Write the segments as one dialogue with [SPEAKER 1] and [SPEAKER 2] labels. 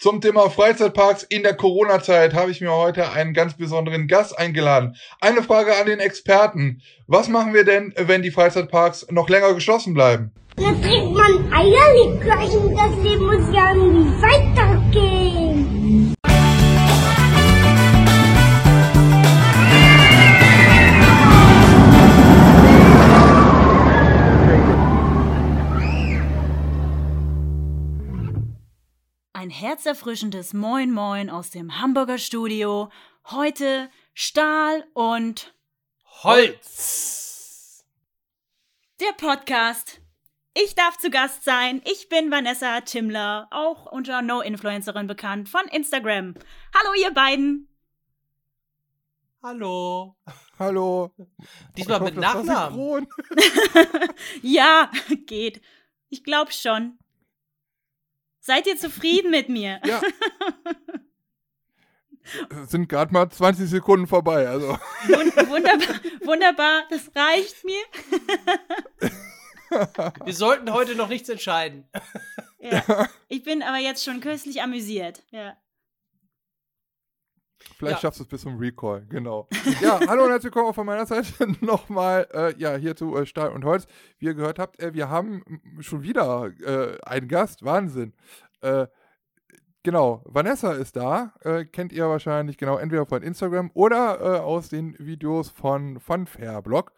[SPEAKER 1] Zum Thema Freizeitparks in der Corona-Zeit habe ich mir heute einen ganz besonderen Gast eingeladen. Eine Frage an den Experten. Was machen wir denn, wenn die Freizeitparks noch länger geschlossen bleiben?
[SPEAKER 2] Dann trinkt man Eierlikörchen. Das Leben muss ja irgendwie weitergehen.
[SPEAKER 3] Ein herzerfrischendes Moin Moin aus dem Hamburger Studio. Heute Stahl und
[SPEAKER 4] Holz.
[SPEAKER 3] der Podcast. Ich darf zu Gast sein. Ich bin Vanessa Timmler, auch unter No-Influencerin bekannt von Instagram. Hallo ihr beiden.
[SPEAKER 4] Hallo.
[SPEAKER 1] Hallo.
[SPEAKER 4] Diesmal mit
[SPEAKER 1] hoffe, war
[SPEAKER 4] Nachnamen.
[SPEAKER 3] Ja, geht. Ich glaub schon. Seid ihr zufrieden mit mir?
[SPEAKER 1] Ja. Sind gerade mal 20 Sekunden vorbei, also.
[SPEAKER 3] Wun wunderbar, wunderbar, das reicht mir.
[SPEAKER 4] Wir sollten heute noch nichts entscheiden.
[SPEAKER 3] Ja. Ich bin aber jetzt schon köstlich amüsiert. Ja.
[SPEAKER 1] Vielleicht
[SPEAKER 4] Ja.
[SPEAKER 1] schaffst du es bis zum Recall, genau. Ja, hallo und herzlich willkommen auch von meiner Seite nochmal, äh, ja, hier zu äh, Stahl und Holz. Wie ihr gehört habt, äh, wir haben mm, schon wieder äh, einen Gast, Wahnsinn. Äh, genau, Vanessa ist da, äh, kennt ihr wahrscheinlich, genau, entweder von Instagram oder aus den Videos von Funfair Blog.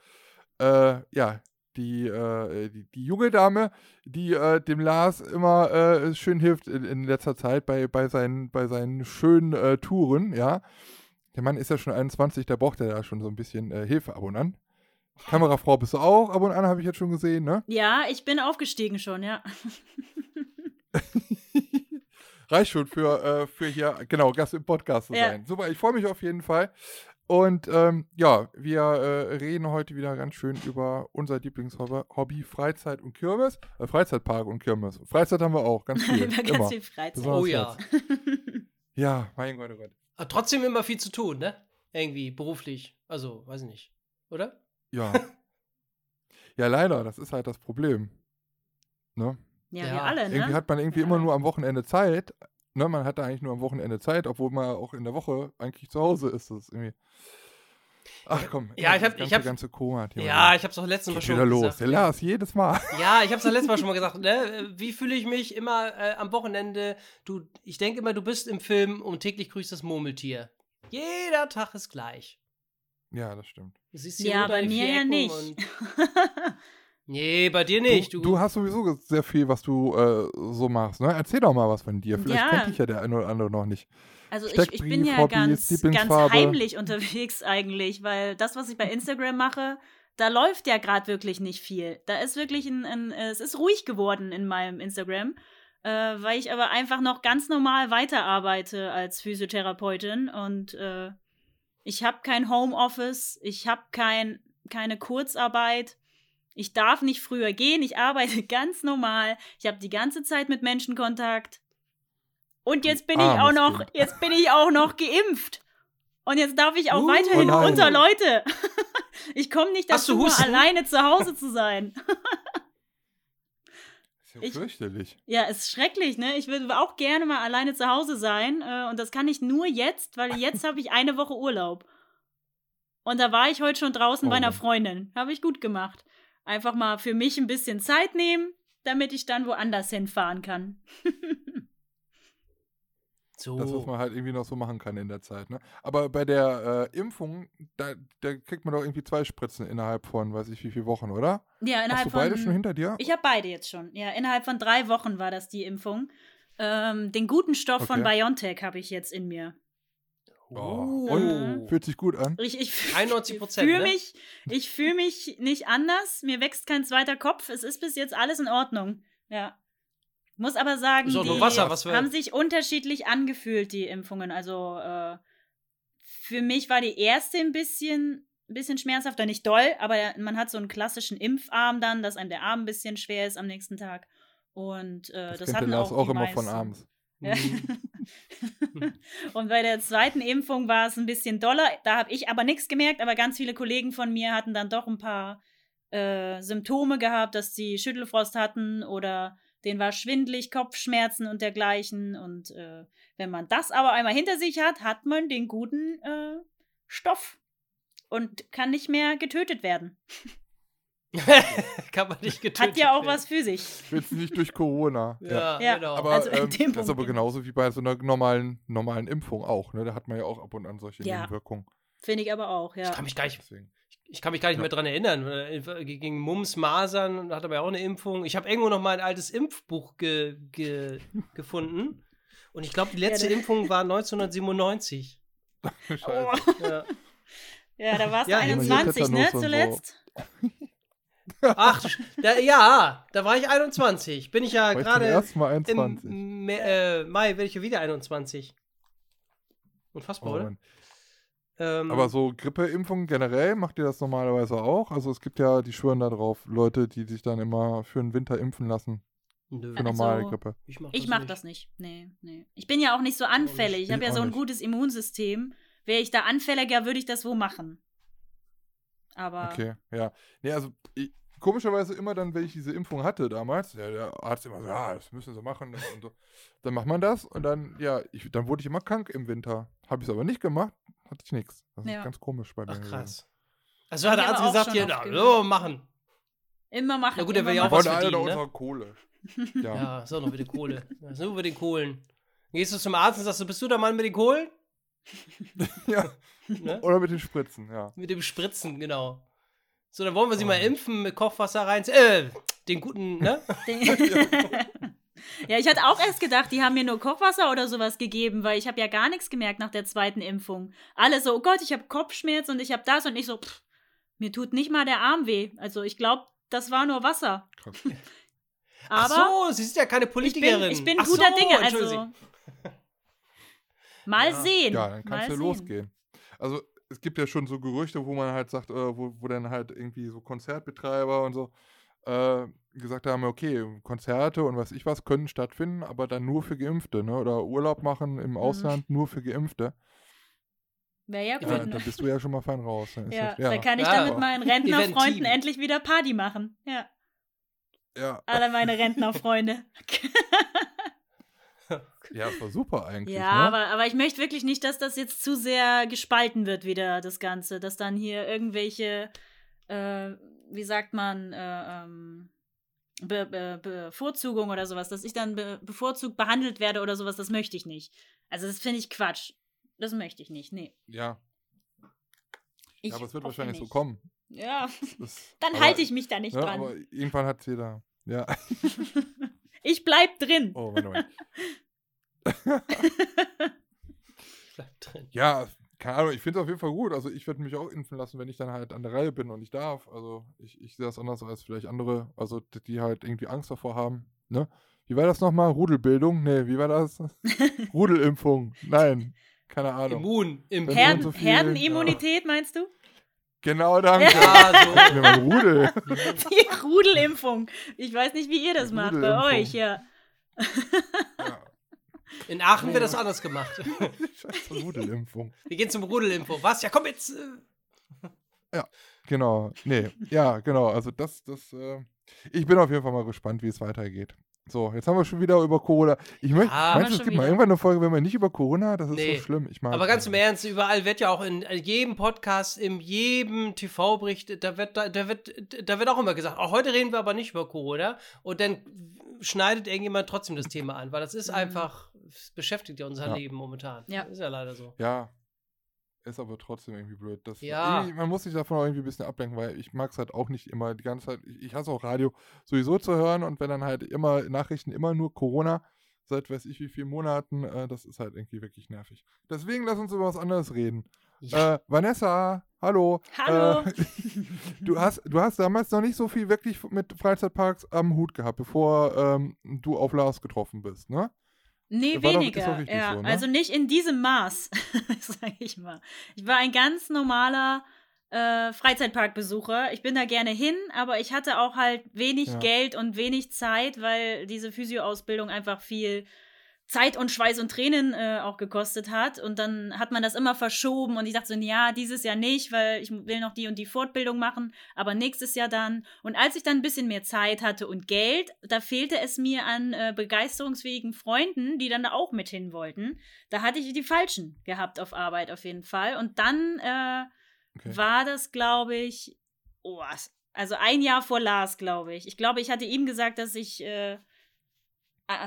[SPEAKER 1] Ja, die, äh, die, die junge Dame, die äh, dem Lars immer äh, schön hilft in, in letzter Zeit bei, bei, seinen, bei seinen schönen äh, Touren, ja. Der Mann ist ja schon 21, da braucht er da schon so ein bisschen äh, Hilfe ab und an. Kamerafrau bist du auch, ab und an habe ich jetzt schon gesehen, ne?
[SPEAKER 3] ja, ich bin aufgestiegen schon, ja.
[SPEAKER 1] Reicht schon für, äh, für hier, genau, Gast im Podcast zu
[SPEAKER 3] Ja.
[SPEAKER 1] sein. Super, ich freue mich auf jeden Fall. Und ähm, ja, wir äh, reden heute wieder ganz schön über unser Lieblingshobby Freizeit und Kirmes. Äh, Freizeitpark und Kirmes. Freizeit haben wir auch, ganz viel. Immer.
[SPEAKER 3] ganz viel Freizeit.
[SPEAKER 4] Oh ja.
[SPEAKER 1] Ja, mein Gott, oh Gott.
[SPEAKER 4] Aber trotzdem immer viel zu tun, ne? Irgendwie beruflich. Also, weiß ich nicht. Oder?
[SPEAKER 1] Ja. ja, leider, das ist halt das Problem. Ne?
[SPEAKER 3] Ja,
[SPEAKER 4] Ja.
[SPEAKER 3] wir alle,
[SPEAKER 1] Irgendwie
[SPEAKER 3] ne?
[SPEAKER 1] hat man irgendwie immer nur am Wochenende Zeit. Ne? Man hat da eigentlich nur am Wochenende Zeit, obwohl man auch in der Woche eigentlich zu Hause ist. Das ist irgendwie. Ach komm.
[SPEAKER 4] Ja, ich
[SPEAKER 1] das
[SPEAKER 4] hab-
[SPEAKER 1] ganze,
[SPEAKER 4] ich hab-
[SPEAKER 1] ganze Koma-Thema.
[SPEAKER 4] Ja, ich hab's auch letztes Mal schon
[SPEAKER 1] wieder los.
[SPEAKER 4] gesagt.
[SPEAKER 1] Der Lars, jedes Mal.
[SPEAKER 4] Ja, ich hab's auch letztes Mal schon mal gesagt, ne? Wie fühle ich mich immer äh, am Wochenende? Du, ich denke immer, du bist im Film und täglich grüßt das Murmeltier. Jeder Tag ist gleich.
[SPEAKER 1] Ja, das stimmt.
[SPEAKER 4] Du siehst hier
[SPEAKER 3] Ja, bei mir
[SPEAKER 4] vier
[SPEAKER 3] ja nicht.
[SPEAKER 4] Nee, bei dir nicht.
[SPEAKER 1] Du, du hast sowieso sehr viel, was du äh, so machst. Ne? Erzähl doch mal was von dir. Vielleicht
[SPEAKER 3] Ja.
[SPEAKER 1] kennt dich ja der eine oder andere noch nicht.
[SPEAKER 3] Also ich, ich bin ja
[SPEAKER 1] Hobbys,
[SPEAKER 3] ganz, ganz heimlich unterwegs eigentlich, weil das, was ich bei Instagram mache, da läuft ja gerade wirklich nicht viel. Da ist wirklich ein, ein, es ist ruhig geworden in meinem Instagram, äh, weil ich aber einfach noch ganz normal weiterarbeite als Physiotherapeutin und äh, ich habe kein Homeoffice, ich habe kein, keine Kurzarbeit. Ich darf nicht früher gehen, ich arbeite ganz normal. Ich habe die ganze Zeit mit Menschen Kontakt. Und jetzt bin ich auch noch,
[SPEAKER 1] Kind.
[SPEAKER 3] jetzt bin ich auch noch geimpft. Und jetzt darf ich auch
[SPEAKER 4] Uh,
[SPEAKER 3] weiterhin
[SPEAKER 1] oh
[SPEAKER 3] unter Leute. Ich komme nicht dazu,
[SPEAKER 4] Husten?
[SPEAKER 3] alleine zu Hause zu sein.
[SPEAKER 1] ist ja
[SPEAKER 3] Ich-
[SPEAKER 1] fürchterlich.
[SPEAKER 3] Ja, ist schrecklich, ne? Ich würde auch gerne mal alleine zu Hause sein. Äh, und das kann ich nur jetzt, weil jetzt habe ich eine Woche Urlaub. Und da war ich heute schon draußen
[SPEAKER 1] Oh
[SPEAKER 3] bei einer. Freundin. Habe ich gut gemacht. Einfach mal für mich ein bisschen Zeit nehmen, damit ich dann woanders hinfahren kann.
[SPEAKER 4] So.
[SPEAKER 1] Das, was man halt irgendwie noch so machen kann in der Zeit. Ne? Aber bei der äh, Impfung, da, da kriegt man doch irgendwie zwei Spritzen innerhalb von, weiß ich wie viele Wochen, oder?
[SPEAKER 3] Ja,
[SPEAKER 1] Hast
[SPEAKER 3] innerhalb
[SPEAKER 1] du beide
[SPEAKER 3] von.
[SPEAKER 1] schon hinter dir?
[SPEAKER 3] Ich habe beide jetzt schon. Ja, innerhalb von drei Wochen war das die Impfung. Ähm, den guten Stoff von
[SPEAKER 1] Okay.
[SPEAKER 3] BioNTech habe ich jetzt in mir.
[SPEAKER 1] Oh.
[SPEAKER 4] Oh.
[SPEAKER 1] Und? Fühlt sich gut an?
[SPEAKER 3] Ich, ich
[SPEAKER 4] 91 Prozent,
[SPEAKER 3] fühle
[SPEAKER 4] ne?
[SPEAKER 3] mich, ich fühle mich nicht anders. Mir wächst kein zweiter Kopf. Es ist bis jetzt alles in Ordnung. Ja. Muss aber sagen,
[SPEAKER 4] nur
[SPEAKER 3] die
[SPEAKER 4] Wasser,
[SPEAKER 3] haben sich unterschiedlich angefühlt, die Impfungen. Also äh, für mich war die erste ein bisschen, ein bisschen schmerzhafter, nicht doll, aber man hat so einen klassischen Impfarm dann, dass einem der Arm ein bisschen schwer ist am nächsten Tag. Und äh, das,
[SPEAKER 1] Das,
[SPEAKER 3] hatten
[SPEAKER 1] Lars
[SPEAKER 3] auch,
[SPEAKER 1] auch
[SPEAKER 3] die
[SPEAKER 1] immer von abends.
[SPEAKER 3] Ja.
[SPEAKER 4] Mhm.
[SPEAKER 3] und bei der zweiten Impfung war es ein bisschen doller. Da habe ich aber nichts gemerkt, aber ganz viele Kollegen von mir hatten dann doch ein paar äh, Symptome gehabt, dass sie Schüttelfrost hatten oder Den war schwindlig, Kopfschmerzen und dergleichen. Und äh, wenn man das aber einmal hinter sich hat, hat man den guten äh, Stoff und kann nicht mehr getötet werden.
[SPEAKER 4] Kann man nicht getötet
[SPEAKER 3] Hat ja auch
[SPEAKER 4] werden.
[SPEAKER 3] was für sich.
[SPEAKER 1] Jetzt nicht durch Corona.
[SPEAKER 4] Ja,
[SPEAKER 3] Ja,
[SPEAKER 4] genau.
[SPEAKER 1] Aber
[SPEAKER 3] Also in
[SPEAKER 1] ähm, das ist aber genauso wie bei so einer normalen, normalen Impfung auch. Ne? Da hat man ja auch ab und an solche
[SPEAKER 3] Ja.
[SPEAKER 1] Nebenwirkungen.
[SPEAKER 3] Finde ich aber auch, ja.
[SPEAKER 4] ich kann mich gar nicht, ich kann mich gar nicht
[SPEAKER 1] Ja.
[SPEAKER 4] mehr dran erinnern. Äh, Gegen Mumps, Masern hat aber ja auch eine Impfung. Ich habe irgendwo noch mal ein altes Impfbuch ge, ge, gefunden. Und ich glaube, die letzte
[SPEAKER 3] da-
[SPEAKER 4] Impfung war 1997.
[SPEAKER 1] Scheiße.
[SPEAKER 3] Oh.
[SPEAKER 4] Ja.
[SPEAKER 3] Ja, da warst du
[SPEAKER 4] Ja,
[SPEAKER 3] 21, ne,
[SPEAKER 1] und so.
[SPEAKER 4] Ach, da, ja, da war ich 21. Bin ich ja
[SPEAKER 1] ich
[SPEAKER 4] gerade
[SPEAKER 1] ersten Mal 21.
[SPEAKER 4] im äh, Mai werde ich ja wieder 21. Unfassbar,
[SPEAKER 1] Oh,
[SPEAKER 4] oder? Ähm,
[SPEAKER 1] Aber so Grippeimpfungen generell macht ihr das normalerweise auch? Also es gibt ja, die schwören da drauf, Leute, die sich dann immer für den Winter impfen lassen.
[SPEAKER 4] nö,
[SPEAKER 1] Für
[SPEAKER 3] Also,
[SPEAKER 1] normale Grippe.
[SPEAKER 4] ich mach
[SPEAKER 3] Ich
[SPEAKER 4] das
[SPEAKER 3] mach
[SPEAKER 4] nicht.
[SPEAKER 3] das nicht. Nee, nee. Ich bin ja auch nicht so anfällig. Ich
[SPEAKER 1] Ich
[SPEAKER 3] habe ja so ein
[SPEAKER 1] nicht.
[SPEAKER 3] gutes Immunsystem. Wäre ich da anfälliger, würde ich das wo machen. Aber
[SPEAKER 1] Okay, ja. Nee, also ich, komischerweise immer dann, wenn ich diese Impfung hatte damals, ja, der Arzt immer so, ja, das müssen sie machen. Und so. Dann macht man das und dann, ja, ich, dann wurde ich immer krank im Winter. Habe ich es aber nicht gemacht, hatte ich nichts. Das
[SPEAKER 3] Ja.
[SPEAKER 1] ist ganz komisch bei mir.
[SPEAKER 4] Ach,
[SPEAKER 1] gewesen.
[SPEAKER 4] krass. Also hat der Arzt gesagt, hier, na, so, machen.
[SPEAKER 3] immer machen.
[SPEAKER 4] Ja gut, der will ja auch was
[SPEAKER 1] wollen alle
[SPEAKER 4] verdienen, ne?
[SPEAKER 1] unserer Kohle. Ja.
[SPEAKER 4] Ja, ist auch noch mit den Kohle. Das über den Kohlen. Gehst du zum Arzt und sagst du, bist du der Mann mit den Kohlen?
[SPEAKER 1] ja.
[SPEAKER 4] Ne?
[SPEAKER 1] Oder mit den Spritzen, ja.
[SPEAKER 4] Mit dem Spritzen, genau. So, dann wollen wir sie
[SPEAKER 1] Oh.
[SPEAKER 4] mal impfen mit Kochwasser rein. Äh, den guten, ne?
[SPEAKER 3] ja, ich hatte auch erst gedacht, die haben mir nur Kochwasser oder sowas gegeben, weil ich habe ja gar nichts gemerkt nach der zweiten Impfung. Alle so, oh Gott, ich habe Kopfschmerz und ich habe das und ich so, pff, mir tut nicht mal der Arm weh. Also ich glaube, das war nur Wasser.
[SPEAKER 1] Krass.
[SPEAKER 3] Aber
[SPEAKER 4] Ach so, sie ist ja keine
[SPEAKER 3] ich bin,
[SPEAKER 4] Politikerin.
[SPEAKER 3] ich bin guter
[SPEAKER 4] so,
[SPEAKER 3] Dinge. Also mal
[SPEAKER 4] Ja.
[SPEAKER 3] sehen.
[SPEAKER 1] Ja, dann
[SPEAKER 3] mal
[SPEAKER 1] kannst du
[SPEAKER 3] sehen.
[SPEAKER 1] losgehen. Also es gibt ja schon so Gerüchte, wo man halt sagt, äh, wo, wo dann halt irgendwie so Konzertbetreiber und so äh, gesagt haben, okay, Konzerte und was ich was können stattfinden, aber dann nur für Geimpfte, ne? Oder Urlaub machen im Ausland nur für Geimpfte.
[SPEAKER 3] Wäre ja
[SPEAKER 1] Ja,
[SPEAKER 3] gut.
[SPEAKER 1] dann bist du ja schon mal fein raus. Dann ist
[SPEAKER 3] ja,
[SPEAKER 1] ja,
[SPEAKER 3] da kann ich
[SPEAKER 4] Ja.
[SPEAKER 3] dann mit meinen Rentnerfreunden endlich wieder Party machen. Ja,
[SPEAKER 1] ja,
[SPEAKER 3] alle meine Rentnerfreunde.
[SPEAKER 1] ja, super eigentlich.
[SPEAKER 3] Ja,
[SPEAKER 1] ne?
[SPEAKER 3] aber, aber ich möchte wirklich nicht, dass das jetzt zu sehr gespalten wird, wieder das Ganze. Dass dann hier irgendwelche, äh, wie sagt man, äh, ähm, Be Be Bevorzugung oder sowas, dass ich dann be bevorzugt behandelt werde oder sowas, das möchte ich nicht. Also, das finde ich Quatsch. Das möchte ich nicht. Nee.
[SPEAKER 1] ja.
[SPEAKER 3] Ich
[SPEAKER 1] ja, aber es wird wahrscheinlich so
[SPEAKER 3] nicht.
[SPEAKER 1] kommen.
[SPEAKER 3] Ja,
[SPEAKER 1] Das,
[SPEAKER 3] dann halte ich mich da nicht
[SPEAKER 1] ne,
[SPEAKER 3] dran.
[SPEAKER 1] Aber irgendwann hat jeder. Ja.
[SPEAKER 3] ich bleib drin.
[SPEAKER 1] Oh, warte mal.
[SPEAKER 4] Bleib drin.
[SPEAKER 1] Ja, keine Ahnung, ich finde es auf jeden Fall gut. Also ich würde mich auch impfen lassen, wenn ich dann halt an der Reihe bin und ich darf. Also ich, ich sehe das anders als vielleicht andere, also die, die halt irgendwie Angst davor haben. Ne? Wie war das nochmal? Rudelbildung? Nee, wie war das? Rudelimpfung. Nein, keine Ahnung.
[SPEAKER 4] Immun. Im
[SPEAKER 1] Wenn
[SPEAKER 3] Herden,
[SPEAKER 1] so viel-
[SPEAKER 3] Herdenimmunität, meinst du?
[SPEAKER 1] Genau, danke.
[SPEAKER 4] Ja, so.
[SPEAKER 1] Rudel.
[SPEAKER 3] Die Rudelimpfung. Ich weiß nicht, wie ihr das macht bei euch, ja.
[SPEAKER 1] Ja.
[SPEAKER 4] In Aachen wird das anders gemacht.
[SPEAKER 1] Scheiße, Rudelimpfung.
[SPEAKER 4] Wir gehen zum Rudelimpfung. Was? Ja, komm jetzt. äh.
[SPEAKER 1] Genau, nee, ja, genau. Also das, das, äh, ich bin auf jeden Fall mal gespannt, wie es weitergeht. So, jetzt haben wir schon wieder über Corona. Ich möchte,
[SPEAKER 4] Ja,
[SPEAKER 1] meinst du, es gibt mal
[SPEAKER 3] wieder.
[SPEAKER 1] irgendwann eine Folge, wenn wir nicht über Corona, das ist
[SPEAKER 4] Nee.
[SPEAKER 1] so schlimm. Ich mag
[SPEAKER 4] Aber ganz im. Ernst, überall wird ja auch in jedem Podcast, in jedem TV-Bericht, da wird, da, da, wird, da wird auch immer gesagt, auch heute reden wir aber nicht über Corona. Und dann schneidet irgendjemand trotzdem das Thema an, weil das ist
[SPEAKER 3] Mhm.
[SPEAKER 4] einfach, es beschäftigt ja unser
[SPEAKER 1] Ja.
[SPEAKER 4] Leben momentan.
[SPEAKER 3] Ja.
[SPEAKER 4] Ist ja leider so.
[SPEAKER 1] Ja, ist aber trotzdem irgendwie blöd. Das,
[SPEAKER 4] Ja.
[SPEAKER 1] irgendwie- Man muss sich davon auch irgendwie ein bisschen ablenken, weil ich mag es halt auch nicht immer die ganze Zeit. Ich, ich hasse auch Radio sowieso zu hören und wenn dann halt immer Nachrichten immer nur Corona seit weiß ich wie vielen Monaten, äh, das ist halt irgendwie wirklich nervig. Deswegen lass uns über was anderes reden.
[SPEAKER 4] Ja.
[SPEAKER 1] Äh, Vanessa, hallo.
[SPEAKER 3] Hallo.
[SPEAKER 1] Äh, du, hast, du hast damals noch nicht so viel wirklich mit Freizeitparks am Hut gehabt, bevor ähm, du auf Lars getroffen bist, ne?
[SPEAKER 3] Nee,
[SPEAKER 1] War
[SPEAKER 3] weniger.
[SPEAKER 1] doch
[SPEAKER 3] ja,
[SPEAKER 1] so, ne?
[SPEAKER 3] Also nicht in diesem Maß, sag ich mal. Ich war ein ganz normaler äh, Freizeitparkbesucher. Ich bin da gerne hin, aber ich hatte auch halt wenig
[SPEAKER 1] Ja.
[SPEAKER 3] Geld und wenig Zeit, weil diese Physioausbildung einfach viel Zeit und Schweiß und Tränen äh, auch gekostet hat. Und dann hat man das immer verschoben und ich dachte so, ja, dieses Jahr nicht, weil ich will noch die und die Fortbildung machen, aber nächstes Jahr dann. Und als ich dann ein bisschen mehr Zeit hatte und Geld, da fehlte es mir an äh, begeisterungsfähigen Freunden, die dann auch mit hin wollten. Da hatte ich die falschen gehabt auf Arbeit auf jeden Fall. Und dann äh,
[SPEAKER 1] Okay.
[SPEAKER 3] war das, glaube ich, oh, also ein Jahr vor Lars, glaube ich. Ich glaube, ich hatte ihm gesagt, dass ich, äh,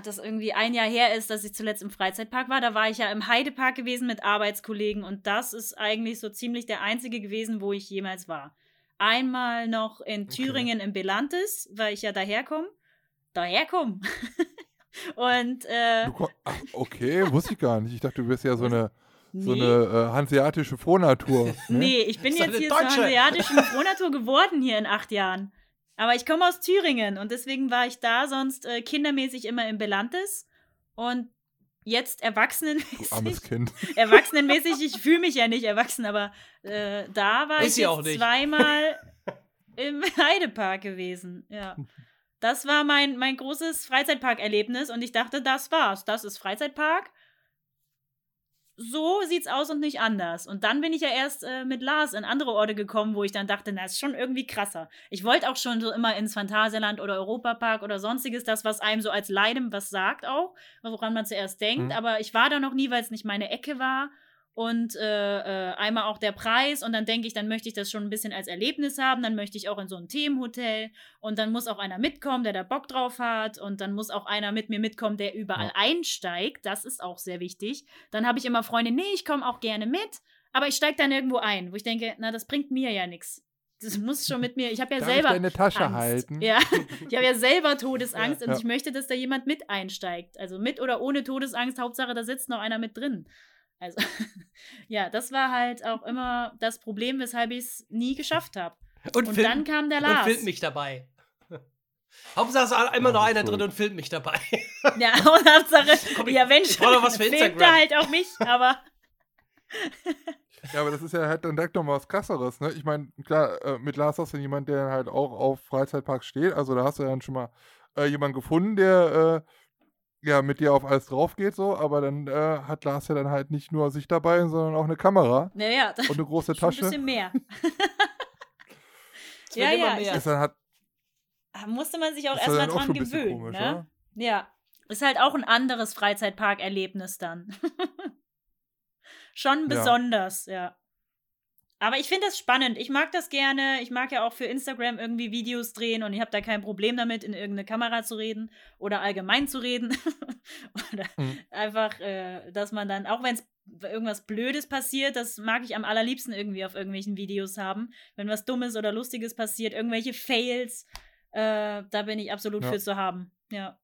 [SPEAKER 3] das irgendwie ein Jahr her ist, dass ich zuletzt im Freizeitpark war. Da war ich ja im Heidepark gewesen mit Arbeitskollegen und das ist eigentlich so ziemlich der einzige gewesen, wo ich jemals war. Einmal noch in
[SPEAKER 1] Okay.
[SPEAKER 3] Thüringen im Belantes, weil ich ja daherkomme. Daherkomme. und äh,
[SPEAKER 1] Ach, okay, wusste ich gar nicht. Ich dachte, du bist ja so eine, so
[SPEAKER 3] nee.
[SPEAKER 1] eine äh, hanseatische Frohnatur. Ne?
[SPEAKER 3] Nee, ich bin jetzt hier zur
[SPEAKER 4] Deutsche.
[SPEAKER 3] hanseatischen Frohnatur geworden hier in acht Jahren. Aber ich komme aus Thüringen und deswegen war ich da sonst äh, kindermäßig immer im Belantes und jetzt
[SPEAKER 1] Du armes
[SPEAKER 3] erwachsenenmäßig.
[SPEAKER 1] Kind.
[SPEAKER 3] erwachsenenmäßig, ich fühle mich ja nicht erwachsen, aber äh, da war
[SPEAKER 4] Ist
[SPEAKER 3] ich jetzt
[SPEAKER 4] auch nicht.
[SPEAKER 3] zweimal im Heidepark gewesen. Ja. Das war mein, mein großes Freizeitparkerlebnis und ich dachte, das war's. Das ist Freizeitpark. So sieht's aus und nicht anders. Und dann bin ich ja erst äh, mit Lars in andere Orte gekommen, wo ich dann dachte, na, ist schon irgendwie krasser. Ich wollte auch schon so immer ins Phantasialand oder Europapark oder sonstiges, das, was einem so als Leidem was sagt auch, woran man zuerst denkt.
[SPEAKER 1] Mhm.
[SPEAKER 3] Aber ich war da noch nie, weil es nicht meine Ecke war. Und äh, äh, einmal auch der Preis und dann denke ich, dann möchte ich das schon ein bisschen als Erlebnis haben, dann möchte ich auch in so ein Themenhotel und dann muss auch einer mitkommen, der da Bock drauf hat und dann muss auch einer mit mir mitkommen, der überall
[SPEAKER 1] Ja.
[SPEAKER 3] einsteigt, das ist auch sehr wichtig. Dann habe ich immer Freunde, nee, ich komme auch gerne mit, aber ich steige dann irgendwo ein, wo ich denke, na, das bringt mir ja nichts. Das muss schon mit mir, ich habe ja
[SPEAKER 1] Darf ich
[SPEAKER 3] selber
[SPEAKER 1] deine Tasche
[SPEAKER 3] Angst.
[SPEAKER 1] halten?
[SPEAKER 3] Ja, ich habe ja selber Todesangst
[SPEAKER 1] Ja,
[SPEAKER 3] und ich möchte, dass da jemand mit einsteigt. Also mit oder ohne Todesangst, Hauptsache da sitzt noch einer mit drin. Also ja, das war halt auch immer das Problem, weshalb ich es nie geschafft habe.
[SPEAKER 4] Und,
[SPEAKER 3] Und
[SPEAKER 4] film,
[SPEAKER 3] dann kam der
[SPEAKER 4] und
[SPEAKER 3] Lars.
[SPEAKER 4] filmt mich dabei. Hauptsache es ist immer
[SPEAKER 1] Ja,
[SPEAKER 4] noch einer drin und filmt mich dabei.
[SPEAKER 3] Ja, und Hauptsache,
[SPEAKER 4] Komm, ich-
[SPEAKER 3] ja, wenn
[SPEAKER 4] ich brauch noch was für
[SPEAKER 3] filmt er halt auch mich, aber
[SPEAKER 1] Ja, aber das ist ja halt dann direkt nochmal was krasseres, ne? Ich meine, klar, äh, mit Lars hast du jemand, der halt auch auf Freizeitparks steht. Also da hast du dann schon mal äh, jemanden gefunden, der äh, ja mit dir auf alles drauf geht, so, aber dann äh, hat Lars ja dann halt nicht nur sich dabei, sondern auch eine Kamera
[SPEAKER 3] naja,
[SPEAKER 1] und eine große
[SPEAKER 3] schon ein
[SPEAKER 1] Tasche.
[SPEAKER 3] bisschen mehr. Ja, ja,
[SPEAKER 4] mehr.
[SPEAKER 1] Ist dann halt,
[SPEAKER 3] Da musste man sich auch
[SPEAKER 1] ja
[SPEAKER 3] erstmal
[SPEAKER 1] auch
[SPEAKER 3] dran
[SPEAKER 1] bisschen
[SPEAKER 3] gewöhnen,
[SPEAKER 1] komisch,
[SPEAKER 3] ne?
[SPEAKER 1] oder?
[SPEAKER 3] Ja. Ist halt auch ein anderes Freizeitparkerlebnis dann. Schon
[SPEAKER 1] Ja.
[SPEAKER 3] besonders, ja. Aber ich finde das spannend. Ich mag das gerne. Ich mag ja auch für Instagram irgendwie Videos drehen und ich habe da kein Problem damit, in irgendeine Kamera zu reden oder allgemein zu reden. oder
[SPEAKER 1] Mhm.
[SPEAKER 3] einfach, äh, dass man dann, auch wenn es irgendwas Blödes passiert, das mag ich am allerliebsten irgendwie auf irgendwelchen Videos haben. Wenn was Dummes oder Lustiges passiert, irgendwelche Fails, äh, da bin ich absolut
[SPEAKER 1] Ja.
[SPEAKER 3] für zu haben. Ja.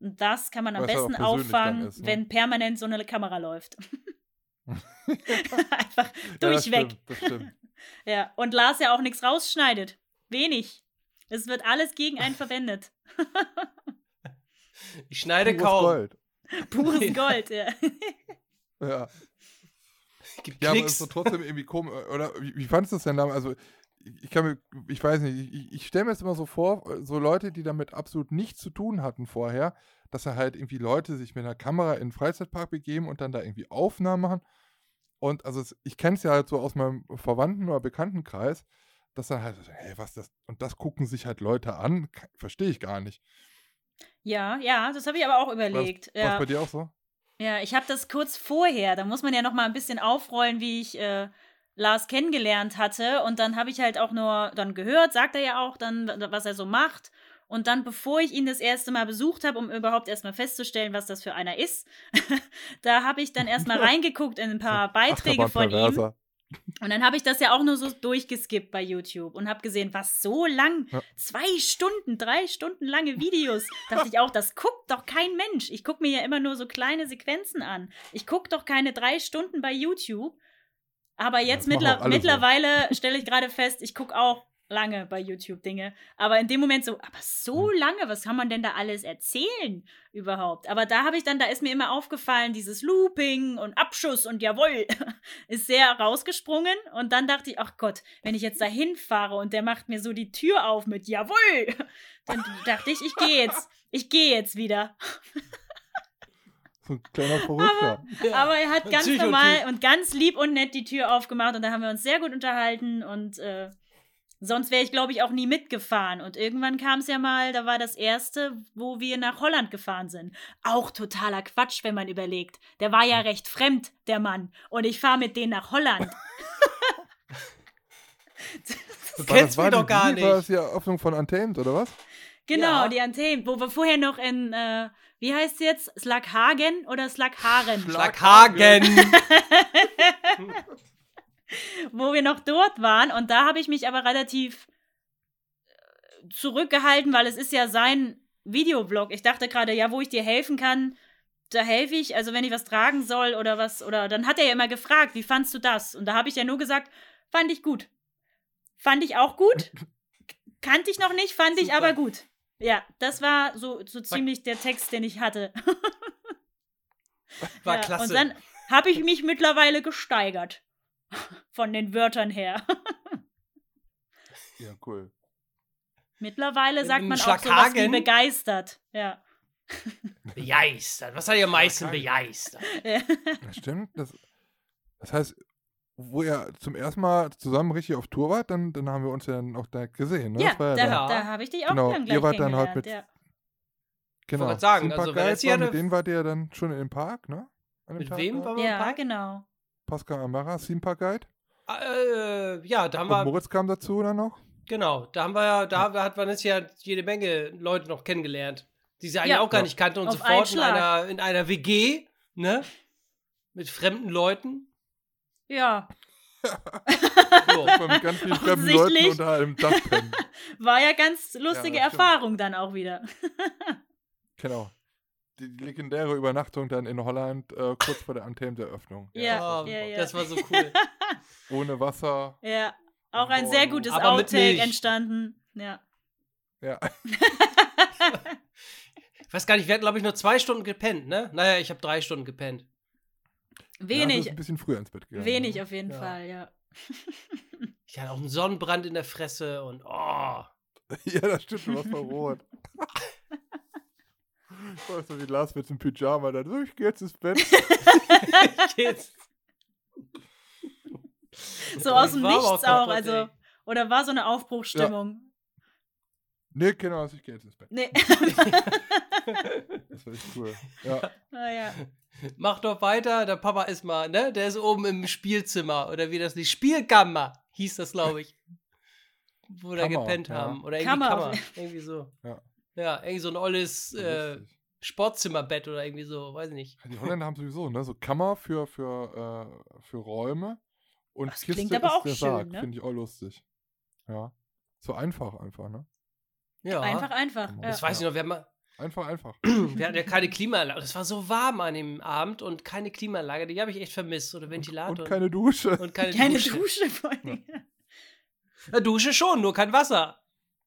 [SPEAKER 3] Und das kann man am
[SPEAKER 1] Weil halt
[SPEAKER 3] besten auffangen,
[SPEAKER 1] ist, ne?
[SPEAKER 3] wenn permanent so eine Kamera läuft. Einfach
[SPEAKER 1] Ja, das
[SPEAKER 3] durchweg.
[SPEAKER 1] stimmt, das stimmt.
[SPEAKER 3] Ja, und Lars ja auch nichts rausschneidet. Wenig. Es wird alles gegen einen verwendet.
[SPEAKER 4] Ich schneide
[SPEAKER 1] Pures
[SPEAKER 4] kaum.
[SPEAKER 1] Gold.
[SPEAKER 3] Pures Gold, ja.
[SPEAKER 1] Ja.
[SPEAKER 4] Gibt
[SPEAKER 1] Ja, aber es ist doch trotzdem irgendwie komisch. Oder wie, wie fandest du es denn damals? Also, ich, ich kann mir, ich weiß nicht, ich, ich stelle mir jetzt immer so vor, so Leute, die damit absolut nichts zu tun hatten vorher, dass da halt irgendwie Leute sich mit einer Kamera in den Freizeitpark begeben und dann da irgendwie Aufnahmen machen. Und also es, ich kenne es ja halt so aus meinem Verwandten- oder Bekanntenkreis, dass dann halt, hey, was das, und das gucken sich halt Leute an, verstehe ich gar nicht.
[SPEAKER 3] Ja, ja, das habe ich aber auch
[SPEAKER 1] War
[SPEAKER 3] überlegt.
[SPEAKER 1] das,
[SPEAKER 3] ja.
[SPEAKER 1] bei dir auch so?
[SPEAKER 3] Ja, ich habe das kurz vorher, da muss man ja noch mal ein bisschen aufrollen, wie ich äh, Lars kennengelernt hatte. Und dann habe ich halt auch nur dann gehört, sagt er ja auch dann, was er so macht. Und dann, bevor ich ihn das erste Mal besucht habe, um überhaupt erstmal festzustellen, was das für einer ist, da habe ich dann erstmal reingeguckt in ein paar Beiträge von ihm. Und dann habe ich das ja auch nur so durchgeskippt bei YouTube und habe gesehen, was so lang,
[SPEAKER 1] Ja.
[SPEAKER 3] zwei Stunden, drei Stunden lange Videos. dachte ich auch, das guckt doch kein Mensch. Ich gucke mir ja immer nur so kleine Sequenzen an. Ich gucke doch keine drei Stunden bei YouTube. Aber jetzt mittler
[SPEAKER 1] alle so.
[SPEAKER 3] mittlerweile stelle ich gerade fest, ich gucke auch lange bei YouTube Dinge. Aber in dem Moment so, aber so
[SPEAKER 1] Hm.
[SPEAKER 3] lange, was kann man denn da alles erzählen überhaupt? Aber da habe ich dann, da ist mir immer aufgefallen, dieses Looping und Abschuss und jawohl, ist sehr rausgesprungen. Und dann dachte ich, ach Gott, wenn ich jetzt da hinfahre und der macht mir so die Tür auf mit jawohl, dann dachte ich, ich gehe jetzt, ich gehe jetzt wieder.
[SPEAKER 1] So ein kleiner Verrückter.
[SPEAKER 3] Aber er hat ganz normal und ganz lieb und nett die Tür aufgemacht und da haben wir uns sehr gut unterhalten und äh, sonst wäre ich, glaube ich, auch nie mitgefahren. Und irgendwann kam es ja mal, da war das erste, wo wir nach Holland gefahren sind. Auch totaler Quatsch, wenn man überlegt. Der war ja recht fremd, der Mann. Und ich fahre mit denen nach Holland.
[SPEAKER 4] Du
[SPEAKER 1] War
[SPEAKER 4] kennst
[SPEAKER 1] das- war
[SPEAKER 4] mich doch gar
[SPEAKER 1] die- War das
[SPEAKER 4] nicht.
[SPEAKER 1] die Eröffnung von Untamed, oder was?
[SPEAKER 3] Genau,
[SPEAKER 4] Ja.
[SPEAKER 3] die Anthemen, wo wir vorher noch in, äh, wie heißt es jetzt? Slaghagen oder Slagharen?
[SPEAKER 4] Schlaghagen.
[SPEAKER 3] wo wir noch dort waren. Und da habe ich mich aber relativ äh, zurückgehalten, weil es ist ja sein Videoblog. Ich dachte gerade, ja, wo ich dir helfen kann, da helfe ich. Also wenn ich was tragen soll oder was, oder dann hat er ja immer gefragt, wie fandst du das? Und da habe ich ja nur gesagt, fand ich gut. Fand ich auch gut. Kannte ich noch nicht, fand ich
[SPEAKER 4] Super.
[SPEAKER 3] aber gut. Ja, das war so, so ziemlich der Text, den ich hatte.
[SPEAKER 4] War
[SPEAKER 3] ja,
[SPEAKER 4] klasse.
[SPEAKER 3] Und dann habe ich mich mittlerweile gesteigert. Von den Wörtern her.
[SPEAKER 1] Ja, cool.
[SPEAKER 3] Mittlerweile
[SPEAKER 4] Im-
[SPEAKER 3] sagt
[SPEAKER 4] im
[SPEAKER 3] man auch sowas wie begeistert. Ja.
[SPEAKER 4] begeistert. Was hat ihr am meisten begeistert?
[SPEAKER 1] Das stimmt. Das, das heißt, wo ihr zum ersten Mal zusammen richtig auf Tour wart, dann, dann haben wir uns ja dann auch direkt gesehen. Ne?
[SPEAKER 3] Ja,
[SPEAKER 1] war ja
[SPEAKER 3] da,
[SPEAKER 4] Ja.
[SPEAKER 3] da habe ich dich auch
[SPEAKER 1] Genau,
[SPEAKER 3] dann
[SPEAKER 1] ihr
[SPEAKER 3] gleich
[SPEAKER 1] wart dann halt mit-
[SPEAKER 3] ja.
[SPEAKER 1] genau.
[SPEAKER 4] wollte sagen, also wenn jetzt hier
[SPEAKER 1] war, mit denen wart ihr dann schon in dem Park, ne?
[SPEAKER 4] Mit
[SPEAKER 1] Tag
[SPEAKER 4] wem
[SPEAKER 1] da?
[SPEAKER 4] waren wir im
[SPEAKER 3] ja,
[SPEAKER 4] Park?
[SPEAKER 3] genau.
[SPEAKER 1] Pascal Amara, Theme Park Guide.
[SPEAKER 4] Äh, ja, da haben
[SPEAKER 1] Und
[SPEAKER 4] wir,
[SPEAKER 1] Moritz kam dazu dann noch.
[SPEAKER 4] genau, da haben wir ja, da wir- hat man jetzt ja jede Menge Leute noch kennengelernt, die sie eigentlich
[SPEAKER 3] Ja.
[SPEAKER 4] auch gar
[SPEAKER 1] Ja.
[SPEAKER 4] nicht kannte und
[SPEAKER 3] Auf
[SPEAKER 4] sofort in einer, in einer WG, ne? Mit fremden Leuten.
[SPEAKER 3] Ja,
[SPEAKER 4] So.
[SPEAKER 1] War mit ganz vielen fremden Leuten unter einem Dach
[SPEAKER 3] war ja ganz lustige
[SPEAKER 1] stimmt.
[SPEAKER 3] Erfahrung dann auch wieder.
[SPEAKER 1] Genau. Die, die legendäre Übernachtung dann in Holland, äh, kurz vor der Untamed-Eröffnung.
[SPEAKER 3] Ja,
[SPEAKER 1] das war
[SPEAKER 4] Oh,
[SPEAKER 3] ja, ja.
[SPEAKER 4] Das war so cool.
[SPEAKER 1] Ohne Wasser.
[SPEAKER 3] Ja, auch ein sehr gutes
[SPEAKER 4] aber
[SPEAKER 3] Outtake entstanden. Ja.
[SPEAKER 1] Ja.
[SPEAKER 4] Ich weiß gar nicht, wir hatten, glaube ich, nur zwei Stunden gepennt, ne? Naja, ich habe drei Stunden gepennt.
[SPEAKER 1] Ja, du
[SPEAKER 3] Wenig,
[SPEAKER 1] bist ein bisschen früher ins Bett gegangen.
[SPEAKER 3] wenig
[SPEAKER 1] ne?
[SPEAKER 3] auf jeden
[SPEAKER 4] Ja.
[SPEAKER 3] Fall, ja.
[SPEAKER 4] Ich hatte auch einen Sonnenbrand in der Fresse und oh.
[SPEAKER 1] Ja, das stimmt, du warst verroht. Weißt du, wie Lars mit dem Pyjama dann so, ich geh jetzt ins Bett.
[SPEAKER 4] Jetzt.
[SPEAKER 3] So aus
[SPEAKER 4] Ich
[SPEAKER 3] dem Nichts auch,
[SPEAKER 4] kaputt,
[SPEAKER 3] also.
[SPEAKER 4] ey.
[SPEAKER 3] Oder war so eine Aufbruchsstimmung?
[SPEAKER 1] Nee, genau, ich geh jetzt ins Bett.
[SPEAKER 3] Nee.
[SPEAKER 1] Das war echt cool. Ja,
[SPEAKER 3] naja.
[SPEAKER 4] Mach doch weiter, der Papa ist mal, ne? Der ist oben im Spielzimmer oder wie das nicht, Spielkammer hieß das, glaube ich. Wo wir
[SPEAKER 1] Kammer,
[SPEAKER 4] gepennt
[SPEAKER 1] ja.
[SPEAKER 4] haben. Oder irgendwie
[SPEAKER 3] Kammer.
[SPEAKER 4] Kammer. Irgendwie so.
[SPEAKER 1] Ja.
[SPEAKER 4] Ja, irgendwie so ein olles äh. Sportzimmerbett oder irgendwie so, weiß ich nicht.
[SPEAKER 1] Die Holländer haben sowieso, ne, so Kammer für, für, äh, für Räume. Und
[SPEAKER 3] Das
[SPEAKER 1] Kiste
[SPEAKER 3] klingt aber
[SPEAKER 1] ist
[SPEAKER 3] auch
[SPEAKER 1] der
[SPEAKER 3] schön,
[SPEAKER 1] Sarg,
[SPEAKER 3] ne?
[SPEAKER 1] finde ich auch lustig. Ja. So einfach, einfach, ne?
[SPEAKER 4] Ja.
[SPEAKER 3] Einfach, einfach.
[SPEAKER 1] Das
[SPEAKER 3] Ja.
[SPEAKER 4] Das weiß ich noch, wir, haben, mal-
[SPEAKER 1] Einfach, einfach.
[SPEAKER 4] wir hatten ja keine Klimaanlage. Das war so warm an dem Abend und keine Klimaanlage, die habe ich echt vermisst. Oder Ventilator.
[SPEAKER 1] Und keine Dusche.
[SPEAKER 4] und keine,
[SPEAKER 3] Keine
[SPEAKER 4] Dusche.
[SPEAKER 3] Dusche vor allem.
[SPEAKER 4] Ja, Dusche schon, nur kein Wasser.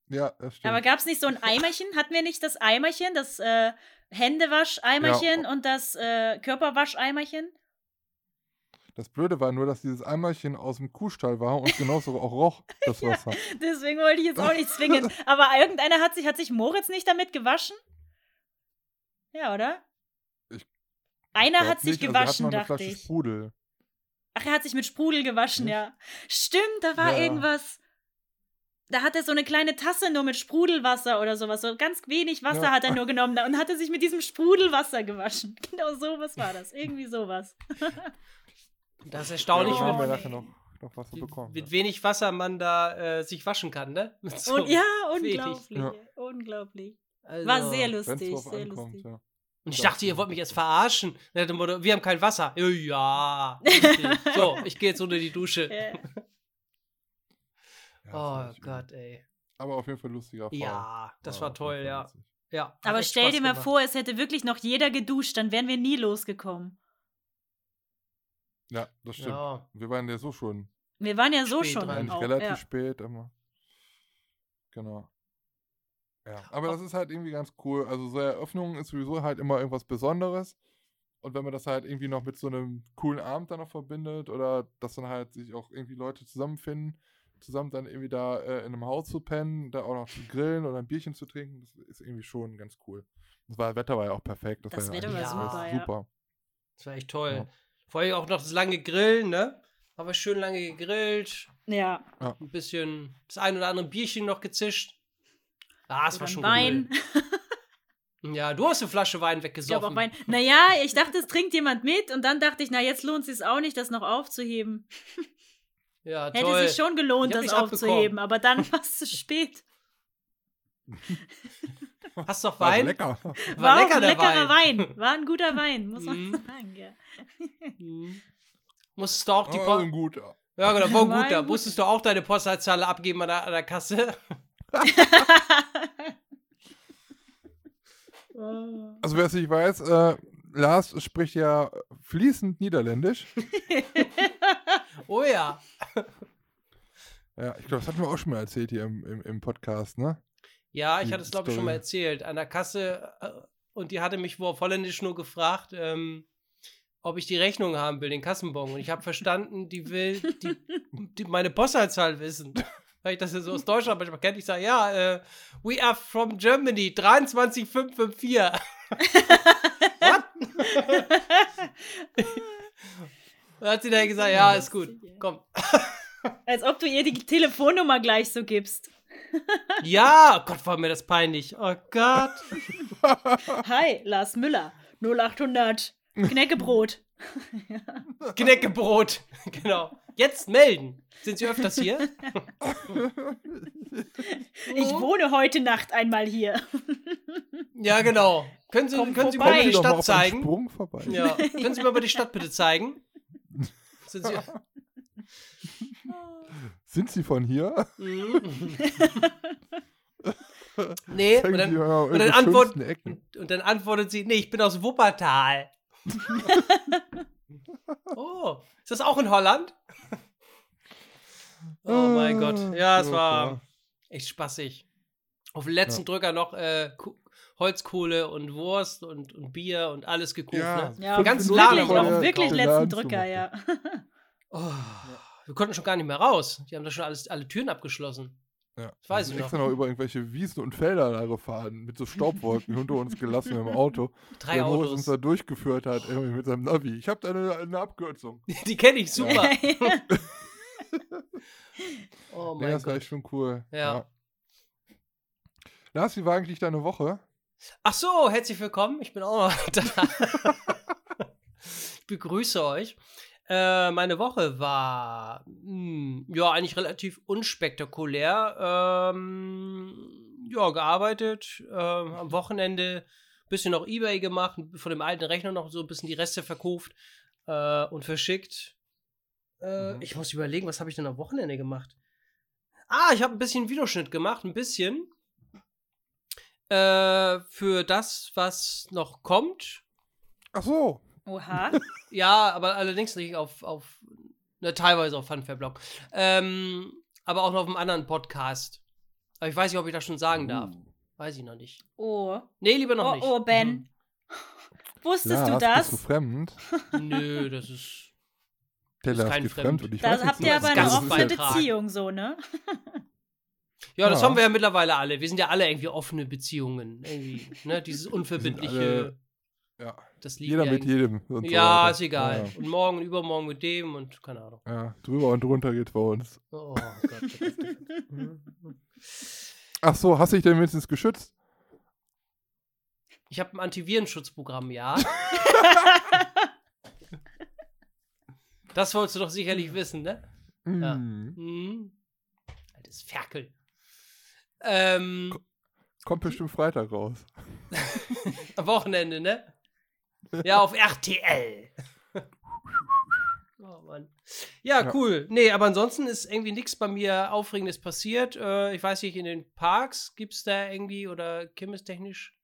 [SPEAKER 1] Ja, das stimmt.
[SPEAKER 3] Aber gab es nicht so ein Eimerchen? Hatten wir nicht das Eimerchen, das äh, Händewascheimerchen
[SPEAKER 1] Ja.
[SPEAKER 3] und das äh, Körperwascheimerchen?
[SPEAKER 1] Das Blöde war nur, dass dieses Eimerchen aus dem Kuhstall war und genauso auch roch, das Wasser.
[SPEAKER 3] Deswegen wollte ich jetzt auch nicht zwingen. Aber irgendeiner hat sich, hat sich Moritz nicht damit gewaschen? Ja, oder?
[SPEAKER 1] Ich
[SPEAKER 3] Einer hat sich
[SPEAKER 1] nicht, also
[SPEAKER 3] gewaschen,
[SPEAKER 1] eine
[SPEAKER 3] dachte ich.
[SPEAKER 1] Sprudel.
[SPEAKER 3] Ach, er hat sich mit Sprudel gewaschen,
[SPEAKER 1] Nicht?
[SPEAKER 3] ja. Stimmt, da war
[SPEAKER 1] Ja, ja.
[SPEAKER 3] irgendwas. Da hat er so eine kleine Tasse nur mit Sprudelwasser oder sowas. So ganz wenig Wasser
[SPEAKER 1] Ja.
[SPEAKER 3] hat er nur genommen und hatte sich mit diesem Sprudelwasser gewaschen. Genau sowas war das. Irgendwie sowas.
[SPEAKER 4] Das ist
[SPEAKER 1] Ja,
[SPEAKER 4] erstaunlich,
[SPEAKER 1] haben wir nachher noch, noch Wasser bekommen.
[SPEAKER 4] mit
[SPEAKER 1] ja.
[SPEAKER 4] wenig Wasser man da äh, sich waschen kann, ne? So
[SPEAKER 3] Und ja, unglaublich.
[SPEAKER 1] Ja.
[SPEAKER 3] Unglaublich.
[SPEAKER 4] Also-
[SPEAKER 3] War sehr lustig, sehr
[SPEAKER 1] ankommt,
[SPEAKER 3] lustig.
[SPEAKER 1] ja.
[SPEAKER 4] Und ich
[SPEAKER 1] Ja.
[SPEAKER 4] dachte, ihr wollt mich jetzt verarschen. Wir haben kein Wasser. Ja, Ja. so, ich gehe jetzt unter die Dusche.
[SPEAKER 1] Ja, war
[SPEAKER 4] Oh Gott,
[SPEAKER 1] übel.
[SPEAKER 4] ey.
[SPEAKER 1] Aber auf jeden Fall lustiger Erfahrung.
[SPEAKER 4] Ja, das war
[SPEAKER 1] jeden
[SPEAKER 4] toll,
[SPEAKER 1] Fall
[SPEAKER 4] ja. ja.
[SPEAKER 3] aber stell
[SPEAKER 4] Spaß
[SPEAKER 3] dir mal
[SPEAKER 4] gemacht.
[SPEAKER 3] vor, es hätte wirklich noch jeder geduscht, dann wären wir nie losgekommen.
[SPEAKER 1] Ja, das stimmt.
[SPEAKER 4] Ja.
[SPEAKER 1] Wir waren ja so schon
[SPEAKER 3] Wir waren ja so
[SPEAKER 4] Spät
[SPEAKER 3] schon
[SPEAKER 1] eigentlich
[SPEAKER 3] auch,
[SPEAKER 1] relativ
[SPEAKER 3] ja.
[SPEAKER 1] spät, aber genau. Ja, aber das ist halt irgendwie ganz cool. Also so Eröffnung ist sowieso halt immer irgendwas Besonderes. Und wenn man das halt irgendwie noch mit so einem coolen Abend dann noch verbindet oder dass dann halt sich auch irgendwie Leute zusammenfinden, zusammen dann irgendwie da äh, in einem Haus zu pennen, da auch noch zu grillen oder ein Bierchen zu trinken, das ist irgendwie schon ganz cool. Das war, Wetter war ja auch perfekt.
[SPEAKER 3] Das
[SPEAKER 1] war
[SPEAKER 3] Wetter
[SPEAKER 1] ja
[SPEAKER 4] war super,
[SPEAKER 3] ja.
[SPEAKER 1] super.
[SPEAKER 4] Das war echt toll.
[SPEAKER 1] Ja.
[SPEAKER 4] Vor allem auch noch das lange Grillen, ne? Haben wir schön lange gegrillt.
[SPEAKER 3] Ja.
[SPEAKER 4] Ein bisschen das ein oder andere Bierchen noch gezischt. Ah, es war schon
[SPEAKER 3] Wein.
[SPEAKER 4] Ja, du hast eine Flasche Wein
[SPEAKER 3] Ich
[SPEAKER 4] weggesoffen.
[SPEAKER 3] auch Wein. Naja, ich dachte, es trinkt jemand mit und dann dachte ich, na, jetzt lohnt es sich auch nicht, das noch aufzuheben.
[SPEAKER 4] Ja,
[SPEAKER 3] Hätte
[SPEAKER 4] toll.
[SPEAKER 3] sich schon gelohnt, das aufzuheben, aber dann war es zu spät.
[SPEAKER 4] Hast doch
[SPEAKER 1] War
[SPEAKER 4] Wein?
[SPEAKER 1] lecker.
[SPEAKER 4] War,
[SPEAKER 3] War,
[SPEAKER 4] lecker
[SPEAKER 3] auch ein leckerer
[SPEAKER 4] Wein.
[SPEAKER 3] Wein. War ein guter Wein, muss man
[SPEAKER 4] Mhm.
[SPEAKER 3] sagen. Ja.
[SPEAKER 4] Mhm. Musstest du auch die
[SPEAKER 1] Oh,
[SPEAKER 4] Po-
[SPEAKER 1] ein guter.
[SPEAKER 4] Ja, genau, war
[SPEAKER 3] War
[SPEAKER 4] gut. Da
[SPEAKER 3] ein
[SPEAKER 4] musstest du auch deine Postleitzahl abgeben an der, an der Kasse.
[SPEAKER 1] Also wer es nicht weiß, äh, Lars spricht ja fließend Niederländisch.
[SPEAKER 4] Oh ja.
[SPEAKER 1] Ja, ich glaube, das hatten wir auch schon mal erzählt hier im, im, im Podcast, ne?
[SPEAKER 4] Ja, ich
[SPEAKER 1] Die
[SPEAKER 4] hatte es, glaube ich, schon mal erzählt. An der Kasse. äh, Und die hatte mich wohl auf Holländisch nur gefragt, ähm, ob ich die Rechnung haben will, den Kassenbon. Und ich habe verstanden, die will die, die meine Postleitzahl wissen. Weil ich das ja so aus Deutschland manchmal kenne. Ich sage, ja, äh, we are from Germany, 23554. What? Dann hat sie dann gesagt, ja, ist gut, komm.
[SPEAKER 3] Als ob du ihr die Telefonnummer gleich so gibst.
[SPEAKER 4] Ja, Gott, war mir das peinlich. Oh Gott.
[SPEAKER 3] Hi, Lars Müller. 0800 Knäckebrot.
[SPEAKER 4] Knäckebrot. Genau. Jetzt melden. Sind Sie öfters hier?
[SPEAKER 3] Ich wohne heute Nacht einmal hier.
[SPEAKER 4] Ja, genau. Können Sie,
[SPEAKER 3] Komm
[SPEAKER 4] können Sie mal die Stadt zeigen? Ja. Können Sie mir mal die Stadt bitte zeigen? Sind Sie.
[SPEAKER 1] Sind Sie von hier?
[SPEAKER 4] Nee, und dann, und dann antwort- und dann antwortet sie: Nee, ich bin aus Wuppertal. oh, ist das auch in Holland? Oh mein Gott. Ja, es war echt spaßig. Auf den letzten
[SPEAKER 1] Ja.
[SPEAKER 4] Drücker noch äh, Holzkohle und Wurst und, und Bier und alles gekauft.
[SPEAKER 1] Ja.
[SPEAKER 4] Ne?
[SPEAKER 3] Ja,
[SPEAKER 4] ganz
[SPEAKER 3] wirklich,
[SPEAKER 4] wir
[SPEAKER 3] auch wirklich letzten Drücker, ja.
[SPEAKER 4] Oh, wir konnten schon gar nicht mehr raus. Die haben da schon alles, alle Türen abgeschlossen.
[SPEAKER 1] Ja.
[SPEAKER 4] Das weiß
[SPEAKER 1] wir sind
[SPEAKER 4] ich
[SPEAKER 1] extra noch über irgendwelche Wiesen und Felder da gefahren, mit so Staubwolken hinter uns gelassen im Auto.
[SPEAKER 4] Drei
[SPEAKER 1] der Moritz uns
[SPEAKER 4] Autos.
[SPEAKER 1] da durchgeführt hat, irgendwie mit seinem Navi. Ich habe da eine, eine Abkürzung.
[SPEAKER 4] Die kenne ich super. Oh
[SPEAKER 1] Nee,
[SPEAKER 4] mein
[SPEAKER 1] das war
[SPEAKER 4] Gott.
[SPEAKER 1] echt schon cool.
[SPEAKER 4] Ja.
[SPEAKER 1] Lars, wie war eigentlich deine Woche?
[SPEAKER 4] Ach so, herzlich willkommen. Ich bin auch noch da. ich begrüße euch. Äh, meine Woche war hm, ja eigentlich relativ unspektakulär. Ähm, ja, gearbeitet, ähm, am Wochenende ein bisschen noch Ebay gemacht, von dem alten Rechner noch so ein bisschen die Reste verkauft äh, und verschickt. Äh,
[SPEAKER 1] Mhm.
[SPEAKER 4] Ich muss überlegen, was habe ich denn am Wochenende gemacht? Ah, ich habe ein bisschen Videoschnitt gemacht, ein bisschen. Äh, für das, was noch kommt.
[SPEAKER 1] Ach so.
[SPEAKER 3] Oha.
[SPEAKER 4] Ja, aber allerdings nicht auf, auf ne, teilweise auf Funfair-Blog. Ähm, aber auch noch auf einem anderen Podcast. Aber ich weiß nicht, ob ich das schon sagen darf.
[SPEAKER 1] Uh.
[SPEAKER 4] Weiß ich noch nicht.
[SPEAKER 3] Oh.
[SPEAKER 4] Nee, lieber noch
[SPEAKER 3] Oh,
[SPEAKER 4] nicht.
[SPEAKER 3] oh, Ben. Wusstest
[SPEAKER 1] Lars,
[SPEAKER 3] du das?
[SPEAKER 1] bist du fremd?
[SPEAKER 4] Nö, das ist.
[SPEAKER 1] Der
[SPEAKER 4] ist
[SPEAKER 1] Lars
[SPEAKER 4] kein
[SPEAKER 1] geht
[SPEAKER 4] Fremd.
[SPEAKER 1] fremd und ich
[SPEAKER 3] Da
[SPEAKER 1] weiß
[SPEAKER 3] habt ihr
[SPEAKER 4] das
[SPEAKER 3] aber
[SPEAKER 4] ist
[SPEAKER 3] eine offene. Beziehung, so, ne?
[SPEAKER 4] Ja, das
[SPEAKER 1] Ja.
[SPEAKER 4] haben wir ja mittlerweile alle. Wir sind ja alle irgendwie offene Beziehungen. Irgendwie, ne? Dieses unverbindliche.
[SPEAKER 1] Ja.
[SPEAKER 4] Das liegt
[SPEAKER 1] Jeder
[SPEAKER 4] ja
[SPEAKER 1] mit jedem. Und so
[SPEAKER 4] Ja,
[SPEAKER 1] weiter.
[SPEAKER 4] ist egal.
[SPEAKER 1] Ja,
[SPEAKER 4] Und morgen, übermorgen mit dem und keine Ahnung.
[SPEAKER 1] ja, drüber und drunter geht's bei uns.
[SPEAKER 4] Oh Gott. oh Gott.
[SPEAKER 1] Ach so, hast du dich denn wenigstens geschützt?
[SPEAKER 4] Ich habe ein Antivirenschutzprogramm, ja. das wolltest du doch sicherlich wissen, ne? Ja.
[SPEAKER 1] Mhm.
[SPEAKER 4] Mhm. Altes Ferkel. Ähm,
[SPEAKER 1] Kommt bestimmt Freitag raus.
[SPEAKER 4] am Wochenende, ne? Ja, auf RTL. Oh Mann. Ja, cool. Nee, aber ansonsten ist irgendwie nichts bei mir Aufregendes passiert. Äh, ich weiß nicht, in den Parks gibt es da irgendwie oder kirmestechnisch.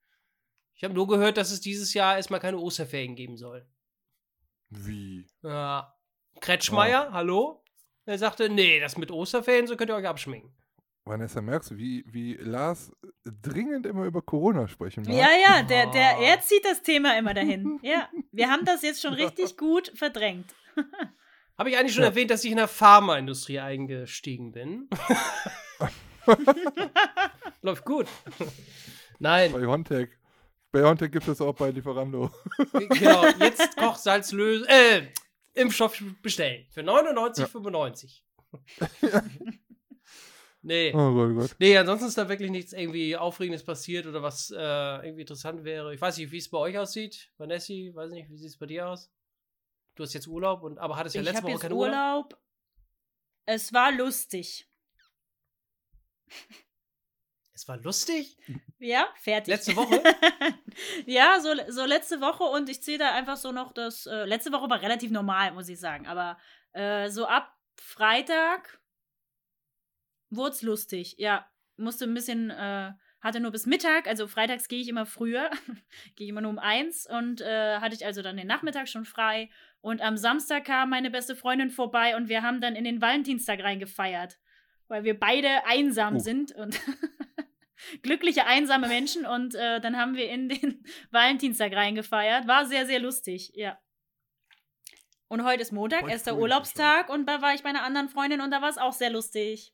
[SPEAKER 4] Ich habe nur gehört, dass es dieses Jahr erstmal keine Osterferien geben soll.
[SPEAKER 1] Wie?
[SPEAKER 4] Ja. Kretschmeier, hallo? Er sagte, nee, das mit Osterferien, so könnt ihr euch abschminken.
[SPEAKER 1] Vanessa, merkst du, wie, wie Lars dringend immer über Corona sprechen mag?
[SPEAKER 3] Ja, ja, der, der, er zieht das Thema immer dahin. Ja, wir haben das jetzt schon richtig gut verdrängt.
[SPEAKER 4] Habe ich eigentlich schon
[SPEAKER 1] Ja.
[SPEAKER 4] erwähnt, dass ich in der Pharmaindustrie eingestiegen bin? Läuft gut. Nein.
[SPEAKER 1] Bei Hontech. Biontech gibt es auch bei Lieferando.
[SPEAKER 4] genau, jetzt Kochsalz lösen, äh, Impfstoff bestellen. Für 99,95. Nee.
[SPEAKER 1] Oh Gott, Gott.
[SPEAKER 4] Nee, ansonsten ist da wirklich nichts irgendwie Aufregendes passiert oder was äh, irgendwie interessant wäre. Ich weiß nicht, wie es bei euch aussieht. Vanessi, weiß nicht, wie sieht es bei dir aus? Du hast jetzt Urlaub, und, aber hattest ja
[SPEAKER 3] ich
[SPEAKER 4] letzte Woche
[SPEAKER 3] jetzt
[SPEAKER 4] keinen Urlaub.
[SPEAKER 3] Urlaub. Es war lustig.
[SPEAKER 4] Es war lustig.
[SPEAKER 3] Ja, fertig.
[SPEAKER 4] Letzte Woche?
[SPEAKER 3] ja, so, so letzte Woche und ich zähle da einfach so noch das. Äh, letzte Woche war relativ normal, muss ich sagen. Aber äh, so ab Freitag wurde es lustig. Ja, musste ein bisschen. Äh, hatte nur bis Mittag, also freitags gehe ich immer früher, gehe ich immer nur um eins und äh, hatte ich also dann den Nachmittag schon frei. Und am Samstag kam meine beste Freundin vorbei und wir haben dann in den Valentinstag reingefeiert, weil wir beide einsam
[SPEAKER 1] Oh.
[SPEAKER 3] sind und glückliche, einsame Menschen. Und äh, dann haben wir in den Valentinstag reingefeiert. War sehr, sehr lustig, ja. Und heute ist Montag, erster Urlaubstag und da war ich bei einer anderen Freundin und da war es auch sehr lustig.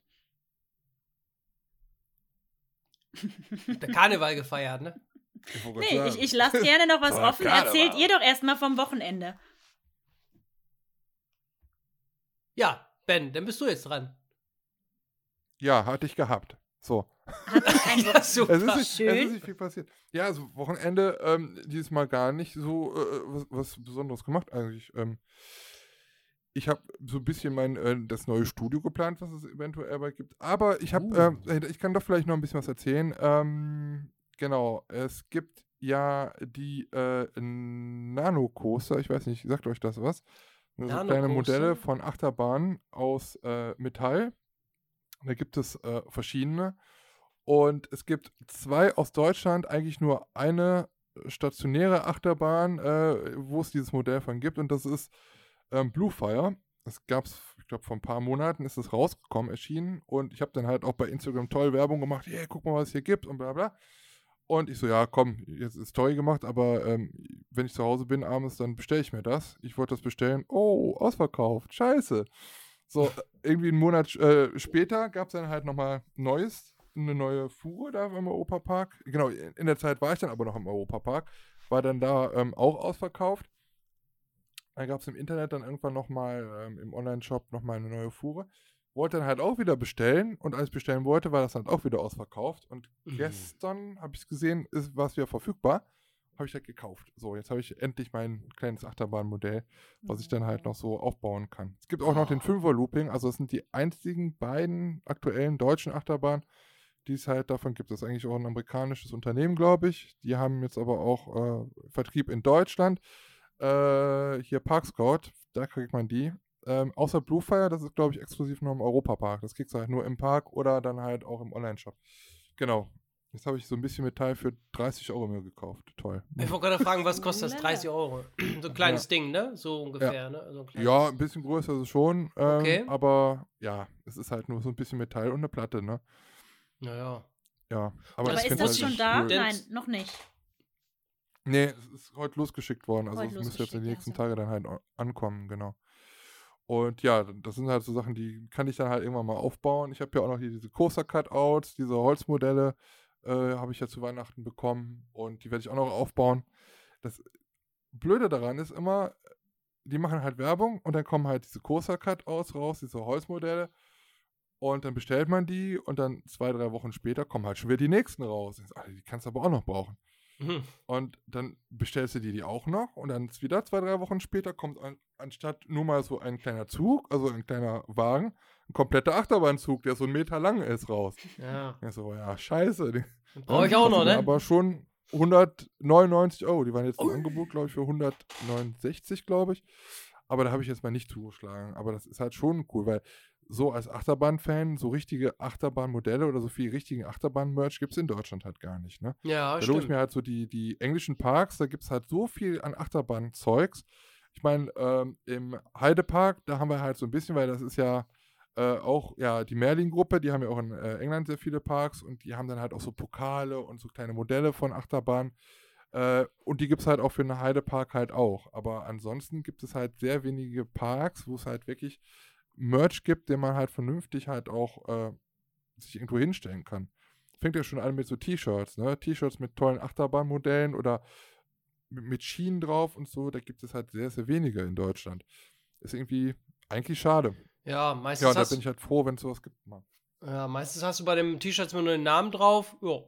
[SPEAKER 4] Der Karneval gefeiert, ne?
[SPEAKER 1] Ich
[SPEAKER 3] Nee, ich, ich lasse gerne noch was offen.
[SPEAKER 1] Karneval.
[SPEAKER 3] Erzählt ihr doch erstmal vom Wochenende.
[SPEAKER 4] Ja, Ben, dann bist du jetzt dran.
[SPEAKER 1] Ja, hatte ich gehabt. So.
[SPEAKER 4] Ja, super.
[SPEAKER 1] Es ist, nicht, es
[SPEAKER 3] Schön.
[SPEAKER 1] ist nicht viel passiert. Ja, also Wochenende ähm, dieses Mal gar nicht so äh, was, was Besonderes gemacht eigentlich. Ähm, ich habe so ein bisschen mein äh, das neue Studio geplant, was es eventuell bald gibt. Aber ich habe,
[SPEAKER 4] Uh.
[SPEAKER 1] ähm, ich kann doch vielleicht noch ein bisschen was erzählen. Ähm, genau, es gibt ja die äh, Nano-Coaster. Ich weiß nicht, sagt euch das was? So kleine? Modelle von Achterbahnen aus äh, Metall. Da gibt es äh, verschiedene. Und es gibt zwei aus Deutschland, eigentlich nur eine stationäre Achterbahn, äh, wo es dieses Modell von gibt. Und das ist ähm, Bluefire. Das gab es, ich glaube, vor ein paar Monaten ist es rausgekommen, erschienen. Und ich habe dann halt auch bei Instagram toll Werbung gemacht. Hey, guck mal, was es hier gibt und bla bla. Und ich so, ja, komm, jetzt ist toll gemacht, aber ähm, wenn ich zu Hause bin abends, dann bestelle ich mir das. Ich wollte das bestellen. Oh, ausverkauft. Scheiße. So, irgendwie einen Monat äh, später gab es dann halt nochmal Neues, eine neue Fuhre da im Europapark. Genau, in in der Zeit war ich dann aber noch im Europapark. War dann da ähm, auch ausverkauft. Dann gab es im Internet dann irgendwann nochmal ähm, im Online-Shop nochmal eine neue Fuhre. Wollte dann halt auch wieder bestellen und als ich bestellen wollte, war das dann auch wieder ausverkauft. Und
[SPEAKER 4] Mhm.
[SPEAKER 1] gestern habe ich es gesehen, war es wieder verfügbar. Habe ich halt gekauft. So, jetzt habe ich endlich mein kleines Achterbahnmodell, was ich dann halt noch so aufbauen kann. Es gibt auch noch den
[SPEAKER 4] Oh.
[SPEAKER 1] 5er Looping, also das sind die einzigen beiden aktuellen deutschen Achterbahnen, die es halt davon gibt. Das ist eigentlich auch ein amerikanisches Unternehmen, glaube ich. Die haben jetzt aber auch äh, Vertrieb in Deutschland. Äh, hier Park Scout, da kriegt man die. Ähm, außer Bluefire, das ist, glaube ich, exklusiv nur im Europapark. Das kriegst du halt nur im Park oder dann halt auch im Online-Shop. Genau. Jetzt habe ich so ein bisschen Metall für 30 Euro mir gekauft. Toll.
[SPEAKER 4] Ich wollte gerade fragen, was kostet das?
[SPEAKER 3] Lala.
[SPEAKER 4] 30 Euro. So ein kleines Ding, ne? So ungefähr, ne? So ein
[SPEAKER 1] Ja, ein bisschen größer ist es schon. Ähm,
[SPEAKER 4] Okay.
[SPEAKER 1] Aber ja, es ist halt nur so ein bisschen Metall und eine Platte, ne?
[SPEAKER 4] Naja.
[SPEAKER 1] Ja.
[SPEAKER 4] Aber
[SPEAKER 3] Aber ist
[SPEAKER 1] find's
[SPEAKER 3] das
[SPEAKER 1] halt
[SPEAKER 3] schon da?
[SPEAKER 1] cool.
[SPEAKER 3] Nein, noch nicht.
[SPEAKER 1] Nee, es ist heute losgeschickt worden. Also es müsste jetzt in den nächsten
[SPEAKER 3] losgeschickt,
[SPEAKER 1] Tagen dann halt ankommen, genau. Und ja, das sind halt so Sachen, die kann ich dann halt irgendwann mal aufbauen. Ich habe ja auch noch hier diese Coaster-Cutouts, diese Holzmodelle äh, habe ich ja zu Weihnachten bekommen und die werde ich auch noch aufbauen. Das Blöde daran ist immer, die machen halt Werbung und dann kommen halt diese Coaster-Cutouts raus, diese Holzmodelle und dann bestellt man die und dann zwei, drei Wochen später kommen halt schon wieder die nächsten raus. Die kannst du aber auch noch brauchen.
[SPEAKER 4] Mhm.
[SPEAKER 1] Und dann bestellst du dir die auch noch und dann ist wieder zwei, drei Wochen später kommt an, anstatt nur mal so ein kleiner Zug, also ein kleiner Wagen, ein kompletter Achterbahnzug, der so einen Meter lang ist, raus.
[SPEAKER 4] Ja.
[SPEAKER 1] Ja, so, ja, scheiße. Die,
[SPEAKER 4] Brauche ich auch noch, ne?
[SPEAKER 1] Aber schon 199 Euro. Die waren jetzt im Angebot, glaube ich, für 169, glaube ich. Aber da habe ich jetzt mal nicht zugeschlagen. Aber das ist halt schon cool, weil so als Achterbahn-Fan, so richtige Achterbahnmodelle oder so viel richtigen Achterbahn-Merch gibt es in Deutschland halt gar nicht, ne?
[SPEAKER 4] Ja,
[SPEAKER 1] Da lobe ich
[SPEAKER 4] stimmt.
[SPEAKER 1] mir halt so die, die englischen Parks, da gibt es halt so viel an Achterbahn-Zeugs. Ich meine, ähm, im Heidepark, da haben wir halt so ein bisschen, weil das ist ja äh, auch ja die Merlin-Gruppe, die haben ja auch in äh, England sehr viele Parks und die haben dann halt auch so Pokale und so kleine Modelle von Achterbahn. Äh, und die gibt es halt auch für einen Heidepark halt auch. Aber ansonsten gibt es halt sehr wenige Parks, wo es halt wirklich Merch gibt, den man halt vernünftig halt auch äh, sich irgendwo hinstellen kann. fängt ja schon an mit so T-Shirts, ne? T-Shirts mit tollen Achterbahnmodellen oder mit, Schienen drauf und so. Da gibt es halt sehr, sehr wenige in Deutschland. Ist irgendwie eigentlich schade.
[SPEAKER 4] Ja, meistens
[SPEAKER 1] Ja, und da bin ich halt froh, wenn es sowas gibt. Mal.
[SPEAKER 4] Ja, meistens hast du bei dem T-Shirts nur den Namen drauf. Ja.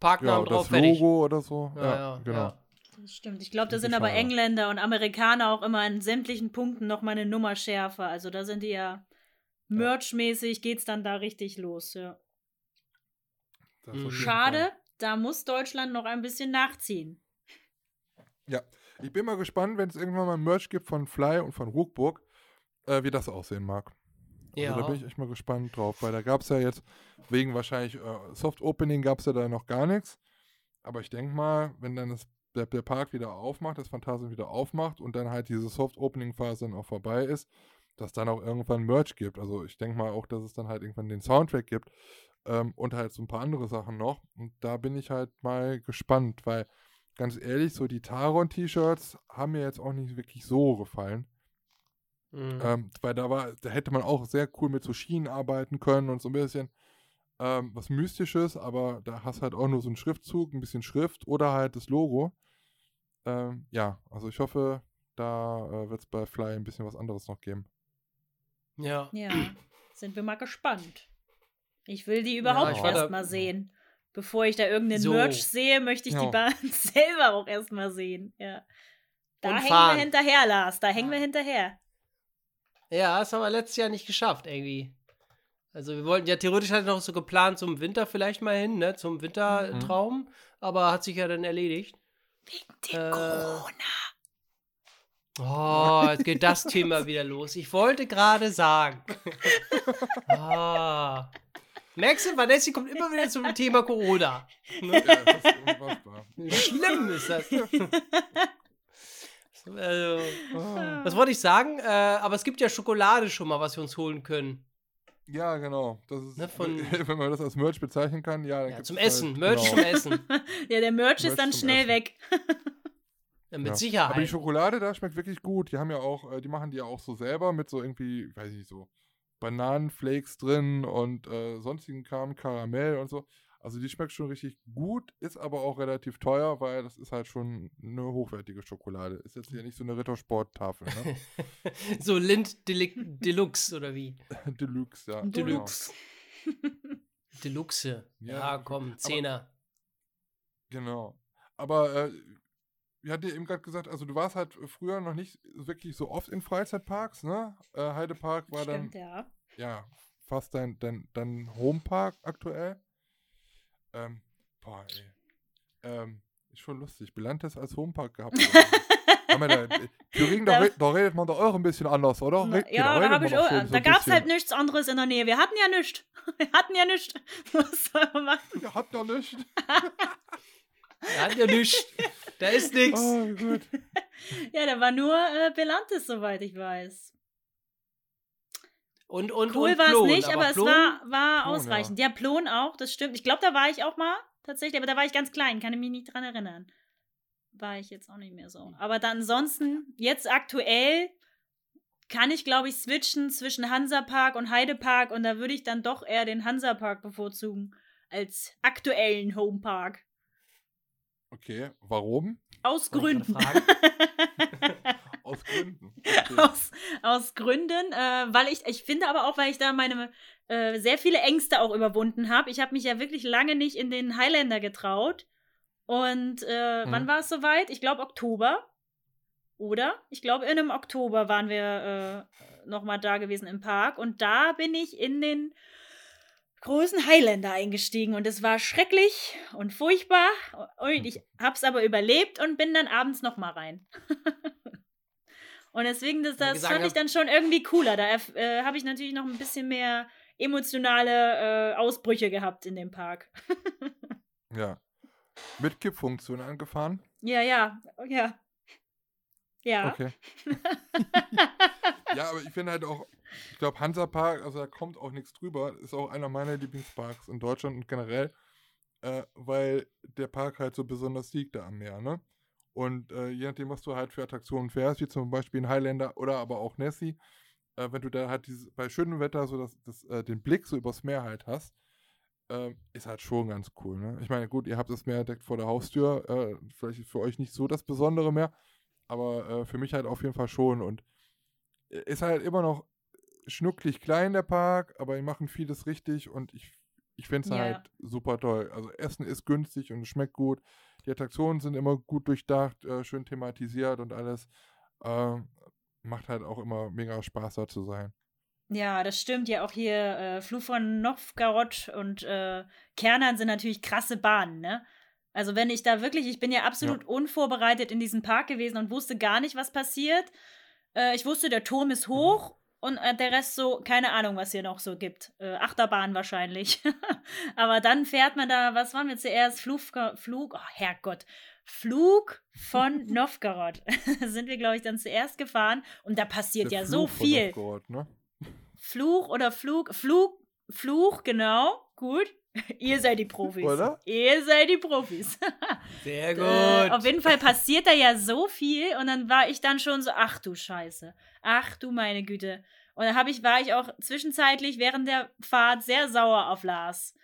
[SPEAKER 4] Parknamen
[SPEAKER 1] Ja,
[SPEAKER 4] drauf,
[SPEAKER 1] das
[SPEAKER 4] fertig.
[SPEAKER 1] Logo oder so.
[SPEAKER 4] Ja,
[SPEAKER 1] Ja,
[SPEAKER 4] ja,
[SPEAKER 1] genau.
[SPEAKER 4] ja.
[SPEAKER 3] Das stimmt. Ich glaube, da sind aber. Engländer und Amerikaner auch immer in sämtlichen Punkten noch mal eine Nummer schärfer. Also da sind die ja merchmäßig geht's dann da richtig los, ja.
[SPEAKER 4] Mhm.
[SPEAKER 3] Schade, da muss Deutschland noch ein bisschen nachziehen.
[SPEAKER 1] Ja, ich bin mal gespannt, wenn es irgendwann mal Merch gibt von Fly und von Ruckburg, äh, wie das aussehen mag. Also
[SPEAKER 4] Ja.
[SPEAKER 1] da bin ich echt mal gespannt drauf, weil da gab es ja jetzt, wegen wahrscheinlich äh, Soft Opening gab es ja da noch gar nichts. Aber ich denke mal, wenn dann das, der, der Park wieder aufmacht, das Phantasien wieder aufmacht und dann halt diese Soft Opening Phase dann auch vorbei ist, dass dann auch irgendwann Merch gibt. Also ich denke mal auch, dass es dann halt irgendwann den Soundtrack gibt ähm, und halt so ein paar andere Sachen noch. Und da bin ich halt mal gespannt, weil ganz ehrlich, so die Taron-T-Shirts haben mir jetzt auch nicht wirklich so gefallen.
[SPEAKER 4] Mhm.
[SPEAKER 1] Ähm, weil da war, da hätte man auch sehr cool mit so Schienen arbeiten können und so ein bisschen ähm, was Mystisches, aber da hast halt auch nur so einen Schriftzug, ein bisschen Schrift oder halt das Logo. Ähm, ja, also ich hoffe, da äh, wird es bei Fly ein bisschen was anderes noch geben.
[SPEAKER 4] ja.
[SPEAKER 3] Ja, sind wir mal gespannt. Ich will die überhaupt
[SPEAKER 4] ich war da-
[SPEAKER 3] erst mal sehen. Bevor ich da irgendeinen
[SPEAKER 4] So.
[SPEAKER 3] Merch sehe, möchte ich
[SPEAKER 1] Ja.
[SPEAKER 3] die Bahn selber auch erst mal sehen. Ja. Da
[SPEAKER 4] Und
[SPEAKER 3] hängen
[SPEAKER 4] fahren.
[SPEAKER 3] wir hinterher, Lars. Da hängen wir hinterher.
[SPEAKER 4] Ja, das haben wir letztes Jahr nicht geschafft, irgendwie. Also wir wollten ja theoretisch halt noch so geplant zum Winter vielleicht mal hin, ne? Zum Wintertraum, aber hat sich ja dann erledigt.
[SPEAKER 3] Den
[SPEAKER 4] Äh,
[SPEAKER 3] Corona.
[SPEAKER 4] Oh, jetzt geht das Thema wieder los. Ich wollte gerade sagen. ah. Merkst du, Vanessa kommt immer wieder zum Thema Corona. Ne?
[SPEAKER 1] Ja, das ist unfassbar.
[SPEAKER 4] Schlimm ist das. also,
[SPEAKER 1] Ah.
[SPEAKER 4] was wollte ich sagen? Äh, aber es gibt ja Schokolade schon mal, was wir uns holen können.
[SPEAKER 1] Ja, genau. Das ist,
[SPEAKER 4] Ne, von-
[SPEAKER 1] wenn man das als Merch bezeichnen kann, ja. Dann
[SPEAKER 4] Ja, zum
[SPEAKER 1] halt,
[SPEAKER 4] Essen. Merch
[SPEAKER 1] genau.
[SPEAKER 4] zum Essen.
[SPEAKER 3] Ja, der Merch ist
[SPEAKER 1] Merch
[SPEAKER 3] dann
[SPEAKER 1] zum
[SPEAKER 3] schnell
[SPEAKER 1] Essen.
[SPEAKER 3] weg.
[SPEAKER 4] Ja, mit
[SPEAKER 1] Ja.
[SPEAKER 4] Sicherheit.
[SPEAKER 1] Aber die Schokolade da schmeckt wirklich gut. Die haben ja auch, äh, die machen die ja auch so selber mit so irgendwie, weiß ich nicht, so Bananenflakes drin und äh, sonstigen Kram, Karamell und so. Also die schmeckt schon richtig gut, ist aber auch relativ teuer, weil das ist halt schon eine hochwertige Schokolade. Ist jetzt hier nicht so eine Rittersporttafel, ne?
[SPEAKER 4] so Lind Deluxe oder wie?
[SPEAKER 1] Deluxe, ja.
[SPEAKER 4] Deluxe. Deluxe. Ja,
[SPEAKER 1] Ja,
[SPEAKER 4] komm, Zehner.
[SPEAKER 1] Genau. genau. Aber äh, wir hatten ja eben gerade gesagt, also du warst halt früher noch nicht wirklich so oft in Freizeitparks, ne? Äh, Heidepark war dann
[SPEAKER 3] Stimmt, ja.
[SPEAKER 1] ja, fast dein, dein, dein Homepark aktuell. Ähm, boah, ey. Ähm, ist schon lustig. Bilantes als Homepark gehabt. Haben wir da, äh, Thüringen, da,
[SPEAKER 3] Da-
[SPEAKER 1] da redet man doch auch ein bisschen anders, oder?
[SPEAKER 3] Na,
[SPEAKER 1] Red-
[SPEAKER 3] ja, da ich auch.
[SPEAKER 1] schon so
[SPEAKER 3] Da gab es halt nichts anderes in der Nähe. Wir hatten ja nichts. Wir hatten ja nichts. Was soll man machen?
[SPEAKER 1] Ihr habt doch nichts.
[SPEAKER 4] Er hat ja nichts. Da ist nichts.
[SPEAKER 1] Oh.
[SPEAKER 3] Ja, da war nur äh, Belantes, soweit ich weiß.
[SPEAKER 4] Und, und,
[SPEAKER 3] Cool
[SPEAKER 4] und
[SPEAKER 3] war es nicht, aber, es
[SPEAKER 4] Plon-
[SPEAKER 3] war, war
[SPEAKER 1] Plon,
[SPEAKER 3] ausreichend. Ja. Plon auch, das stimmt. Ich glaube, da war ich auch mal tatsächlich, aber da war ich ganz klein, kann ich mich nicht dran erinnern. War ich jetzt auch nicht mehr so. Aber dann ansonsten, jetzt aktuell kann ich, glaube ich, switchen zwischen Hansapark und Heidepark und da würde ich dann doch eher den Hansapark bevorzugen als aktuellen Homepark.
[SPEAKER 1] Okay, warum?
[SPEAKER 3] Aus Gründen.
[SPEAKER 1] Aus Gründen. Okay.
[SPEAKER 3] aus, aus Gründen, äh, weil ich, ich finde aber auch, weil ich da meine äh, sehr viele Ängste auch überwunden habe. Ich habe mich ja wirklich lange nicht in den Highlander getraut. Und äh,
[SPEAKER 1] Mhm.
[SPEAKER 3] wann war es soweit? Ich glaube Oktober. Oder? Ich glaube, in einem Oktober waren wir äh, nochmal da gewesen im Park. Und da bin ich in den großen Highlander eingestiegen. Und es war schrecklich und furchtbar. Und ich habe es aber überlebt und bin dann abends nochmal rein. und deswegen, das, das
[SPEAKER 4] gesagt
[SPEAKER 3] fand ich dann schon irgendwie cooler. Da äh, habe ich natürlich noch ein bisschen mehr emotionale äh, Ausbrüche gehabt in dem Park.
[SPEAKER 1] Ja. Mit Kippfunktion angefahren?
[SPEAKER 3] Ja, ja, ja. Ja.
[SPEAKER 1] Okay. ja, aber ich finde halt auch, ich glaube, Hansapark, also da kommt auch nichts drüber, ist auch einer meiner Lieblingsparks in Deutschland und generell, äh, weil der Park halt so besonders liegt da am Meer, ne? Und äh, je nachdem, was du halt für Attraktionen fährst, wie zum Beispiel ein Highlander oder aber auch Nessie, äh, wenn du da halt dieses, bei schönem Wetter so das, das, äh, den Blick so übers Meer halt hast, ähm, ist halt schon ganz cool. Ne? Ich meine, gut, ihr habt das Meer direkt vor der Haustür. Äh, vielleicht ist für euch nicht so das Besondere mehr, aber äh, für mich halt auf jeden Fall schon. Und äh, ist halt immer noch schnucklig klein, der Park, aber die machen vieles richtig und ich, ich finde es
[SPEAKER 3] Ja.
[SPEAKER 1] halt super toll. Also Essen ist günstig und es schmeckt gut. Die Attraktionen sind immer gut durchdacht, äh, schön thematisiert und alles. Äh, macht halt auch immer mega Spaß, da zu sein.
[SPEAKER 3] Ja, das stimmt ja auch hier. Äh, Flug von Novgorod und äh, Kernan sind natürlich krasse Bahnen, ne? Also wenn ich da wirklich, ich bin ja absolut unvorbereitet in diesem Park gewesen und wusste gar nicht, was passiert. Äh, ich wusste, der Turm ist hoch und äh, der Rest so, keine Ahnung, was hier noch so gibt. Äh, Achterbahn wahrscheinlich. Aber dann fährt man da, was waren wir zuerst? Flug, Flug, oh Herrgott. Flug von Novgorod. sind wir, glaube ich, dann zuerst gefahren und da passiert
[SPEAKER 1] Der
[SPEAKER 3] ja so
[SPEAKER 1] Fluch von
[SPEAKER 3] viel.
[SPEAKER 1] Novgorod, ne?
[SPEAKER 3] Fluch oder Flug, Flug, Fluch, genau, gut. Ihr seid die Profis.
[SPEAKER 1] Oder?
[SPEAKER 3] Ihr seid die Profis.
[SPEAKER 4] Sehr gut.
[SPEAKER 3] Äh, auf jeden Fall passiert da ja so viel und dann war ich dann schon so, ach du Scheiße, ach du meine Güte. Und dann hab ich, war ich auch zwischenzeitlich während der Fahrt sehr sauer auf Lars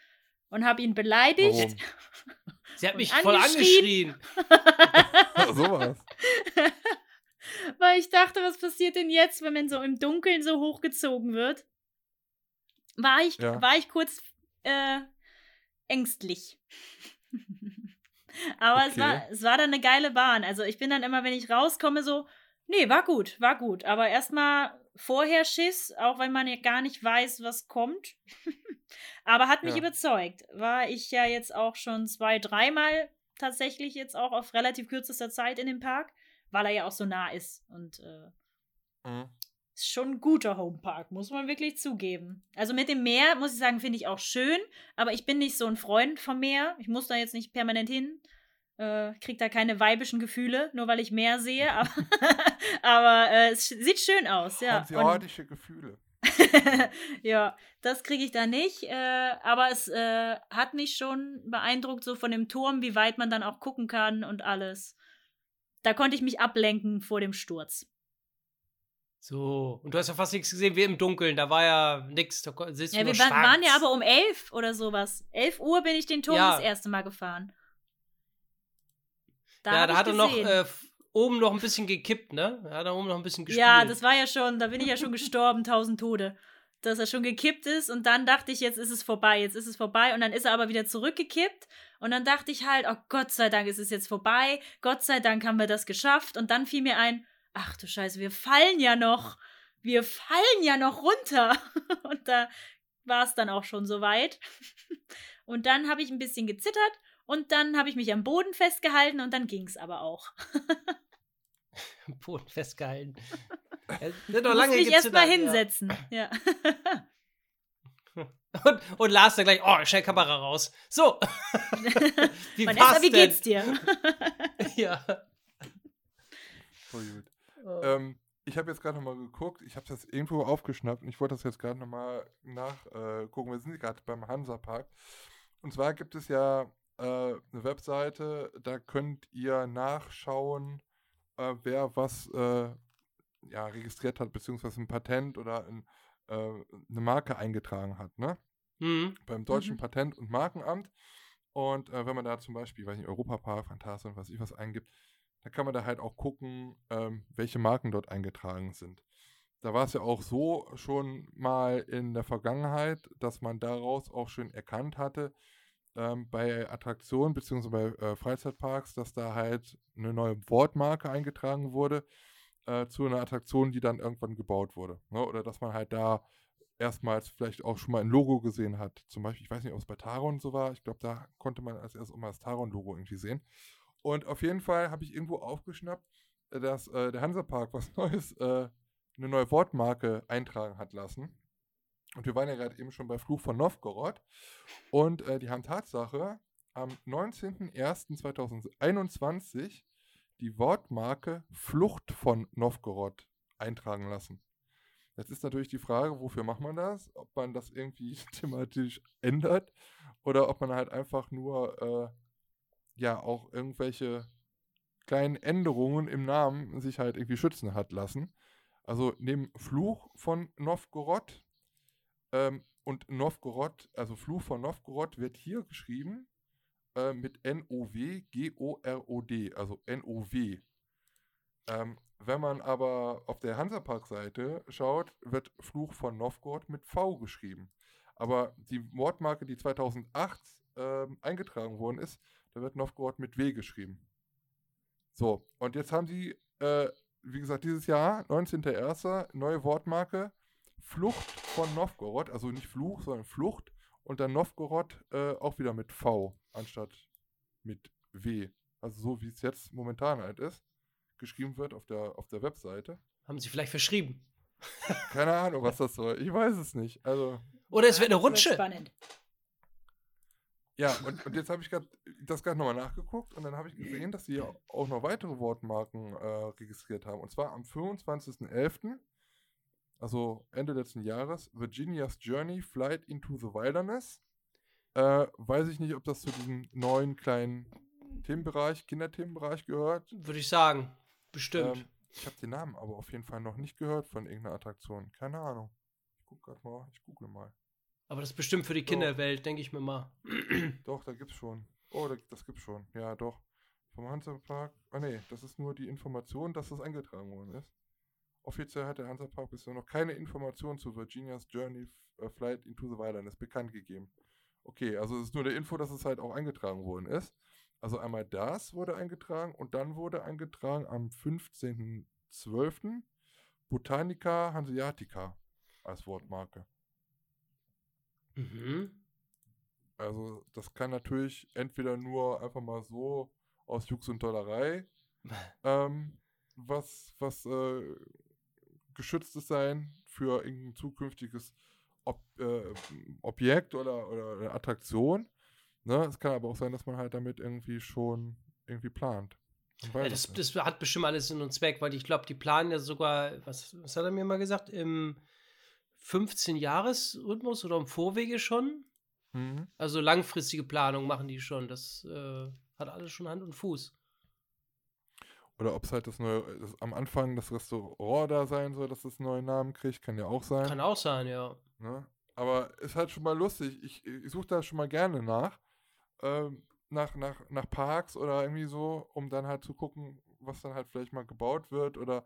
[SPEAKER 3] und habe ihn beleidigt.
[SPEAKER 4] Sie hat mich voll
[SPEAKER 3] angeschrien.
[SPEAKER 4] angeschrien.
[SPEAKER 1] Sowas.
[SPEAKER 3] Weil ich dachte, was passiert denn jetzt, wenn man so im Dunkeln so hochgezogen wird? War ich,
[SPEAKER 1] Ja.
[SPEAKER 3] war ich kurz äh, ängstlich. Aber es, war,
[SPEAKER 1] Okay.
[SPEAKER 3] es war dann eine geile Bahn. Also ich bin dann immer, wenn ich rauskomme, so, nee, war gut, war gut. Aber erstmal vorher Schiss, auch wenn man ja gar nicht weiß, was kommt. Aber hat mich
[SPEAKER 1] Ja.
[SPEAKER 3] überzeugt. War ich ja jetzt auch schon zwei, dreimal tatsächlich jetzt auch auf relativ kürzester Zeit in dem Park, weil er ja auch so nah ist. Und äh,
[SPEAKER 1] Mhm.
[SPEAKER 3] Ist schon ein guter Homepark, muss man wirklich zugeben. Also mit dem Meer, muss ich sagen, finde ich auch schön, aber ich bin nicht so ein Freund vom Meer. Ich muss da jetzt nicht permanent hin. Äh, krieg da keine weibischen Gefühle, nur weil ich Meer sehe, aber, aber äh, es sieht schön aus, ja.
[SPEAKER 1] Hanseatische Gefühle.
[SPEAKER 3] ja, das kriege ich da nicht. Äh, aber es äh, hat mich schon beeindruckt, so von dem Turm, wie weit man dann auch gucken kann und alles. Da konnte ich mich ablenken vor dem Sturz.
[SPEAKER 4] So, und du hast ja fast nichts gesehen wie im Dunkeln. Da war ja nichts.
[SPEAKER 3] Ja, wir wa-
[SPEAKER 4] schwarz.
[SPEAKER 3] waren ja aber um elf oder sowas. Elf Uhr bin ich den Turm
[SPEAKER 4] Ja.
[SPEAKER 3] das erste Mal gefahren. Da
[SPEAKER 4] ja, da
[SPEAKER 3] ich
[SPEAKER 4] hat er noch äh, oben noch ein bisschen gekippt, ne? Da hat er oben noch ein bisschen gespielt.
[SPEAKER 3] Ja, das war ja schon, da bin ich ja schon gestorben, tausend Tode. Dass er schon gekippt ist und dann dachte ich, jetzt ist es vorbei, jetzt ist es vorbei und dann ist er aber wieder zurückgekippt und dann dachte ich halt, oh Gott sei Dank ist es jetzt vorbei, Gott sei Dank haben wir das geschafft und dann fiel mir ein, ach du Scheiße, wir fallen ja noch, wir fallen ja noch runter und da war es dann auch schon soweit und dann habe ich ein bisschen gezittert und dann habe ich mich am Boden festgehalten und dann ging es aber auch.
[SPEAKER 4] Am Boden festgehalten. Hat doch
[SPEAKER 3] Muss
[SPEAKER 4] lange
[SPEAKER 3] mich erstmal hinsetzen. Ja.
[SPEAKER 4] Ja. Und, und Lars dann gleich, oh, schnell Kamera raus. So. wie
[SPEAKER 3] Vanessa,
[SPEAKER 4] war's
[SPEAKER 3] wie
[SPEAKER 4] denn?
[SPEAKER 3] geht's dir?
[SPEAKER 4] Ja.
[SPEAKER 1] Voll gut.
[SPEAKER 4] Oh.
[SPEAKER 1] Ähm, ich habe jetzt gerade nochmal geguckt, ich habe das irgendwo aufgeschnappt und ich wollte das jetzt gerade nochmal nachgucken. Äh. Wir sind gerade beim Hansapark. Und zwar gibt es ja äh, eine Webseite, da könnt ihr nachschauen, äh, wer was äh, ja, registriert hat, beziehungsweise ein Patent oder ein, äh, eine Marke eingetragen hat, ne?
[SPEAKER 4] Hm.
[SPEAKER 1] beim Deutschen
[SPEAKER 3] Mhm.
[SPEAKER 1] Patent- und Markenamt. Und äh, wenn man da zum Beispiel, weiß nicht, Europapark, Phantasialand, was ich was eingibt, dann kann man da halt auch gucken, ähm, welche Marken dort eingetragen sind. Da war es ja auch so schon mal in der Vergangenheit, dass man daraus auch schön erkannt hatte, ähm, bei Attraktionen bzw. bei äh, Freizeitparks, dass da halt eine neue Wortmarke eingetragen wurde äh, zu einer Attraktion, die dann irgendwann gebaut wurde. Ne? Oder dass man halt da erstmals vielleicht auch schon mal ein Logo gesehen hat. Zum Beispiel, ich weiß nicht, ob es bei Taron so war. Ich glaube, da konnte man als erstes auch mal das Taron-Logo irgendwie sehen. Und auf jeden Fall habe ich irgendwo aufgeschnappt, äh, dass äh, der Hansapark was Neues, äh, eine neue Wortmarke eintragen hat lassen. Und wir waren ja gerade eben schon bei Fluch von Novgorod. Und äh, die haben Tatsache am 19.01.2021 die Wortmarke Flucht von Novgorod eintragen lassen. Jetzt ist natürlich die Frage, wofür macht man das? Ob man das irgendwie thematisch ändert oder ob man halt einfach nur äh, ja auch irgendwelche kleinen Änderungen im Namen sich halt irgendwie schützen hat lassen. Also neben Fluch von Novgorod ähm, und Novgorod, also Fluch von Novgorod, wird hier geschrieben äh, mit N-O-W-G-O-R-O-D, also N-O-W. Ähm, wenn man aber auf der Hansapark-Seite schaut, wird Fluch von Novgorod mit V geschrieben. Aber die Wortmarke, die 2008 ähm, eingetragen worden ist, da wird Novgorod mit W geschrieben. So, und jetzt haben sie, äh, wie gesagt, dieses Jahr, 19.01., neue Wortmarke, Flucht von Novgorod, also nicht Fluch, sondern Flucht und dann Novgorod äh, auch wieder mit V anstatt mit W. Also so wie es jetzt momentan halt ist, geschrieben wird auf der, auf der Webseite.
[SPEAKER 4] Haben sie vielleicht verschrieben.
[SPEAKER 1] Keine Ahnung, was das soll. Ich weiß es nicht. Also,
[SPEAKER 4] Oder es wird eine
[SPEAKER 3] Das wird
[SPEAKER 4] Rutsche.
[SPEAKER 3] Spannend.
[SPEAKER 1] Ja, und, und jetzt habe ich grad, das gerade nochmal nachgeguckt und dann habe ich gesehen, dass sie auch noch weitere Wortmarken äh, registriert haben. Und zwar am 25.11., also Ende letzten Jahres, Virginia's Journey Flight into the Wilderness. Äh, weiß ich nicht, ob das zu diesem neuen kleinen Themenbereich, Kinderthemenbereich gehört.
[SPEAKER 4] Würde ich sagen. Bestimmt.
[SPEAKER 1] Ähm, ich habe den Namen aber auf jeden Fall noch nicht gehört von irgendeiner Attraktion. Keine Ahnung. Ich guck grad mal, ich google mal.
[SPEAKER 4] Aber das ist bestimmt für die Kinderwelt, denke ich mir mal.
[SPEAKER 1] Doch, da gibt's schon. Oh, da, das gibt's schon. Ja, doch. Vom Hansapark. Ah, nee, das ist nur die Information, dass das eingetragen worden ist. Offiziell hat der Hansapark bisher noch keine Information zu Virginia's Journey äh, Flight into the Wilderness bekannt gegeben. Okay, also es ist nur der Info, dass es halt auch eingetragen worden ist. Also einmal das wurde eingetragen und dann wurde eingetragen am 15.12. Botanica Hanseatica als Wortmarke.
[SPEAKER 4] Mhm.
[SPEAKER 1] Also das kann natürlich entweder nur einfach mal so aus Jux und Dollerei ähm, was, was äh, geschütztes sein für irgendein zukünftiges Ob, äh, Objekt oder, oder Attraktion. Ne? Es kann aber auch sein, dass man halt damit irgendwie schon irgendwie plant.
[SPEAKER 4] Ja, das, das hat bestimmt alles Sinn und Zweck, weil ich glaube, die planen ja sogar, was, was hat er mir mal gesagt, im 15-Jahres-Rhythmus oder im Vorwege schon.
[SPEAKER 1] Mhm.
[SPEAKER 4] Also langfristige Planung machen die schon. Das äh, hat alles schon Hand und Fuß.
[SPEAKER 1] Oder ob es halt das neue, das, am Anfang das Restaurant da sein soll, dass es einen neuen Namen kriegt, kann ja auch sein.
[SPEAKER 4] Kann auch sein, ja.
[SPEAKER 1] Ne? Aber ist halt schon mal lustig. Ich, ich suche da schon mal gerne nach. Ähm, nach, nach, nach Parks oder irgendwie so, um dann halt zu gucken, was dann halt vielleicht mal gebaut wird oder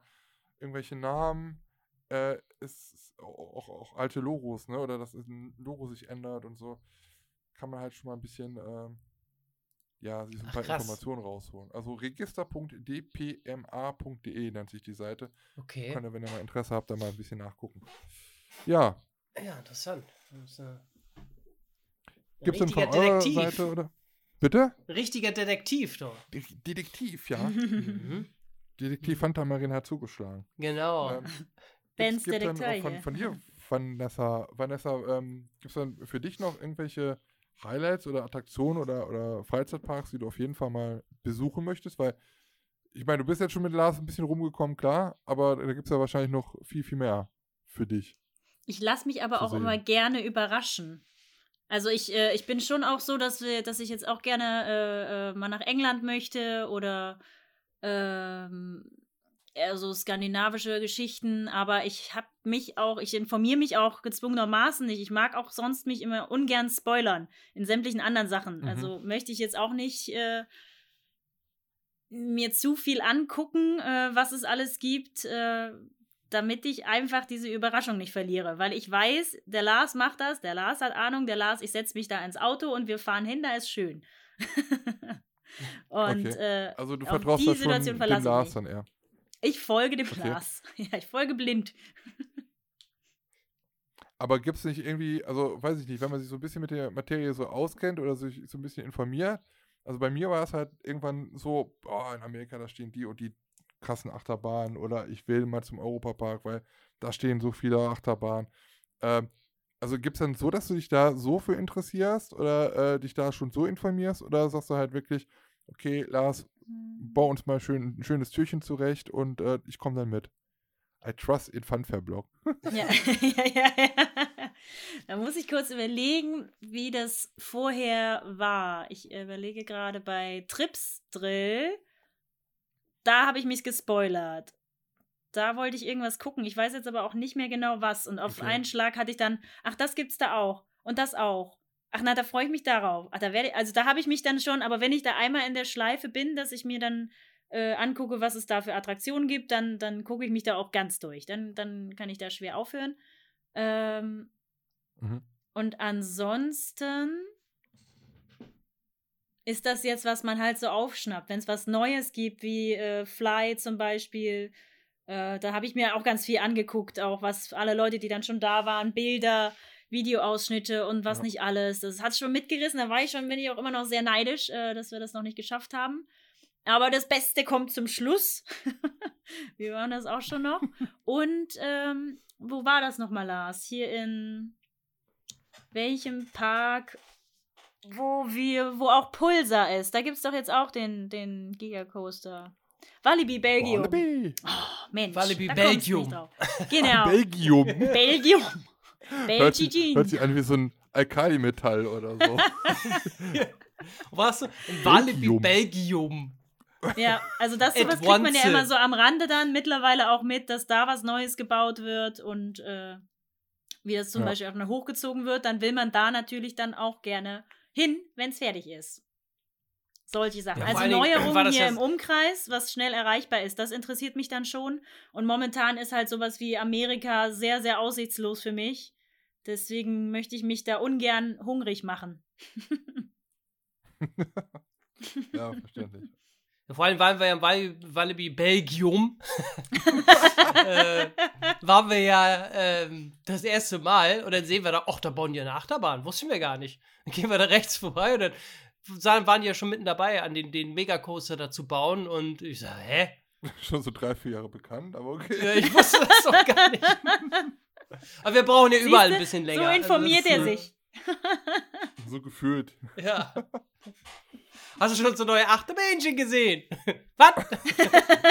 [SPEAKER 1] irgendwelche Namen. Äh, ist, auch, auch, alte Logos, ne? Oder dass ein Logo sich ändert und so. Kann man halt schon mal ein bisschen, ähm, ja, sich ein paar
[SPEAKER 4] krass.
[SPEAKER 1] Informationen rausholen. Also register.dpma.de nennt sich die Seite.
[SPEAKER 4] Okay.
[SPEAKER 1] Könnt ihr, wenn ihr mal Interesse habt, da mal ein bisschen nachgucken. Ja,
[SPEAKER 4] Ja, interessant. Äh,
[SPEAKER 1] Gibt es denn von eurer. Seite oder? Bitte?
[SPEAKER 4] Richtiger Detektiv, doch.
[SPEAKER 1] De Detektiv, ja.
[SPEAKER 4] Mhm.
[SPEAKER 1] Detektiv Fanta Marin hat zugeschlagen.
[SPEAKER 4] Genau.
[SPEAKER 1] Ähm,
[SPEAKER 3] Bens
[SPEAKER 1] gibt's- gibt's dann von, von dir, Vanessa, Vanessa ähm, gibt es dann für dich noch irgendwelche Highlights oder Attraktionen oder, oder Freizeitparks, die du auf jeden Fall mal besuchen möchtest? Weil, ich meine, du bist jetzt schon mit Lars ein bisschen rumgekommen, klar, aber da gibt es ja wahrscheinlich noch viel, viel mehr für dich.
[SPEAKER 3] Ich lasse mich aber auch
[SPEAKER 1] sehen.
[SPEAKER 3] immer gerne überraschen. Also ich, äh, ich bin schon auch so, dass, wir, dass ich jetzt auch gerne äh, äh, mal nach England möchte oder ähm, eher so skandinavische Geschichten, aber ich habe mich auch, ich informiere mich auch gezwungenermaßen nicht. Ich mag auch sonst mich immer ungern spoilern in sämtlichen anderen Sachen.
[SPEAKER 1] Mhm.
[SPEAKER 3] Also möchte ich jetzt auch nicht äh, mir zu viel angucken, äh, was es alles gibt, äh, damit ich einfach diese Überraschung nicht verliere. Weil ich weiß, der Lars macht das, der Lars hat Ahnung, der Lars, ich setze mich da ins Auto und wir fahren hin, da ist schön. und
[SPEAKER 1] Okay.
[SPEAKER 3] äh,
[SPEAKER 1] Also du
[SPEAKER 3] auf
[SPEAKER 1] vertraust
[SPEAKER 3] die
[SPEAKER 1] da schon
[SPEAKER 3] Situation
[SPEAKER 1] dem
[SPEAKER 3] verlasse ich
[SPEAKER 1] Lars dann eher.
[SPEAKER 3] Ich folge dem
[SPEAKER 1] Okay.
[SPEAKER 3] Lars. Ja, ich folge blind.
[SPEAKER 1] Aber gibt es nicht irgendwie, also weiß ich nicht, wenn man sich so ein bisschen mit der Materie so auskennt oder sich so ein bisschen informiert, also bei mir war es halt irgendwann so, boah, in Amerika, da stehen die und die krassen Achterbahnen oder ich will mal zum Europapark, weil da stehen so viele Achterbahnen. Ähm, also gibt es dann so, dass du dich da so für interessierst oder äh, dich da schon so informierst oder sagst du halt wirklich, okay, Lars, bau uns mal schön, ein schönes Türchen zurecht und äh, ich komme dann mit. I trust in Funfair Blog.
[SPEAKER 3] Ja, ja, ja, ja. Da muss ich kurz überlegen, wie das vorher war. Ich überlege gerade bei Trips Drill. Da habe ich mich gespoilert. da wollte ich irgendwas gucken. Ich weiß jetzt aber auch nicht mehr genau was. Und auf
[SPEAKER 1] Okay.
[SPEAKER 3] einen Schlag hatte ich dann, ach, das gibt's da auch. Und das auch. Ach na, da freue ich mich darauf. Ach, da werde also da habe ich mich dann schon, aber wenn ich da einmal in der Schleife bin, dass ich mir dann äh, angucke, was es da für Attraktionen gibt, dann, dann gucke ich mich da auch ganz durch. Dann, dann kann ich da schwer aufhören. Ähm,
[SPEAKER 1] Mhm.
[SPEAKER 3] und ansonsten ist das jetzt, was man halt so aufschnappt. Wenn es was Neues gibt, wie äh, Fly zum Beispiel, äh, da habe ich mir auch ganz viel angeguckt, auch was alle Leute, die dann schon da waren, Bilder, Videoausschnitte und was
[SPEAKER 1] Ja.
[SPEAKER 3] nicht alles. Das hat schon mitgerissen. Da war ich schon, bin ich auch immer noch sehr neidisch, äh, dass wir das noch nicht geschafft haben. Aber das Beste kommt zum Schluss. wir waren das auch schon noch. Und ähm, wo war das nochmal, Lars? Hier in welchem Park, wo wir, wo auch Pulsar ist. Da gibt es doch jetzt auch den, den Gigacoaster. Walibi Belgium.
[SPEAKER 1] Wallaby.
[SPEAKER 3] Oh, Mensch,
[SPEAKER 4] Walibi Belgium.
[SPEAKER 3] Genau.
[SPEAKER 1] Belgium.
[SPEAKER 3] Belgium.
[SPEAKER 1] Hört hört sich an wie so ein Alkali-Metall oder so.
[SPEAKER 4] In Walibi
[SPEAKER 1] Belgium.
[SPEAKER 4] Belgium.
[SPEAKER 3] Ja, also das sowas kriegt man ja immer so am Rande dann mittlerweile auch mit, dass da was Neues gebaut wird und äh, wie das zum
[SPEAKER 1] Ja.
[SPEAKER 3] Beispiel auch noch hochgezogen wird, dann will man da natürlich dann auch gerne hin, wenn es fertig ist. Solche Sachen.
[SPEAKER 4] Ja,
[SPEAKER 3] also
[SPEAKER 4] war
[SPEAKER 3] Neuerungen hier im Umkreis, was schnell erreichbar ist, das interessiert mich dann schon. Und momentan ist halt sowas wie Amerika sehr, sehr aussichtslos für mich. Deswegen möchte ich mich da ungern hungrig machen.
[SPEAKER 1] ja, verständlich.
[SPEAKER 4] Vor allem waren wir ja im Wal- Walibi Belgium. äh, waren wir ja ähm, das erste Mal und dann sehen wir da, ach, da bauen die eine Achterbahn. Wussten wir gar nicht. Dann gehen wir da rechts vorbei und dann waren die ja schon mitten dabei, an den, den Megacoaster da zu bauen und ich sage, hä?
[SPEAKER 1] Schon so drei, vier Jahre bekannt, aber okay.
[SPEAKER 4] Ja, ich wusste das doch gar nicht. Aber wir brauchen ja überall ein
[SPEAKER 3] Siehste,
[SPEAKER 4] bisschen länger.
[SPEAKER 3] So
[SPEAKER 4] Also
[SPEAKER 3] informiert
[SPEAKER 4] das
[SPEAKER 3] er sich.
[SPEAKER 1] So gefühlt.
[SPEAKER 4] Ja. Hast du schon so neue Achterbähnchen gesehen? Was?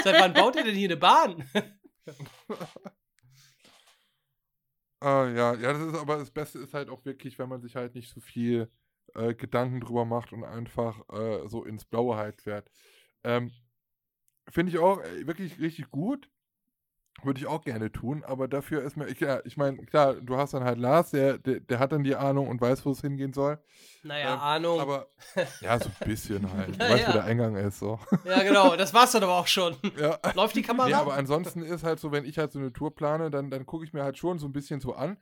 [SPEAKER 4] Seit wann baut ihr denn hier eine Bahn?
[SPEAKER 1] Ah, ja, ja, das ist aber das Beste ist halt auch wirklich, wenn man sich halt nicht so viel äh, Gedanken drüber macht und einfach äh, so ins Blaue halt fährt. Ähm, Finde ich auch äh, wirklich richtig gut. Würde ich auch gerne tun, aber dafür ist mir, ich, ja, ich meine, klar, du hast dann halt Lars, der, der, der hat dann die Ahnung und weiß, wo es hingehen soll.
[SPEAKER 4] Naja,
[SPEAKER 1] Ähm,
[SPEAKER 4] Ahnung.
[SPEAKER 1] Aber ja, so ein bisschen halt. Du
[SPEAKER 4] Ja,
[SPEAKER 1] weißt,
[SPEAKER 4] ja.
[SPEAKER 1] wo der Eingang ist, so.
[SPEAKER 4] ja, genau, das war's dann aber auch schon.
[SPEAKER 1] Ja.
[SPEAKER 4] Läuft die Kamera?
[SPEAKER 1] Ja, aber ansonsten ist halt so, wenn ich halt so eine Tour plane, dann, dann gucke ich mir halt schon so ein bisschen so an,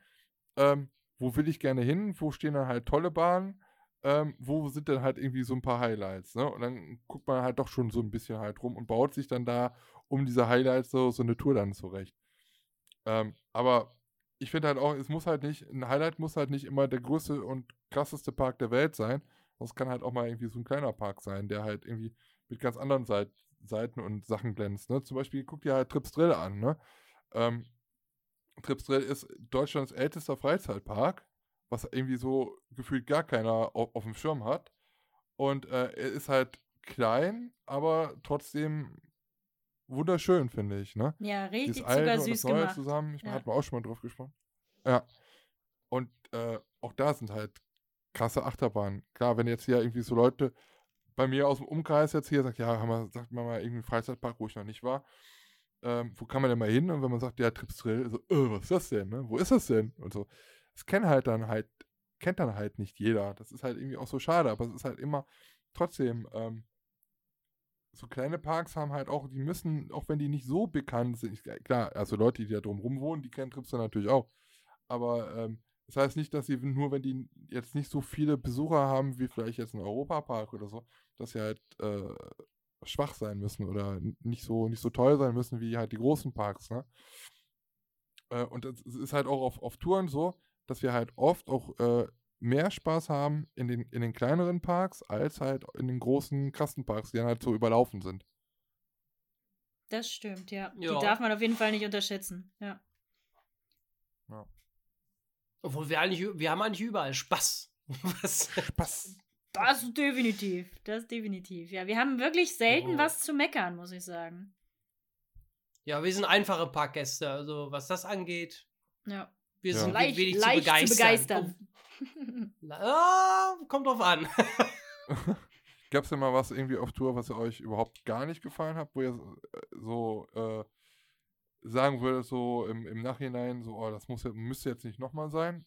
[SPEAKER 1] ähm, wo will ich gerne hin, wo stehen dann halt tolle Bahnen, ähm, wo sind dann halt irgendwie so ein paar Highlights, ne? Und dann guckt man halt doch schon so ein bisschen halt rum und baut sich dann da um diese Highlights so, so eine Tour dann zurecht. Ähm, aber ich finde halt auch, es muss halt nicht, ein Highlight muss halt nicht immer der größte und krasseste Park der Welt sein. Es kann halt auch mal irgendwie so ein kleiner Park sein, der halt irgendwie mit ganz anderen Seit Seiten und Sachen glänzt. Ne? Zum Beispiel guck dir halt Trips Drill an. Ne? Ähm, Trips Drill ist Deutschlands ältester Freizeitpark, was irgendwie so gefühlt gar keiner auf, auf dem Schirm hat. Und äh, er ist halt klein, aber trotzdem wunderschön, finde ich. Ne?
[SPEAKER 3] Ja, richtig
[SPEAKER 1] Dieses das
[SPEAKER 3] zuckersüß
[SPEAKER 1] Neue
[SPEAKER 3] gemacht.
[SPEAKER 1] zusammen, ich
[SPEAKER 3] Ja.
[SPEAKER 1] hatten wir auch schon mal drauf gesprochen. Ja. Und äh, auch da sind halt krasse Achterbahnen. Klar, wenn jetzt hier irgendwie so Leute bei mir aus dem Umkreis jetzt hier sagt, ja, haben wir, sagt man mal irgendwie einen Freizeitpark, wo ich noch nicht war. Ähm, wo kann man denn mal hin? Und wenn man sagt, ja, Trips Drill, so, äh, was ist das denn? Ne? Wo ist das denn? Und so. Das kennt halt dann halt, kennt dann halt nicht jeder. Das ist halt irgendwie auch so schade, aber es ist halt immer trotzdem, ähm, so kleine Parks haben halt auch, die müssen, auch wenn die nicht so bekannt sind, klar, also Leute, die da drumrum wohnen, die kennen Trips dann natürlich auch. Aber ähm, das heißt nicht, dass sie nur, wenn die jetzt nicht so viele Besucher haben, wie vielleicht jetzt ein Europapark oder so, dass sie halt äh, schwach sein müssen oder nicht so, nicht so toll sein müssen wie halt die großen Parks, ne? Äh, und es ist halt auch auf, auf Touren so, dass wir halt oft auch äh, mehr Spaß haben in den, in den kleineren Parks als halt in den großen, krassen Parks, die dann halt so überlaufen sind.
[SPEAKER 3] Das stimmt, ja.
[SPEAKER 4] Ja.
[SPEAKER 3] Die darf man auf jeden Fall nicht unterschätzen. Ja.
[SPEAKER 4] Obwohl wir eigentlich, wir haben eigentlich überall Spaß. Was?
[SPEAKER 1] Spaß.
[SPEAKER 3] Das definitiv. Das definitiv. Ja, wir haben wirklich selten
[SPEAKER 4] Oh.
[SPEAKER 3] was zu meckern, muss ich sagen.
[SPEAKER 4] Ja, wir sind einfache Parkgäste, also was das angeht.
[SPEAKER 3] Ja.
[SPEAKER 4] Wir
[SPEAKER 1] Ja.
[SPEAKER 4] sind
[SPEAKER 3] Leicht,
[SPEAKER 4] wenig
[SPEAKER 3] leicht
[SPEAKER 4] zu begeistern.
[SPEAKER 3] zu begeistern.
[SPEAKER 4] Oh, ah, kommt drauf an.
[SPEAKER 1] Gab es denn mal was irgendwie auf Tour, was euch überhaupt gar nicht gefallen hat, wo ihr so, äh, so äh, sagen würdest, so im, im Nachhinein, so, oh, das muss, müsste jetzt nicht nochmal sein?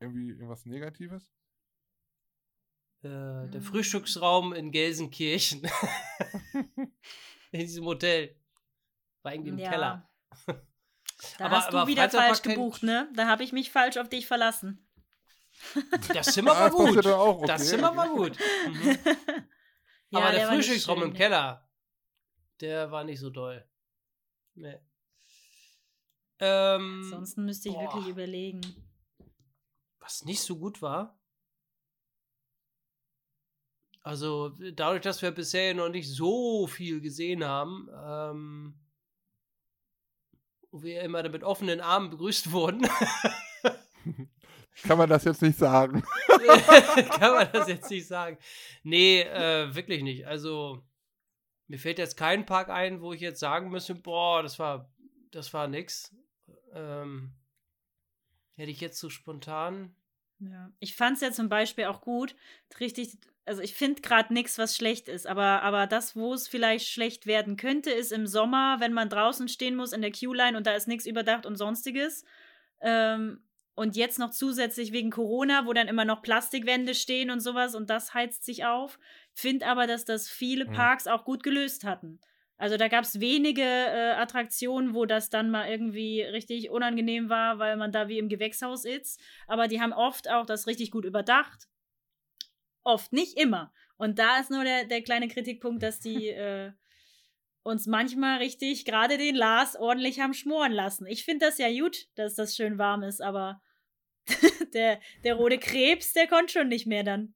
[SPEAKER 1] Irgendwie irgendwas Negatives?
[SPEAKER 4] Äh, der
[SPEAKER 3] Hm.
[SPEAKER 4] Frühstücksraum in Gelsenkirchen. in diesem Hotel. War irgendwie im
[SPEAKER 3] Ja.
[SPEAKER 4] Keller.
[SPEAKER 3] Da
[SPEAKER 4] Aber-
[SPEAKER 3] hast du
[SPEAKER 4] aber
[SPEAKER 3] wieder falsch gebucht, ne? Da habe ich mich falsch auf dich verlassen.
[SPEAKER 4] Das Zimmer war
[SPEAKER 1] das
[SPEAKER 4] gut.
[SPEAKER 1] dann auch, okay,
[SPEAKER 4] Das Zimmer war gut. Mhm.
[SPEAKER 3] Ja,
[SPEAKER 4] Aber der,
[SPEAKER 3] nicht
[SPEAKER 4] Frühstücksraum im
[SPEAKER 3] ja.
[SPEAKER 4] Keller, der war nicht so doll. Nee. Ähm,
[SPEAKER 3] Ansonsten müsste ich wirklich
[SPEAKER 4] boah.
[SPEAKER 3] überlegen.
[SPEAKER 4] was nicht so gut war. Also dadurch, dass wir bisher noch nicht so viel gesehen haben, ähm, wo wir immer mit offenen Armen begrüßt wurden,
[SPEAKER 1] Kann man das jetzt nicht sagen?
[SPEAKER 4] kann man das jetzt nicht sagen. Nee, äh, wirklich nicht. Also mir fällt jetzt kein Park ein, wo ich jetzt sagen müsste, boah, das war, das war nix. Ähm, hätte ich jetzt so spontan.
[SPEAKER 3] Ja. Ich fand es ja zum Beispiel auch gut, richtig, also ich finde gerade nichts, was schlecht ist, aber, aber das, wo es vielleicht schlecht werden könnte, ist im Sommer, wenn man draußen stehen muss in der Queue-Line und da ist nichts überdacht und sonstiges. Ähm, und jetzt noch zusätzlich wegen Corona, wo dann immer noch Plastikwände stehen und sowas und das heizt sich auf. Finde aber, dass das viele
[SPEAKER 1] Mhm.
[SPEAKER 3] Parks auch gut gelöst hatten. Also da gab es wenige äh, Attraktionen, wo das dann mal irgendwie richtig unangenehm war, weil man da wie im Gewächshaus ist. Aber die haben oft auch das richtig gut überdacht. Oft, nicht immer. Und da ist nur der, der kleine Kritikpunkt, dass die äh, uns manchmal richtig, gerade den Lars, ordentlich haben schmoren lassen. Ich finde das ja gut, dass das schön warm ist, aber der, der rote Krebs, der konnte schon nicht mehr dann.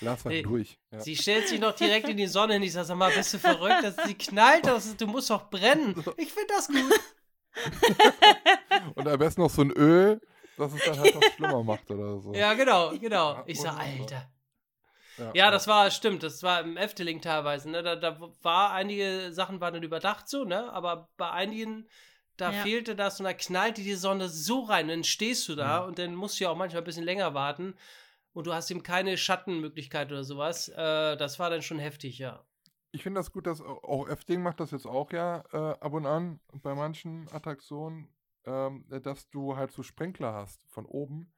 [SPEAKER 1] Lars war
[SPEAKER 4] Nee.
[SPEAKER 1] durch. Ja.
[SPEAKER 4] Sie stellt sich noch direkt in die Sonne und ich sag, sag mal, bist du verrückt? Das, sie knallt, das, du musst doch brennen. Ich finde das gut.
[SPEAKER 1] Und am besten noch so ein Öl, das es dann halt noch schlimmer macht oder so.
[SPEAKER 4] Ja, genau, genau.
[SPEAKER 1] Ja,
[SPEAKER 4] Ich sag. Alter.
[SPEAKER 1] ja,
[SPEAKER 4] Ja, das war, stimmt, das war im Efteling teilweise, ne? Da, da war einige Sachen waren dann überdacht so, ne? Aber bei einigen, da
[SPEAKER 3] Ja.
[SPEAKER 4] fehlte das und da knallte die Sonne so rein. Und dann stehst du da
[SPEAKER 1] Mhm.
[SPEAKER 4] und dann musst du ja auch manchmal ein bisschen länger warten und du hast eben keine Schattenmöglichkeit oder sowas. Äh, das war dann schon heftig, ja.
[SPEAKER 1] Ich finde das gut, dass au- auch Efteling macht das jetzt auch ja äh, ab und an bei manchen Attraktionen, ähm, äh, dass du halt so Sprenkler hast von oben,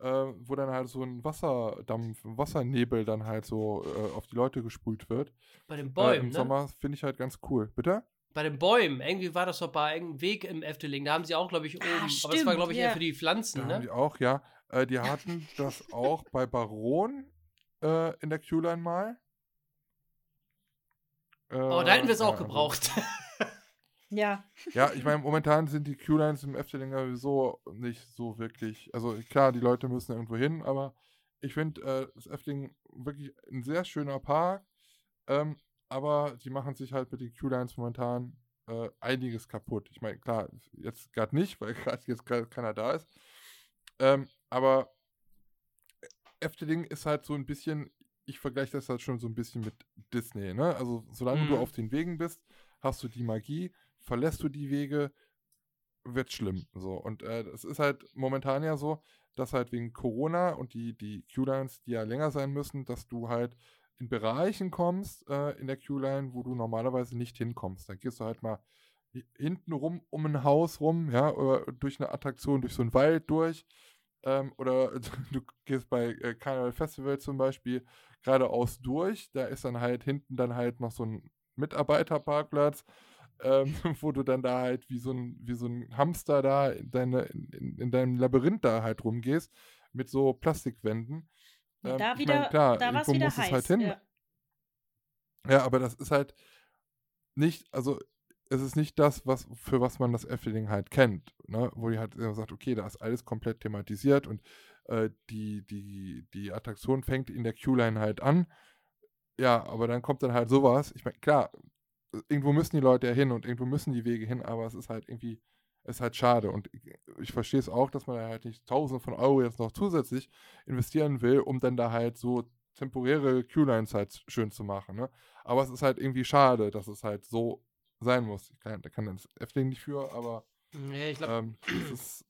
[SPEAKER 1] äh, wo dann halt so ein Wasserdampf, ein Wassernebel dann halt so äh, auf die Leute gesprüht wird.
[SPEAKER 4] Bei den
[SPEAKER 1] Äh,
[SPEAKER 4] Bäumen,
[SPEAKER 1] Im
[SPEAKER 4] ne?
[SPEAKER 1] Sommer finde ich halt ganz cool. Bitte?
[SPEAKER 4] Bei den Bäumen. Irgendwie war das doch bei irgendeinem Weg im Efteling. Da haben sie auch, glaube ich, oben. aber es war,
[SPEAKER 3] stimmt,
[SPEAKER 4] glaube ich,
[SPEAKER 3] ja.
[SPEAKER 4] eher für die Pflanzen,
[SPEAKER 1] Da haben
[SPEAKER 4] ne?
[SPEAKER 1] die auch, ja. Äh, die hatten das auch bei Baron äh, in der Q-Line mal.
[SPEAKER 4] Oh, da hätten wir es
[SPEAKER 1] Äh,
[SPEAKER 4] auch
[SPEAKER 1] ja, also-
[SPEAKER 4] gebraucht.
[SPEAKER 3] Ja.
[SPEAKER 1] Ja, ich meine, momentan sind die Q-Lines im Efteling sowieso nicht so wirklich. Also klar, die Leute müssen irgendwo hin, aber ich finde äh, das Efteling wirklich ein sehr schöner Park. Ähm, aber die machen sich halt mit den Q-Lines momentan äh, einiges kaputt. Ich meine, klar, jetzt gerade nicht, weil gerade jetzt grad keiner da ist. Ähm, aber Efteling ist halt so ein bisschen, ich vergleiche das halt schon so ein bisschen mit Disney, ne? Also solange du
[SPEAKER 4] Mhm.
[SPEAKER 1] auf den Wegen bist, hast du die Magie, verlässt du die Wege, wird schlimm. So. Und äh, es ist halt momentan ja so, dass halt wegen Corona und die, die Q-Lines, die ja länger sein müssen, dass du halt in Bereichen kommst äh, in der Q-Line, wo du normalerweise nicht hinkommst. Dann gehst du halt mal hi- hinten rum um ein Haus rum, ja, oder durch eine Attraktion, durch so einen Wald durch. Ähm, oder du gehst bei äh, Carnival Festival zum Beispiel geradeaus durch. Da ist dann halt hinten dann halt noch so ein Mitarbeiterparkplatz, ähm, wo du dann da halt wie so ein, wie so ein Hamster da in, deine, in, in, in deinem Labyrinth da halt rumgehst mit so Plastikwänden.
[SPEAKER 3] Ja,
[SPEAKER 1] Ähm,
[SPEAKER 3] da
[SPEAKER 1] ich
[SPEAKER 3] wieder,
[SPEAKER 1] mein, klar,
[SPEAKER 3] da war es wieder
[SPEAKER 1] es
[SPEAKER 3] heiß.
[SPEAKER 1] halt hin.
[SPEAKER 3] Ja.
[SPEAKER 1] Ja, aber das ist halt nicht, also es ist nicht das, was für was man das Efteling halt kennt, ne? Wo die halt immer sagt, okay, da ist alles komplett thematisiert und äh, die, die, die Attraktion fängt in der Q-Line halt an. Ja, aber dann kommt dann halt sowas. Ich meine, klar, irgendwo müssen die Leute ja hin und irgendwo müssen die Wege hin, aber es ist halt irgendwie, es ist halt schade. Und ich, verstehe es auch, dass man da halt nicht tausende von Euro jetzt noch zusätzlich investieren will, um dann da halt so temporäre Q-Lines halt schön zu machen. Ne? Aber es ist halt irgendwie schade, dass es halt so sein muss. Ich kann, da kann das Efteling nicht für, aber
[SPEAKER 4] Ja, ich glaube,
[SPEAKER 1] ähm, es ist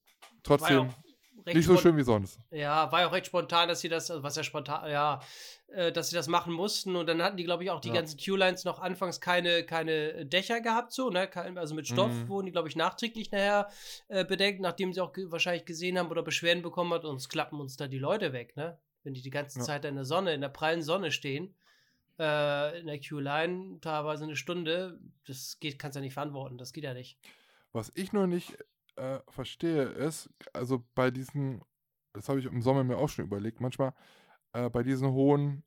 [SPEAKER 4] war ja
[SPEAKER 1] trotzdem.
[SPEAKER 4] auch recht
[SPEAKER 1] Nicht so schön wie sonst.
[SPEAKER 4] Ja, war ja auch recht spontan, dass sie das, also was ja spontan, ja, äh, dass sie das machen mussten. Und dann hatten die, glaube ich, auch die
[SPEAKER 1] Ja.
[SPEAKER 4] ganzen Q-Lines noch anfangs keine, keine Dächer gehabt, so, ne? Also mit Stoff
[SPEAKER 1] Mhm.
[SPEAKER 4] wurden die, glaube ich, nachträglich nachher äh, bedeckt, nachdem sie auch ge wahrscheinlich gesehen haben oder Beschwerden bekommen hat, uns klappen uns da die Leute weg, ne? Wenn die die ganze
[SPEAKER 1] Ja.
[SPEAKER 4] Zeit in der Sonne, in der prallen Sonne stehen, äh, in der Q-Line, teilweise eine Stunde, das geht, kannst du ja nicht verantworten, das geht ja nicht.
[SPEAKER 1] Was ich nur nicht äh, verstehe, ist, also bei diesen, das habe ich im Sommer mir auch schon überlegt, manchmal äh, bei diesen hohen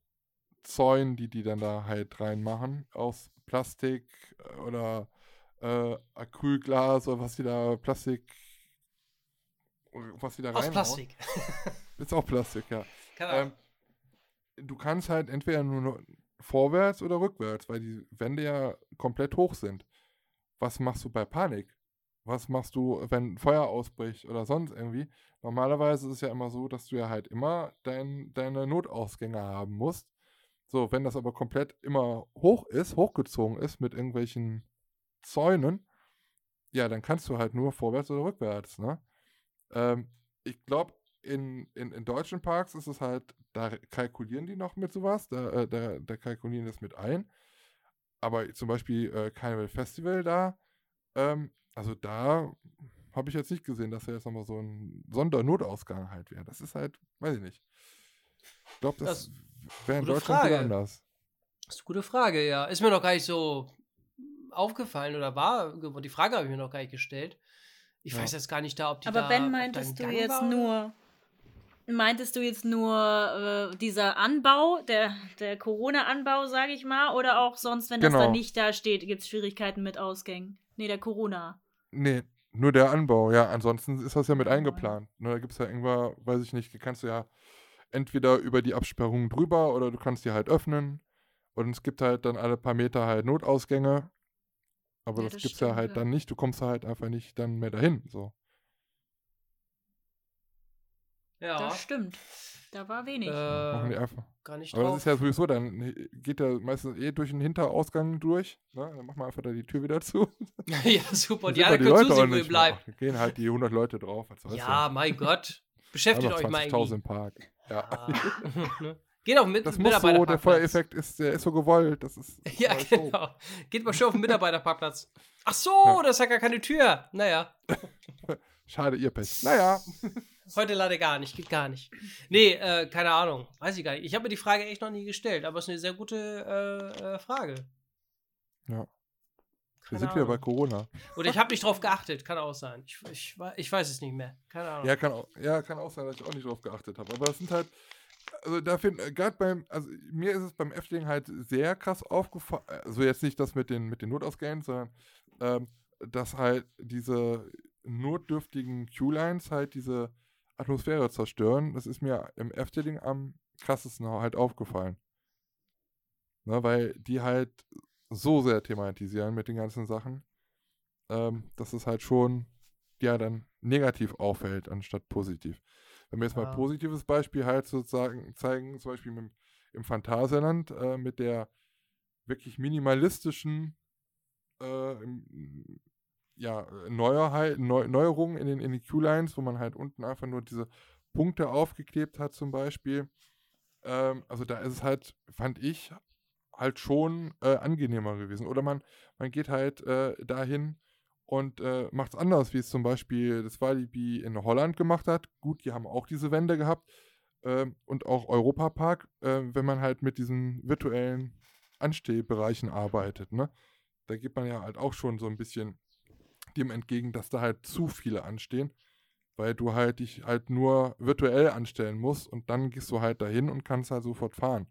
[SPEAKER 1] Zäunen, die die dann da halt reinmachen, aus Plastik äh, oder äh, Acrylglas oder was die da, Plastik, was die da
[SPEAKER 4] Aus
[SPEAKER 1] reinhauen.
[SPEAKER 4] Plastik.
[SPEAKER 1] Ist auch Plastik, ja.
[SPEAKER 4] Ahnung.
[SPEAKER 1] Ähm, du kannst halt entweder nur vorwärts oder rückwärts, weil die Wände ja komplett hoch sind. Was machst du bei Panik? Was machst du, wenn Feuer ausbricht oder sonst irgendwie? Normalerweise ist es ja immer so, dass du ja halt immer dein, deine Notausgänge haben musst. So, wenn das aber komplett immer hoch ist, hochgezogen ist mit irgendwelchen Zäunen, ja, dann kannst du halt nur vorwärts oder rückwärts, ne? Ähm, ich glaube, in, in, in deutschen Parks ist es halt, da kalkulieren die noch mit sowas, da, äh, da, da kalkulieren das mit ein. Aber zum Beispiel äh, Carnival Festival da, ähm, also da habe ich jetzt nicht gesehen, dass da jetzt nochmal so ein Sondernotausgang halt wäre. Das ist halt, weiß ich nicht. Ich glaube, das, wäre in Deutschland
[SPEAKER 4] Frage.
[SPEAKER 1] anders.
[SPEAKER 4] Das ist eine gute Frage, ja. Ist mir noch gar nicht so aufgefallen oder war. Die Frage habe ich mir noch gar nicht gestellt. Ich
[SPEAKER 1] Ja.
[SPEAKER 4] weiß jetzt gar nicht da, ob die
[SPEAKER 3] Aber
[SPEAKER 4] da
[SPEAKER 3] Ben, meintest
[SPEAKER 4] ein
[SPEAKER 3] du
[SPEAKER 4] Gang
[SPEAKER 3] jetzt
[SPEAKER 4] war
[SPEAKER 3] nur, meintest du jetzt nur äh, dieser Anbau, der, der Corona-Anbau, sage ich mal, oder auch sonst, wenn das
[SPEAKER 1] Genau.
[SPEAKER 3] da nicht da steht, gibt es Schwierigkeiten mit Ausgängen? Nee, der Corona.
[SPEAKER 1] Nee, nur der Anbau, ja. Ansonsten ist das ja mit
[SPEAKER 3] Ja.
[SPEAKER 1] eingeplant. Ne, da gibt es ja irgendwann, weiß ich nicht, kannst du ja entweder über die Absperrung drüber oder du kannst die halt öffnen. Und es gibt halt dann alle paar Meter halt Notausgänge. Aber
[SPEAKER 3] Ja,
[SPEAKER 1] das,
[SPEAKER 3] das
[SPEAKER 1] gibt's ja
[SPEAKER 3] stimmt,
[SPEAKER 1] halt
[SPEAKER 3] ja.
[SPEAKER 1] dann nicht. Du kommst halt einfach nicht dann mehr dahin. So.
[SPEAKER 4] Ja.
[SPEAKER 3] Das stimmt. Da war wenig.
[SPEAKER 1] Machen die
[SPEAKER 4] Äh,
[SPEAKER 1] einfach.
[SPEAKER 4] gar nicht
[SPEAKER 1] Aber das
[SPEAKER 4] drauf.
[SPEAKER 1] ist ja sowieso, dann geht der meistens eh durch den Hinterausgang durch. Ne? Dann machen wir einfach da die Tür wieder zu.
[SPEAKER 4] ja, super. Und die anderen können zusehen, wo ihr
[SPEAKER 1] nicht
[SPEAKER 4] bleibt.
[SPEAKER 1] mehr. Da gehen halt die 100 Leute drauf.
[SPEAKER 4] Ja, mein Gott. Beschäftigt euch mal
[SPEAKER 1] 20.000
[SPEAKER 4] irgendwie.
[SPEAKER 1] im Park. Ja.
[SPEAKER 4] Ja. Geht auf mit
[SPEAKER 1] Das muss so, der. Feuereffekt ist, der ist so gewollt. Das ist, das
[SPEAKER 4] Ja, genau. Geht mal schön auf den Mitarbeiterparkplatz. Ach so,
[SPEAKER 1] Ja.
[SPEAKER 4] das ist ja gar keine Tür. Naja,
[SPEAKER 1] Schade, ihr Pech. Naja,
[SPEAKER 4] heute leider gar nicht, geht gar nicht. Nee, äh, keine Ahnung. Weiß ich gar nicht. Ich habe mir die Frage echt noch nie gestellt, aber es ist eine sehr gute äh, äh, Frage.
[SPEAKER 1] Ja. wir
[SPEAKER 4] Keine
[SPEAKER 1] sind wieder bei. Corona.
[SPEAKER 4] Oder ich habe nicht drauf geachtet, kann auch sein. Ich, ich, ich weiß es nicht mehr. Keine Ahnung.
[SPEAKER 1] Ja kann, auch, ja, kann auch sein, dass ich auch nicht drauf geachtet habe. Aber das sind halt, also da finde gerade beim, also mir ist es beim Efteling halt sehr krass aufgefallen, also jetzt nicht das mit den, mit den Notausgängen, sondern ähm, dass halt diese notdürftigen Q-Lines halt diese Atmosphäre zerstören. Das ist mir im Efteling am krassesten halt aufgefallen. Ne, weil die halt so sehr thematisieren mit den ganzen Sachen, ähm, dass es halt schon ja dann negativ auffällt, anstatt positiv. Wenn wir jetzt mal
[SPEAKER 4] Ja.
[SPEAKER 1] ein positives Beispiel halt sozusagen zeigen, zum Beispiel mit, im Phantasialand äh, mit der wirklich minimalistischen äh, ja, Neuerheit, Neu Neuerungen in den, in den Q-Lines, wo man halt unten einfach nur diese Punkte aufgeklebt hat zum Beispiel. Ähm, also da ist es halt, fand ich, halt schon äh, angenehmer gewesen. Oder man, man geht halt äh, dahin und äh, macht es anders, wie es zum Beispiel das Walibi in Holland gemacht hat. Gut, die haben auch diese Wände gehabt. Ähm, und auch Europapark, äh, wenn man halt mit diesen virtuellen Anstehbereichen arbeitet, ne? Da geht man ja halt auch schon so ein bisschen dem entgegen, dass da halt zu viele anstehen, weil du halt dich halt nur virtuell anstellen musst und dann gehst du halt dahin und kannst halt sofort fahren.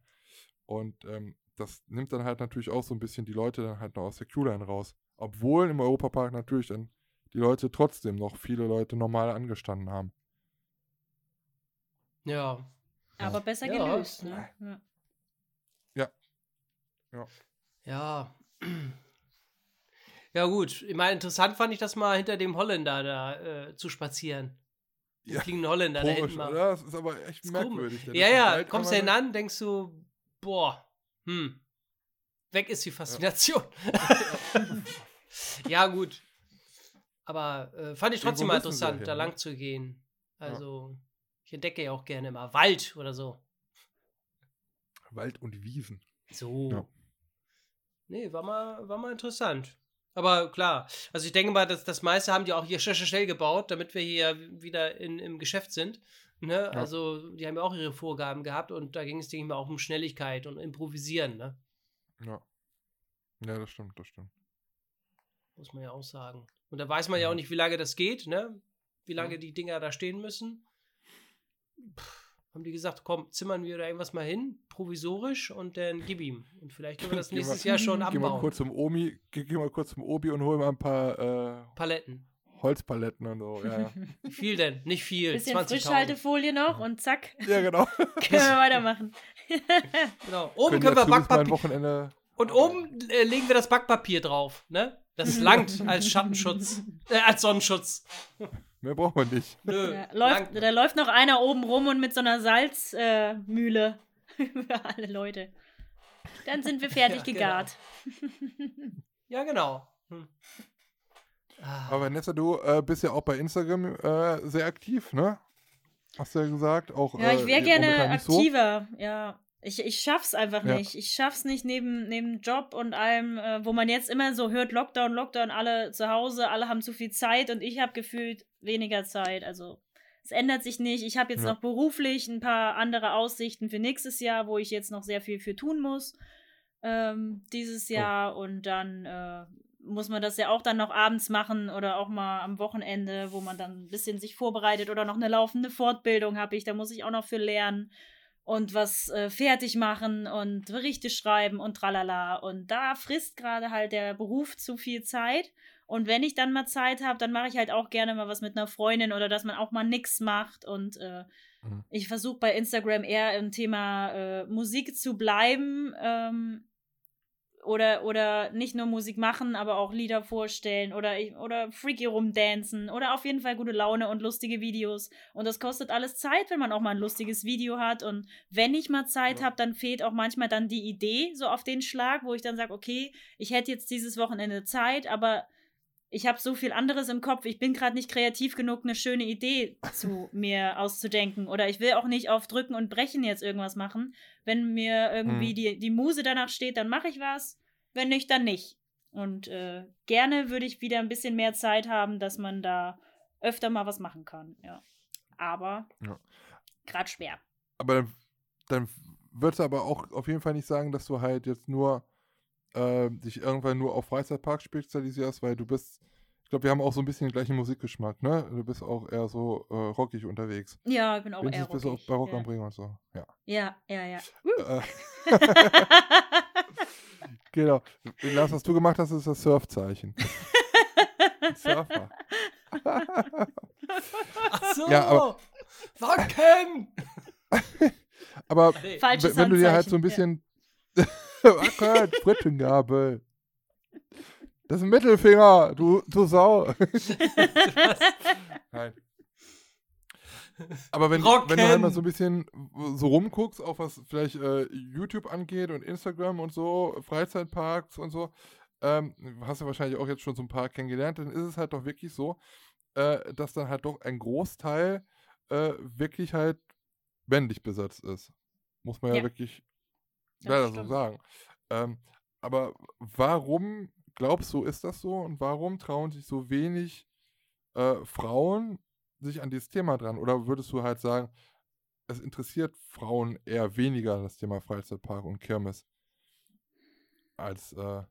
[SPEAKER 1] Und ähm, das nimmt dann halt natürlich auch so ein bisschen die Leute dann halt noch aus der Q-Line raus. Obwohl im Europapark natürlich dann die Leute trotzdem noch viele Leute normal angestanden haben.
[SPEAKER 4] Ja.
[SPEAKER 3] Aber besser
[SPEAKER 4] Ja.
[SPEAKER 3] gelöst, ne? Ja.
[SPEAKER 4] Ja. Ja, gut. Ich meine, interessant fand ich das mal hinter dem Holländer da äh, zu spazieren.
[SPEAKER 1] Ja,
[SPEAKER 4] fliegenden Holländer da
[SPEAKER 1] Komisch,
[SPEAKER 4] hinten mal.
[SPEAKER 1] oder? Das ist aber echt
[SPEAKER 4] Ist
[SPEAKER 1] merkwürdig.
[SPEAKER 4] Ja, ja,
[SPEAKER 1] halt
[SPEAKER 4] kommst du hinan, denkst du, boah, hm, weg ist die Faszination. Ja, gut. Aber äh, fand ich trotzdem mal
[SPEAKER 1] ja
[SPEAKER 4] interessant,
[SPEAKER 1] hin,
[SPEAKER 4] da
[SPEAKER 1] ne?
[SPEAKER 4] lang zu gehen. Also, ich entdecke ja auch gerne mal Wald oder so.
[SPEAKER 1] Wald und Wiesen.
[SPEAKER 4] So.
[SPEAKER 1] Ja.
[SPEAKER 4] Nee, war mal, war mal interessant. Aber klar, also ich denke mal, dass das meiste haben die auch hier schnell, schnell gebaut, damit wir hier wieder in, im Geschäft sind. Ne? Also, die haben ja auch ihre Vorgaben gehabt und da ging es, denke ich mal, auch um Schnelligkeit und Improvisieren, ne?
[SPEAKER 1] Ja. Ja, das stimmt, das stimmt.
[SPEAKER 4] Muss man ja auch sagen. Und da weiß man ja auch
[SPEAKER 1] Mhm.
[SPEAKER 4] nicht, wie lange das geht, ne? Wie lange die Dinger da stehen müssen. Pff, haben die gesagt, komm, zimmern wir da irgendwas mal hin, provisorisch und dann gib ihm. Und vielleicht können wir das
[SPEAKER 1] Geh mal-
[SPEAKER 4] nächstes Jahr schon
[SPEAKER 1] Geh mal
[SPEAKER 4] abbauen.
[SPEAKER 1] kurz zum Omi, geh, geh mal kurz zum Obi und hol mal ein paar äh,
[SPEAKER 4] Paletten.
[SPEAKER 1] Holzpaletten und so. Ja.
[SPEAKER 4] Wie viel denn? Nicht viel.
[SPEAKER 3] Bisschen
[SPEAKER 4] 20.000.
[SPEAKER 3] Frischhaltefolie noch und zack,
[SPEAKER 1] ja genau.
[SPEAKER 3] können wir weitermachen.
[SPEAKER 4] Genau. Oben können wir
[SPEAKER 1] mal ein
[SPEAKER 4] Backpapier.
[SPEAKER 1] Wochenende.
[SPEAKER 4] Und oben äh, legen wir das Backpapier drauf, ne? Das langt als Schattenschutz. Äh, als Sonnenschutz.
[SPEAKER 1] Mehr braucht man nicht.
[SPEAKER 4] Nö.
[SPEAKER 3] Ja, läuft, da läuft noch einer oben rum und mit so einer Salzmühle äh, für alle Leute. Dann sind wir fertig
[SPEAKER 4] Ja, genau.
[SPEAKER 3] gegart.
[SPEAKER 4] Ja, genau. Hm. Ah,
[SPEAKER 1] Aber Vanessa, du äh, bist ja auch bei Instagram äh, sehr aktiv, ne? Hast du ja gesagt. Auch,
[SPEAKER 3] Ja, ich
[SPEAKER 1] äh,
[SPEAKER 3] wäre gerne
[SPEAKER 1] nicht so.
[SPEAKER 3] aktiver. Ja, ich, ich schaff's einfach
[SPEAKER 1] Ja.
[SPEAKER 3] nicht. Ich schaff's nicht neben, neben Job und allem, äh, wo man jetzt immer so hört, Lockdown, Lockdown, alle zu Hause, alle haben zu viel Zeit und ich habe gefühlt weniger Zeit. Also es ändert sich nicht. Ich habe jetzt
[SPEAKER 1] Ja.
[SPEAKER 3] noch beruflich ein paar andere Aussichten für nächstes Jahr, wo ich jetzt noch sehr viel für tun muss. Ähm, dieses
[SPEAKER 1] Oh.
[SPEAKER 3] Jahr und dann äh, muss man das ja auch dann noch abends machen oder auch mal am Wochenende, wo man dann ein bisschen sich vorbereitet oder noch eine laufende Fortbildung habe ich, da muss ich auch noch für lernen und was äh, fertig machen und Berichte schreiben und tralala. Und da frisst gerade halt der Beruf zu viel Zeit. Und wenn ich dann mal Zeit habe, dann mache ich halt auch gerne mal was mit einer Freundin oder dass man auch mal nix macht. Und äh,
[SPEAKER 1] Mhm.
[SPEAKER 3] ich versuche bei Instagram eher im Thema äh, Musik zu bleiben. Ähm, oder, oder nicht nur Musik machen, aber auch Lieder vorstellen oder, oder freaky rumdancen oder auf jeden Fall gute Laune und lustige Videos. Und das kostet alles Zeit, wenn man auch mal ein lustiges Video hat. Und wenn ich mal Zeit
[SPEAKER 1] Ja.
[SPEAKER 3] habe, dann fehlt auch manchmal dann die Idee so auf den Schlag, wo ich dann sage, okay, ich hätte jetzt dieses Wochenende Zeit, aber ich habe so viel anderes im Kopf. Ich bin gerade nicht kreativ genug, eine schöne Idee zu mir auszudenken. Oder ich will auch nicht auf Drücken und Brechen jetzt irgendwas machen. Wenn mir irgendwie
[SPEAKER 1] Mhm.
[SPEAKER 3] die, die Muse danach steht, dann mache ich was. Wenn nicht, dann nicht. Und äh, gerne würde ich wieder ein bisschen mehr Zeit haben, dass man da öfter mal was machen kann. Ja. Aber
[SPEAKER 1] Ja.
[SPEAKER 3] gerade schwer.
[SPEAKER 1] Aber dann, dann würdest du aber auch auf jeden Fall nicht sagen, dass du halt jetzt nur äh, dich irgendwann nur auf Freizeitpark spezialisierst, weil du bist, ich glaube, wir haben auch so ein bisschen den gleichen Musikgeschmack, ne? Du bist auch eher so äh, rockig unterwegs.
[SPEAKER 3] Ja, ich bin auch eher
[SPEAKER 1] Wenigstens bist du auch
[SPEAKER 3] rockig.
[SPEAKER 1] bei Rock
[SPEAKER 3] ja.
[SPEAKER 1] am Ring und so. Ja.
[SPEAKER 3] ja, ja, ja.
[SPEAKER 1] Äh, genau. Lars, was du gemacht hast, ist das Surfzeichen. Surfer.
[SPEAKER 4] Ach so.
[SPEAKER 1] Ja, aber-
[SPEAKER 4] Wacken!
[SPEAKER 1] Aber
[SPEAKER 4] Nee.
[SPEAKER 1] Wenn du dir halt so ein bisschen. Wackert, Frittengabel. Das ist ein Mittelfinger, du, du Sau. Nein. Aber wenn, wenn du halt mal so ein bisschen so rumguckst, auch was vielleicht äh, YouTube angeht und Instagram und so, Freizeitparks und so, ähm, hast du wahrscheinlich auch jetzt schon so ein paar kennengelernt, dann ist es halt doch wirklich so, äh, dass dann halt doch ein Großteil äh, wirklich halt männlich besetzt ist. Muss man ja,
[SPEAKER 3] Ja.
[SPEAKER 1] wirklich
[SPEAKER 3] Das
[SPEAKER 1] leider so sagen. Ähm, aber warum glaubst du, ist das so? Und warum trauen sich so wenig äh, Frauen sich an dieses Thema dran? Oder würdest du halt sagen, es interessiert Frauen eher weniger das Thema Freizeitpark und Kirmes als äh,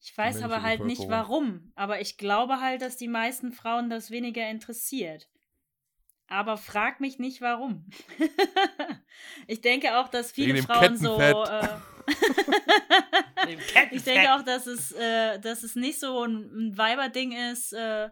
[SPEAKER 3] Ich weiß aber halt nicht warum. Aber ich glaube halt, dass die meisten Frauen das weniger interessiert. Aber frag mich nicht warum. ich denke auch, dass viele Frauen so. Äh,
[SPEAKER 4] Dem
[SPEAKER 3] ich denke auch, dass es, äh, dass es nicht so ein, ein Weiberding ist, äh,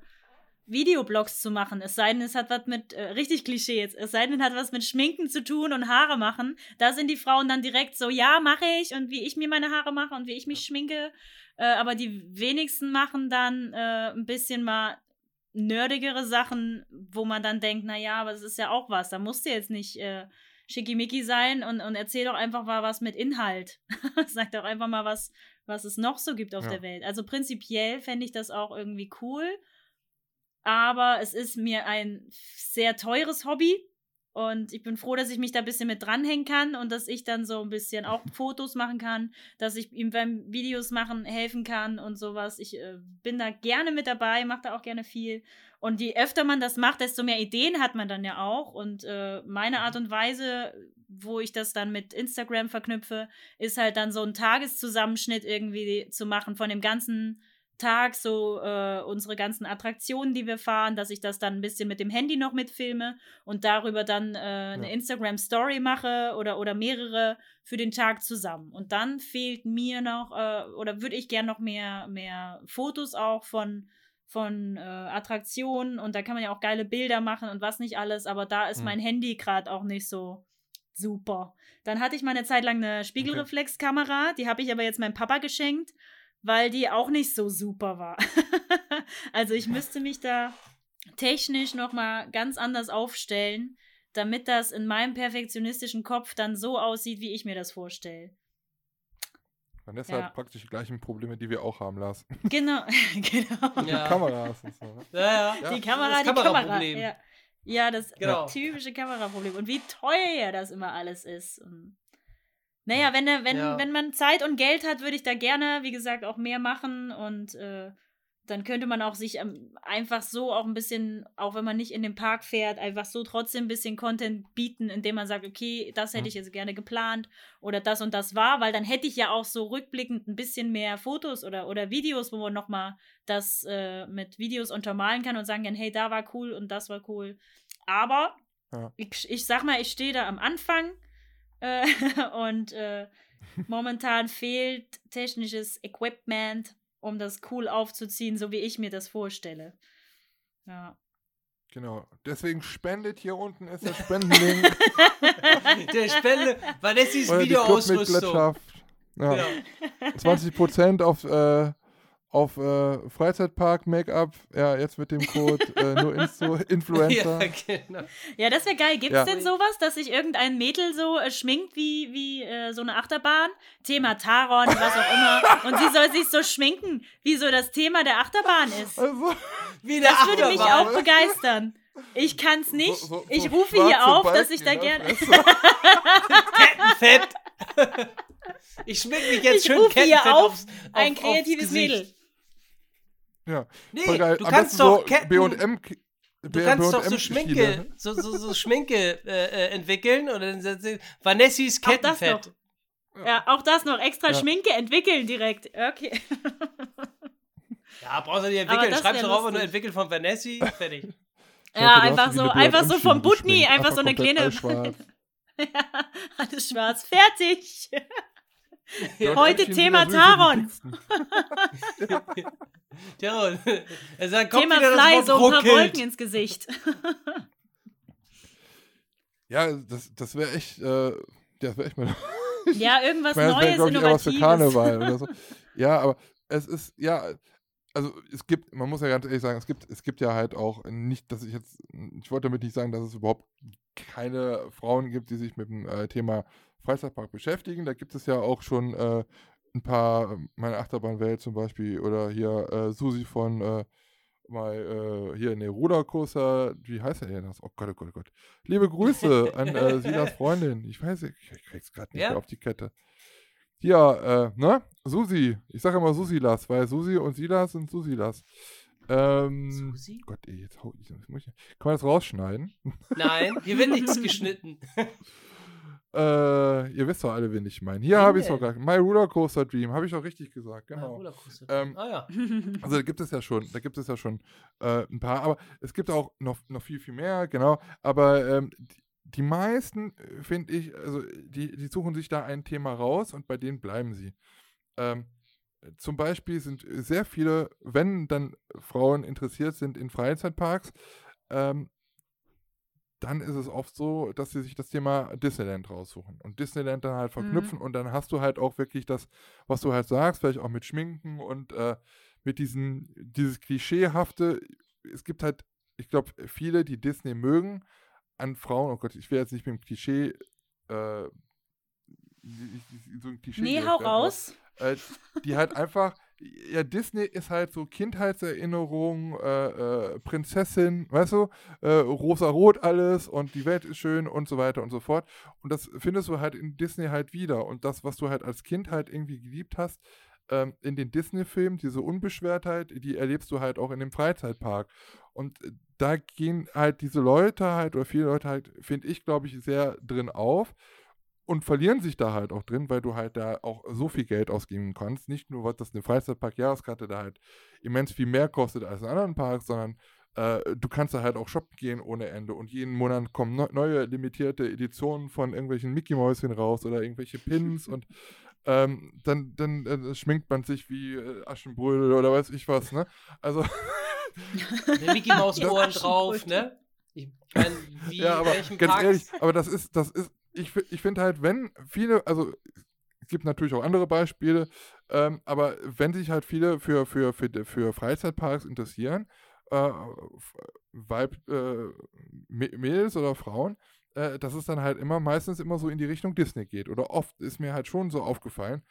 [SPEAKER 3] Videoblogs zu machen. Es sei denn, es hat was mit, äh, richtig Klischee jetzt, es sei denn, es hat was mit Schminken zu tun und Haare machen. Da sind die Frauen dann direkt so, ja, mache ich und wie ich mir meine Haare mache und wie ich mich schminke. Äh, aber die wenigsten machen dann äh, ein bisschen mal nerdigere Sachen, wo man dann denkt, na ja, aber es ist ja auch was. Da musst du jetzt nicht äh, schickimicki sein und, und erzähl doch einfach mal was mit Inhalt. Sag doch einfach mal was, was es noch so gibt auf
[SPEAKER 1] Ja.
[SPEAKER 3] der Welt. Also prinzipiell fände ich das auch irgendwie cool. aber es ist mir ein sehr teures Hobby. Und ich bin froh, dass ich mich da ein bisschen mit dranhängen kann und dass ich dann so ein bisschen auch Fotos machen kann, dass ich ihm beim Videos machen helfen kann und sowas. Ich äh, bin da gerne mit dabei, mache da auch gerne viel. Und je öfter man das macht, desto mehr Ideen hat man dann ja auch. Und äh, meine Art und Weise, wo ich das dann mit Instagram verknüpfe, ist halt dann so ein Tageszusammenschnitt irgendwie zu machen von dem ganzen Tag, so äh, unsere ganzen Attraktionen, die wir fahren, dass ich das dann ein bisschen mit dem Handy noch mitfilme und darüber dann äh, eine
[SPEAKER 1] Ja.
[SPEAKER 3] Instagram-Story mache oder, oder mehrere für den Tag zusammen. Und dann fehlt mir noch, äh, oder würde ich gern noch mehr, mehr Fotos auch von, von äh, Attraktionen und da kann man ja auch geile Bilder machen und was nicht alles, aber da ist
[SPEAKER 1] Mhm.
[SPEAKER 3] mein Handy gerade auch nicht so super. Dann hatte ich mal eine Zeit lang eine Spiegelreflexkamera, die habe ich aber jetzt meinem Papa geschenkt, weil die auch nicht so super war. also ich müsste mich da technisch noch mal ganz anders aufstellen, damit das in meinem perfektionistischen Kopf dann so aussieht, wie ich mir das vorstelle.
[SPEAKER 1] Vanessa
[SPEAKER 3] Ja.
[SPEAKER 1] hat praktisch die gleichen Probleme, die wir auch haben, Lars.
[SPEAKER 3] Genau, genau.
[SPEAKER 4] Ja.
[SPEAKER 1] Kameras und so. ne?
[SPEAKER 4] Ja, ja.
[SPEAKER 3] Die Kamera,
[SPEAKER 4] Das
[SPEAKER 3] die Kamera.
[SPEAKER 4] Kameraproblem.
[SPEAKER 3] Ja. ja, das
[SPEAKER 4] Genau.
[SPEAKER 3] typische Kameraproblem. Und wie teuer das immer alles ist. Und naja, wenn, wenn,
[SPEAKER 4] Ja.
[SPEAKER 3] wenn man Zeit und Geld hat, würde ich da gerne, wie gesagt, auch mehr machen. Und äh, dann könnte man auch sich ähm, einfach so auch ein bisschen, auch wenn man nicht in den Park fährt, einfach so trotzdem ein bisschen Content bieten, indem man sagt, okay, das hätte
[SPEAKER 1] Mhm.
[SPEAKER 3] ich jetzt gerne geplant oder das und das war, weil dann hätte ich ja auch so rückblickend ein bisschen mehr Fotos oder, oder Videos, wo man nochmal das äh, mit Videos untermalen kann und sagen kann, hey, da war cool und das war cool. Aber
[SPEAKER 1] Ja.
[SPEAKER 3] ich, ich sag mal, ich stehe da am Anfang äh, und äh, momentan fehlt technisches Equipment, um das cool aufzuziehen, so wie ich mir das vorstelle. Ja.
[SPEAKER 1] Genau. Deswegen spendet hier unten ist der Spendenlink.
[SPEAKER 4] Der Spende, Vanessas Videoausrüstung.
[SPEAKER 1] Ja.
[SPEAKER 4] Genau.
[SPEAKER 1] 20% auf, äh, auf äh, Freizeitpark Make-up. Ja, jetzt mit dem Code äh, nur Insto Influencer.
[SPEAKER 4] Ja, genau.
[SPEAKER 3] Ja, das wäre geil. Gibt's
[SPEAKER 1] Ja.
[SPEAKER 3] denn sowas, dass sich irgendein Mädel so äh, schminkt wie, wie äh, so eine Achterbahn? Thema Taron, was auch immer. Und sie soll sich so schminken, wie so das Thema der Achterbahn ist.
[SPEAKER 1] Also,
[SPEAKER 4] Wie der
[SPEAKER 3] Das würde mich auch begeistern. Ich kann's nicht.
[SPEAKER 1] so- so-
[SPEAKER 3] ich
[SPEAKER 1] so
[SPEAKER 3] rufe hier auf, dass
[SPEAKER 1] Balken
[SPEAKER 3] ich da
[SPEAKER 1] der
[SPEAKER 3] gerne.
[SPEAKER 1] Fresse.
[SPEAKER 4] Kettenfett. Ich schmink mich jetzt
[SPEAKER 3] Ich
[SPEAKER 4] schön
[SPEAKER 3] rufe hier
[SPEAKER 4] Kettenfett
[SPEAKER 3] auf,
[SPEAKER 4] aufs, auf,
[SPEAKER 3] Ein kreatives. Mädel.
[SPEAKER 1] Ja,
[SPEAKER 4] Nee,
[SPEAKER 1] voll geil.
[SPEAKER 4] du
[SPEAKER 1] Am
[SPEAKER 4] kannst doch
[SPEAKER 1] so
[SPEAKER 4] Ketten,
[SPEAKER 1] B&M
[SPEAKER 4] du kannst doch so Schminke, so, so, so Schminke äh, äh, entwickeln und dann
[SPEAKER 3] Auch das
[SPEAKER 4] Kettenfett.
[SPEAKER 3] noch. Ja, auch das noch. Extra
[SPEAKER 1] Ja.
[SPEAKER 3] Schminke entwickeln direkt. Okay.
[SPEAKER 4] Ja, brauchst du nicht entwickeln. Schreibst du drauf und
[SPEAKER 3] lustig.
[SPEAKER 4] entwickelt von Vanessi, fertig.
[SPEAKER 3] Ja,
[SPEAKER 1] du hast
[SPEAKER 3] einfach so, einfach so vom Butni,
[SPEAKER 1] geschminkt.
[SPEAKER 3] einfach so eine kleine.
[SPEAKER 1] alles schwarz.
[SPEAKER 3] ja, alles schwarz. Fertig.
[SPEAKER 1] B&M
[SPEAKER 3] Heute Thema
[SPEAKER 1] ja
[SPEAKER 3] Taron.
[SPEAKER 4] Tja, er sagt, kommt
[SPEAKER 3] Thema Fly, so ein paar. Wolken ins Gesicht.
[SPEAKER 1] Ja, das, das wäre echt, äh, das wäre echt mal
[SPEAKER 3] ja, irgendwas
[SPEAKER 1] Ich meine,
[SPEAKER 3] Neues,
[SPEAKER 1] glaube ich, eher was für
[SPEAKER 3] Innovatives.
[SPEAKER 1] Karneval oder so. Ja, aber es ist, ja, also es gibt, man muss ja ganz ehrlich sagen, es gibt, es gibt ja halt auch nicht, dass ich jetzt, ich wollte damit nicht sagen, dass es überhaupt keine Frauen gibt, die sich mit dem äh, Thema Freizeitpark beschäftigen. Da gibt es ja auch schon äh, ein paar, ähm, meine Achterbahnwelt zum Beispiel, oder hier äh, Susi von äh, mal äh, hier in der Rudercoaster, wie heißt er denn das? Oh Gott, oh Gott, oh Gott. Liebe Grüße an äh, Silas Freundin. Ich weiß, ich, ich krieg's gerade nicht
[SPEAKER 4] Ja?
[SPEAKER 1] mehr auf die Kette. Ja, äh, ne? Susi. Ich sage immer Susilas, weil Susi und Silas sind Susilas. Ähm,
[SPEAKER 4] Susi?
[SPEAKER 1] Gott, ey, jetzt hau ich, kann man das rausschneiden?
[SPEAKER 4] Nein, hier wird nichts geschnitten.
[SPEAKER 1] Äh, ihr wisst doch alle, wen ich meine. Hier habe ich es doch gar My Rollercoaster Dream, habe ich doch richtig gesagt, genau. Ähm,
[SPEAKER 4] ah ja.
[SPEAKER 1] Also da gibt es ja schon, da gibt es ja schon äh, ein paar, aber es gibt auch noch, noch viel, viel mehr, genau. Aber ähm, die, die meisten, äh, finde ich, also die, die suchen sich da ein Thema raus und bei denen bleiben sie. Ähm, zum Beispiel sind sehr viele, wenn dann Frauen interessiert sind in Freizeitparks, ähm, dann ist es oft so, dass sie sich das Thema Disneyland raussuchen und Disneyland dann halt verknüpfen und dann hast du halt auch wirklich das, was du halt sagst, vielleicht auch mit Schminken und äh, mit diesen, dieses Klischeehafte. Es gibt halt, ich glaube, viele, die Disney mögen, an Frauen, oh Gott, ich will jetzt nicht mit dem Klischee, äh, so ein Klischee
[SPEAKER 3] nee, hau raus.
[SPEAKER 1] Äh, die halt einfach ja, Disney ist halt so Kindheitserinnerung, äh, äh, Prinzessin, weißt du, äh, rosa-rot alles und die Welt ist schön und so weiter und so fort. Und das findest du halt in Disney halt wieder. Und das, was du halt als Kind halt irgendwie geliebt hast, ähm, in den Disney-Filmen, diese Unbeschwertheit, die erlebst du halt auch in dem Freizeitpark. Und äh, da gehen halt diese Leute halt, oder viele Leute halt, finde ich, glaube ich, sehr drin auf und verlieren sich da halt auch drin, weil du halt da auch so viel Geld ausgeben kannst. Nicht nur, was das eine Freizeitpark-Jahreskarte da halt immens viel mehr kostet als in anderen Parks, sondern äh, du kannst da halt auch shoppen gehen ohne Ende und jeden Monat kommen ne neue limitierte Editionen von irgendwelchen Mickey Mäuschen raus oder irgendwelche Pins und ähm, dann, dann äh, schminkt man sich wie äh, Aschenbrödel oder weiß ich was, ne? Also.
[SPEAKER 4] Der Mickey Maus Ohren drauf, ne? Ich
[SPEAKER 1] mein, wie, ja, aber ganz Parks? ehrlich, aber das ist, das ist, ich, ich finde halt, wenn viele, also es gibt natürlich auch andere Beispiele, ähm, aber wenn sich halt viele für, für, für, für Freizeitparks interessieren, äh, Weib, äh, Mädels oder Frauen, äh, dass es dann halt immer meistens immer so in die Richtung Disney geht. Oder oft ist mir halt schon so aufgefallen.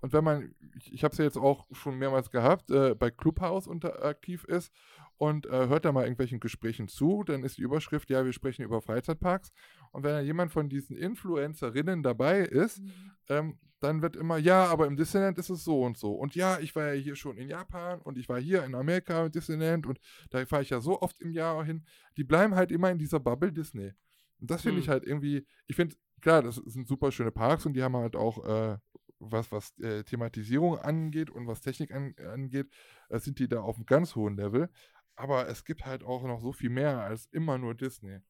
[SPEAKER 1] Und wenn man, ich, ich habe es ja jetzt auch schon mehrmals gehabt, äh, bei Clubhouse unter, aktiv ist und äh, hört da mal irgendwelchen Gesprächen zu, dann ist die Überschrift, ja, wir sprechen über Freizeitparks. Und wenn da jemand von diesen Influencerinnen dabei ist, mhm. ähm, dann wird immer, ja, aber im Disneyland ist es so und so. Und ja, ich war ja hier schon in Japan und ich war hier in Amerika im Disneyland und da fahre ich ja so oft im Jahr hin. Die bleiben halt immer in dieser Bubble Disney. Und das finde hm. ich halt irgendwie, ich finde, klar, das sind super schöne Parks und die haben halt auch, äh, was, was äh, Thematisierung angeht und was Technik an, angeht, äh, sind die da auf einem ganz hohen Level. Aber es gibt halt auch noch so viel mehr als immer nur Disney.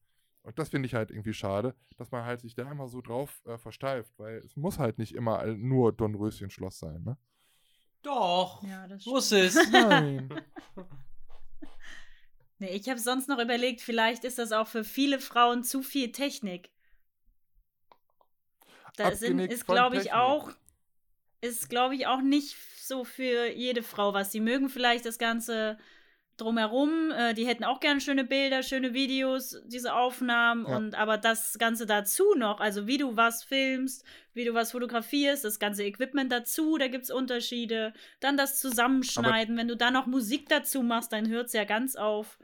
[SPEAKER 1] Und das finde ich halt irgendwie schade, dass man halt sich da immer so drauf äh, versteift, weil es muss halt nicht immer nur Dornröschen-Schloss sein, ne?
[SPEAKER 4] Doch, ja, muss es.
[SPEAKER 1] Nein.
[SPEAKER 3] Nee, ich habe sonst noch überlegt, vielleicht ist das auch für viele Frauen zu viel Technik. Da sind, ist, glaube ich, auch, ist, glaube ich, auch nicht so für jede Frau was. Sie mögen vielleicht das Ganze drumherum. Äh, die hätten auch gerne schöne Bilder, schöne Videos, diese Aufnahmen ja. und aber das Ganze dazu noch, also wie du was filmst, wie du was fotografierst, das ganze Equipment dazu, da gibt es Unterschiede. Dann das Zusammenschneiden, aber wenn du da noch Musik dazu machst, dann hört es ja ganz auf.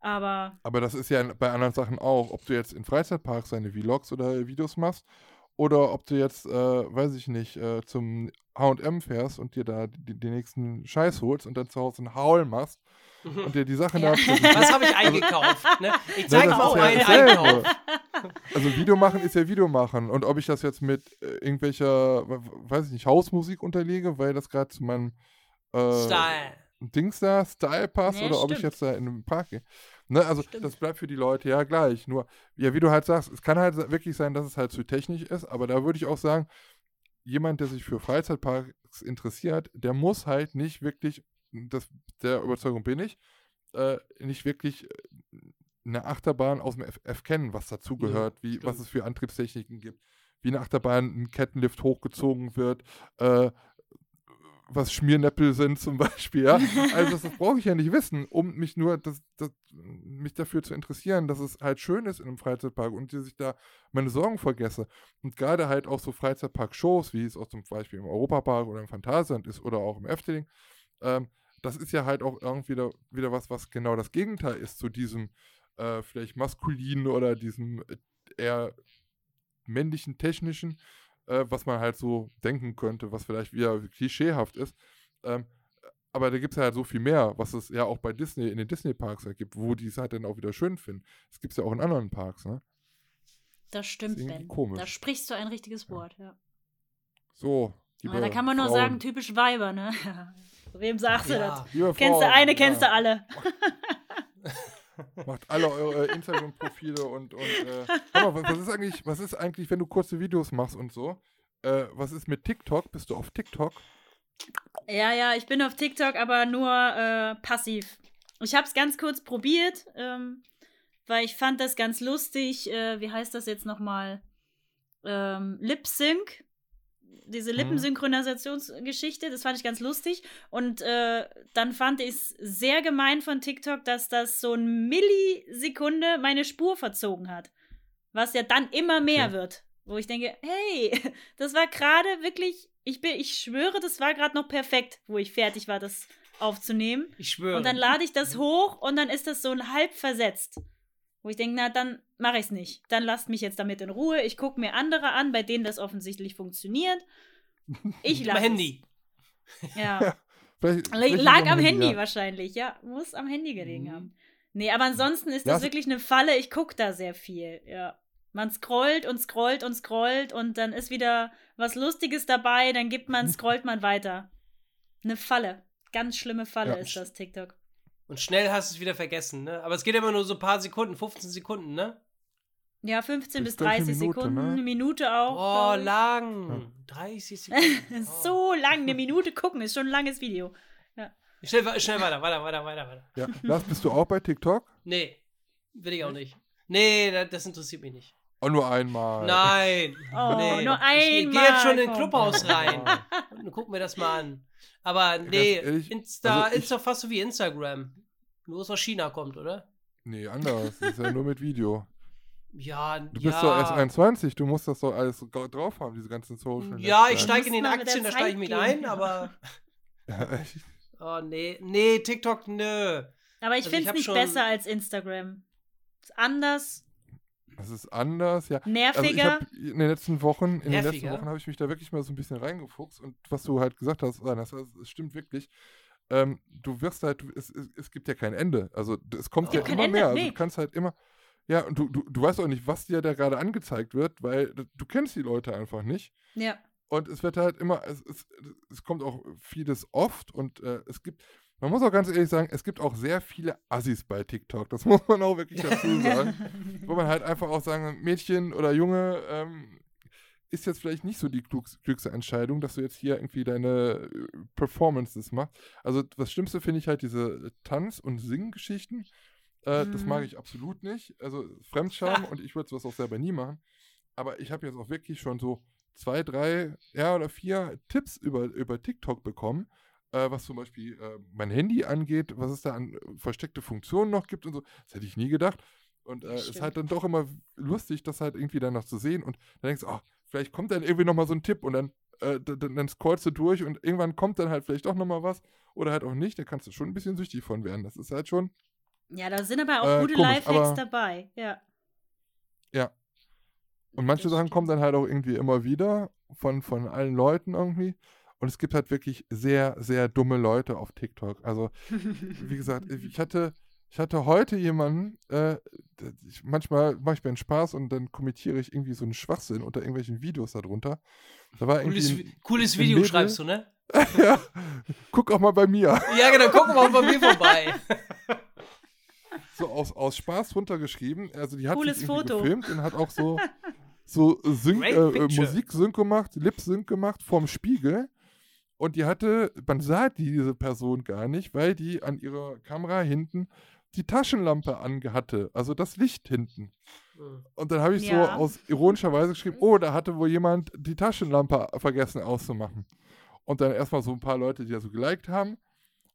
[SPEAKER 3] Aber.
[SPEAKER 1] Aber das ist ja bei anderen Sachen auch. Ob du jetzt in Freizeitparks deine Vlogs oder Videos machst oder ob du jetzt, äh, weiß ich nicht, äh, zum HM fährst und dir da die, die, nächsten Scheiß holst und dann zu Hause einen Haul machst und dir die Sachen ja. da.
[SPEAKER 4] Was habe ich eingekauft? Ne? Ich zeige auch einen Einkauf.
[SPEAKER 1] Also Video machen ist ja Video machen. Und ob ich das jetzt mit äh, irgendwelcher, weiß ich nicht, Hausmusik unterlege, weil das gerade zu meinem
[SPEAKER 4] äh, Style.
[SPEAKER 1] Dings da, Style passt nee, oder stimmt. ob ich jetzt da in den Park gehe. Ne, also stimmt. das bleibt für die Leute ja gleich. Nur, ja, wie du halt sagst, es kann halt wirklich sein, dass es halt zu technisch ist, aber da würde ich auch sagen, jemand, der sich für Freizeitparks interessiert, der muss halt nicht wirklich, das, der Überzeugung bin ich, äh, nicht wirklich äh, eine Achterbahn aus dem FF kennen, was dazugehört, ja, wie, was es für Antriebstechniken gibt, wie eine Achterbahn ein Kettenlift hochgezogen wird, äh, was Schmiernäppel sind zum Beispiel, ja. Also das, das brauche ich ja nicht wissen, um mich nur das, das, mich dafür zu interessieren, dass es halt schön ist in einem Freizeitpark und dass ich da meine Sorgen vergesse. Und gerade halt auch so Freizeitpark-Shows, wie es auch zum Beispiel im Europapark oder im Phantasialand ist oder auch im Efteling, ähm, das ist ja halt auch irgendwie wieder, wieder was, was genau das Gegenteil ist zu diesem äh, vielleicht maskulinen oder diesem äh, eher männlichen, technischen, äh, was man halt so denken könnte, was vielleicht wieder klischeehaft ist. Ähm, aber da gibt es ja halt so viel mehr, was es ja auch bei Disney, in den Disney-Parks halt gibt, wo die es halt dann auch wieder schön finden. Das gibt es ja auch in anderen Parks, ne?
[SPEAKER 3] Das stimmt, das Ben. Komisch. Da sprichst du ein richtiges Wort, ja.
[SPEAKER 1] So,
[SPEAKER 3] ja, Da kann man nur Frauen. sagen, typisch Weiber, ne? Wem sagst du das? kennst du eine, kennst du alle.
[SPEAKER 1] Macht alle eure Instagram-Profile und, und äh, mal, was ist eigentlich, was ist eigentlich, wenn du kurze Videos machst und so? Äh, was ist mit TikTok? Bist du auf TikTok?
[SPEAKER 3] Ja, ja, ich bin auf TikTok, aber nur äh, passiv. Ich habe es ganz kurz probiert, ähm, weil ich fand das ganz lustig. Äh, wie heißt das jetzt nochmal? Ähm, Lip Sync diese mhm. Lippensynchronisationsgeschichte, das fand ich ganz lustig. Und äh, dann fand ich es sehr gemein von TikTok, dass das so ein Millisekunde meine Spur verzogen hat. Was ja dann immer mehr okay. wird. Wo ich denke, hey, das war gerade wirklich, ich, bin, ich schwöre, das war gerade noch perfekt, wo ich fertig war, das aufzunehmen.
[SPEAKER 4] Ich schwöre.
[SPEAKER 3] Und dann lade ich das hoch und dann ist das so ein halb versetzt. Wo ich denke, na, dann mache ich es nicht. Dann lasst mich jetzt damit in Ruhe. Ich gucke mir andere an, bei denen das offensichtlich funktioniert. Ich
[SPEAKER 4] Am
[SPEAKER 3] lasse
[SPEAKER 4] Handy.
[SPEAKER 3] Ja.
[SPEAKER 1] Vielleicht,
[SPEAKER 3] Lag
[SPEAKER 1] vielleicht
[SPEAKER 3] lag am Handy
[SPEAKER 1] ja.
[SPEAKER 3] wahrscheinlich, ja. Muss am Handy gelegen
[SPEAKER 4] Mhm.
[SPEAKER 3] haben. Nee, aber ansonsten ist das
[SPEAKER 1] es-
[SPEAKER 3] wirklich eine Falle. Ich gucke da sehr viel, ja. Man scrollt und scrollt und scrollt und dann ist wieder was Lustiges dabei, dann gibt man, scrollt man weiter. Eine Falle. Ganz schlimme Falle
[SPEAKER 1] Ja.
[SPEAKER 3] ist das, TikTok.
[SPEAKER 4] Und schnell hast du es wieder vergessen, ne? Aber es geht immer nur so ein paar Sekunden, 15 Sekunden, ne?
[SPEAKER 3] Ja, 15 bis
[SPEAKER 1] Ist gleich
[SPEAKER 3] 30
[SPEAKER 1] eine Minute,
[SPEAKER 3] Sekunden,
[SPEAKER 1] ne?
[SPEAKER 3] eine Minute auch.
[SPEAKER 4] Oh, lang. 30 Sekunden. Oh.
[SPEAKER 3] So lang, eine Minute gucken, ist schon ein langes Video.
[SPEAKER 4] Schnell, wa- schnell weiter, weiter, weiter, weiter, weiter.
[SPEAKER 1] Ja. Lars, bist du auch bei TikTok?
[SPEAKER 4] Nee, will ich auch nicht. Nee, da- das interessiert mich nicht.
[SPEAKER 1] Oh, nur einmal.
[SPEAKER 4] Nein.
[SPEAKER 3] Oh,
[SPEAKER 4] nee.
[SPEAKER 3] nur
[SPEAKER 4] Ich gehe
[SPEAKER 3] einmal,
[SPEAKER 4] jetzt schon in
[SPEAKER 3] komm.
[SPEAKER 4] Clubhaus rein und guck mir das mal an. Aber nee,
[SPEAKER 1] ehrlich,
[SPEAKER 4] Insta
[SPEAKER 1] also ich-
[SPEAKER 4] ist doch fast so wie Instagram. Nur aus China kommt, oder?
[SPEAKER 1] Nee, anders. Das ist ja nur mit Video.
[SPEAKER 4] Ja,
[SPEAKER 1] Du
[SPEAKER 4] ja.
[SPEAKER 1] bist doch erst 21, du musst das doch alles drauf haben, diese ganzen Social
[SPEAKER 4] Ja, ich
[SPEAKER 1] Netzwerke.
[SPEAKER 4] steige in den Aktien, da steige ich mit ein, aber.
[SPEAKER 1] Ja, echt.
[SPEAKER 4] Oh nee, nee, TikTok, nö.
[SPEAKER 3] Aber ich
[SPEAKER 4] Also ich
[SPEAKER 3] finde es nicht
[SPEAKER 4] schon-
[SPEAKER 3] besser als Instagram. Ist anders,
[SPEAKER 1] Das ist anders, ja. Also ich
[SPEAKER 3] nerviger.
[SPEAKER 1] habe in den letzten Wochen, in den letzten
[SPEAKER 4] Nerviger?
[SPEAKER 1] Wochen habe ich mich da wirklich mal so ein bisschen reingefuchst und was du halt gesagt hast, das, das stimmt wirklich. Ähm, du wirst halt, du, es, es, es gibt ja kein Ende. Also es kommt ja
[SPEAKER 3] gibt kein
[SPEAKER 1] immer
[SPEAKER 3] Ende,
[SPEAKER 1] mehr. Also du kannst halt immer, ja, und du, du, du weißt auch nicht, was dir da gerade angezeigt wird, weil du kennst die Leute einfach nicht.
[SPEAKER 3] ja.
[SPEAKER 1] Und es wird halt immer, es, es, es kommt auch vieles oft und äh, es gibt, man muss auch ganz ehrlich sagen, es gibt auch sehr viele Assis bei TikTok. Das muss man auch wirklich dazu sagen. wo man halt einfach auch sagen, Mädchen oder Junge, ähm, ist jetzt vielleicht nicht so die klügste Entscheidung, dass du jetzt hier irgendwie deine äh, Performances machst. Also das Schlimmste finde ich halt diese Tanz- und Singgeschichten. Äh, Das
[SPEAKER 3] Mhm.
[SPEAKER 1] mag ich absolut nicht. Also Fremdscham und ich würde sowas auch selber nie machen. Aber ich habe jetzt auch wirklich schon so zwei, drei, ja oder vier Tipps über, über TikTok bekommen, äh, was zum Beispiel äh, mein Handy angeht, was es da an versteckte Funktionen noch gibt und so. Das hätte ich nie gedacht. Und äh, es ist halt dann doch immer lustig, das halt irgendwie dann noch zu sehen. Und dann denkst du, ach, vielleicht kommt dann irgendwie nochmal so ein Tipp und dann, äh, d- d- dann scrollst du durch und irgendwann kommt dann halt vielleicht doch nochmal was oder halt auch nicht. Da kannst du schon ein bisschen süchtig von werden. Das ist halt schon,
[SPEAKER 3] ja, da sind aber auch
[SPEAKER 1] Äh,
[SPEAKER 3] gute
[SPEAKER 1] komisch,
[SPEAKER 3] Lifehacks dabei. Ja.
[SPEAKER 1] ja. Und manche
[SPEAKER 3] Das
[SPEAKER 1] Sachen
[SPEAKER 3] stimmt.
[SPEAKER 1] kommen dann halt auch irgendwie immer wieder von, von allen Leuten irgendwie. Und es gibt halt wirklich sehr, sehr dumme Leute auf TikTok. Also, wie gesagt, ich hatte, ich hatte heute jemanden, äh, ich, manchmal mache ich mir einen Spaß und dann kommentiere ich irgendwie so einen schwachsinn unter irgendwelchen Videos darunter. Da war
[SPEAKER 4] Cooles,
[SPEAKER 1] irgendwie,
[SPEAKER 4] Vi- cooles
[SPEAKER 1] ein
[SPEAKER 4] Video
[SPEAKER 1] Mädel.
[SPEAKER 4] schreibst du, ne?
[SPEAKER 1] ein, ja, guck auch mal bei mir.
[SPEAKER 4] Ja, genau, guck mal bei mir vorbei.
[SPEAKER 1] So aus, aus Spaß runtergeschrieben. Also die hat
[SPEAKER 3] Cooles
[SPEAKER 1] sich
[SPEAKER 3] Foto.
[SPEAKER 1] gefilmt und hat auch so, so Sync,
[SPEAKER 4] Great
[SPEAKER 1] äh, äh. Musik-Sync gemacht, Lip-Sync gemacht vorm Spiegel. Und die hatte, man sah diese Person gar nicht, weil die an ihrer Kamera hinten die Taschenlampe angehatte, also das Licht hinten. Und dann habe ich
[SPEAKER 3] Ja.
[SPEAKER 1] so aus ironischer Weise geschrieben, oh, da hatte wohl jemand die Taschenlampe vergessen auszumachen. Und dann erstmal so ein paar Leute, die da so geliked haben.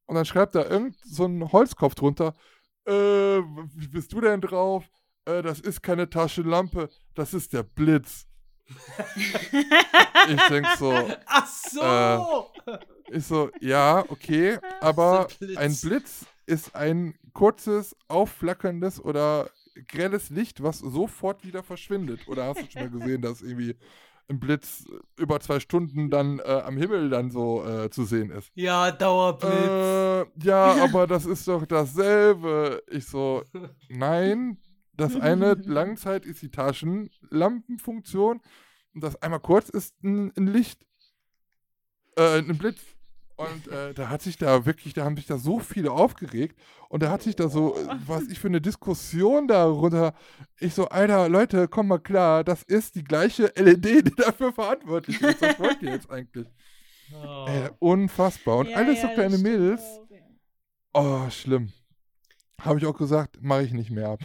[SPEAKER 1] Und dann schreibt da irgend so ein Holzkopf drunter, äh, wie bist du denn drauf? Äh, das ist keine Taschenlampe, das ist der Blitz. ich denk so,
[SPEAKER 4] Ach so!
[SPEAKER 1] ich so, ja, okay, aber
[SPEAKER 4] Blitz.
[SPEAKER 1] ein Blitz ist ein kurzes, aufflackerndes oder grelles Licht, was sofort wieder verschwindet. Oder hast du schon mal gesehen, dass irgendwie ein Blitz über zwei Stunden dann äh, am Himmel dann so äh, zu sehen ist?
[SPEAKER 4] ja, Dauerblitz.
[SPEAKER 1] Äh, ja, aber das ist doch dasselbe. Ich so, nein, das eine Langzeit ist die Taschenlampenfunktion und das einmal kurz ist ein, ein Licht, äh, ein Blitz. Und äh, da hat sich da wirklich, da haben sich da so viele aufgeregt und da hat sich da so, äh, was ich für eine Diskussion darunter. Ich so, Alter, Leute, komm mal klar, das ist die gleiche LED, die dafür verantwortlich ist. Was wollt ihr jetzt eigentlich?
[SPEAKER 4] Oh.
[SPEAKER 1] Äh, unfassbar. Und
[SPEAKER 3] Ja,
[SPEAKER 1] alles so
[SPEAKER 3] ja,
[SPEAKER 1] kleine Mädels.
[SPEAKER 3] auch, ja.
[SPEAKER 1] Oh, schlimm. Habe ich auch gesagt, mache ich nicht mehr.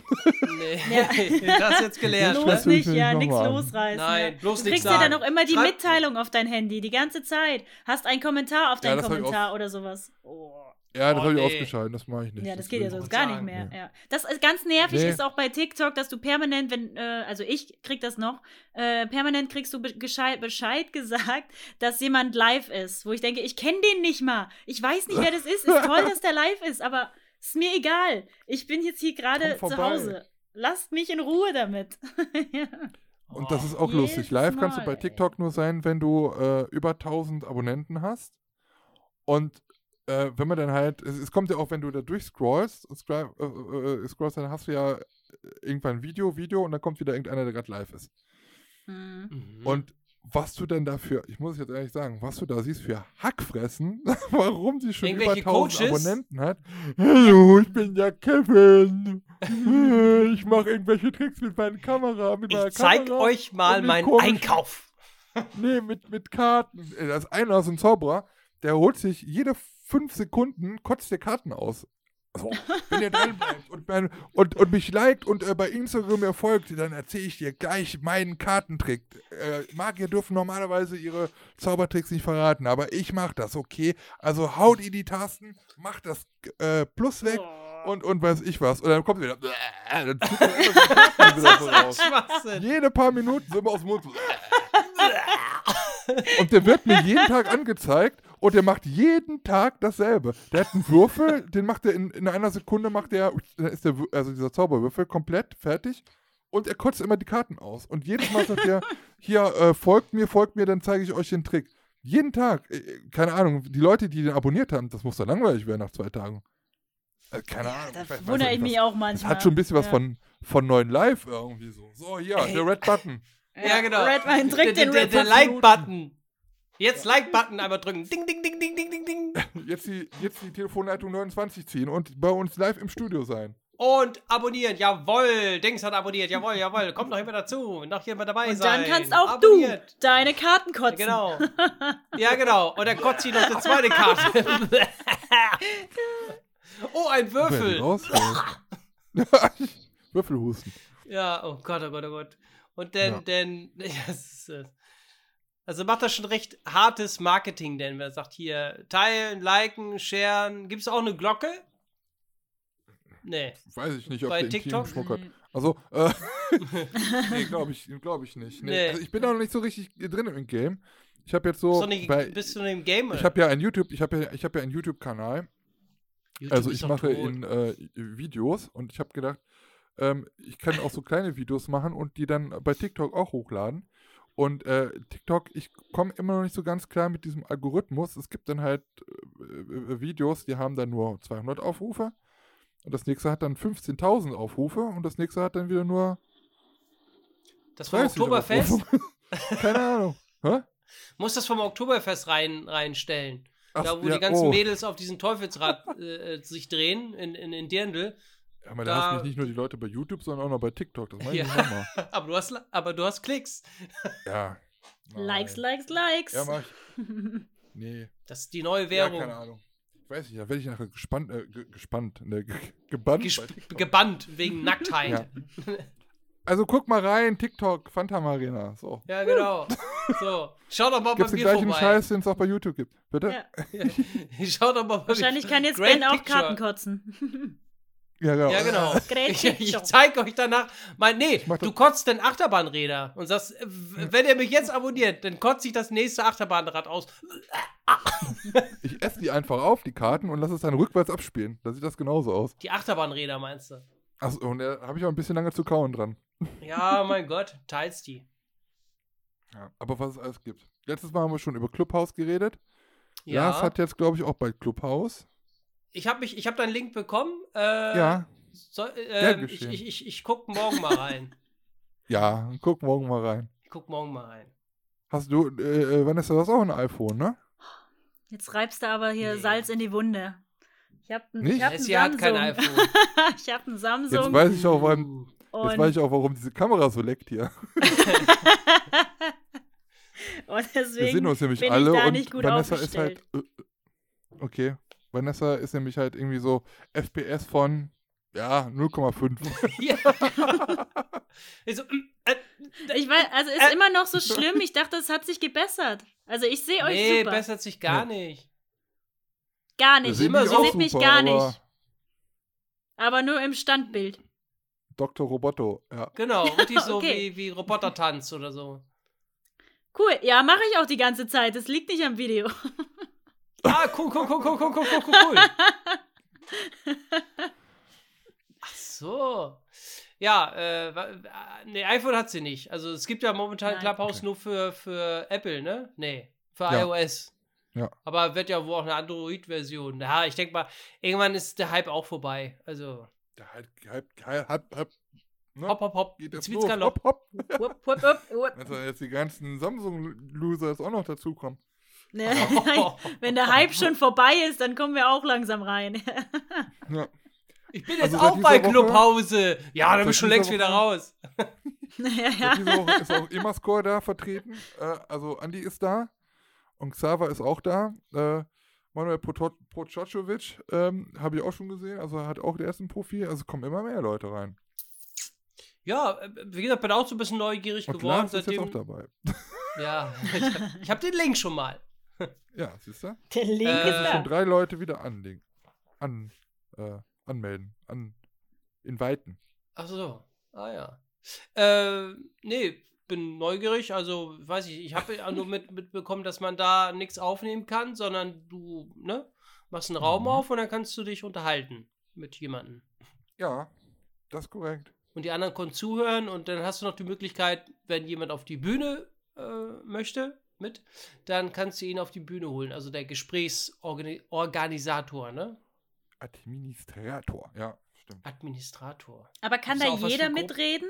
[SPEAKER 4] Nee,
[SPEAKER 3] Ja.
[SPEAKER 4] das hast jetzt gelernt.
[SPEAKER 1] Los.
[SPEAKER 3] Bloß nicht,
[SPEAKER 1] ich
[SPEAKER 3] ja, nichts losreißen.
[SPEAKER 4] Nein,
[SPEAKER 3] ja.
[SPEAKER 4] bloß
[SPEAKER 3] Du
[SPEAKER 4] nichts
[SPEAKER 3] kriegst ja dann
[SPEAKER 4] sagen.
[SPEAKER 3] auch immer die
[SPEAKER 4] Schreib-
[SPEAKER 3] Mitteilung auf dein Handy, die ganze Zeit. Hast einen Kommentar auf
[SPEAKER 1] Ja,
[SPEAKER 3] deinen
[SPEAKER 1] ich
[SPEAKER 3] Kommentar oder sowas. Oh.
[SPEAKER 1] Ja, das
[SPEAKER 4] Oh,
[SPEAKER 1] habe ich
[SPEAKER 4] nee.
[SPEAKER 1] ausgeschaltet, das mache ich nicht.
[SPEAKER 3] Ja, das
[SPEAKER 1] Das
[SPEAKER 3] geht ja
[SPEAKER 1] ich
[SPEAKER 3] sonst gar nicht
[SPEAKER 4] sagen,
[SPEAKER 3] mehr.
[SPEAKER 1] nee.
[SPEAKER 3] Ja. Das ist ganz nervig
[SPEAKER 1] Nee.
[SPEAKER 3] ist auch bei TikTok, dass du permanent, wenn, äh, also ich krieg das noch, äh, permanent kriegst du be Bescheid, Bescheid gesagt, dass jemand live ist, wo ich denke, ich kenne den nicht mal. Ich weiß nicht, wer das ist. Ist toll, dass der live ist, aber ist mir egal. Ich bin jetzt hier gerade zu. Hause. Lasst mich in Ruhe damit. ja.
[SPEAKER 1] Und das ist auch
[SPEAKER 3] Jedes
[SPEAKER 1] lustig. Live kannst du
[SPEAKER 3] Mal,
[SPEAKER 1] bei
[SPEAKER 3] ey.
[SPEAKER 1] TikTok nur sein, wenn du äh, über 1000 Abonnenten hast. Und äh, wenn man dann halt, es, es kommt ja auch, wenn du da durchscrollst, und scroll, äh, äh, scrollst, dann hast du ja irgendwann ein Video, Video und dann kommt wieder irgendeiner, der gerade live ist.
[SPEAKER 3] Hm.
[SPEAKER 4] Mhm.
[SPEAKER 1] Und was du denn dafür, ich muss jetzt ehrlich sagen, was du da siehst für Hackfressen, warum sie schon über
[SPEAKER 4] Irgendwelche
[SPEAKER 1] 1000
[SPEAKER 4] Coaches?
[SPEAKER 1] Abonnenten hat. Hallo, ich bin der Kevin. Ich mache irgendwelche Tricks mit meiner Kamera, mit
[SPEAKER 4] ich zeig
[SPEAKER 1] Kamera.
[SPEAKER 4] euch mal meinen Einkauf.
[SPEAKER 1] Nee, mit, mit Karten. Äh, Das ist einer, so ein Zauberer, der holt sich jede fünf Sekunden, kotzt der Karten aus. So, wenn ihr dran bleibt und, mein, und, und mich liked und äh, bei Instagram mir folgt, dann erzähle ich dir gleich meinen Kartentrick. Äh, Magier dürfen normalerweise ihre Zaubertricks nicht verraten, aber ich mach das, okay? Also haut ihr die Tasten, macht das äh, Plus weg und, und weiß ich was. Und dann kommt wieder. Dann immer so. Jede paar Minuten sind wir aus dem Mund. Und der wird mir jeden Tag angezeigt und der macht jeden Tag dasselbe. Der hat einen Würfel, den macht er in, in einer Sekunde, macht dann ist der, also dieser Zauberwürfel komplett fertig und er kotzt immer die Karten aus. Und jedes Mal sagt er, hier, äh, folgt mir, folgt mir, dann zeige ich euch den Trick. Jeden Tag, äh, keine Ahnung, die Leute, die den abonniert haben, das muss doch langweilig werden nach zwei Tagen. Äh, keine Ahnung.
[SPEAKER 3] Da wundere
[SPEAKER 1] ja
[SPEAKER 3] ich mich auch manchmal.
[SPEAKER 1] Das hat schon ein bisschen was
[SPEAKER 3] Ja.
[SPEAKER 1] von, von neuen Live irgendwie so. So, hier,
[SPEAKER 4] Ey.
[SPEAKER 1] der Red Button.
[SPEAKER 4] Ja, genau.
[SPEAKER 3] Red, mein Trick,
[SPEAKER 4] der
[SPEAKER 3] den
[SPEAKER 4] der. Like-Button. Jetzt Like-Button einmal drücken. Ding, ding, ding, ding, ding, ding, ding.
[SPEAKER 1] Jetzt die, jetzt die Telefonleitung 29 ziehen und bei uns live im Studio sein.
[SPEAKER 4] Und abonnieren. Jawohl. Dings hat abonniert. Jawohl, jawohl. Kommt noch jemand dazu. Noch jemand dabei
[SPEAKER 3] Und
[SPEAKER 4] sein.
[SPEAKER 3] dann kannst auch
[SPEAKER 4] abonniert.
[SPEAKER 3] du deine Karten kotzen.
[SPEAKER 4] Genau. Ja, genau. Und dann kotzt sie noch eine zweite Karte. oh, ein
[SPEAKER 1] die
[SPEAKER 4] Würfel.
[SPEAKER 1] rausholt. Würfelhusten.
[SPEAKER 4] Ja, oh Gott, oh Gott, oh Gott. Und dann,
[SPEAKER 1] Ja.
[SPEAKER 4] dann, ja, also macht das schon recht hartes Marketing, denn wer sagt hier, teilen, liken, sharen. Gibt es auch eine Glocke? Nee.
[SPEAKER 1] Weiß ich nicht, ob
[SPEAKER 4] Bei
[SPEAKER 1] der
[SPEAKER 4] TikTok?
[SPEAKER 1] intimen Schmuck hat. Also, äh, nee, glaube ich, glaub ich nicht. Nee.
[SPEAKER 4] Nee.
[SPEAKER 1] Also ich bin da noch nicht so richtig drin im Game. Ich habe jetzt
[SPEAKER 4] Bist
[SPEAKER 1] so,
[SPEAKER 4] du nicht,
[SPEAKER 1] bei,
[SPEAKER 4] bist du im Game?
[SPEAKER 1] ich habe ja ein YouTube, ich habe ja, ich habe ja einen YouTube-Kanal.
[SPEAKER 4] YouTube
[SPEAKER 1] Also ich mache in äh, Videos und ich habe gedacht, ähm, ich kann auch so kleine Videos machen und die dann bei TikTok auch hochladen. Und äh, TikTok, ich komme immer noch nicht so ganz klar mit diesem Algorithmus. Es gibt dann halt äh, äh, Videos, die haben dann nur 200 Aufrufe. Und das nächste hat dann 15.000 Aufrufe und das nächste hat dann wieder nur
[SPEAKER 4] Das vom
[SPEAKER 1] 30
[SPEAKER 4] Oktoberfest?
[SPEAKER 1] Keine Ahnung. Hä?
[SPEAKER 4] Muss das vom Oktoberfest rein, reinstellen.
[SPEAKER 1] Ach,
[SPEAKER 4] da, wo
[SPEAKER 1] ja,
[SPEAKER 4] die ganzen
[SPEAKER 1] oh.
[SPEAKER 4] Mädels auf diesem Teufelsrad äh, äh, sich drehen, in, in, in Dirndl.
[SPEAKER 1] Ja, aber da
[SPEAKER 4] da-
[SPEAKER 1] hast mich nicht nur die Leute bei YouTube, sondern auch noch bei TikTok. Das meine
[SPEAKER 4] Ja.
[SPEAKER 1] ich nochmal.
[SPEAKER 4] Aber du hast, aber du hast Klicks.
[SPEAKER 1] Ja.
[SPEAKER 3] Likes,
[SPEAKER 1] Nein.
[SPEAKER 3] likes, likes.
[SPEAKER 1] Ja, mach ich. Nee.
[SPEAKER 4] Das ist die neue
[SPEAKER 1] Ja,
[SPEAKER 4] Währung.
[SPEAKER 1] keine Ahnung. Ich weiß nicht, da werde ich nachher gespannt, äh, ge- gespannt, ne, ge gebannt.
[SPEAKER 4] Gesp gebannt wegen Nacktheit.
[SPEAKER 1] Ja. Also guck mal rein, TikTok, Phantom Arena. So.
[SPEAKER 4] Ja, genau. So, schau doch mal
[SPEAKER 1] Gibt's
[SPEAKER 4] bei
[SPEAKER 1] den
[SPEAKER 4] mir
[SPEAKER 1] gleichen
[SPEAKER 4] vorbei.
[SPEAKER 1] Scheiß, den es auch bei YouTube gibt. Bitte?
[SPEAKER 3] Ja.
[SPEAKER 4] schau doch mal bei
[SPEAKER 3] Wahrscheinlich kann jetzt
[SPEAKER 4] Great
[SPEAKER 3] Ben auch
[SPEAKER 4] Picture.
[SPEAKER 3] Karten kotzen.
[SPEAKER 1] Ja, genau.
[SPEAKER 4] Ja, genau. Ich, ich zeige euch danach. Mein, nee, du kotzt den Achterbahnräder und sagst, äh, wenn ihr mich jetzt abonniert, dann kotzt sich das nächste Achterbahnrad aus.
[SPEAKER 1] Ich esse die einfach auf, die Karten, und lasse es dann rückwärts abspielen. Da sieht das genauso aus.
[SPEAKER 4] Die Achterbahnräder meinst du?
[SPEAKER 1] Achso, und da habe ich auch ein bisschen lange zu kauen dran.
[SPEAKER 4] Ja, mein Gott, teilst die.
[SPEAKER 1] Ja, aber was es alles gibt. Letztes Mal haben wir schon über Clubhouse geredet.
[SPEAKER 4] Ja.
[SPEAKER 1] Lars hat jetzt, glaube ich, auch bei Clubhouse.
[SPEAKER 4] Ich habe mich, ich habe deinen Link bekommen. Äh,
[SPEAKER 1] Ja.
[SPEAKER 4] So, äh, ich,
[SPEAKER 1] geschehen.
[SPEAKER 4] ich, ich, ich guck morgen mal rein.
[SPEAKER 1] Ja, guck morgen mal rein.
[SPEAKER 4] Ich guck morgen mal rein.
[SPEAKER 1] Hast du, äh, äh, Vanessa, du hast auch ein iPhone, ne?
[SPEAKER 3] Jetzt reibst du aber hier
[SPEAKER 4] Nee.
[SPEAKER 3] Salz in die Wunde. Ich hab, ein-
[SPEAKER 1] Nicht?
[SPEAKER 3] ich hab einen
[SPEAKER 4] Jessie hat kein
[SPEAKER 3] Samsung.
[SPEAKER 4] iPhone.
[SPEAKER 3] ich hab einen
[SPEAKER 1] Jetzt
[SPEAKER 3] Samsung.
[SPEAKER 1] weiß ich auch, warum,
[SPEAKER 3] und,
[SPEAKER 1] jetzt weiß ich auch, warum diese Kamera so leckt hier.
[SPEAKER 3] und
[SPEAKER 1] Wir
[SPEAKER 3] deswegen
[SPEAKER 1] sehen uns nämlich
[SPEAKER 3] bin
[SPEAKER 1] alle
[SPEAKER 3] ich da
[SPEAKER 1] und
[SPEAKER 3] nicht gut
[SPEAKER 1] Vanessa ist
[SPEAKER 3] aufgestellt.
[SPEAKER 1] halt. Äh, okay. Vanessa ist nämlich halt irgendwie so FPS von ja 0,5.
[SPEAKER 4] Ja. Ich so, mm, äh,
[SPEAKER 3] Ich weiß, also ist
[SPEAKER 4] Äh.
[SPEAKER 3] immer noch so schlimm. Ich dachte, es hat sich gebessert. Also ich sehe euch
[SPEAKER 4] nee,
[SPEAKER 3] super.
[SPEAKER 4] bessert sich gar nicht.
[SPEAKER 3] Gar nicht.
[SPEAKER 1] sehen
[SPEAKER 4] immer
[SPEAKER 1] die
[SPEAKER 4] so
[SPEAKER 3] mich
[SPEAKER 1] super,
[SPEAKER 3] gar
[SPEAKER 1] aber
[SPEAKER 3] nicht. Aber nur im Standbild.
[SPEAKER 1] Dr. Roboto, ja.
[SPEAKER 4] Genau, richtig so
[SPEAKER 3] Okay.
[SPEAKER 4] wie, wie Robotertanz oder so.
[SPEAKER 3] Cool. Ja, mache ich auch die ganze Zeit. Das liegt nicht am Video.
[SPEAKER 4] Ah, cool, cool, cool, cool, cool, cool, cool, cool. Ach so. Ja, äh, äh, nee, iPhone hat sie nicht. Also es gibt ja momentan
[SPEAKER 3] Nein.
[SPEAKER 4] Clubhouse
[SPEAKER 1] Okay.
[SPEAKER 4] nur für, für Apple, ne? Nee, für
[SPEAKER 1] Ja.
[SPEAKER 4] iOS.
[SPEAKER 1] Ja.
[SPEAKER 4] Aber wird ja wohl auch eine Android-Version. Ja, ich denke mal, irgendwann ist der Hype auch vorbei. Also,
[SPEAKER 1] Der halt, halt, halt, halt, halt ne?
[SPEAKER 4] hopp, hopp, hopp.
[SPEAKER 1] Geht. Hopp, hopp.
[SPEAKER 3] Wupp, wupp, wupp.
[SPEAKER 1] Wenn da jetzt die ganzen Samsung-Loser auch noch dazukommen.
[SPEAKER 3] Ne, Wenn der Hype schon vorbei ist, dann kommen wir auch langsam rein.
[SPEAKER 1] Ja.
[SPEAKER 4] Ich bin
[SPEAKER 1] Also
[SPEAKER 4] jetzt
[SPEAKER 1] seit
[SPEAKER 4] auch bei Clubhause. Ja, dann
[SPEAKER 1] seit
[SPEAKER 4] bin ich schon längst wieder
[SPEAKER 1] Woche-
[SPEAKER 4] raus.
[SPEAKER 3] ja,
[SPEAKER 1] Seit
[SPEAKER 3] ja.
[SPEAKER 1] Diese Woche ist auch Emascore da vertreten. Äh, also Andi ist da. Und Xaver ist auch da. Äh, Manuel Prococovic ähm, habe ich auch schon gesehen. Also er hat auch der erste Profil. Also kommen immer mehr Leute rein.
[SPEAKER 4] Ja, äh, wie gesagt, bin auch so ein bisschen neugierig
[SPEAKER 1] Und
[SPEAKER 4] geworden.
[SPEAKER 1] Lars ist jetzt auch
[SPEAKER 4] Seitdem,
[SPEAKER 1] dabei.
[SPEAKER 4] ja, ich, hab- ich habe den Link schon mal.
[SPEAKER 1] Ja, siehst du?
[SPEAKER 3] Der Link
[SPEAKER 4] Äh,
[SPEAKER 3] ist
[SPEAKER 1] Schon
[SPEAKER 3] da.
[SPEAKER 1] drei Leute wieder anlegen. An, äh, anmelden. An, inviten.
[SPEAKER 4] Ach so. Ah ja. Äh, nee, bin neugierig. Also, weiß ich, ich habe nur mit, mitbekommen, dass man da nichts aufnehmen kann, sondern du, ne, machst einen Raum
[SPEAKER 1] Mhm.
[SPEAKER 4] auf und dann kannst du dich unterhalten mit jemandem.
[SPEAKER 1] Ja, das ist korrekt.
[SPEAKER 4] Und die anderen können zuhören und dann hast du noch die Möglichkeit, wenn jemand auf die Bühne äh, möchte, mit, dann kannst du ihn auf die Bühne holen. Also der Gesprächsorganisator, ne?
[SPEAKER 1] Administrator. Ja, stimmt.
[SPEAKER 4] Administrator.
[SPEAKER 3] Aber kann da jeder mitreden?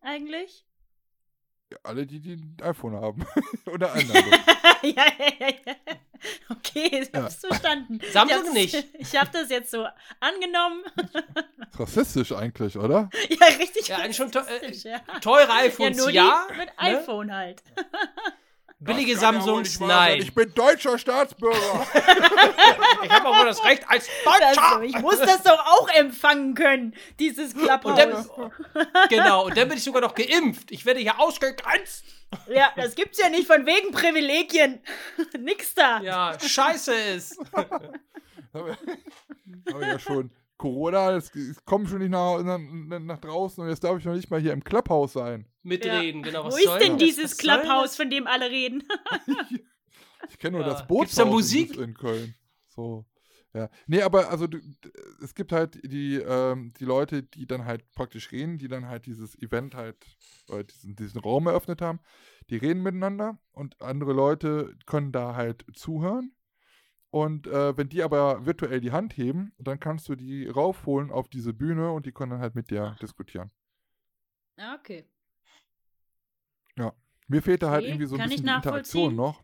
[SPEAKER 3] Eigentlich?
[SPEAKER 1] Ja, alle, die, die ein iPhone haben. Oder andere.
[SPEAKER 3] ja, ja, ja, ja. Okay, ich
[SPEAKER 1] Ja.
[SPEAKER 3] hab's verstanden.
[SPEAKER 4] Samsung nicht.
[SPEAKER 3] Ich hab das jetzt so angenommen.
[SPEAKER 1] Ist rassistisch eigentlich, oder?
[SPEAKER 3] ja, richtig.
[SPEAKER 4] Ja, eigentlich schon to- äh,
[SPEAKER 3] ja.
[SPEAKER 4] Teure
[SPEAKER 3] ja,
[SPEAKER 4] iPhones,
[SPEAKER 3] nur
[SPEAKER 4] ja.
[SPEAKER 3] die mit
[SPEAKER 4] ne?
[SPEAKER 3] iPhone halt.
[SPEAKER 4] Billige
[SPEAKER 1] Das ja
[SPEAKER 4] Samsungs,
[SPEAKER 1] sein.
[SPEAKER 4] nein.
[SPEAKER 1] Ich bin deutscher Staatsbürger.
[SPEAKER 4] Ich habe auch wohl das Recht als
[SPEAKER 3] Das,
[SPEAKER 4] Deutscher.
[SPEAKER 3] ich muss das doch auch empfangen können, dieses
[SPEAKER 4] Und dann, genau, und dann bin ich sogar noch geimpft. Ich werde hier ausgegrenzt.
[SPEAKER 3] Ja, das gibt's ja nicht von wegen Privilegien. Nix da.
[SPEAKER 4] Ja, scheiße ist.
[SPEAKER 1] Aber ja schon. Corona, es, es kommt schon nicht nach, nach, nach draußen und jetzt darf ich noch nicht mal hier im Clubhouse sein.
[SPEAKER 4] Mitreden, genau. Was
[SPEAKER 3] Wo ist denn
[SPEAKER 4] das?
[SPEAKER 3] dieses Clubhouse, von dem alle reden?
[SPEAKER 1] Ich kenne nur
[SPEAKER 4] Ja.
[SPEAKER 1] das Bootshaus
[SPEAKER 4] Gibt's da
[SPEAKER 1] in-
[SPEAKER 4] Musik?
[SPEAKER 1] in Köln. So. Ja. Nee, aber also du, es gibt halt die, ähm, die Leute, die dann halt praktisch reden, die dann halt dieses Event halt, oder diesen, diesen Raum eröffnet haben, die reden miteinander und andere Leute können da halt zuhören. Und äh, wenn die aber virtuell die Hand heben, dann kannst du die raufholen auf diese Bühne und die können dann halt mit dir diskutieren.
[SPEAKER 3] Ja, okay.
[SPEAKER 1] Mir fehlt da halt
[SPEAKER 3] Okay,
[SPEAKER 1] irgendwie so ein
[SPEAKER 3] kann
[SPEAKER 1] bisschen Interaktion noch.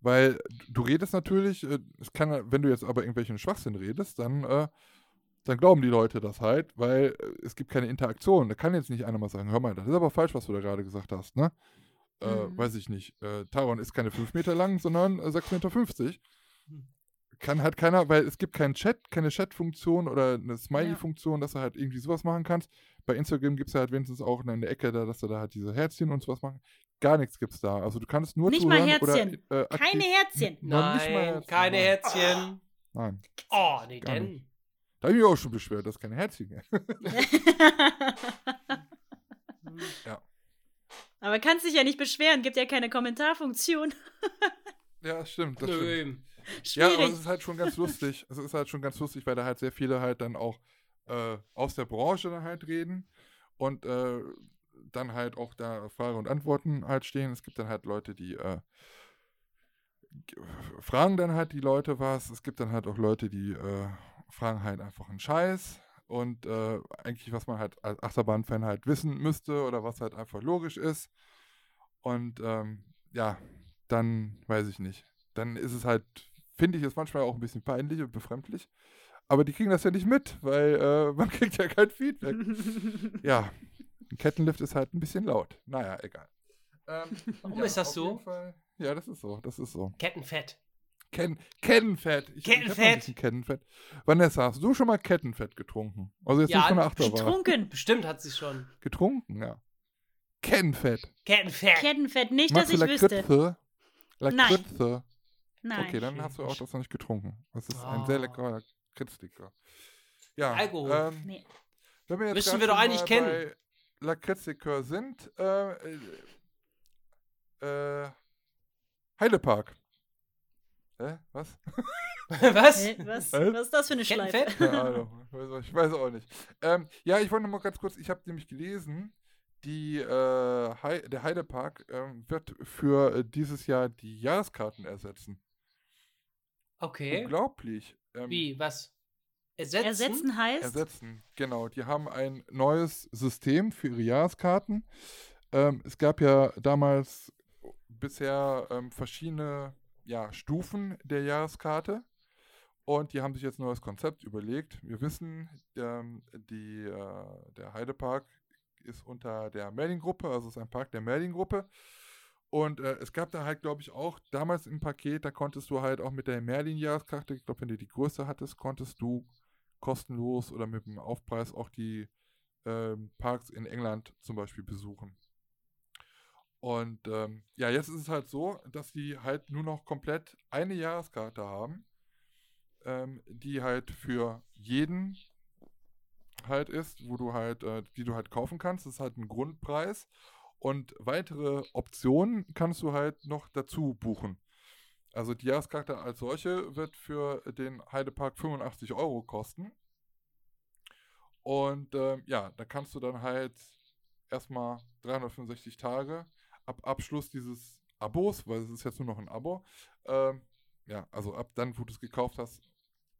[SPEAKER 1] Weil du redest natürlich, äh, es kann, ja- wenn du jetzt aber irgendwelchen Schwachsinn redest, dann, äh, dann glauben die Leute das halt, weil äh, es gibt keine Interaktion. Da kann jetzt nicht einer mal sagen, hör mal, das ist aber falsch, was du da gerade gesagt hast, ne? Äh,
[SPEAKER 3] Mhm.
[SPEAKER 1] Weiß ich nicht. Äh, Taron ist keine 5 Meter lang, sondern äh, 6,50 Meter.
[SPEAKER 4] Hm.
[SPEAKER 1] Kann halt keiner, weil es gibt keinen Chat, keine Chat-Funktion oder eine Smiley-Funktion, dass du halt irgendwie sowas machen kannst. Bei Instagram gibt es halt wenigstens auch in der Ecke, da, dass du da halt diese Herzchen und sowas machen. Gar nichts gibt's da. Also du kannst nur
[SPEAKER 3] Nicht mal Herzchen.
[SPEAKER 1] Oder, äh,
[SPEAKER 3] Keine Herzchen.
[SPEAKER 1] Noch nicht mal
[SPEAKER 4] Nein,
[SPEAKER 1] Herzchen,
[SPEAKER 4] keine
[SPEAKER 1] nein.
[SPEAKER 4] Herzchen.
[SPEAKER 1] Nein,
[SPEAKER 4] Oh, nee, denn.
[SPEAKER 1] da habe ich mich auch schon beschwert, dass keine Herzchen gibt.
[SPEAKER 3] Aber kannst dich ja nicht beschweren, gibt ja keine Kommentarfunktion.
[SPEAKER 1] ja, stimmt, das stimmt.
[SPEAKER 4] Nö.
[SPEAKER 1] Ja, aber
[SPEAKER 3] Schwierig.
[SPEAKER 1] es ist halt schon ganz lustig. Es ist halt schon ganz lustig, weil da halt sehr viele halt dann auch äh, aus der Branche dann halt reden und äh, dann halt auch da Frage und Antworten halt stehen. Es gibt dann halt Leute, die äh, fragen dann halt die Leute was. Es gibt dann halt auch Leute, die äh, fragen halt einfach einen Scheiß. Und äh, eigentlich, was man halt als Achterbahn-Fan halt wissen müsste oder was halt einfach logisch ist. Und ähm, ja, dann weiß ich nicht. Dann ist es halt, finde ich es manchmal auch ein bisschen peinlich und befremdlich. Aber die kriegen das ja nicht mit, weil äh, man kriegt ja kein Feedback. ja, ein Kettenlift ist halt ein bisschen laut. Naja, egal. Ähm,
[SPEAKER 4] Warum ist das so?
[SPEAKER 1] Fall- Ja, das ist so, das ist so.
[SPEAKER 4] Kettenfett.
[SPEAKER 1] Ken Kettenfett. Ich, Ich
[SPEAKER 4] Kettenfett.
[SPEAKER 1] bisschen Kettenfett. Vanessa, hast du schon mal Kettenfett getrunken? Also jetzt
[SPEAKER 4] Ja,
[SPEAKER 1] nicht von der Achterbahn.
[SPEAKER 3] Getrunken.
[SPEAKER 4] Bestimmt hat sie schon.
[SPEAKER 1] Getrunken, ja. Kettenfett.
[SPEAKER 4] Kettenfett.
[SPEAKER 3] Kettenfett, nicht,
[SPEAKER 1] Magst
[SPEAKER 3] dass
[SPEAKER 1] du
[SPEAKER 3] ich wüsste.
[SPEAKER 1] Lakritze?
[SPEAKER 3] Nein.
[SPEAKER 1] Lakritze.
[SPEAKER 3] Nein.
[SPEAKER 1] Okay, dann hast du auch das noch nicht getrunken. Das ist ein sehr
[SPEAKER 4] Ah.
[SPEAKER 1] leckerer Kritzdicke. Ja,
[SPEAKER 4] Alkohol.
[SPEAKER 1] Ähm,
[SPEAKER 3] Nee.
[SPEAKER 1] wenn wir jetzt
[SPEAKER 4] Müssen wir doch eigentlich kennen.
[SPEAKER 1] Lakritzlikör sind, äh, äh, Heidepark. Hä? Was?
[SPEAKER 4] Was?
[SPEAKER 3] Hä, was, was ist das für eine Schleife?
[SPEAKER 1] Keine Ahnung. Ich weiß auch- Ich weiß auch nicht. Ähm, ja, ich wollte noch mal ganz kurz, ich habe nämlich gelesen, die, äh, Hei der Heidepark ähm, wird für äh, dieses Jahr die Jahreskarten ersetzen.
[SPEAKER 4] Okay.
[SPEAKER 1] Unglaublich. Ähm,
[SPEAKER 4] Wie? Was? Ersetzen?
[SPEAKER 3] Ersetzen heißt,
[SPEAKER 1] Ersetzen, genau. Die haben ein neues System für ihre Jahreskarten. Ähm, es gab ja damals bisher ähm, verschiedene ja, Stufen der Jahreskarte. Und die haben sich jetzt ein neues Konzept überlegt. Wir wissen, ähm, die, äh, der Heidepark ist unter der Merlin-Gruppe, also ist ein Park der Merlin-Gruppe. Und äh, es gab da halt, glaube ich, auch damals im Paket, da konntest du halt auch mit der Merlin-Jahreskarte, ich glaube, wenn du die größte hattest, konntest du kostenlos oder mit dem Aufpreis auch die ähm, Parks in England zum Beispiel besuchen. Und ähm, ja, jetzt ist es halt so, dass die halt nur noch komplett eine Jahreskarte haben, ähm, die halt für jeden halt ist, wo du halt, äh, die du halt kaufen kannst. Das ist halt ein Grundpreis. Und weitere Optionen kannst du halt noch dazu buchen. Also die Jahreskarte als solche wird für den Heidepark 85 Euro kosten. Und ähm, ja, da kannst du dann halt erstmal 365 Tage ab Abschluss dieses Abos, weil es ist jetzt nur noch ein Abo, ähm, ja, also ab dann, wo du es gekauft hast,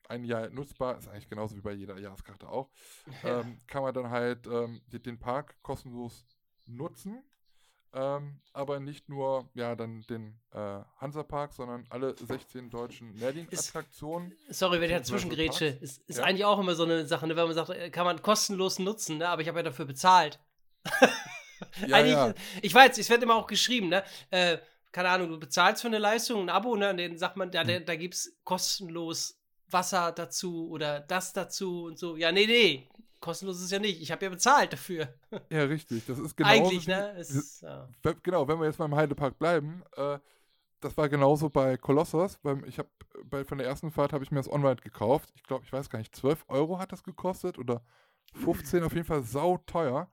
[SPEAKER 1] ein Jahr nutzbar, ist eigentlich genauso wie bei jeder Jahreskarte auch, ähm, kann man dann halt ähm, den Park kostenlos nutzen. Ähm, aber nicht nur ja dann den äh, Hansapark, sondern alle 16 deutschen Merlin-Attraktionen.
[SPEAKER 4] Sorry, wenn ich dazwischen grätsche. Ist, ist
[SPEAKER 1] Ja.
[SPEAKER 4] eigentlich auch immer so eine Sache, ne, wenn man sagt, äh, kann man kostenlos nutzen, ne? aber ich habe ja dafür bezahlt.
[SPEAKER 1] Ja,
[SPEAKER 4] eigentlich,
[SPEAKER 1] ja.
[SPEAKER 4] Ich weiß, es wird immer auch geschrieben, ne? Äh, keine Ahnung, du bezahlst für eine Leistung ein Abo, ne? Und dann sagt man,
[SPEAKER 1] Hm.
[SPEAKER 4] da, da, gibt es kostenlos Wasser dazu oder das dazu und so. Ja, nee, nee. Kostenlos ist ja nicht. Ich habe ja bezahlt dafür.
[SPEAKER 1] Ja, richtig. Das ist genau
[SPEAKER 4] Eigentlich, ne? Es ist, ja.
[SPEAKER 1] Genau, wenn wir jetzt mal im Heidepark bleiben, äh, das war genauso bei Kolossos. Beim, ich habe bei von der ersten Fahrt habe ich mir das online gekauft. Ich glaube, ich weiß gar nicht, 12 Euro hat das gekostet oder 15, auf jeden Fall sauteuer.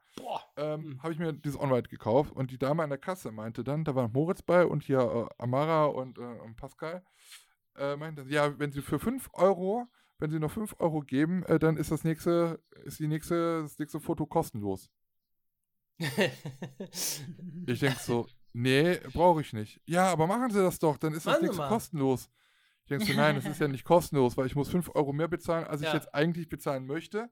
[SPEAKER 1] Ähm,
[SPEAKER 4] Hm.
[SPEAKER 1] habe ich mir dieses online gekauft und die Dame an der Kasse meinte dann, da war Moritz bei und hier äh, Amara und, äh, und Pascal, äh, meinte, ja, wenn sie für 5 Euro, wenn sie noch 5 Euro geben, äh, dann ist das nächste, ist die nächste, das nächste Foto kostenlos. Ich denke so, nee, brauche ich nicht. Ja, aber machen Sie das doch, dann ist das nächste
[SPEAKER 4] mal.
[SPEAKER 1] kostenlos. Ich denke so, nein, es ist ja nicht kostenlos, weil ich muss 5 Euro mehr bezahlen, als ich
[SPEAKER 4] Ja.
[SPEAKER 1] jetzt eigentlich bezahlen möchte.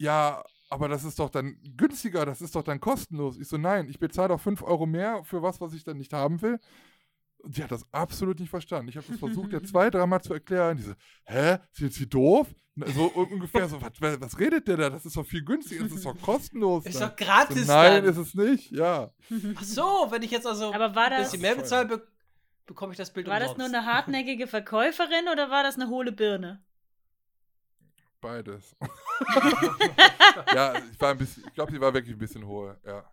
[SPEAKER 1] Ja, aber das ist doch dann günstiger, das ist doch dann kostenlos. Ich so, nein, ich bezahle doch 5 Euro mehr für was, was ich dann nicht haben will. Und die hat das absolut nicht verstanden. Ich habe das versucht, ja zwei, dreimal zu erklären. Die so, hä, sind Sie doof? So un- ungefähr so, was, was redet der da? Das ist doch viel günstiger, das ist doch kostenlos.
[SPEAKER 4] ist doch gratis.
[SPEAKER 1] so, nein,
[SPEAKER 4] dann.
[SPEAKER 1] ist es nicht, ja.
[SPEAKER 4] Ach so, wenn ich jetzt also
[SPEAKER 3] Aber war
[SPEAKER 4] ein
[SPEAKER 3] das,
[SPEAKER 4] bisschen mehr bezahle, be bekomme ich das Bild
[SPEAKER 3] war das nur
[SPEAKER 4] umsonst.
[SPEAKER 3] eine hartnäckige Verkäuferin oder war das eine hohle Birne?
[SPEAKER 1] Beides. ja, ich war ein bisschen, ich glaube, sie war wirklich ein bisschen hohe, ja.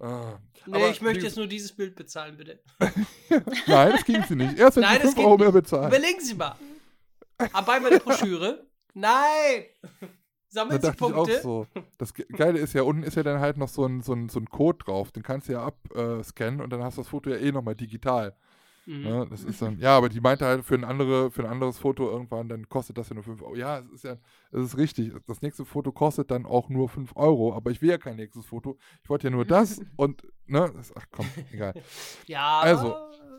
[SPEAKER 1] Ah.
[SPEAKER 4] Nee,
[SPEAKER 1] Aber
[SPEAKER 4] ich möchte jetzt nur dieses Bild bezahlen, bitte.
[SPEAKER 1] Nein, das ging sie nicht. Erst wenn
[SPEAKER 4] Nein,
[SPEAKER 1] sie
[SPEAKER 4] das
[SPEAKER 1] 5
[SPEAKER 4] geht
[SPEAKER 1] Euro mehr bezahlen.
[SPEAKER 4] Überlegen Sie mal. Aber bei der Broschüre. Nein!
[SPEAKER 1] Da
[SPEAKER 4] Sammeln Sie
[SPEAKER 1] dachte ich auch
[SPEAKER 4] Punkte.
[SPEAKER 1] so. Das Ge- Geile ist ja, unten ist ja dann halt noch so ein, so ein, so ein Code drauf. Den kannst du ja abscannen und dann hast du das Foto ja eh nochmal digital.
[SPEAKER 4] Mhm.
[SPEAKER 1] Ne? Das ist dann, ja, aber die meinte halt für ein, andere, für ein anderes Foto irgendwann, dann kostet das ja nur 5 Euro. Ja, es ist ja, es ist richtig. Das nächste Foto kostet dann auch nur 5 Euro, aber ich will ja kein nächstes Foto. Ich wollte ja nur das und, ne, das, ach komm, egal.
[SPEAKER 4] Ja,
[SPEAKER 1] Also.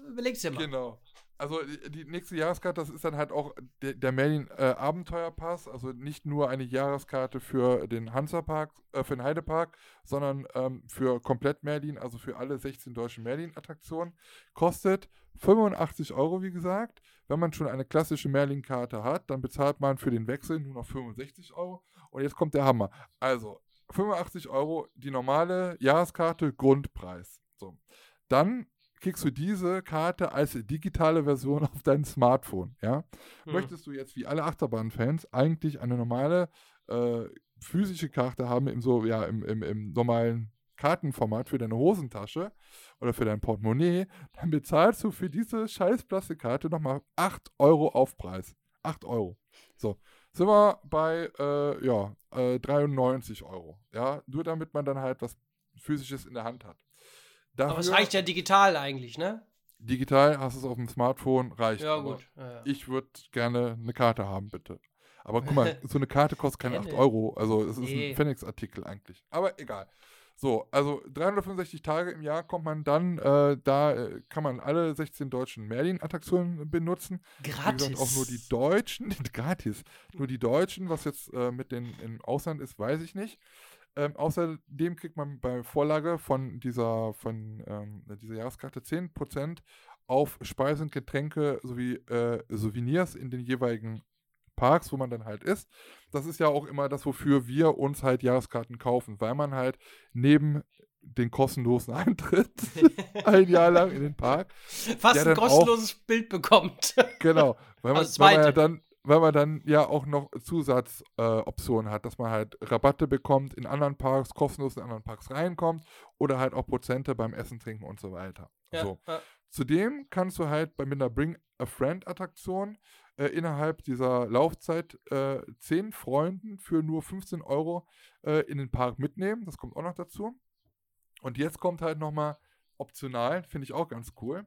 [SPEAKER 4] überlegen Sie mal.
[SPEAKER 1] Genau. Also die, die nächste Jahreskarte, das ist dann halt auch der, der Merlin äh, Abenteuerpass, also nicht nur eine Jahreskarte für den Hansapark, äh, für den Heidepark, sondern ähm, für komplett Merlin, also für alle 16 deutschen Merlin-Attraktionen, kostet 85 Euro, wie gesagt. Wenn man schon eine klassische Merlin-Karte hat, dann bezahlt man für den Wechsel nur noch 65 Euro. Und jetzt kommt der Hammer. Also 85 Euro die normale Jahreskarte, Grundpreis. So. Dann kriegst du diese Karte als digitale Version auf dein Smartphone. Ja?
[SPEAKER 4] Hm.
[SPEAKER 1] Möchtest du jetzt wie alle Achterbahn-Fans eigentlich eine normale äh, physische Karte haben im so ja im, im, im normalen Kartenformat für deine Hosentasche oder für dein Portemonnaie, dann bezahlst du für diese scheiß Plastikkarte nochmal 8 Euro Aufpreis. 8 Euro. So, sind wir bei, äh, ja, äh, 93 Euro. Ja, nur damit man dann halt was Physisches in der Hand hat.
[SPEAKER 4] Aber es
[SPEAKER 1] Dafür-
[SPEAKER 4] reicht ja digital eigentlich, ne?
[SPEAKER 1] Digital hast du es auf dem Smartphone, reicht.
[SPEAKER 4] Ja, gut. Ja, ja.
[SPEAKER 1] Ich würde gerne eine Karte haben, bitte. Aber guck mal, so eine Karte kostet keine 8
[SPEAKER 4] Gerne.
[SPEAKER 1] Euro. Also es ist
[SPEAKER 4] Nee.
[SPEAKER 1] ein Phoenix-Artikel eigentlich. Aber egal. So, also 365 Tage im Jahr kommt man dann, äh, da äh, kann man alle 16 deutschen Merlin-Attraktionen benutzen.
[SPEAKER 4] Gratis.
[SPEAKER 1] gesagt, auch nur die Deutschen, gratis. Nur die Deutschen, was jetzt äh, mit den im Ausland ist, weiß ich nicht. Ähm, außerdem kriegt man bei Vorlage von dieser, von, ähm, dieser Jahreskarte 10% auf Speisen, Getränke sowie äh, Souvenirs in den jeweiligen Parks, wo man dann halt ist. Das ist ja auch immer das, wofür wir uns halt Jahreskarten kaufen, weil man halt neben den kostenlosen Eintritt ein Jahr lang in den Park
[SPEAKER 4] Fast ein
[SPEAKER 1] dann auch-
[SPEAKER 4] kostenloses Bild bekommt.
[SPEAKER 1] Genau, weil man,
[SPEAKER 4] Also
[SPEAKER 1] weil man ja dann, weil man dann ja auch noch Zusatzoptionen äh, hat, dass man halt Rabatte bekommt in anderen Parks, kostenlos in anderen Parks reinkommt oder halt auch Prozente beim Essen, Trinken und so weiter.
[SPEAKER 4] Ja,
[SPEAKER 1] So.
[SPEAKER 4] ja.
[SPEAKER 1] Zudem kannst du halt bei mit einer Bring a Friend Attraktion äh, innerhalb dieser Laufzeit äh, 10 Freunden für nur 15 Euro äh, in den Park mitnehmen. Das kommt auch noch dazu. Und jetzt kommt halt nochmal optional, finde ich auch ganz cool.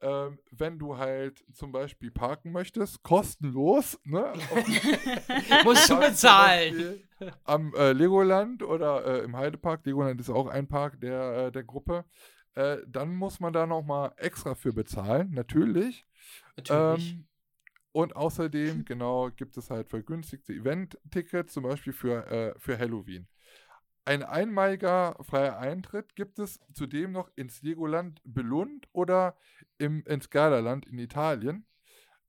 [SPEAKER 1] Ähm, wenn du halt zum Beispiel parken möchtest, kostenlos, ne?
[SPEAKER 4] Musst du bezahlen.
[SPEAKER 1] Am äh, Legoland oder äh, im Heidepark, Legoland ist auch ein Park der, äh, der Gruppe, äh, dann muss man da nochmal extra für bezahlen, natürlich.
[SPEAKER 4] Natürlich.
[SPEAKER 1] Ähm, und außerdem, genau, gibt es halt vergünstigte Event-Tickets, zum Beispiel für, äh, für Halloween. Ein einmaliger freier Eintritt gibt es zudem noch ins Legoland Belund oder im, ins Galaland in Italien.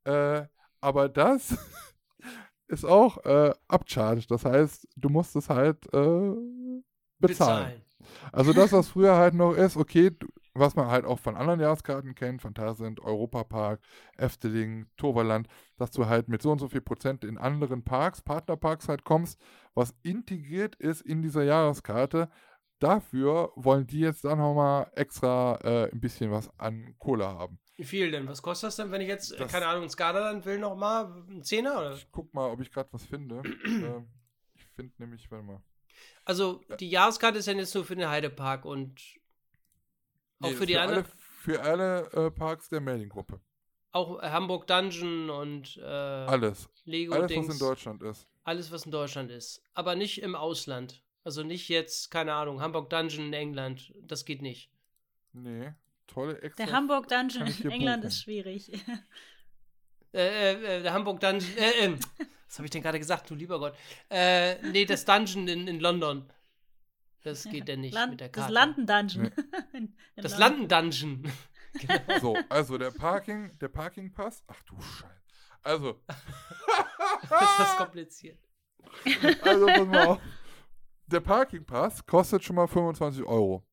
[SPEAKER 1] Äh, aber das ist auch äh, upcharged. Das heißt, du musst es halt äh, bezahlen. Also das, was früher halt noch ist, okay, du- was man halt auch von anderen Jahreskarten kennt, Phantasien, Europapark, Efteling, Toverland, dass du halt mit so und so viel Prozent in anderen Parks, Partnerparks halt kommst, was integriert ist in dieser Jahreskarte. Dafür wollen die jetzt dann nochmal extra äh, ein bisschen was an Kohle haben.
[SPEAKER 4] Wie viel denn? Was kostet das denn, wenn ich jetzt, äh,
[SPEAKER 1] Das-
[SPEAKER 4] keine Ahnung, ins Gardaland will nochmal? Ein Zehner? Oder?
[SPEAKER 1] Ich guck mal, ob ich gerade was finde. ähm, ich finde nämlich, warte mal.
[SPEAKER 4] Also, die Jahreskarte ist ja jetzt nur für den Heidepark und auch
[SPEAKER 1] Nee,
[SPEAKER 4] für die anderen,
[SPEAKER 1] alle, für alle äh, Parks der Mailing-Gruppe.
[SPEAKER 4] auch Hamburg Dungeon und äh,
[SPEAKER 1] Alles.
[SPEAKER 4] Lego
[SPEAKER 1] Alles, was
[SPEAKER 4] Dings.
[SPEAKER 1] in Deutschland ist.
[SPEAKER 4] Alles, was in Deutschland ist. Aber nicht im Ausland. Also nicht jetzt, keine Ahnung, Hamburg Dungeon in England. Das geht nicht.
[SPEAKER 1] Nee, tolle extra.
[SPEAKER 3] Der Hamburg Dungeon in England
[SPEAKER 1] buchen.
[SPEAKER 3] ist schwierig.
[SPEAKER 4] Äh, äh, äh, der Hamburg Dungeon. Äh, äh, was habe ich denn gerade gesagt, du lieber Gott? Äh, nee, das Dungeon in, in London. Das geht denn nicht
[SPEAKER 3] Land,
[SPEAKER 4] mit der
[SPEAKER 3] das
[SPEAKER 4] Karte.
[SPEAKER 3] Landen Dungeon. In- in
[SPEAKER 4] Das
[SPEAKER 3] London.
[SPEAKER 4] Landen Dungeon. genau.
[SPEAKER 1] So, also der Parking, der Parkingpass. Ach du Scheiße. Also,
[SPEAKER 4] Das ist kompliziert.
[SPEAKER 1] also pass mal auf. Der Parkingpass kostet schon mal 25 Euro.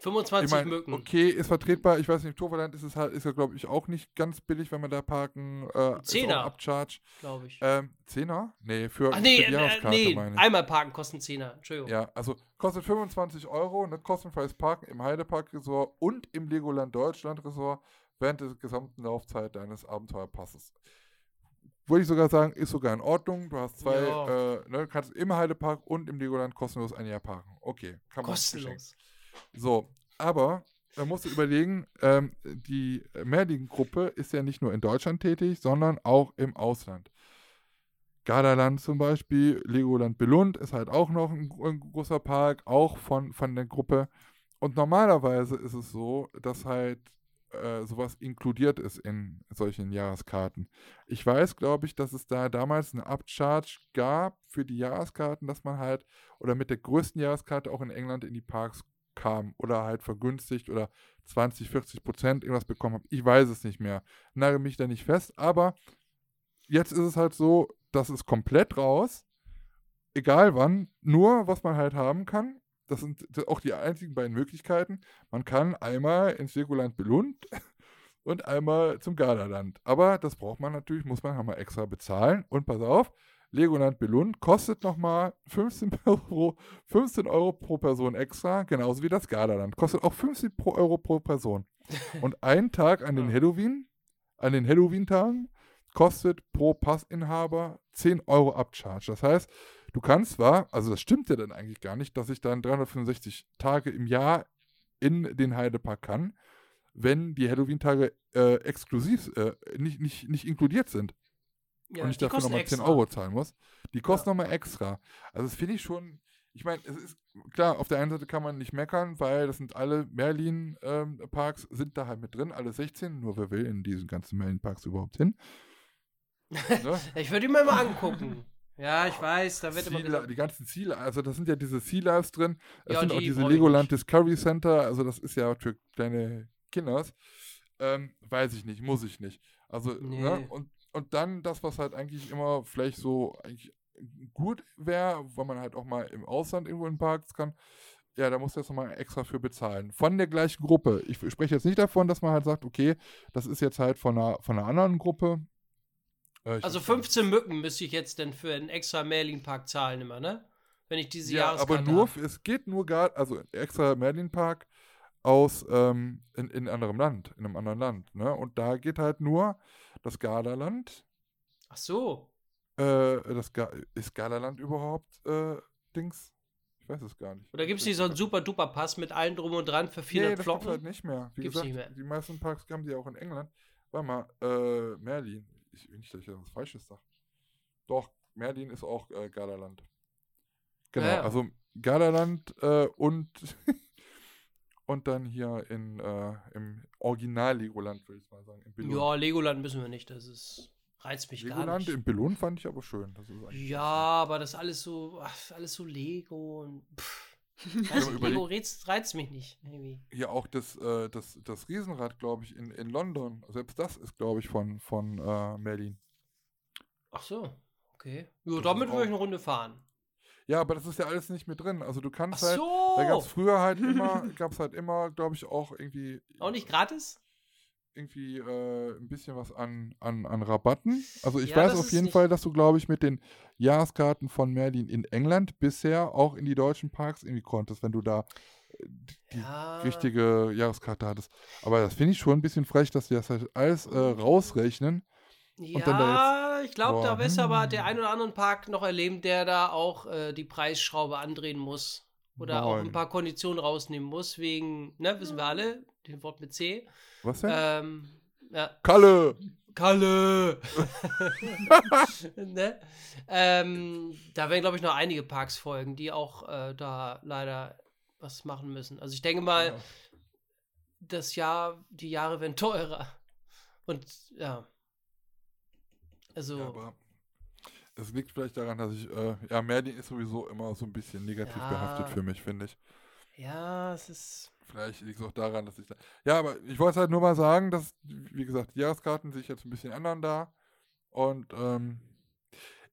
[SPEAKER 4] 25
[SPEAKER 1] Ich meine,
[SPEAKER 4] Mücken.
[SPEAKER 1] okay, ist vertretbar. Ich weiß nicht, Toverland ist es halt, ist ja glaube ich auch nicht ganz billig, wenn man da parken. Äh,
[SPEAKER 4] Zehner.
[SPEAKER 1] Upcharge.
[SPEAKER 4] glaube ich.
[SPEAKER 1] Ähm, Zehner? Nee, für,
[SPEAKER 4] Ach nee,
[SPEAKER 1] für die
[SPEAKER 4] äh, nee, einmal parken kostet 10er. Entschuldigung.
[SPEAKER 1] Ja, also kostet 25 Euro, ne, kostenfreies Parken im Heidepark Resort und im Legoland Deutschland Resort während der gesamten Laufzeit deines Abenteuerpasses. Würde ich sogar sagen, ist sogar in Ordnung. Du hast zwei,
[SPEAKER 4] Ja.
[SPEAKER 1] äh, ne, kannst im Heidepark und im Legoland kostenlos ein Jahr parken. Okay, kann man.
[SPEAKER 4] Kostenlos.
[SPEAKER 1] So, aber da musst du überlegen, ähm, die Merlin-Gruppe ist ja nicht nur in Deutschland tätig, sondern auch im Ausland. Gardaland zum Beispiel, Legoland Belund ist halt auch noch ein, ein großer Park, auch von, von der Gruppe. Und normalerweise ist es so, dass halt äh, sowas inkludiert ist in solchen Jahreskarten. Ich weiß, glaube ich, dass es da damals eine Upcharge gab für die Jahreskarten, dass man halt oder mit der größten Jahreskarte auch in England in die Parks kam oder halt vergünstigt oder 20, 40 Prozent irgendwas bekommen habe. Ich weiß es nicht mehr. Nagel mich da nicht fest, aber jetzt ist es halt so, das ist komplett raus. Egal wann, nur was man halt haben kann. Das sind auch die einzigen beiden Möglichkeiten. Man kann einmal ins Legoland Belund und einmal zum Gardaland. Aber das braucht man natürlich, muss man einmal extra bezahlen. Und pass auf, Legoland Bellund kostet nochmal 15 Euro, 15 Euro pro Person extra, genauso wie das Gardaland. Kostet auch 15 pro Euro pro Person. Und ein Tag an den Halloween, an den Halloween-Tagen, kostet pro Passinhaber 10 Euro Abcharge. Das heißt, du kannst zwar, also das stimmt ja dann eigentlich gar nicht, dass ich dann 365 Tage im Jahr in den Heidepark kann, wenn die Halloween-Tage äh, exklusiv, äh, nicht, nicht, nicht inkludiert sind
[SPEAKER 4] Ja,
[SPEAKER 1] und ich dafür nochmal 10
[SPEAKER 4] extra.
[SPEAKER 1] Euro zahlen muss. Die kosten nochmal extra. Also das finde ich schon, ich meine, es ist klar, auf der einen Seite kann man nicht meckern, weil das sind alle Merlin-Parks, sind da halt mit drin, alle 16, nur wer will in diesen ganzen Merlin-Parks überhaupt hin. Ne?
[SPEAKER 4] Ich würde ihn mir mal angucken. Ja, ich weiß, da wird immer
[SPEAKER 1] Ziele,
[SPEAKER 4] gesagt.
[SPEAKER 1] die ganzen Ziele, also da sind ja diese Sea Lives drin, es
[SPEAKER 4] Ja,
[SPEAKER 1] sind auch
[SPEAKER 4] die
[SPEAKER 1] diese
[SPEAKER 4] brauch ich
[SPEAKER 1] Legoland. Discovery Center, also das ist ja für kleine Kinders. Ähm, weiß ich nicht, muss ich nicht. Also,
[SPEAKER 4] Nee.
[SPEAKER 1] ne? und, und dann das, was halt eigentlich immer vielleicht so eigentlich gut wäre, weil man halt auch mal im Ausland irgendwo in Parks kann, ja, da muss jetzt nochmal extra für bezahlen. Von der gleichen Gruppe. Ich spreche jetzt nicht davon, dass man halt sagt, okay, das ist jetzt halt von einer, von einer anderen Gruppe. Äh,
[SPEAKER 4] Also
[SPEAKER 1] weiß gar
[SPEAKER 4] 15 Mücken müsste ich jetzt denn für einen extra Merlin-Park zahlen immer, ne? Wenn ich diese
[SPEAKER 1] Ja,
[SPEAKER 4] Jahreskarte
[SPEAKER 1] aber nur,
[SPEAKER 4] hab.
[SPEAKER 1] es geht nur gar, also extra Merlin Park aus ähm, in, in anderem Land, in einem anderen Land, ne? Und da geht halt nur das Gardaland.
[SPEAKER 4] Ach so.
[SPEAKER 1] Äh, das Ga ist Gardaland überhaupt äh, Dings? Ich weiß es gar nicht.
[SPEAKER 4] Oder gibt es nicht so einen super duper Pass mit allen drum und dran für 400
[SPEAKER 1] nee, das
[SPEAKER 4] Flocken?
[SPEAKER 1] halt nicht mehr. Wie
[SPEAKER 4] Gibt's
[SPEAKER 1] gesagt,
[SPEAKER 4] nicht mehr.
[SPEAKER 1] die meisten Parks haben die auch in England. Warte mal, äh, Merlin. Ich will nicht, dass ich was Falsches sage. Doch, Merlin ist auch äh, Gardaland. Genau,
[SPEAKER 4] Ja, ja.
[SPEAKER 1] also Gardaland äh, und und dann hier in äh, im Original Legoland, würde ich mal sagen.
[SPEAKER 4] Ja, Legoland müssen wir nicht. Das ist reizt mich gar
[SPEAKER 1] Legoland
[SPEAKER 4] nicht.
[SPEAKER 1] in Billund fand ich aber schön.
[SPEAKER 4] Ja, aber das ist alles so, ach, alles so Lego und pff.
[SPEAKER 1] Überleg-
[SPEAKER 4] Lego reizt, reizt mich nicht. Irgendwie.
[SPEAKER 1] Hier auch das, äh, das, das Riesenrad, glaube ich, in, in London. Selbst das ist, glaube ich, von, von äh, Merlin.
[SPEAKER 4] Ach so, okay. Ja, damit würde ich eine Runde fahren.
[SPEAKER 1] Ja, aber das ist ja alles nicht mit drin. Also du
[SPEAKER 4] Ach
[SPEAKER 1] kannst halt.
[SPEAKER 4] so.
[SPEAKER 1] Da gab es früher halt immer, gab es halt immer, glaube ich, auch irgendwie.
[SPEAKER 4] Auch nicht gratis?
[SPEAKER 1] Irgendwie äh, ein bisschen was an, an, an Rabatten. Also ich
[SPEAKER 4] Ja,
[SPEAKER 1] weiß auf jeden Fall, dass du, glaube ich, mit den Jahreskarten von Merlin in England bisher auch in die deutschen Parks irgendwie konntest, wenn du da äh, die
[SPEAKER 4] Ja.
[SPEAKER 1] richtige Jahreskarte hattest. Aber das finde ich schon ein bisschen frech, dass die das halt alles äh, rausrechnen.
[SPEAKER 4] Ja, ich glaube, da wirst du aber der ein oder anderen Park noch erleben, der da auch äh, die Preisschraube andrehen muss. Oder auch
[SPEAKER 1] Nein.
[SPEAKER 4] ein paar Konditionen rausnehmen muss, wegen, ne, wissen wir alle, den Wort mit C.
[SPEAKER 1] Was denn?
[SPEAKER 4] Ähm, ja,
[SPEAKER 1] Kalle!
[SPEAKER 4] Kalle! ne? ähm, da werden, glaube ich, noch einige Parks folgen, die auch äh, da leider was machen müssen. Also ich denke mal,
[SPEAKER 1] Ja.
[SPEAKER 4] das Jahr, die Jahre werden teurer. Und ja. Also,
[SPEAKER 1] Ja, aber es liegt vielleicht daran, dass ich, äh, ja, Merlin ist sowieso immer so ein bisschen negativ
[SPEAKER 4] Ja.
[SPEAKER 1] behaftet für mich, finde ich.
[SPEAKER 4] ja, es ist.
[SPEAKER 1] Vielleicht liegt es auch daran, dass ich da. Ja, aber ich wollte halt nur mal sagen, dass, wie gesagt, die Jahreskarten sich jetzt ein bisschen ändern da. Und ähm,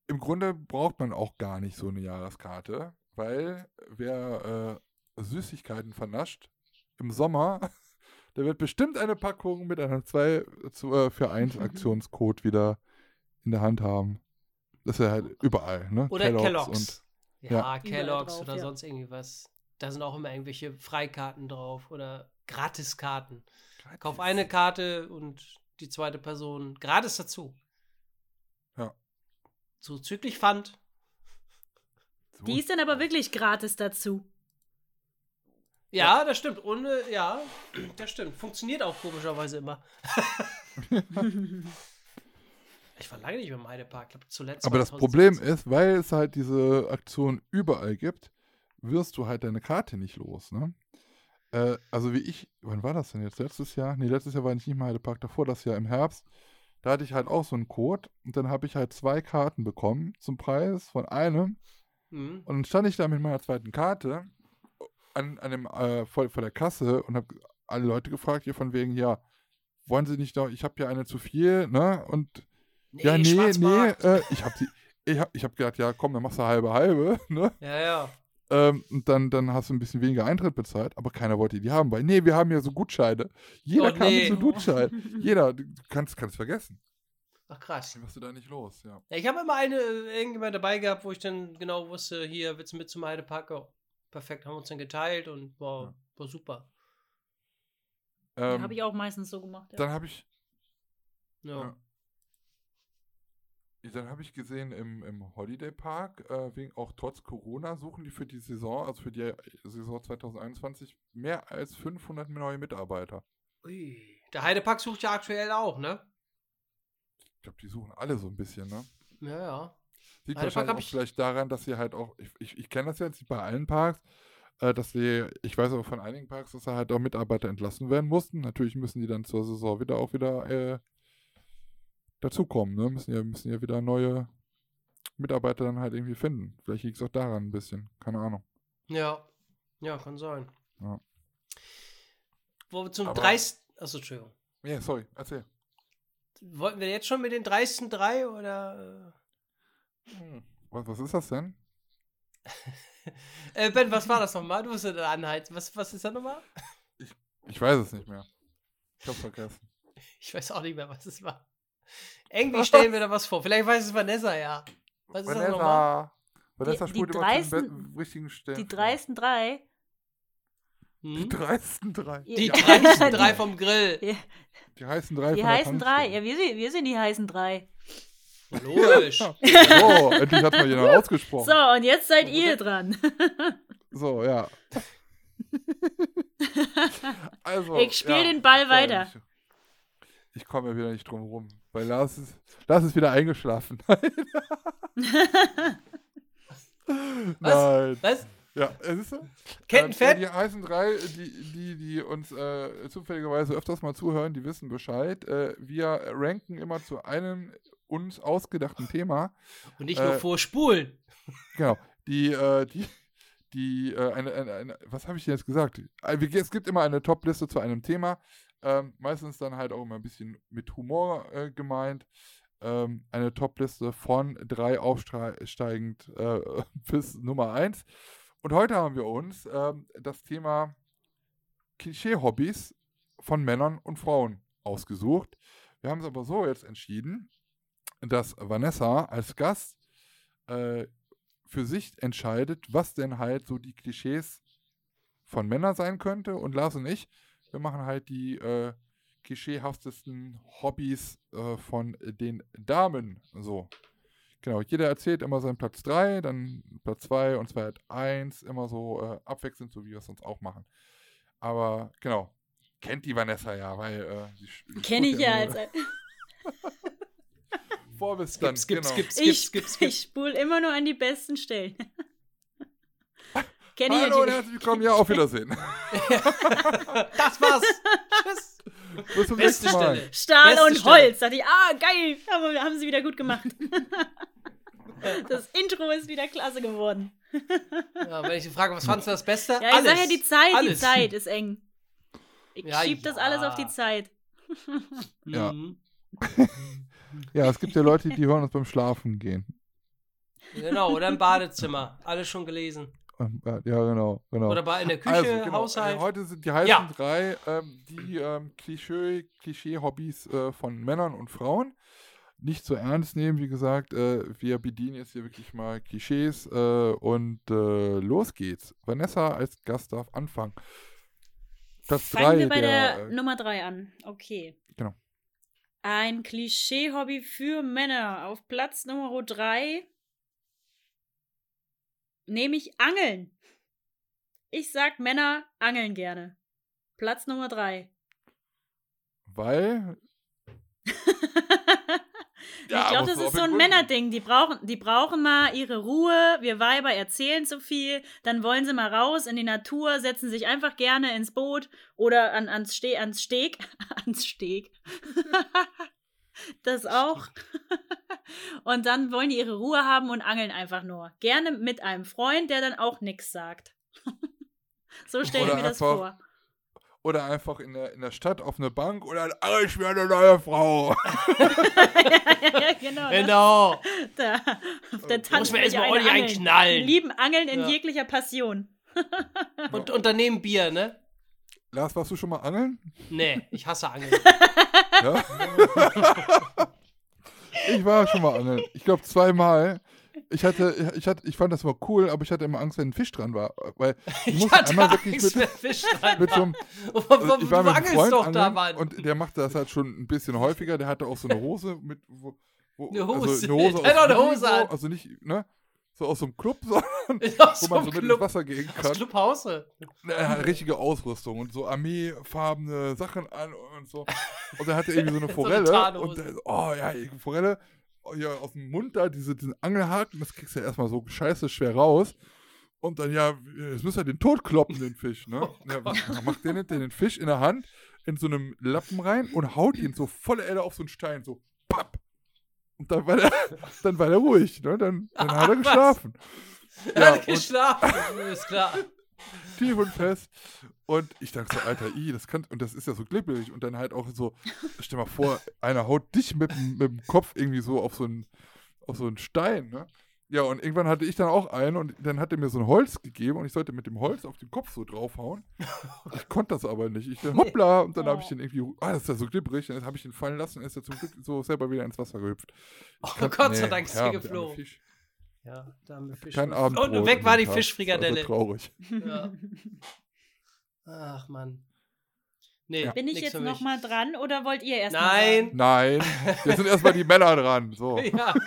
[SPEAKER 1] im Grunde braucht man auch gar nicht so eine Jahreskarte, weil wer äh, Süßigkeiten vernascht im Sommer, der wird bestimmt eine Packung mit einer 2 zu, äh, für 1 Aktionscode wieder in der Hand haben. Das ist ja halt überall, ne?
[SPEAKER 4] Oder Kellogg's.
[SPEAKER 1] und
[SPEAKER 4] ja,
[SPEAKER 1] Ja.
[SPEAKER 4] Kellogg's
[SPEAKER 3] drauf,
[SPEAKER 4] oder
[SPEAKER 3] ja.
[SPEAKER 4] sonst irgendwie was. Da sind auch immer irgendwelche Freikarten drauf oder Gratiskarten. Kauf eine Karte und die zweite Person gratis dazu.
[SPEAKER 1] Ja.
[SPEAKER 4] Zuzüglich Pfand.
[SPEAKER 1] So
[SPEAKER 3] Die ist dann aber wirklich gratis dazu.
[SPEAKER 4] Ja, das stimmt. Ohne, ja, das stimmt. Funktioniert auch komischerweise immer. ich war lange nicht mehr im Heidepark. Ich glaube, zuletzt.
[SPEAKER 1] Aber das
[SPEAKER 4] 2017.
[SPEAKER 1] Problem ist, weil es halt diese Aktion überall gibt, wirst du halt deine Karte nicht los, ne? Äh, also wie ich, wann war das denn jetzt? Letztes Jahr? Nee, letztes Jahr war ich nicht im Heidepark, davor das Jahr im Herbst. Da hatte ich halt auch so einen Code und dann habe ich halt zwei Karten bekommen zum Preis von einem.
[SPEAKER 4] Mhm.
[SPEAKER 1] Und dann stand ich da mit meiner zweiten Karte an, an dem, äh, vor, vor der Kasse und habe alle Leute gefragt, hier von wegen, ja, wollen Sie nicht noch, ich habe ja eine zu viel, ne? Und ja, nee, nee, äh, ich hab die, ich hab, ich hab gedacht, ja, komm, dann machst du halbe halbe, ne?
[SPEAKER 4] Ja, ja.
[SPEAKER 1] Ähm, und dann, dann hast du ein bisschen weniger Eintritt bezahlt, aber keiner wollte die haben, weil, nee, wir haben ja so Gutscheine. Jeder
[SPEAKER 4] Oh,
[SPEAKER 1] kam
[SPEAKER 4] nee.
[SPEAKER 1] mit so Gutschein. Jeder, du kannst, kannst vergessen.
[SPEAKER 4] Ach krass.
[SPEAKER 1] Den wirst du da nicht los, ja.
[SPEAKER 4] Ja, ich habe immer eine, äh, irgendjemand dabei gehabt, wo ich dann genau wusste, hier willst du mit zum Heidepark? Oh, perfekt, haben wir uns dann geteilt und war,
[SPEAKER 1] Ja.
[SPEAKER 4] war super.
[SPEAKER 1] Ähm,
[SPEAKER 3] Habe ich auch meistens so gemacht. Ja.
[SPEAKER 1] Dann habe ich,
[SPEAKER 4] Ja.
[SPEAKER 1] Ja. dann habe ich gesehen im, im Holiday Park, äh, wegen, auch trotz Corona suchen die für die Saison, also für die äh, Saison 2021, mehr als 500 neue Mitarbeiter.
[SPEAKER 4] Ui. Der Heidepark sucht ja aktuell auch, ne?
[SPEAKER 1] Ich glaube, die suchen alle so ein bisschen, ne?
[SPEAKER 4] Ja, ja.
[SPEAKER 1] Liegt
[SPEAKER 4] Heidepark
[SPEAKER 1] wahrscheinlich auch
[SPEAKER 4] ich-
[SPEAKER 1] vielleicht daran, dass sie halt auch, ich, ich, ich kenne das jetzt nicht bei allen Parks, äh, dass sie, ich weiß aber von einigen Parks, dass da halt auch Mitarbeiter entlassen werden mussten. Natürlich müssen die dann zur Saison wieder auch wieder äh, dazukommen, ne? Müssen ja, müssen ja wieder neue Mitarbeiter dann halt irgendwie finden. Vielleicht liegt es auch daran ein bisschen, keine Ahnung.
[SPEAKER 4] Ja. Ja, kann sein.
[SPEAKER 1] Ja.
[SPEAKER 4] Wo wir zum
[SPEAKER 1] Aber-
[SPEAKER 4] dreisten. Achso, Entschuldigung.
[SPEAKER 1] Ja, sorry, erzähl.
[SPEAKER 4] Wollten wir jetzt schon mit den dreisten drei oder.
[SPEAKER 1] Was, was ist das denn?
[SPEAKER 4] Äh, ben, was war das nochmal? Du musst da anhalten. Was, was ist da nochmal?
[SPEAKER 1] Ich weiß es nicht mehr. Ich hab's vergessen.
[SPEAKER 4] Ich weiß auch nicht mehr, was es war. Irgendwie stellen wir da was vor. Vielleicht weiß es Vanessa ja. Was ist das nochmal?
[SPEAKER 1] Vanessa! Vanessa
[SPEAKER 3] Die- die dreisten-
[SPEAKER 1] richtigen Stellen.
[SPEAKER 3] Die dreisten drei.
[SPEAKER 1] Die
[SPEAKER 4] Hm?
[SPEAKER 1] dreisten drei.
[SPEAKER 4] Die
[SPEAKER 3] Ja.
[SPEAKER 4] dreisten drei vom Grill.
[SPEAKER 3] Ja,
[SPEAKER 1] Die heißen drei
[SPEAKER 3] die
[SPEAKER 1] von der
[SPEAKER 3] heißen drei. Ja, wir sind, wir sind die heißen drei.
[SPEAKER 4] Logisch.
[SPEAKER 1] So, endlich hat mal jemand ausgesprochen.
[SPEAKER 3] So, und jetzt seid ihr dran.
[SPEAKER 1] So, ja. also,
[SPEAKER 3] Ich spiel
[SPEAKER 1] ja,
[SPEAKER 3] den Ball
[SPEAKER 1] so,
[SPEAKER 3] weiter.
[SPEAKER 1] Ich, ich komme ja wieder nicht drum rum, weil Lars ist, Lars ist wieder eingeschlafen. Nein.
[SPEAKER 4] Was?
[SPEAKER 1] Ja, äh, siehst du?
[SPEAKER 4] Kettenfett?
[SPEAKER 1] Ähm, die heißen drei, die, die, die uns äh, zufälligerweise öfters mal zuhören, die wissen Bescheid. Äh, wir ranken immer zu einem uns ausgedachten Thema.
[SPEAKER 4] Und nicht nur
[SPEAKER 1] Äh,
[SPEAKER 4] vorspulen.
[SPEAKER 1] Genau. Die, äh, die, die, äh, eine, eine, eine, was habe ich denn jetzt gesagt? Äh, Es gibt immer eine Top-Liste zu einem Thema. Ähm, meistens dann halt auch immer ein bisschen mit Humor äh, gemeint. Ähm, eine Top-Liste von drei aufsteigend äh, bis Nummer eins. Und heute haben wir uns ähm, das Thema Klischee-Hobbys von Männern und Frauen ausgesucht. Wir haben es aber so jetzt entschieden, dass Vanessa als Gast äh, für sich entscheidet, was denn halt so die Klischees von Männern sein könnte. Und Lars und ich, wir machen halt die äh, klischeehaftesten Hobbys äh, von den Damen. So. Genau, jeder erzählt immer seinen Platz 3, dann Platz 2 und 2 hat 1, immer so äh, abwechselnd, so wie wir es sonst auch machen. Aber genau, kennt die Vanessa ja, weil äh, sie
[SPEAKER 3] Kenne ich ja als.
[SPEAKER 1] vor bis dann.
[SPEAKER 4] Skip, skip,
[SPEAKER 1] genau.
[SPEAKER 4] skip, skip,
[SPEAKER 3] Ich,
[SPEAKER 4] skip, skip.
[SPEAKER 3] ich spule immer nur an die besten Stellen. Kenne ich
[SPEAKER 1] Hallo und herzlich willkommen, ja, auf Wiedersehen.
[SPEAKER 4] Das war's. Tschüss.
[SPEAKER 1] Bis zum
[SPEAKER 4] Beste
[SPEAKER 1] nächsten Mal.
[SPEAKER 4] Stelle.
[SPEAKER 3] Stahl
[SPEAKER 4] Beste
[SPEAKER 3] und
[SPEAKER 4] Stelle.
[SPEAKER 3] Holz. Dachte ich, ah, geil. Aber haben sie wieder gut gemacht. Das Intro ist wieder klasse geworden.
[SPEAKER 4] Ja, wenn ich sie frage, was fandst du das Beste?
[SPEAKER 3] Ja, ich
[SPEAKER 4] alles.
[SPEAKER 3] sag ja, die Zeit,
[SPEAKER 4] alles.
[SPEAKER 3] die Zeit ist eng. Ich
[SPEAKER 4] Ja,
[SPEAKER 3] schieb das
[SPEAKER 4] ja.
[SPEAKER 3] alles auf die Zeit.
[SPEAKER 1] Ja.
[SPEAKER 4] Mhm.
[SPEAKER 1] Ja, es gibt ja Leute, die hören uns beim Schlafen gehen.
[SPEAKER 4] Genau, oder im Badezimmer. Alles schon gelesen.
[SPEAKER 1] Ähm, äh, Ja, genau, genau.
[SPEAKER 4] Oder bei in der Küche,
[SPEAKER 1] also, genau,
[SPEAKER 4] Haushalt.
[SPEAKER 1] äh, heute sind die heißen
[SPEAKER 4] Ja.
[SPEAKER 1] drei ähm, die ähm, Klischee- Klischee-Hobbys äh, von Männern und Frauen. Nicht so ernst nehmen, wie gesagt. Äh, wir bedienen jetzt hier wirklich mal Klischees äh, und äh, los geht's. Vanessa als Gast darf anfangen. Platz
[SPEAKER 3] Fangen
[SPEAKER 1] drei
[SPEAKER 3] wir bei der,
[SPEAKER 1] der, äh,
[SPEAKER 3] Nummer 3 an. Okay.
[SPEAKER 1] Genau.
[SPEAKER 3] Ein Klischee-Hobby für Männer. Auf Platz Nummer 3 nehme ich Angeln. Ich sag, Männer angeln gerne. Platz Nummer 3.
[SPEAKER 1] Weil. Ja,
[SPEAKER 3] ich glaube, das ist so ein. Männerding. Die brauchen, die brauchen mal ihre Ruhe. Wir Weiber erzählen zu viel. Dann wollen sie mal raus in die Natur, setzen sich einfach gerne ins Boot oder an, ans, Ste ans Steg. ans Steg. das auch. und dann wollen die ihre Ruhe haben und angeln einfach nur. Gerne mit einem Freund, der dann auch nichts sagt. so stelle ich mir das vor.
[SPEAKER 1] Oder einfach in der, in der Stadt auf eine Bank oder angel ich mir eine neue Frau.
[SPEAKER 3] ja, genau. das-
[SPEAKER 4] Genau.
[SPEAKER 3] Da, auf der
[SPEAKER 4] Muss man erstmal
[SPEAKER 3] eine
[SPEAKER 4] ordentlich
[SPEAKER 3] Angeln.
[SPEAKER 4] einknallen.
[SPEAKER 3] Wir lieben Angeln in
[SPEAKER 4] Ja.
[SPEAKER 3] jeglicher Passion.
[SPEAKER 4] Und, und daneben Bier, ne?
[SPEAKER 1] Lars, warst du schon mal angeln?
[SPEAKER 4] Nee, ich hasse Angeln.
[SPEAKER 1] Ja. ich war schon mal angeln. Ich glaube zweimal. Ich hatte, ich hatte, ich fand das mal cool, aber ich hatte immer Angst, wenn ein Fisch dran war. Weil ich
[SPEAKER 4] Ich hatte
[SPEAKER 1] einmal wirklich
[SPEAKER 4] Angst,
[SPEAKER 1] mit,
[SPEAKER 4] wenn Fisch dran
[SPEAKER 1] mit so einem, also ich
[SPEAKER 4] du
[SPEAKER 1] war mit einem
[SPEAKER 4] angelst
[SPEAKER 1] Freund
[SPEAKER 4] doch da,
[SPEAKER 1] angeln
[SPEAKER 4] Mann.
[SPEAKER 1] und der machte das halt schon ein bisschen häufiger. Der hatte auch so eine Hose mit, wo, wo
[SPEAKER 4] Eine
[SPEAKER 1] Also
[SPEAKER 4] Hose.
[SPEAKER 1] eine Hose aus
[SPEAKER 4] Hose
[SPEAKER 1] so,
[SPEAKER 4] an.
[SPEAKER 1] also nicht, ne, so aus so einem Club, sondern
[SPEAKER 4] Aus
[SPEAKER 1] wo man so mit ins Wasser gehen
[SPEAKER 4] aus
[SPEAKER 1] kann.
[SPEAKER 4] Clubhause.
[SPEAKER 1] Er hat richtige Ausrüstung und so armeefarbene Sachen an und so. Und er hatte irgendwie so eine
[SPEAKER 4] So eine
[SPEAKER 1] Forelle. Und der, oh ja, Forelle, oh, ja, aus dem Mund da, diese, diesen Angelhaken, das kriegst du ja erstmal so scheiße schwer raus. Und dann, ja, jetzt müsst ihr den tot kloppen, den Fisch, ne?
[SPEAKER 4] Oh
[SPEAKER 1] ja, dann macht der nicht den Fisch in der Hand in so einem Lappen rein und haut ihn so volle Elle auf so einen Stein, so papp. Und dann war der, dann war der ruhig, ne? Dann, dann hat er geschlafen.
[SPEAKER 4] Er
[SPEAKER 1] Ja,
[SPEAKER 4] hat geschlafen, ist klar.
[SPEAKER 1] tief und fest. Und ich dachte so, Alter, i, das kann, und das ist ja so glibberig. Und dann halt auch so, stell mal vor, einer haut dich mit, dem- mit dem Kopf irgendwie so auf so einen, auf so einen Stein, ne? Ja, und irgendwann hatte ich dann auch einen und dann hat er mir so ein Holz gegeben und ich sollte mit dem Holz auf den Kopf so draufhauen. Ich konnte das aber nicht. Ich dann, hoppla, und dann habe ich den irgendwie, ah, das ist ja so glibberig, dann habe ich ihn fallen lassen und ist er zum Glück so selber wieder ins Wasser gehüpft. Ich
[SPEAKER 4] Oh
[SPEAKER 1] kann-
[SPEAKER 4] Gott sei
[SPEAKER 1] nee,
[SPEAKER 4] Dank ist
[SPEAKER 1] ja,
[SPEAKER 4] er
[SPEAKER 1] der arme
[SPEAKER 4] geflogen.
[SPEAKER 1] Fisch.
[SPEAKER 4] Ja, da haben wir Fisch.
[SPEAKER 1] Kein
[SPEAKER 4] Und
[SPEAKER 1] Abendbrot.
[SPEAKER 4] weg
[SPEAKER 1] an
[SPEAKER 4] war die. Fischfrikadelle.
[SPEAKER 1] Das war so traurig.
[SPEAKER 4] Ja. Ach, Mann. Nee,
[SPEAKER 3] Bin ich jetzt nochmal dran oder wollt ihr erst mal
[SPEAKER 4] Nein.
[SPEAKER 1] Nein, jetzt sind erstmal die Männer dran. So.
[SPEAKER 4] Ja.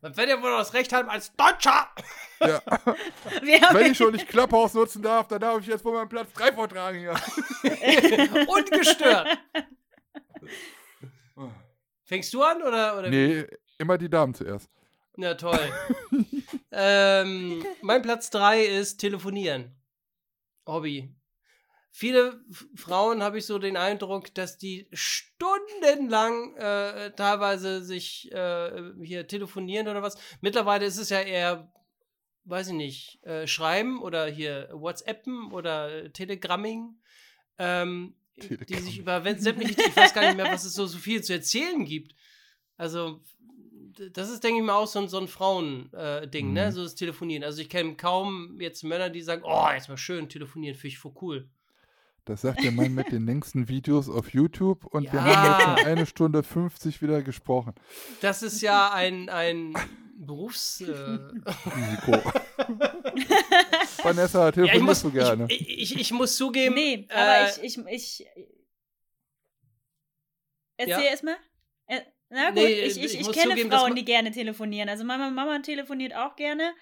[SPEAKER 4] Man wird ja wohl das Recht haben als Deutscher.
[SPEAKER 1] Ja.
[SPEAKER 3] Wir haben
[SPEAKER 1] Wenn ich schon nicht Clubhouse nutzen darf, dann darf ich jetzt wohl meinen Platz 3 vortragen hier.
[SPEAKER 4] Ungestört. Fängst du an oder? oder
[SPEAKER 1] Nee, immer die Damen zuerst.
[SPEAKER 4] Na toll. ähm, mein Platz 3 ist Telefonieren. Hobby. Viele Frauen habe ich so den Eindruck, dass die stundenlang äh, teilweise sich äh, hier telefonieren oder was. Mittlerweile ist es ja eher, weiß ich nicht, äh, schreiben oder hier WhatsAppen oder Telegramming. Ähm, die
[SPEAKER 1] Telegramm.
[SPEAKER 4] sich über wenn- sämtliche, ich weiß gar nicht mehr, was es so, so viel zu erzählen gibt. Also, das ist, denke ich mal, auch so ein, so ein Frauen-Ding, äh, ne?
[SPEAKER 1] Mhm.
[SPEAKER 4] So das Telefonieren. Also, ich kenne kaum jetzt Männer, die sagen, oh, jetzt mal schön telefonieren, finde ich voll cool.
[SPEAKER 1] Das sagt der Mann mit den längsten Videos auf YouTube und wir
[SPEAKER 4] Ja.
[SPEAKER 1] haben jetzt schon eine Stunde 50 wieder gesprochen.
[SPEAKER 4] Das ist ja ein, ein Berufs. Äh.
[SPEAKER 1] Vanessa,
[SPEAKER 4] ja, ich
[SPEAKER 1] telefonierst
[SPEAKER 4] muss,
[SPEAKER 1] du gerne?
[SPEAKER 4] Ich, ich, ich muss zugeben.
[SPEAKER 3] Nee,
[SPEAKER 4] äh,
[SPEAKER 3] aber ich, ich, ich. Erzähl
[SPEAKER 4] Ja.
[SPEAKER 3] erstmal. Äh, na gut,
[SPEAKER 4] Nee,
[SPEAKER 3] ich,
[SPEAKER 4] ich
[SPEAKER 3] ich, ich kenne
[SPEAKER 4] zugeben,
[SPEAKER 3] Frauen, die gerne telefonieren. Also meine Mama telefoniert auch gerne.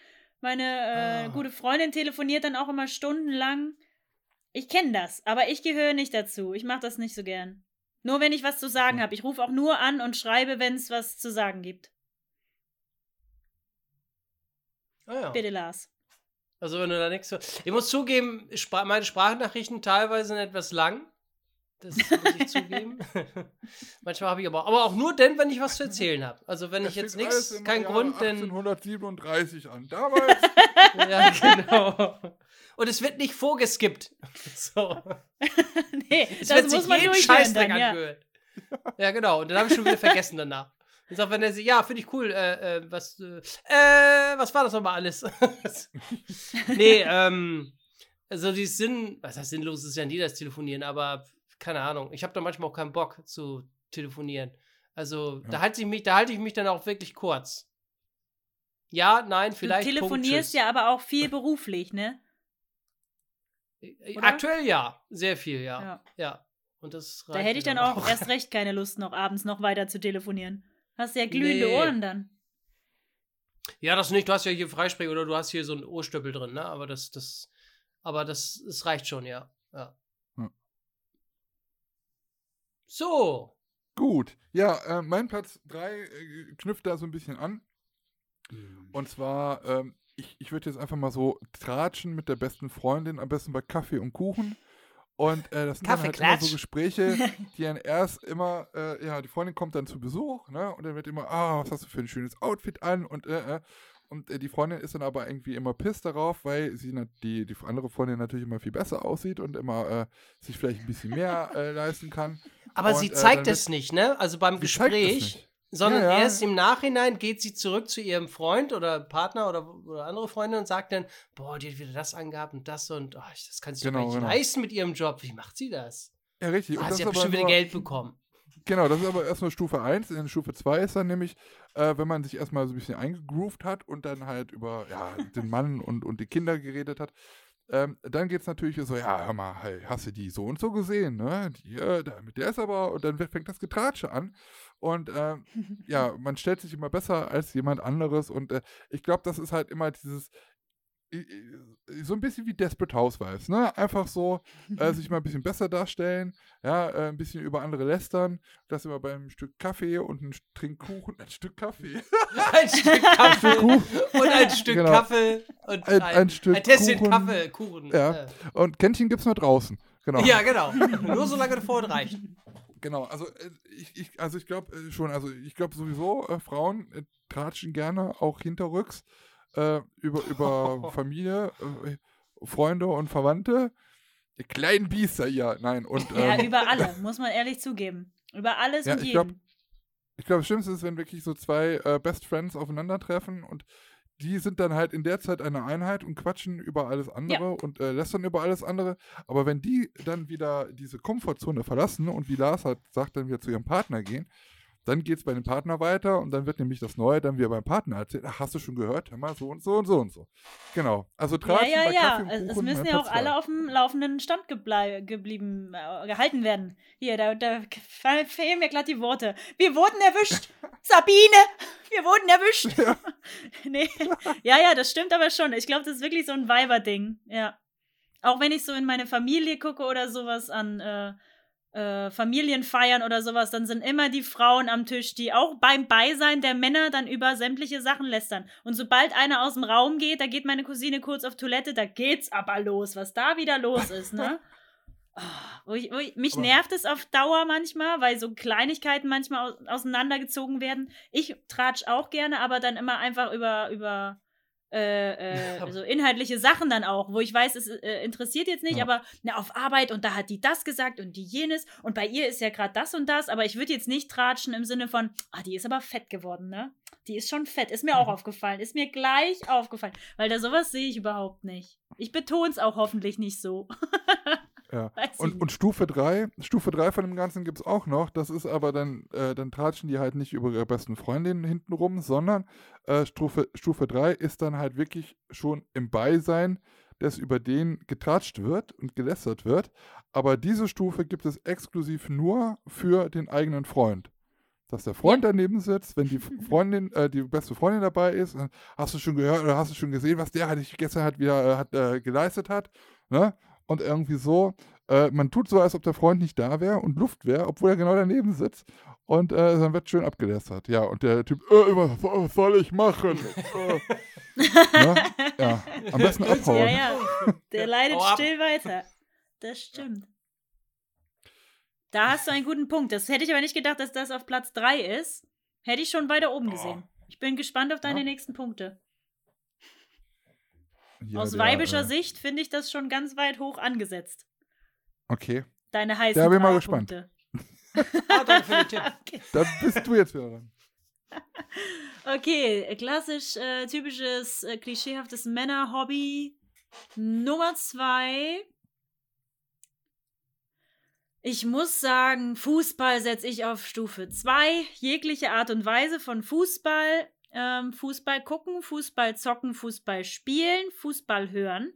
[SPEAKER 3] Meine äh,
[SPEAKER 4] Ah.
[SPEAKER 3] gute Freundin telefoniert dann auch immer stundenlang. Ich kenne das, aber ich gehöre nicht dazu. Ich mache das nicht so gern. Nur wenn ich was zu sagen habe. Ich rufe auch nur an und schreibe, wenn es was zu sagen gibt.
[SPEAKER 4] Ah, ja.
[SPEAKER 3] Bitte, Lars.
[SPEAKER 4] Also, wenn du da nichts. Ich muss zugeben, Spra meine Sprachnachrichten teilweise sind etwas lang. Das muss ich zugeben. Manchmal habe ich aber, aber auch nur denn, wenn ich was zu erzählen habe. Also, wenn ich
[SPEAKER 1] Das
[SPEAKER 4] jetzt
[SPEAKER 1] fängt alles
[SPEAKER 4] nichts, kein
[SPEAKER 1] Jahr
[SPEAKER 4] Grund, denn.
[SPEAKER 1] 1837 an. Damals.
[SPEAKER 4] Ja, genau. Und es wird nicht vorgeskippt. So.
[SPEAKER 3] nee,
[SPEAKER 4] Es
[SPEAKER 3] das
[SPEAKER 4] wird
[SPEAKER 3] muss
[SPEAKER 4] sich
[SPEAKER 3] man
[SPEAKER 4] jeden Scheißdreck
[SPEAKER 3] dann, ja.
[SPEAKER 4] angehört. Ja, genau. Und dann habe ich schon wieder vergessen danach. Ich sag, wenn er ja, finde ich cool, äh, äh, was, äh, äh, was war das nochmal alles? nee, ähm, also die Sinn, was heißt sinnlos ist ja nie das Telefonieren, aber keine Ahnung. Ich habe da manchmal auch keinen Bock zu telefonieren. Also da
[SPEAKER 1] Ja.
[SPEAKER 4] halte ich mich, da halte ich mich dann auch wirklich kurz. Ja, nein, vielleicht.
[SPEAKER 3] du
[SPEAKER 4] Punkt,
[SPEAKER 3] telefonierst
[SPEAKER 4] tschüss.
[SPEAKER 3] ja aber auch viel beruflich, ne?
[SPEAKER 4] Äh,
[SPEAKER 3] oder?
[SPEAKER 4] Aktuell ja, sehr viel, ja.
[SPEAKER 3] Ja.
[SPEAKER 4] Ja. Und das
[SPEAKER 3] Da hätte ich dann auch erst recht keine Lust, noch abends noch weiter zu telefonieren. Hast ja glühende
[SPEAKER 4] Nee.
[SPEAKER 3] Ohren dann.
[SPEAKER 4] Ja, das nicht. Du hast ja hier Freisprech oder du hast hier so einen Ohrstöppel drin, ne? Aber das, das, aber das, das reicht schon, ja. ja.
[SPEAKER 1] Hm.
[SPEAKER 4] So.
[SPEAKER 1] Gut. Ja, äh, mein Platz 3 äh, knüpft da so ein bisschen an. Und zwar, ähm, ich, ich würde jetzt einfach mal so tratschen mit der besten Freundin, am besten bei Kaffee und Kuchen. Und äh, das sind dann halt immer so Gespräche, die dann erst immer, äh, ja, die Freundin kommt dann zu Besuch, ne? Und dann wird immer, ah, was hast du für ein schönes Outfit an? Und, äh, äh. Und äh, die Freundin ist dann aber irgendwie immer piss darauf, weil sie die, die andere Freundin natürlich immer viel besser aussieht und immer äh, sich vielleicht ein bisschen mehr äh, leisten kann.
[SPEAKER 4] Aber
[SPEAKER 1] Und,
[SPEAKER 4] sie
[SPEAKER 1] äh,
[SPEAKER 4] zeigt es nicht, ne? Also beim Gespräch. Sondern
[SPEAKER 1] Ja, ja.
[SPEAKER 4] erst im Nachhinein geht sie zurück zu ihrem Freund oder Partner oder, oder andere Freunde und sagt dann, boah, die hat wieder das angehabt und das und oh, das kann sie
[SPEAKER 1] Genau,
[SPEAKER 4] nicht
[SPEAKER 1] genau.
[SPEAKER 4] leisten mit ihrem Job. Wie macht sie das?
[SPEAKER 1] Ja, richtig.
[SPEAKER 4] Ah,
[SPEAKER 1] das
[SPEAKER 4] sie hat bestimmt wieder Geld bekommen.
[SPEAKER 1] Genau, das ist aber erstmal Stufe 1. In Stufe 2 ist dann nämlich, äh, wenn man sich erstmal so ein bisschen eingegroovt hat und dann halt über ja, den Mann und, und die Kinder geredet hat, ähm, dann geht es natürlich so, ja, hör mal, hey, hast du die so und so gesehen, ne? Die, äh, mit der ist aber, und dann fängt das Getratsche an. Und äh, ja, man stellt sich immer besser als jemand anderes. Und äh, ich glaube, das ist halt immer dieses, so ein bisschen wie Desperate Housewives, ne? Einfach so äh, sich mal ein bisschen besser darstellen, ja, äh, ein bisschen über andere lästern, das immer beim Stück Kaffee und ein Trink Kuchen, ein Stück Kaffee.
[SPEAKER 4] ein Stück Kaffee und ein Stück
[SPEAKER 1] Genau.
[SPEAKER 4] Kaffee und
[SPEAKER 1] Ein-
[SPEAKER 4] ein,
[SPEAKER 1] ein Stück
[SPEAKER 4] ein Tässchen
[SPEAKER 1] Kuchen.
[SPEAKER 4] Kaffee, Kuchen.
[SPEAKER 1] Ja.
[SPEAKER 4] Äh.
[SPEAKER 1] Und Kännchen gibt's nur draußen. Genau.
[SPEAKER 4] Ja, genau. Nur solange das vorhin reicht.
[SPEAKER 1] Genau, also äh, ich, ich, also ich glaube äh, schon, also ich glaube sowieso, äh, Frauen äh, tratschen gerne auch hinterrücks äh, über, über Familie, äh, Freunde und Verwandte. Kleinen Biester, ja, nein. Und,
[SPEAKER 3] Ja,
[SPEAKER 1] ähm,
[SPEAKER 3] über alle, muss man ehrlich zugeben. Über alles
[SPEAKER 1] Ja,
[SPEAKER 3] und
[SPEAKER 1] ich
[SPEAKER 3] jeden.
[SPEAKER 1] glaub- Ich glaube, das Schlimmste ist, wenn wirklich so zwei Best Friends aufeinandertreffen und die sind dann halt in der Zeit eine Einheit und quatschen über alles andere und äh, lästern über alles andere. Aber wenn die dann wieder diese Komfortzone verlassen und wie Lars halt sagt, dann wieder zu ihrem Partner gehen, dann geht es bei dem Partner weiter und dann wird nämlich das Neue dann wieder beim Partner erzählt. Ach, hast du schon gehört? Hör mal, so und so und so und so. Genau. Also
[SPEAKER 3] ja,
[SPEAKER 1] Tratschen
[SPEAKER 3] ja,
[SPEAKER 1] bei
[SPEAKER 3] ja.
[SPEAKER 1] Kaffee und
[SPEAKER 3] Es, müssen ja auch alle
[SPEAKER 1] zwei.
[SPEAKER 3] auf dem laufenden Stand geblieben, äh, gehalten werden. Hier, da, da fe- fehlen mir glatt die Worte. Wir wurden erwischt. Sabine, wir wurden erwischt.
[SPEAKER 1] Ja.
[SPEAKER 3] nee. Ja, ja, das stimmt aber schon. Ich glaube, das ist wirklich so ein Weiber-Ding. Ja. Auch wenn ich so in meine Familie gucke oder sowas an äh, äh, Familienfeiern oder sowas, dann sind immer die Frauen am Tisch, die auch beim Beisein der Männer dann über sämtliche Sachen lästern. Und sobald einer aus dem Raum geht, da geht meine Cousine kurz auf Toilette, da geht's aber los, was da wieder los ist, ne? Ah, wo ich, wo ich, mich
[SPEAKER 1] Aber-
[SPEAKER 3] nervt es auf Dauer manchmal, weil so Kleinigkeiten manchmal au auseinandergezogen werden. Ich tratsch auch gerne, aber dann immer einfach über, über äh, äh, so inhaltliche Sachen dann auch, wo ich weiß, es äh, interessiert jetzt nicht,
[SPEAKER 1] Ja.
[SPEAKER 3] aber na, auf Arbeit und da hat die das gesagt und die jenes und bei ihr ist ja gerade das und das, aber ich würde jetzt nicht tratschen im Sinne von, ah, die ist aber fett geworden, ne? Die ist schon fett, ist mir auch
[SPEAKER 1] Mhm.
[SPEAKER 3] aufgefallen, ist mir gleich aufgefallen, weil da sowas sehe ich überhaupt nicht. Ich betone es auch hoffentlich nicht so.
[SPEAKER 1] Ja. Und, und Stufe 3, Stufe 3 von dem Ganzen gibt es auch noch. Das ist aber dann, äh, dann tratschen die halt nicht über ihre besten Freundinnen hinten rum, sondern äh, Stufe, Stufe 3 ist dann halt wirklich schon im Beisein, dass über den getratscht wird und gelästert wird. Aber diese Stufe gibt es exklusiv nur für den eigenen Freund. Dass der Freund daneben sitzt, wenn die Freundin, äh, die beste Freundin dabei ist, dann hast du schon gehört oder hast du schon gesehen, was der halt gestern halt wieder äh, hat, äh, geleistet hat, ne? Und irgendwie so, äh, man tut so, als ob der Freund nicht da wäre und Luft wäre, obwohl er genau daneben sitzt. Und äh, dann wird schön abgelästert. Ja, und der Typ, äh, was soll ich machen? äh. ne? Ja, am besten abhauen.
[SPEAKER 3] Ja, ja. Der leidet
[SPEAKER 4] ab.
[SPEAKER 3] still weiter. Das stimmt. Da hast du einen guten Punkt. Das hätte ich aber nicht gedacht, dass das auf Platz 3 ist. Hätte ich schon weiter oben gesehen. Ich bin gespannt auf deine
[SPEAKER 1] Ja.
[SPEAKER 3] nächsten Punkte.
[SPEAKER 1] Ja,
[SPEAKER 3] Aus
[SPEAKER 1] der,
[SPEAKER 3] weibischer
[SPEAKER 1] äh,
[SPEAKER 3] Sicht finde ich das schon ganz weit hoch angesetzt.
[SPEAKER 1] Okay,
[SPEAKER 3] Deine heißen
[SPEAKER 1] Da bin ich mal
[SPEAKER 3] Punkte.
[SPEAKER 4] Ah, danke für den Tipp.
[SPEAKER 3] Okay.
[SPEAKER 1] da bist du jetzt wieder dran.
[SPEAKER 3] Okay, klassisch, äh, typisches, äh, klischeehaftes Männerhobby. Nummer zwei. Ich muss sagen, Fußball setze ich auf Stufe 2. Jegliche Art und Weise von Fußball. Ähm, Fußball gucken, Fußball zocken, Fußball spielen, Fußball hören,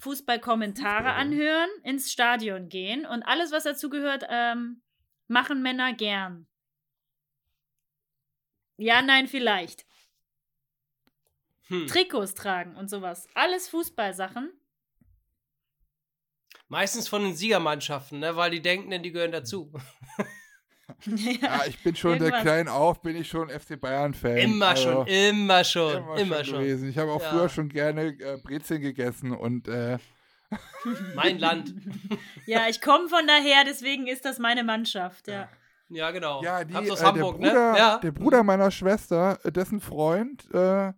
[SPEAKER 3] Fußballkommentare
[SPEAKER 1] Fußball hören.
[SPEAKER 3] anhören, ins Stadion gehen und alles, was dazu gehört, ähm, machen Männer gern. Ja, nein, vielleicht.
[SPEAKER 4] Hm.
[SPEAKER 3] Trikots tragen und sowas. Alles Fußballsachen.
[SPEAKER 4] Meistens von den Siegermannschaften, ne? weil die denken, denn die gehören dazu.
[SPEAKER 1] Ja, ich bin schon der
[SPEAKER 3] Irgendwas.
[SPEAKER 1] klein auf, bin ich schon FC Bayern-Fan.
[SPEAKER 4] Immer
[SPEAKER 1] Also,
[SPEAKER 4] schon, immer schon,
[SPEAKER 1] immer,
[SPEAKER 4] immer,
[SPEAKER 1] schon,
[SPEAKER 4] schon.
[SPEAKER 1] gewesen. Ich habe auch
[SPEAKER 4] Ja.
[SPEAKER 1] früher schon gerne äh, Brezeln gegessen und äh,
[SPEAKER 4] Mein Land.
[SPEAKER 3] ja, ich komme von daher, deswegen ist das meine Mannschaft, ja.
[SPEAKER 4] Ja, genau.
[SPEAKER 1] ja, die, äh,
[SPEAKER 4] Hamburg,
[SPEAKER 1] der, Bruder,
[SPEAKER 4] ne? Ja.
[SPEAKER 1] der Bruder meiner Schwester, äh, dessen Freund, äh,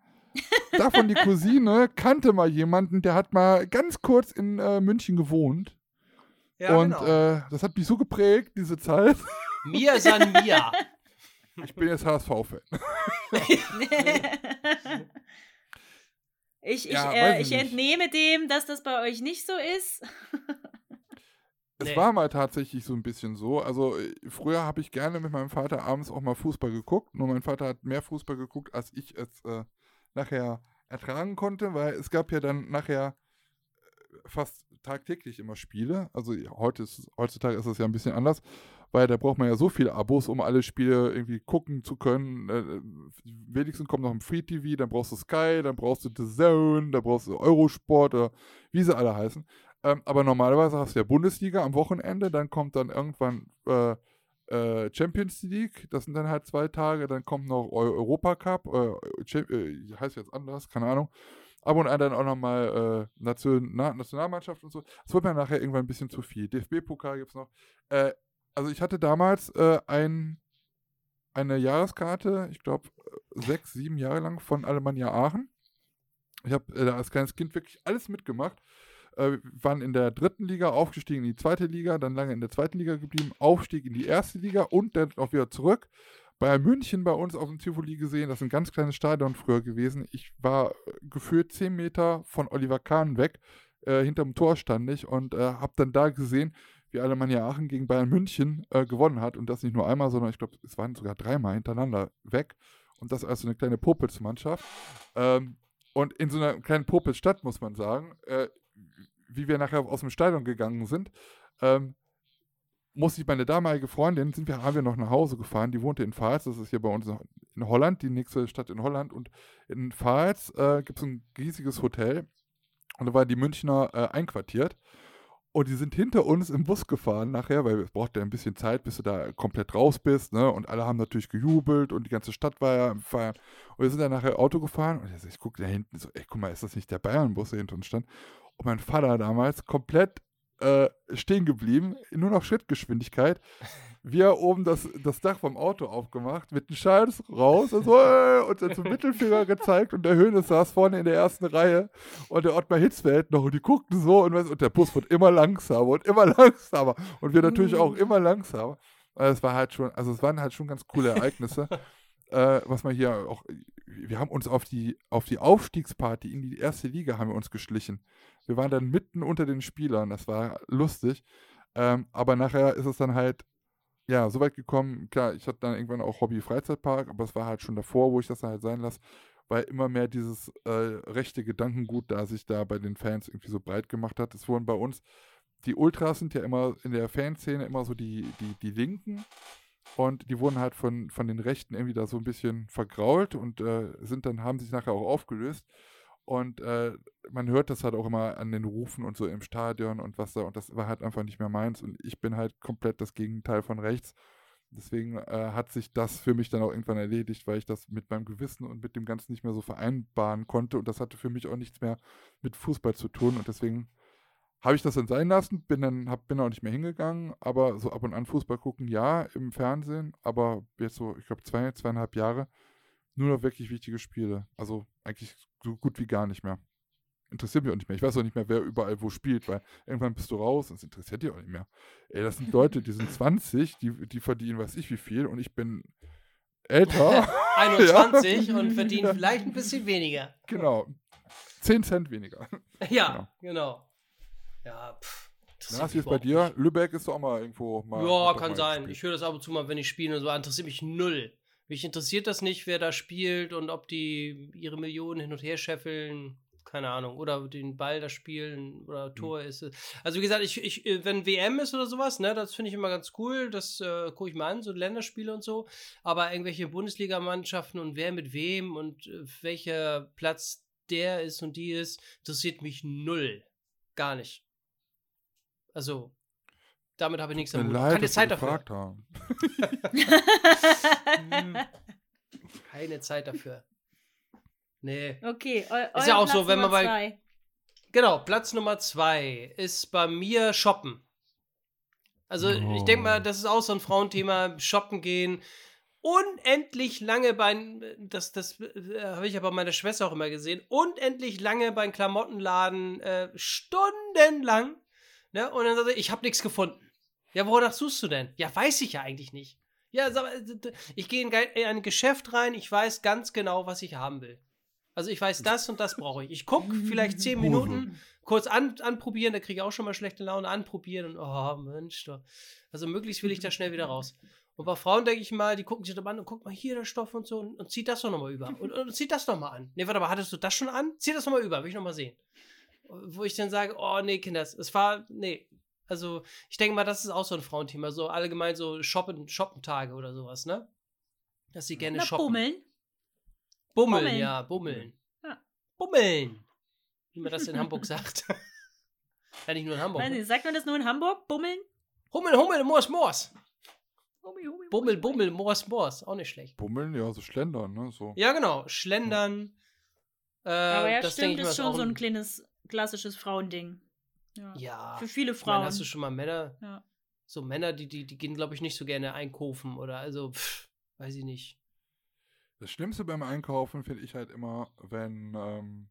[SPEAKER 1] davon die Cousine, kannte mal jemanden, der hat mal ganz kurz in äh, München gewohnt.
[SPEAKER 4] ja,
[SPEAKER 1] und
[SPEAKER 4] genau.
[SPEAKER 1] äh, das hat mich so geprägt, diese Zeit.
[SPEAKER 4] Mia san Mia.
[SPEAKER 1] Ich bin jetzt HSV-Fan.
[SPEAKER 3] ich ich,
[SPEAKER 1] Ja,
[SPEAKER 3] äh,
[SPEAKER 1] ich
[SPEAKER 3] entnehme dem, dass das bei euch nicht so ist.
[SPEAKER 1] Es
[SPEAKER 4] Nee.
[SPEAKER 1] war mal tatsächlich so ein bisschen so. Also äh, früher habe ich gerne mit meinem Vater abends auch mal Fußball geguckt. Nur mein Vater hat mehr Fußball geguckt, als ich es äh, nachher ertragen konnte, weil es gab ja dann nachher äh, fast tagtäglich immer Spiele. Also heute ist, heutzutage ist es ja ein bisschen anders, weil da braucht man ja so viele Abos, um alle Spiele irgendwie gucken zu können. Äh, wenigstens kommt noch ein Free TV, dann brauchst du Sky, dann brauchst du The Zone, dann brauchst du Eurosport oder wie sie alle heißen. Ähm, aber normalerweise hast du ja Bundesliga am Wochenende, dann kommt dann irgendwann äh, äh, Champions League, das sind dann halt zwei Tage, dann kommt noch Eu Europa Cup, äh, äh, heißt jetzt anders, keine Ahnung. Ab und an dann auch nochmal äh, Nation Na Nationalmannschaft und so. Das wird mir nachher irgendwann ein bisschen zu viel. DFB-Pokal gibt es noch. Äh, also ich hatte damals äh, ein, eine Jahreskarte, ich glaube sechs, sieben Jahre lang von Alemannia Aachen. Ich habe äh, als kleines Kind wirklich alles mitgemacht. Äh, waren in der dritten Liga, aufgestiegen in die zweite Liga, dann lange in der zweiten Liga geblieben, Aufstieg in die erste Liga und dann auch wieder zurück. Bayern München bei uns auf dem Tivoli gesehen, das ist ein ganz kleines Stadion früher gewesen. Ich war äh, gefühlt 10 Meter von Oliver Kahn weg, äh, hinterm Tor stand ich und äh, habe dann da gesehen, wie Alemannia Aachen gegen Bayern München äh, gewonnen hat und das nicht nur einmal, sondern ich glaube, es waren sogar dreimal hintereinander weg und das als so eine kleine Popelsmannschaft. Ähm, und in so einer kleinen Popelsstadt, muss man sagen, äh, wie wir nachher aus dem Stadion gegangen sind, ähm, musste ich meine damalige Freundin, sind wir, haben wir noch nach Hause gefahren, die wohnte in Pfalz, das ist hier bei uns in Holland, die nächste Stadt in Holland. Und in Pfalz äh, gibt es ein riesiges Hotel und da waren die Münchner äh, einquartiert. Und die sind hinter uns im Bus gefahren nachher, weil es braucht ja ein bisschen Zeit, bis du da komplett raus bist, ne? Und alle haben natürlich gejubelt und die ganze Stadt war ja am Feiern. Und wir sind dann nachher Auto gefahren und ich gucke da hinten so, ey, guck mal, ist das nicht der Bayern-Bus, der hinter uns stand? Und mein Vater damals komplett äh, stehen geblieben, nur noch Schrittgeschwindigkeit. Wir oben das, das Dach vom Auto aufgemacht, mit dem Scheiß raus und, so, äh, und dann zum Mittelfinger gezeigt und der Höhne saß vorne in der ersten Reihe und der Ottmar Hitzfeld noch und die guckten so und, was- und der Bus wird immer langsamer und immer langsamer und wir natürlich auch immer langsamer. Also Es war halt schon, also es waren halt schon ganz coole Ereignisse, äh, was man hier auch, wir haben uns auf die, auf die Aufstiegsparty in die erste Liga haben wir uns geschlichen. Wir waren dann mitten unter den Spielern, das war lustig. Ähm, aber nachher ist es dann halt, ja, so weit gekommen, klar, ich hatte dann irgendwann auch Hobby-Freizeitpark, aber es war halt schon davor, wo ich das dann halt sein lasse, weil immer mehr dieses äh, rechte Gedankengut da sich da bei den Fans irgendwie so breit gemacht hat. Es wurden bei uns, die Ultras sind ja immer in der Fanszene immer so die, die, die Linken und die wurden halt von, von den Rechten irgendwie da so ein bisschen vergrault und äh, sind dann, haben sich nachher auch aufgelöst. Und äh, man hört das halt auch immer an den Rufen und so im Stadion und was da, und das war halt einfach nicht mehr meins. Und ich bin halt komplett das Gegenteil von rechts. Deswegen äh, hat sich das für mich dann auch irgendwann erledigt, weil ich das mit meinem Gewissen und mit dem Ganzen nicht mehr so vereinbaren konnte. Und das hatte für mich auch nichts mehr mit Fußball zu tun. Und deswegen habe ich das dann sein lassen, bin dann hab, bin auch nicht mehr hingegangen, aber so ab und an Fußball gucken, ja, im Fernsehen, aber jetzt so, ich glaube, zwei, zweieinhalb Jahre, nur noch wirklich wichtige Spiele. Also eigentlich so gut wie gar nicht mehr. Interessiert mich auch nicht mehr. Ich weiß auch nicht mehr, wer überall wo spielt, weil irgendwann bist du raus und es interessiert dich auch nicht mehr. Ey, das sind Leute, die sind 20, die, die verdienen weiß ich wie viel und ich bin älter.
[SPEAKER 4] 21 und verdienen vielleicht ein bisschen weniger.
[SPEAKER 1] genau. 10 Cent weniger.
[SPEAKER 4] Ja, genau. Ja, pff. interessiert
[SPEAKER 1] Was ist bei dir?
[SPEAKER 4] nicht.
[SPEAKER 1] Lübeck ist doch auch mal irgendwo mal.
[SPEAKER 4] Ja, kann sein.
[SPEAKER 1] gespielt.
[SPEAKER 4] Ich höre das ab und zu mal, wenn ich spiele und so. Interessiert mich null. Mich interessiert das nicht, wer da spielt und ob die ihre Millionen hin und her scheffeln. Keine Ahnung. Oder den Ball da spielen
[SPEAKER 1] Hm.
[SPEAKER 4] oder Tor ist. Also, wie gesagt, ich, ich, äh, wenn WM ist oder sowas, ne, das finde ich immer ganz cool. Das äh, gucke ich mal an, so Länderspiele und so. Aber irgendwelche Bundesligamannschaften und wer mit wem und äh, welcher Platz der ist und die ist, interessiert mich null. Gar nicht. Also, damit habe ich nichts am Hut.
[SPEAKER 1] leid,
[SPEAKER 4] Keine Zeit dafür. Keine Zeit dafür. Nee.
[SPEAKER 3] okay, eu
[SPEAKER 4] Ist ja auch so,
[SPEAKER 3] Platz
[SPEAKER 4] wenn man
[SPEAKER 3] Nummer
[SPEAKER 4] bei-
[SPEAKER 3] zwei.
[SPEAKER 4] Genau, Platz Nummer zwei ist bei mir Shoppen. Also ich denke mal,
[SPEAKER 1] Oh.
[SPEAKER 4] das ist auch so ein Frauenthema, Shoppen gehen. Unendlich lange bei, das, das äh, habe ich aber meiner Schwester auch immer gesehen, unendlich lange beim Klamottenladen, äh, stundenlang. Ne? Und dann sagt sie, ich habe nichts gefunden. Ja, wonach suchst du denn? Ja, weiß ich ja eigentlich nicht. Ja, ich gehe in ein Geschäft rein, ich weiß ganz genau, was ich haben will. Also ich weiß, das und das brauche ich. Ich gucke vielleicht zehn Minuten, kurz an, anprobieren, da kriege ich auch schon mal schlechte Laune, anprobieren und oh Mensch, doch. Also möglichst will ich da schnell wieder raus. Und bei Frauen denke ich mal, die gucken sich das an und guck mal hier der Stoff und so und, und zieht das doch nochmal über. Und, und zieht das doch mal an. Nee, warte mal, hattest du das schon an? Zieh das nochmal über, will ich nochmal sehen. Wo ich dann sage, oh nee, Kinders, es war, nee. Also ich denke mal, das ist auch so ein Frauenthema, so allgemein so Shoppen, Shoppentage oder sowas, ne? Dass sie gerne
[SPEAKER 3] Na,
[SPEAKER 4] shoppen.
[SPEAKER 3] bummeln.
[SPEAKER 4] Bummeln,
[SPEAKER 3] Bummeln.
[SPEAKER 4] ja, bummeln.
[SPEAKER 3] Ja.
[SPEAKER 4] Bummeln. Wie man das in Hamburg sagt. ja, nicht nur in Hamburg.
[SPEAKER 3] Weiß
[SPEAKER 4] Ne?
[SPEAKER 3] nicht, sagt man das nur in Hamburg? Bummeln?
[SPEAKER 4] Hummel, Hummel, Mors, Mors.
[SPEAKER 3] Hummel, Hummel,
[SPEAKER 4] Bummel. Bummel, Mors, Mors. Auch nicht schlecht.
[SPEAKER 1] Bummeln, ja, so schlendern, ne? So.
[SPEAKER 4] Ja, genau. Schlendern. Äh,
[SPEAKER 3] Aber ja,
[SPEAKER 4] das
[SPEAKER 3] stimmt, ist schon so ein kleines klassisches Frauending. Ja.
[SPEAKER 4] Ja.
[SPEAKER 3] Für viele
[SPEAKER 4] Ich meine,
[SPEAKER 3] Frauen.
[SPEAKER 4] hast du schon mal Männer,
[SPEAKER 3] Ja.
[SPEAKER 4] so Männer, die, die, die gehen, glaube ich, nicht so gerne einkaufen oder also, pff, weiß ich nicht.
[SPEAKER 1] Das Schlimmste beim Einkaufen finde ich halt immer, wenn ähm,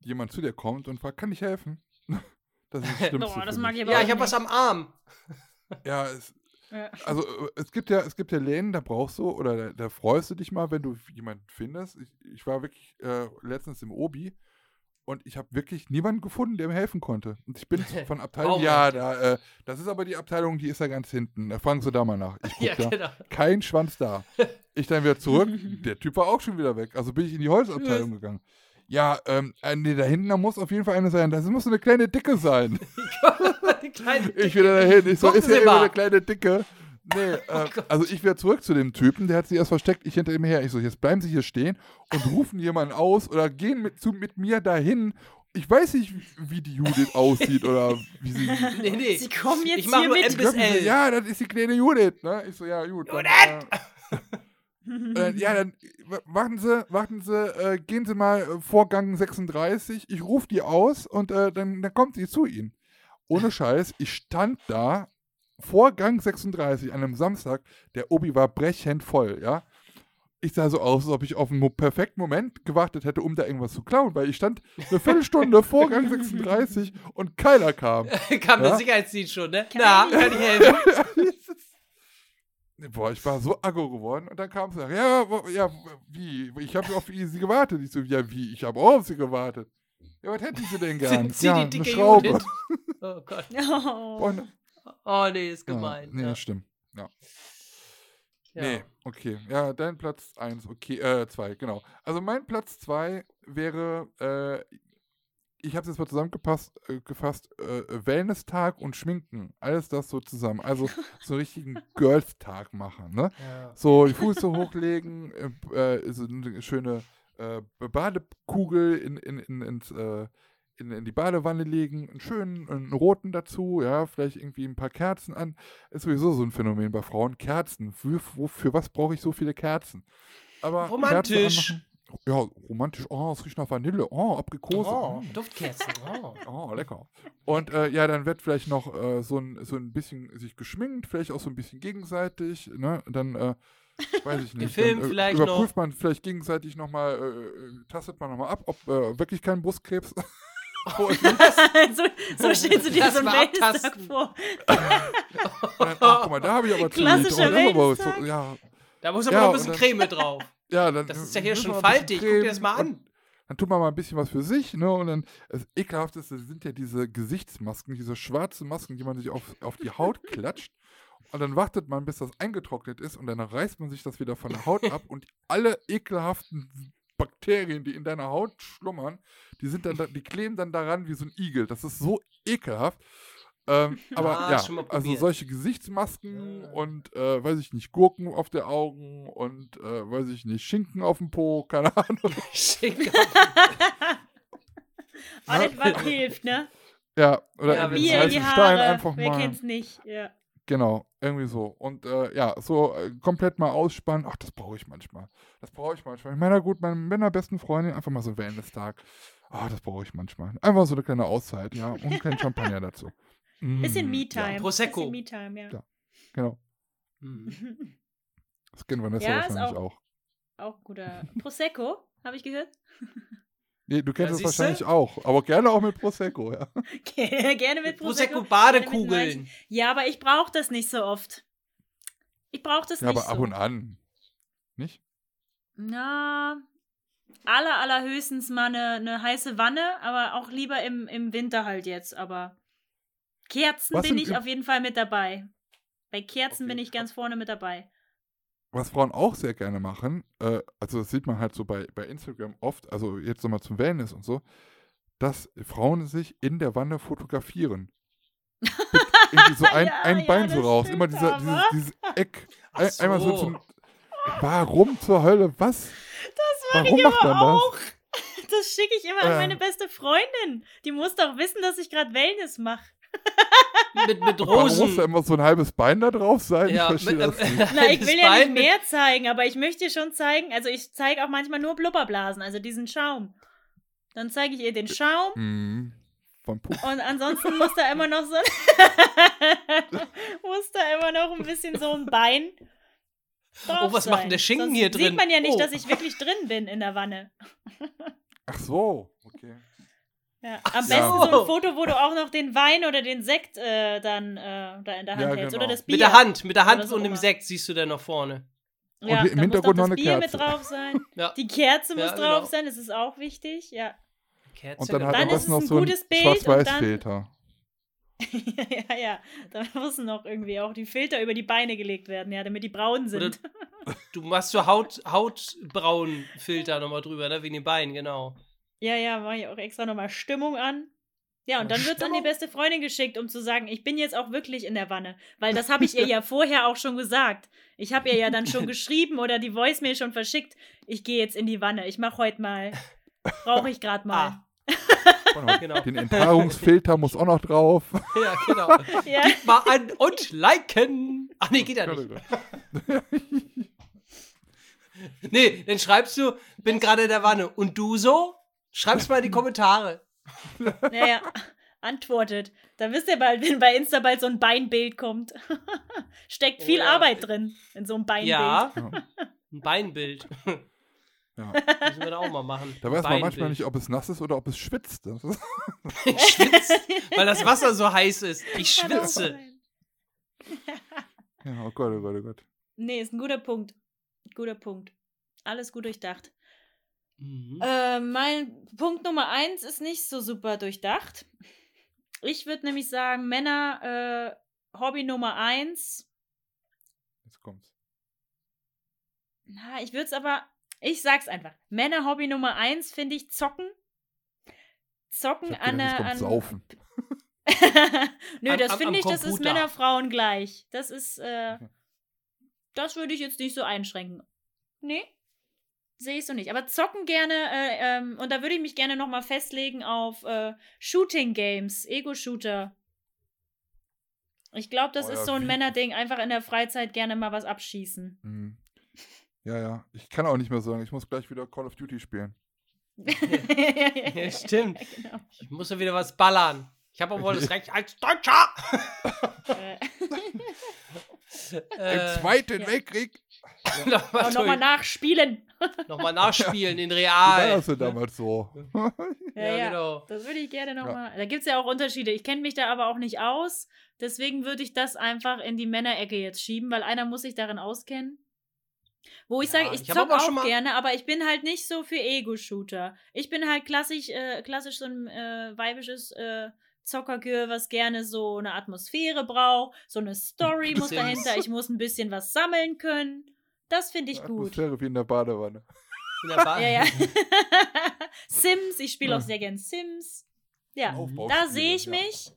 [SPEAKER 1] jemand zu dir kommt und fragt, kann ich helfen? Das ist das Schlimmste.
[SPEAKER 3] Oh, das mag ich
[SPEAKER 4] Ja, ich habe was am Arm.
[SPEAKER 1] Ja, es,
[SPEAKER 3] Ja.
[SPEAKER 1] also äh, es gibt ja, es gibt ja Läden, da brauchst du oder da, da freust du dich mal, wenn du jemanden findest. Ich, ich war wirklich äh, letztens im Obi und ich habe wirklich niemanden gefunden, der mir helfen konnte. Und ich bin von Abteilung, ja, da, äh, das ist aber die Abteilung, die ist ja ganz hinten. Da fragen Sie da mal nach. Ich guck
[SPEAKER 4] Ja,
[SPEAKER 1] da,
[SPEAKER 4] genau.
[SPEAKER 1] kein Schwanz da. Ich dann wieder zurück, der Typ war auch schon wieder weg. Also bin ich in die Holzabteilung gegangen. Ja, ähm, äh, nee, da hinten, da muss auf jeden Fall eine sein. Das muss so eine kleine Dicke sein.
[SPEAKER 4] Die kleine
[SPEAKER 1] Ich wieder dahin. Ich so,
[SPEAKER 4] Gucken
[SPEAKER 1] ist ja immer eine kleine Dicke. Nee, äh, also ich wieder zurück zu dem Typen, der hat sich erst versteckt, ich hinter ihm her. Ich so, jetzt bleiben Sie hier stehen und rufen jemanden aus oder gehen mit, zu, mit mir dahin. Ich weiß nicht, wie die Judith aussieht oder wie sie.
[SPEAKER 4] Nee, nee.
[SPEAKER 3] Sie kommen jetzt
[SPEAKER 4] Ich mach
[SPEAKER 3] hier
[SPEAKER 4] nur
[SPEAKER 3] mit.
[SPEAKER 4] M bis L.
[SPEAKER 1] Ja, das ist die kleine Judith. Ne? Ich so, ja, gut. Dann,
[SPEAKER 4] Judith!
[SPEAKER 1] äh, äh, ja, dann warten Sie, warten Sie, äh, gehen Sie mal äh, Vorgang 36. Ich rufe die aus und äh, dann, dann kommt sie zu Ihnen. Ohne Scheiß, ich stand da, Vorgang 36 an einem Samstag, der Obi war brechend voll, ja. Ich sah so aus, als ob ich auf einen perfekten Moment gewartet hätte, um da irgendwas zu klauen, weil ich stand eine Viertelstunde Vorgang 36 und keiner kam.
[SPEAKER 4] Kam der
[SPEAKER 1] Ja?
[SPEAKER 4] Sicherheitsdienst schon, ne?
[SPEAKER 3] Kann
[SPEAKER 4] Na,
[SPEAKER 3] ich-
[SPEAKER 4] kann ich helfen?
[SPEAKER 1] Boah, ich war so aggro geworden und dann kam sie, ja, wo- ja, wie? Ich habe auf sie gewartet. Ich so, ja, wie? Ich habe auch auf sie gewartet. Ja, was hätten sie denn gern?
[SPEAKER 4] Sind Sie
[SPEAKER 1] ja,
[SPEAKER 4] die
[SPEAKER 1] eine
[SPEAKER 4] dicke
[SPEAKER 1] Schraube.
[SPEAKER 4] Judith? Oh Gott.
[SPEAKER 3] Oh.
[SPEAKER 1] Und,
[SPEAKER 4] Oh nee, ist
[SPEAKER 1] ja,
[SPEAKER 4] gemein.
[SPEAKER 1] nee,
[SPEAKER 4] ja.
[SPEAKER 1] stimmt. Ja.
[SPEAKER 4] Ja.
[SPEAKER 1] Nee, okay. Ja, dein Platz 1, okay, äh, 2, genau. Also mein Platz 2 wäre, äh, ich habe es jetzt mal zusammengepasst, äh, gefasst, äh, Wellness-Tag und Schminken. Alles das so zusammen. Also so einen richtigen Girls-Tag machen, ne?
[SPEAKER 4] Ja.
[SPEAKER 1] So die Füße hochlegen, äh, äh, so eine schöne äh, Badekugel in, in, in, ins, äh, in, in die Badewanne legen, einen schönen einen roten dazu, ja, vielleicht irgendwie ein paar Kerzen an. Ist sowieso so ein Phänomen bei Frauen. Kerzen. Für, für, was brauche ich so viele Kerzen? Aber
[SPEAKER 4] Romantisch.
[SPEAKER 1] Ja, romantisch. Oh, es riecht nach Vanille. Oh, Aprikose.
[SPEAKER 4] Oh,
[SPEAKER 1] Mm.
[SPEAKER 4] Duftkerzen. Oh.
[SPEAKER 1] Oh, lecker. Und äh, ja, dann wird vielleicht noch äh, so, ein, so ein bisschen sich geschminkt, vielleicht auch so ein bisschen gegenseitig. Ne? Dann, äh, weiß ich nicht.
[SPEAKER 4] Gefilmt
[SPEAKER 1] dann, äh,
[SPEAKER 4] vielleicht
[SPEAKER 1] überprüft man vielleicht gegenseitig nochmal, äh, äh, tastet man nochmal ab, ob äh, wirklich kein Brustkrebs
[SPEAKER 3] so, so stellst du dir
[SPEAKER 4] Das
[SPEAKER 3] so einen Wellness-Tag vor.
[SPEAKER 1] Dann, ach, guck mal, da habe ich aber
[SPEAKER 3] Klassischer.
[SPEAKER 1] Oh, ist aber
[SPEAKER 3] Wellness-Tag.
[SPEAKER 1] so, ja,
[SPEAKER 4] Da muss aber
[SPEAKER 1] Ja,
[SPEAKER 4] noch ein bisschen
[SPEAKER 1] dann-
[SPEAKER 4] Creme drauf.
[SPEAKER 1] ja, dann,
[SPEAKER 4] Das ist ja hier schon faltig. Guck dir das mal
[SPEAKER 1] und
[SPEAKER 4] an.
[SPEAKER 1] Dann tut man mal ein bisschen was für sich, ne? Und dann, das Ekelhafteste sind ja diese Gesichtsmasken, diese schwarzen Masken, die man sich auf, auf die Haut klatscht. Und dann wartet man, bis das eingetrocknet ist und dann reißt man sich das wieder von der Haut ab und alle ekelhaften Bakterien, die in deiner Haut schlummern, die sind dann, da, die kleben dann daran wie so ein Igel. Das ist so ekelhaft. Ähm, aber
[SPEAKER 4] Ah,
[SPEAKER 1] ja, also solche Gesichtsmasken
[SPEAKER 4] Ja.
[SPEAKER 1] und, äh, weiß ich nicht, Gurken auf der Augen und, äh, weiß ich nicht, Schinken auf dem Po, keine Ahnung.
[SPEAKER 4] Schick.
[SPEAKER 3] Alles, was hilft, ne?
[SPEAKER 1] Ja, oder
[SPEAKER 4] Ja,
[SPEAKER 1] irgendwie
[SPEAKER 3] Bier die
[SPEAKER 1] heißen Stein
[SPEAKER 3] Haare.
[SPEAKER 1] einfach
[SPEAKER 3] Wer
[SPEAKER 1] mal.
[SPEAKER 3] kennt's nicht? Ja.
[SPEAKER 1] Genau, irgendwie so. Und äh, ja, so äh, komplett mal ausspannen. Ach, das brauche ich manchmal. Das brauche ich manchmal. Ich meine, gut, meine, mit meiner besten Freundin einfach mal so Wellness-Tag. Ah, das brauche ich manchmal. Einfach so eine kleine Auszeit, ja. Und einen kleinen Champagner dazu.
[SPEAKER 3] Bisschen
[SPEAKER 1] Mm,
[SPEAKER 3] Me-Time.
[SPEAKER 1] Ja,
[SPEAKER 4] Prosecco.
[SPEAKER 3] Bisschen Me-Time, ja.
[SPEAKER 1] Ja. genau.
[SPEAKER 4] Hm.
[SPEAKER 1] Das kennen Vanessa
[SPEAKER 3] Ja, ist
[SPEAKER 1] wahrscheinlich
[SPEAKER 3] auch-
[SPEAKER 1] auch.
[SPEAKER 3] Auch guter. Prosecco, habe ich gehört.
[SPEAKER 1] Nee, du kennst
[SPEAKER 4] Ja,
[SPEAKER 1] es
[SPEAKER 4] siehste?
[SPEAKER 1] wahrscheinlich auch. Aber gerne auch mit Prosecco, ja.
[SPEAKER 3] Gerne mit Prosecco.
[SPEAKER 4] Prosecco Badekugeln.
[SPEAKER 3] Ja, aber ich brauche das nicht so oft. Ich brauche das
[SPEAKER 1] Ja,
[SPEAKER 3] nicht
[SPEAKER 1] aber ab
[SPEAKER 3] so.
[SPEAKER 1] und an. Nicht?
[SPEAKER 3] Na, aller, allerhöchstens mal eine, eine heiße Wanne, aber auch lieber im, im Winter halt jetzt. Aber Kerzen
[SPEAKER 1] Was
[SPEAKER 3] bin ich auf jeden Fall mit dabei. Bei Kerzen
[SPEAKER 1] Okay.
[SPEAKER 3] bin ich ganz vorne mit dabei.
[SPEAKER 1] Was Frauen auch sehr gerne machen, äh, also das sieht man halt so bei, bei Instagram oft, also jetzt nochmal zum Wellness und so, dass Frauen sich in der Wanne fotografieren. Irgendwie so ein,
[SPEAKER 3] Ja,
[SPEAKER 1] ein
[SPEAKER 3] ja,
[SPEAKER 1] Bein so
[SPEAKER 3] das
[SPEAKER 1] raus, immer dieser, dieses, dieses Eck. Ein, Einmal so
[SPEAKER 4] so.
[SPEAKER 1] zum. Warum zur Hölle? Was?
[SPEAKER 3] Das
[SPEAKER 1] Warum macht man
[SPEAKER 3] auch. Das schicke ich immer an
[SPEAKER 1] Äh.
[SPEAKER 3] meine beste Freundin. Die muss doch wissen, dass ich gerade Wellness mache.
[SPEAKER 4] Mit, mit?
[SPEAKER 1] Warum muss da
[SPEAKER 4] Rosen.
[SPEAKER 1] immer so ein halbes Bein da drauf sein?
[SPEAKER 4] Ja,
[SPEAKER 1] ich verstehe
[SPEAKER 4] mit,
[SPEAKER 1] das nicht.
[SPEAKER 3] Na, ich will ja nicht mehr zeigen, aber ich möchte dir schon zeigen, also ich zeige auch manchmal nur Blubberblasen, also diesen Schaum. Dann zeige ich ihr den Schaum
[SPEAKER 1] Mhm.
[SPEAKER 3] Und ansonsten muss da immer noch so muss da immer noch ein bisschen so ein Bein drauf
[SPEAKER 4] Oh, was macht denn
[SPEAKER 3] sein.
[SPEAKER 4] der Schinken
[SPEAKER 3] Sonst
[SPEAKER 4] hier drin?
[SPEAKER 3] Sieht man ja nicht,
[SPEAKER 4] Oh.
[SPEAKER 3] dass ich wirklich drin bin in der Wanne.
[SPEAKER 1] Ach so, okay.
[SPEAKER 3] Ja. Am
[SPEAKER 1] so.
[SPEAKER 3] besten so ein Foto, wo du auch noch den Wein oder den Sekt äh, dann äh, da in der Hand
[SPEAKER 1] Ja,
[SPEAKER 3] hältst.
[SPEAKER 1] genau.
[SPEAKER 3] Oder das Bier.
[SPEAKER 4] Mit der Hand, mit der Hand
[SPEAKER 3] Oder so
[SPEAKER 4] und dem. Sekt siehst du dann noch vorne.
[SPEAKER 3] Ja,
[SPEAKER 1] Und im
[SPEAKER 3] da
[SPEAKER 1] Hintergrund
[SPEAKER 3] muss
[SPEAKER 1] noch eine
[SPEAKER 3] Bier mit
[SPEAKER 1] Kerze.
[SPEAKER 3] drauf sein.
[SPEAKER 4] Ja.
[SPEAKER 3] Die Kerze muss
[SPEAKER 4] Ja,
[SPEAKER 3] drauf
[SPEAKER 4] genau.
[SPEAKER 3] sein, das ist auch wichtig, ja.
[SPEAKER 4] Kerze,
[SPEAKER 1] Und dann
[SPEAKER 4] genau.
[SPEAKER 1] hat
[SPEAKER 3] Dann ist
[SPEAKER 1] noch
[SPEAKER 3] ein
[SPEAKER 1] so ein
[SPEAKER 3] gutes Bild und
[SPEAKER 1] Schwarz-Weiß-Filter.
[SPEAKER 3] ja, ja. Da müssen noch irgendwie auch die Filter über die Beine gelegt werden, ja, damit die braun
[SPEAKER 4] Oder
[SPEAKER 3] sind.
[SPEAKER 4] du machst so Haut, Hautbraun-Filter nochmal drüber, ne? Wegen den Beinen, genau.
[SPEAKER 3] Ja, ja, mache ich auch extra nochmal Stimmung an. Ja, und dann wird es an die beste Freundin geschickt, um zu sagen, ich bin jetzt auch wirklich in der Wanne. Weil das habe ich ihr ja vorher auch schon gesagt. Ich habe ihr ja dann schon geschrieben oder die Voicemail schon verschickt. Ich gehe jetzt in die Wanne. Ich mache heute mal. Brauche ich gerade mal.
[SPEAKER 4] Ah,
[SPEAKER 1] Genau. Den Enthaarungsfilter muss auch noch drauf.
[SPEAKER 4] ja, genau.
[SPEAKER 3] Ja.
[SPEAKER 4] Mal an und liken. Ach nee, geht ja nicht. Nee, dann schreibst du, bin gerade in der Wanne. Und du so? Schreib's mal in die Kommentare.
[SPEAKER 3] Naja, antwortet. Da wisst ihr bald, wenn bei Insta bald so ein Beinbild kommt. Steckt viel
[SPEAKER 4] Oh ja.
[SPEAKER 3] Arbeit drin in so einem Beinbild.
[SPEAKER 4] Ja, ein Beinbild.
[SPEAKER 1] Ja.
[SPEAKER 4] Müssen wir da auch mal machen.
[SPEAKER 1] Da weiß man manchmal nicht, ob es nass ist oder ob es schwitzt.
[SPEAKER 4] Schwitze, weil das Wasser so heiß ist. Ich schwitze.
[SPEAKER 1] ja, oh Gott, oh Gott, oh Gott.
[SPEAKER 3] Nee, ist ein guter Punkt. Guter Punkt. Alles gut durchdacht.
[SPEAKER 4] Mhm.
[SPEAKER 3] Äh, mein Punkt Nummer eins ist nicht so super durchdacht. Ich würde nämlich sagen, Männer, äh, Hobby Nummer eins.
[SPEAKER 1] Jetzt kommt's.
[SPEAKER 3] Na, ich würde es aber, ich sag's einfach. Männer Hobby Nummer eins finde ich zocken. Zocken
[SPEAKER 1] Ich
[SPEAKER 3] an der. An,
[SPEAKER 1] Saufen.
[SPEAKER 3] Nö,
[SPEAKER 4] Am-
[SPEAKER 3] das finde ich, das ist. Männer, Frauen gleich. Das ist, äh, das würde ich jetzt nicht so einschränken. Nee, sehe ich so nicht. Aber zocken gerne, äh, ähm, und da würde ich mich gerne nochmal festlegen auf äh, Shooting Games, Ego-Shooter. Ich glaube, das
[SPEAKER 1] Oh
[SPEAKER 3] ist
[SPEAKER 1] ja,
[SPEAKER 3] so ein
[SPEAKER 1] wie-
[SPEAKER 3] Männerding, einfach in der Freizeit gerne mal was abschießen.
[SPEAKER 1] Mhm. Ja, ja. Ich kann auch nicht mehr sagen, ich muss gleich wieder Call of Duty spielen.
[SPEAKER 4] Ja, stimmt.
[SPEAKER 3] Genau.
[SPEAKER 4] Ich muss ja wieder was ballern. Ich habe auch wohl das Recht als Deutscher.
[SPEAKER 3] Äh,
[SPEAKER 4] Äh,
[SPEAKER 1] Im Zweiten
[SPEAKER 3] ja.
[SPEAKER 4] Nochmal
[SPEAKER 3] Nochmal nachspielen.
[SPEAKER 4] noch mal nachspielen in
[SPEAKER 1] Wie war
[SPEAKER 4] real.
[SPEAKER 1] das denn damals so?
[SPEAKER 3] Ja,
[SPEAKER 4] Ja,
[SPEAKER 3] ja.
[SPEAKER 4] genau.
[SPEAKER 3] Das würde ich gerne nochmal. Da gibt es ja auch Unterschiede. Ich kenne mich da aber auch nicht aus. Deswegen würde ich das einfach in die Männerecke jetzt schieben, weil einer muss sich darin auskennen. Wo ich
[SPEAKER 4] Ja,
[SPEAKER 3] sage, ich,
[SPEAKER 4] ich
[SPEAKER 3] zock auch
[SPEAKER 4] schon mal-
[SPEAKER 3] gerne, aber ich bin halt nicht so für Ego-Shooter. Ich bin halt klassisch, äh, klassisch so ein äh, weibisches äh, Zockergirl, was gerne so eine Atmosphäre braucht. So eine Story muss dahinter. Ich muss ein bisschen was sammeln können. Das finde ich gut.
[SPEAKER 1] Atmosphäre wie in der Badewanne.
[SPEAKER 4] In der Bar.
[SPEAKER 3] Ja, ja. Sims, ich spiele auch
[SPEAKER 1] Ja.
[SPEAKER 3] sehr gern Sims. Ja, da sehe ich
[SPEAKER 1] ja.
[SPEAKER 3] mich.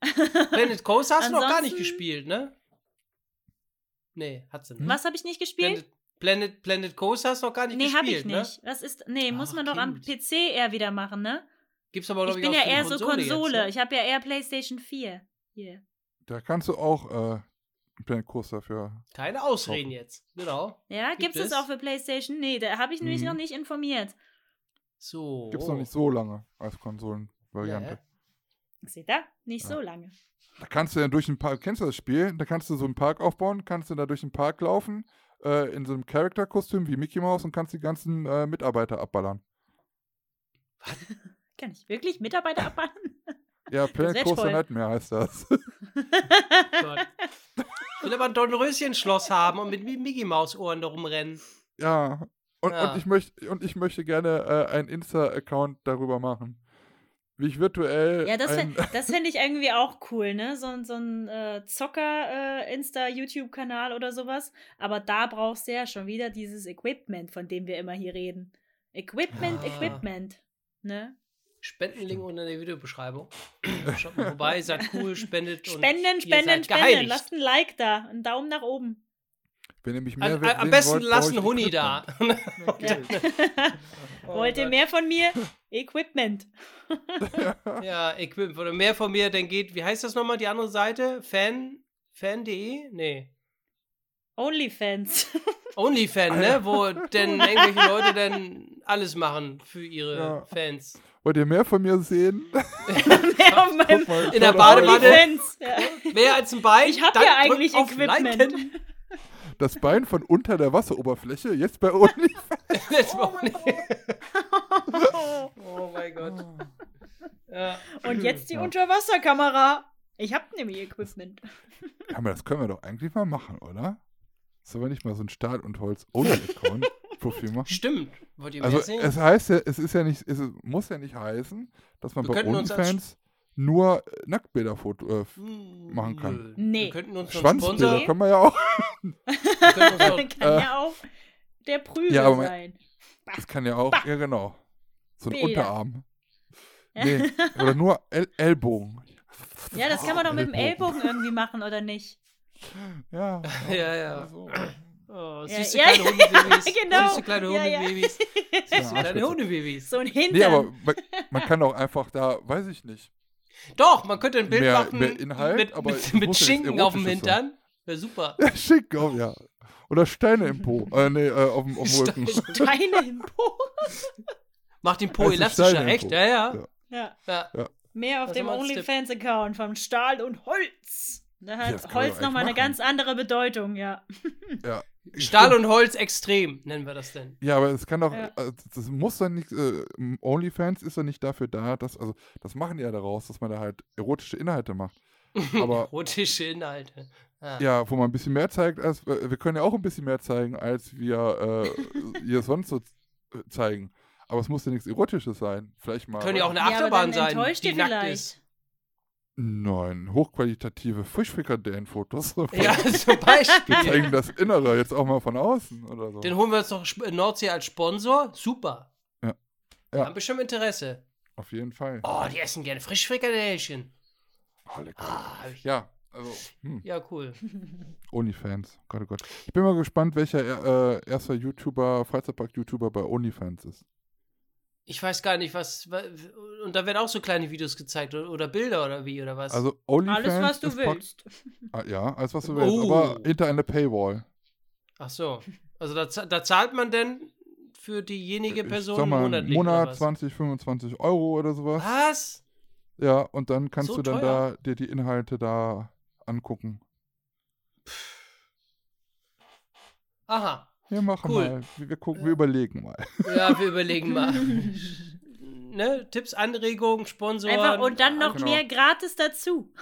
[SPEAKER 4] Planet Coaster hast du noch gar nicht
[SPEAKER 3] Ansonsten-
[SPEAKER 4] gespielt, ne? Nee, hat sie nicht.
[SPEAKER 3] Was habe ich nicht gespielt?
[SPEAKER 4] Planet, Planet, Planet Coaster hast du noch gar nicht
[SPEAKER 3] nee,
[SPEAKER 4] gespielt,
[SPEAKER 3] habe ich
[SPEAKER 4] ne?
[SPEAKER 3] nicht. Was ist. Nee, muss
[SPEAKER 4] Ach,
[SPEAKER 3] man doch am
[SPEAKER 4] Kind.
[SPEAKER 3] PC eher wieder machen, ne?
[SPEAKER 4] Gibt's aber,
[SPEAKER 3] Ich bin
[SPEAKER 4] auch
[SPEAKER 3] ja eher so
[SPEAKER 4] Konsole.
[SPEAKER 3] Konsole.
[SPEAKER 4] Jetzt, ne?
[SPEAKER 3] Ich habe ja eher PlayStation 4. Hier.
[SPEAKER 1] Da kannst du auch äh, einen kleinen Kurs dafür.
[SPEAKER 4] Keine Ausreden jetzt. Genau.
[SPEAKER 3] Ja,
[SPEAKER 4] Gibt
[SPEAKER 3] gibt es
[SPEAKER 4] es?
[SPEAKER 3] auch für PlayStation? Nee, da habe ich nämlich
[SPEAKER 1] Mhm.
[SPEAKER 3] noch nicht informiert.
[SPEAKER 4] So.
[SPEAKER 1] Gibt's noch nicht so lange als Konsolenvariante.
[SPEAKER 4] Ja.
[SPEAKER 3] Seht ihr? Nicht
[SPEAKER 1] Ja.
[SPEAKER 3] so lange.
[SPEAKER 1] Da kannst du ja durch den Park, kennst du das Spiel? Da kannst du so einen Park aufbauen, kannst du da durch den Park laufen, äh, in so einem Charakterkostüm wie Mickey Mouse und kannst die ganzen äh, Mitarbeiter abballern.
[SPEAKER 3] Kann ich wirklich Mitarbeiter abbauen?
[SPEAKER 1] Ja, Planet Coaster. Nightmare heißt das.
[SPEAKER 4] Gott. Ich will aber ein Dornröschen-Schloss haben und mit Mi- Mickey Maus Ohren da rumrennen.
[SPEAKER 1] ja. Und,
[SPEAKER 4] Ja.
[SPEAKER 1] und, ich, möchte, und ich möchte gerne äh, einen Insta-Account darüber machen. Wie ich virtuell.
[SPEAKER 3] Ja, das, das finde ich irgendwie auch cool, ne? So, ein- so ein äh, Zocker-Insta-YouTube-Kanal oder sowas. Aber da brauchst du ja schon wieder dieses Equipment, von dem wir immer hier reden. Equipment,
[SPEAKER 4] Ah.
[SPEAKER 3] Equipment. Ne?
[SPEAKER 4] Spendenlink unter der Videobeschreibung. Schaut mal vorbei, seid cool, spendet. und
[SPEAKER 3] Spenden,
[SPEAKER 4] ihr
[SPEAKER 3] spenden,
[SPEAKER 4] seid
[SPEAKER 3] spenden.
[SPEAKER 4] geheiligt.
[SPEAKER 3] Lasst ein Like da, einen Daumen nach oben.
[SPEAKER 1] wenn ihr mich mehr
[SPEAKER 4] Am,
[SPEAKER 1] we-
[SPEAKER 4] am
[SPEAKER 1] sehen
[SPEAKER 4] besten
[SPEAKER 1] wollt,
[SPEAKER 4] lasst einen Huni da.
[SPEAKER 1] Natürlich.
[SPEAKER 4] Oh
[SPEAKER 3] Wollt ihr mehr von mir? Equipment.
[SPEAKER 4] Ja, Equipment oder mehr von mir, dann geht, wie heißt das nochmal, die andere Seite? Fan, fan.de? Nee.
[SPEAKER 3] Onlyfans.
[SPEAKER 4] Onlyfan, ne? Wo denn irgendwelche Leute dann alles machen für ihre
[SPEAKER 1] Ja.
[SPEAKER 4] Fans.
[SPEAKER 1] Wollt ihr mehr von mir sehen?
[SPEAKER 3] mehr auf meinem
[SPEAKER 1] mal,
[SPEAKER 4] In der Badewanne.
[SPEAKER 3] Ja.
[SPEAKER 4] Mehr als ein Bein?
[SPEAKER 3] Ich hab
[SPEAKER 4] dann
[SPEAKER 3] ja eigentlich Equipment.
[SPEAKER 4] Liken.
[SPEAKER 1] Das Bein von unter der Wasseroberfläche, jetzt bei OnlyFans.
[SPEAKER 4] Das war nicht- oh mein Gott. Ja.
[SPEAKER 3] Und jetzt die
[SPEAKER 1] Ja.
[SPEAKER 3] Unterwasserkamera. Ich hab nämlich Equipment.
[SPEAKER 1] Ja, aber das können wir doch eigentlich mal machen, oder? Sollen wir nicht mal so ein Stahl- und Holz-Only-Account-Profil machen?
[SPEAKER 4] Stimmt. Wollt ihr
[SPEAKER 1] Also
[SPEAKER 4] mehr sehen?
[SPEAKER 1] es heißt ja, es ist ja nicht, es muss ja nicht heißen, dass man
[SPEAKER 4] Wir
[SPEAKER 1] bei OnlyFans nur äh, Nacktbilderfoto, äh, machen kann.
[SPEAKER 3] Nee.
[SPEAKER 4] Wir könnten uns
[SPEAKER 1] Schwanzbilder
[SPEAKER 4] Sponsor.
[SPEAKER 1] können wir ja auch.
[SPEAKER 4] Wir auch,
[SPEAKER 3] Kann ja auch der Prügel
[SPEAKER 1] Ja, aber
[SPEAKER 3] sein.
[SPEAKER 1] Das kann ja auch,
[SPEAKER 3] Bah.
[SPEAKER 1] ja genau. So ein
[SPEAKER 3] Bilder.
[SPEAKER 1] Unterarm. Nee, oder nur El Ellbogen.
[SPEAKER 3] Ja, das kann man doch mit dem
[SPEAKER 1] Ellbogen.
[SPEAKER 3] Irgendwie machen, oder nicht?
[SPEAKER 1] Ja.
[SPEAKER 4] Ja, ja.
[SPEAKER 1] So.
[SPEAKER 4] Oh, süße
[SPEAKER 3] ja,
[SPEAKER 4] kleine
[SPEAKER 3] ja,
[SPEAKER 4] Hundebabys.
[SPEAKER 3] genau.
[SPEAKER 4] Süße kleine
[SPEAKER 3] Ja, ja.
[SPEAKER 4] Hundebabys. Süße
[SPEAKER 1] Ja,
[SPEAKER 4] kleine. Hundebabys.
[SPEAKER 3] So ein Hintern.
[SPEAKER 1] Nee, aber man, man kann auch einfach da, weiß ich nicht.
[SPEAKER 4] Doch, man könnte ein Bild
[SPEAKER 1] Mehr-
[SPEAKER 4] machen
[SPEAKER 1] mehr Inhalt,
[SPEAKER 4] mit,
[SPEAKER 1] aber
[SPEAKER 4] mit, mit Schinken auf dem. Hintern. Wäre super.
[SPEAKER 1] Ja, schick, oh, ja. Oder Steine im Po. Äh, nee, äh, auf dem, auf dem Rücken.
[SPEAKER 3] Steine im Po.
[SPEAKER 4] Macht den Po
[SPEAKER 1] Also
[SPEAKER 4] elastischer, echt? Ja, ja.
[SPEAKER 3] Ja.
[SPEAKER 4] ja.
[SPEAKER 3] Mehr auf
[SPEAKER 4] Das
[SPEAKER 3] dem. OnlyFans-Account vom Stahl und Holz. Da hat
[SPEAKER 1] man
[SPEAKER 3] Holz nochmal eine ganz andere Bedeutung, ja.
[SPEAKER 1] Ja.
[SPEAKER 4] Stahl und Holz extrem, nennen wir das denn.
[SPEAKER 1] Ja, aber es kann doch,
[SPEAKER 3] Ja.
[SPEAKER 1] also das muss dann nicht, äh, OnlyFans ist doch nicht dafür da, dass, also das machen die ja daraus, dass man da halt erotische Inhalte macht. Aber
[SPEAKER 4] Erotische Inhalte. Ah.
[SPEAKER 1] ja, wo man ein bisschen mehr zeigt, als, äh, wir können ja auch ein bisschen mehr zeigen, als wir äh, hier sonst so äh, zeigen. Aber es muss ja nichts Erotisches sein. Vielleicht mal.
[SPEAKER 4] Können ja auch eine
[SPEAKER 3] Ja, aber
[SPEAKER 4] Achterbahn
[SPEAKER 3] dann
[SPEAKER 4] sein,
[SPEAKER 3] enttäuscht
[SPEAKER 4] die
[SPEAKER 3] ihr
[SPEAKER 4] nackt
[SPEAKER 3] vielleicht.
[SPEAKER 4] ist.
[SPEAKER 1] Nein, hochqualitative Fischfrikadellenfotos.
[SPEAKER 4] Ja, zum
[SPEAKER 1] Wir
[SPEAKER 4] Beispiel.
[SPEAKER 1] zeigen das Innere jetzt auch mal von außen oder so.
[SPEAKER 4] Den holen wir uns doch Sp- Nordsee als Sponsor. Super.
[SPEAKER 1] Ja.
[SPEAKER 4] Wir
[SPEAKER 1] Ja.
[SPEAKER 4] haben bestimmt Interesse.
[SPEAKER 1] Auf jeden Fall.
[SPEAKER 4] Oh, die essen gerne Frischfrikadellchen.
[SPEAKER 1] Oh, lecker.
[SPEAKER 4] Ah,
[SPEAKER 1] Ja, also, hm,
[SPEAKER 4] ja, cool.
[SPEAKER 1] OnlyFans. Gott, oh Gott. Ich bin mal gespannt, welcher äh, erster YouTuber, Freizeitpark-YouTuber bei OnlyFans ist.
[SPEAKER 4] Ich weiß gar nicht, was. wa- Und da werden auch so kleine Videos gezeigt oder, oder Bilder oder wie oder was?
[SPEAKER 1] Also OnlyFans
[SPEAKER 3] Alles, was du willst.
[SPEAKER 1] Ah, ja, alles was du willst,
[SPEAKER 4] Oh.
[SPEAKER 1] aber hinter einer Paywall.
[SPEAKER 4] Ach so. Also da, da zahlt man denn für diejenige
[SPEAKER 1] Ich
[SPEAKER 4] Person
[SPEAKER 1] sag mal,
[SPEAKER 4] monatlich
[SPEAKER 1] Monat
[SPEAKER 4] oder was?
[SPEAKER 1] 20, 25 Euro oder sowas.
[SPEAKER 4] Was?
[SPEAKER 1] Ja, und dann kannst
[SPEAKER 4] So
[SPEAKER 1] du dann
[SPEAKER 4] teuer?
[SPEAKER 1] da dir die Inhalte da angucken.
[SPEAKER 4] Aha.
[SPEAKER 1] Wir machen
[SPEAKER 4] Cool.
[SPEAKER 1] mal. Wir, wir gucken, wir überlegen mal.
[SPEAKER 4] Ja, wir überlegen mal. ne? Tipps, Anregungen, Sponsoren.
[SPEAKER 3] Einfach und dann noch
[SPEAKER 1] Genau.
[SPEAKER 3] mehr gratis dazu.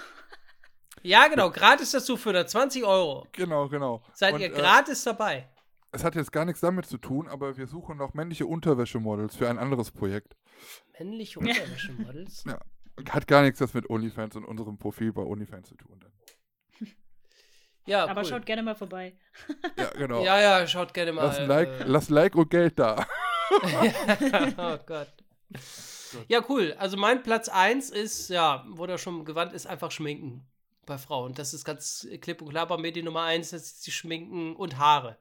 [SPEAKER 4] Ja, genau. Gratis dazu für 120 Euro.
[SPEAKER 1] Genau, genau.
[SPEAKER 4] Seid
[SPEAKER 1] und,
[SPEAKER 4] ihr
[SPEAKER 1] äh,
[SPEAKER 4] gratis dabei?
[SPEAKER 1] Es hat jetzt gar nichts damit zu tun, aber wir suchen noch männliche Unterwäschemodels für ein anderes Projekt.
[SPEAKER 4] Männliche Unterwäschemodels?
[SPEAKER 1] Ja. Hat gar nichts das mit OnlyFans und unserem Profil bei OnlyFans zu tun.
[SPEAKER 4] Ja,
[SPEAKER 3] Aber
[SPEAKER 4] cool.
[SPEAKER 3] schaut gerne mal vorbei.
[SPEAKER 1] Ja, genau.
[SPEAKER 4] Ja, ja, schaut gerne mal.
[SPEAKER 1] lass, ein like,
[SPEAKER 4] äh,
[SPEAKER 1] lass Like und Geld da.
[SPEAKER 4] oh Gott. Ja, cool. Also mein Platz 1 ist, ja, wo da schon gewandt ist, einfach Schminken bei Frauen. Das ist ganz klipp und klar bei mir die Nummer 1, das ist die Schminken und Haare.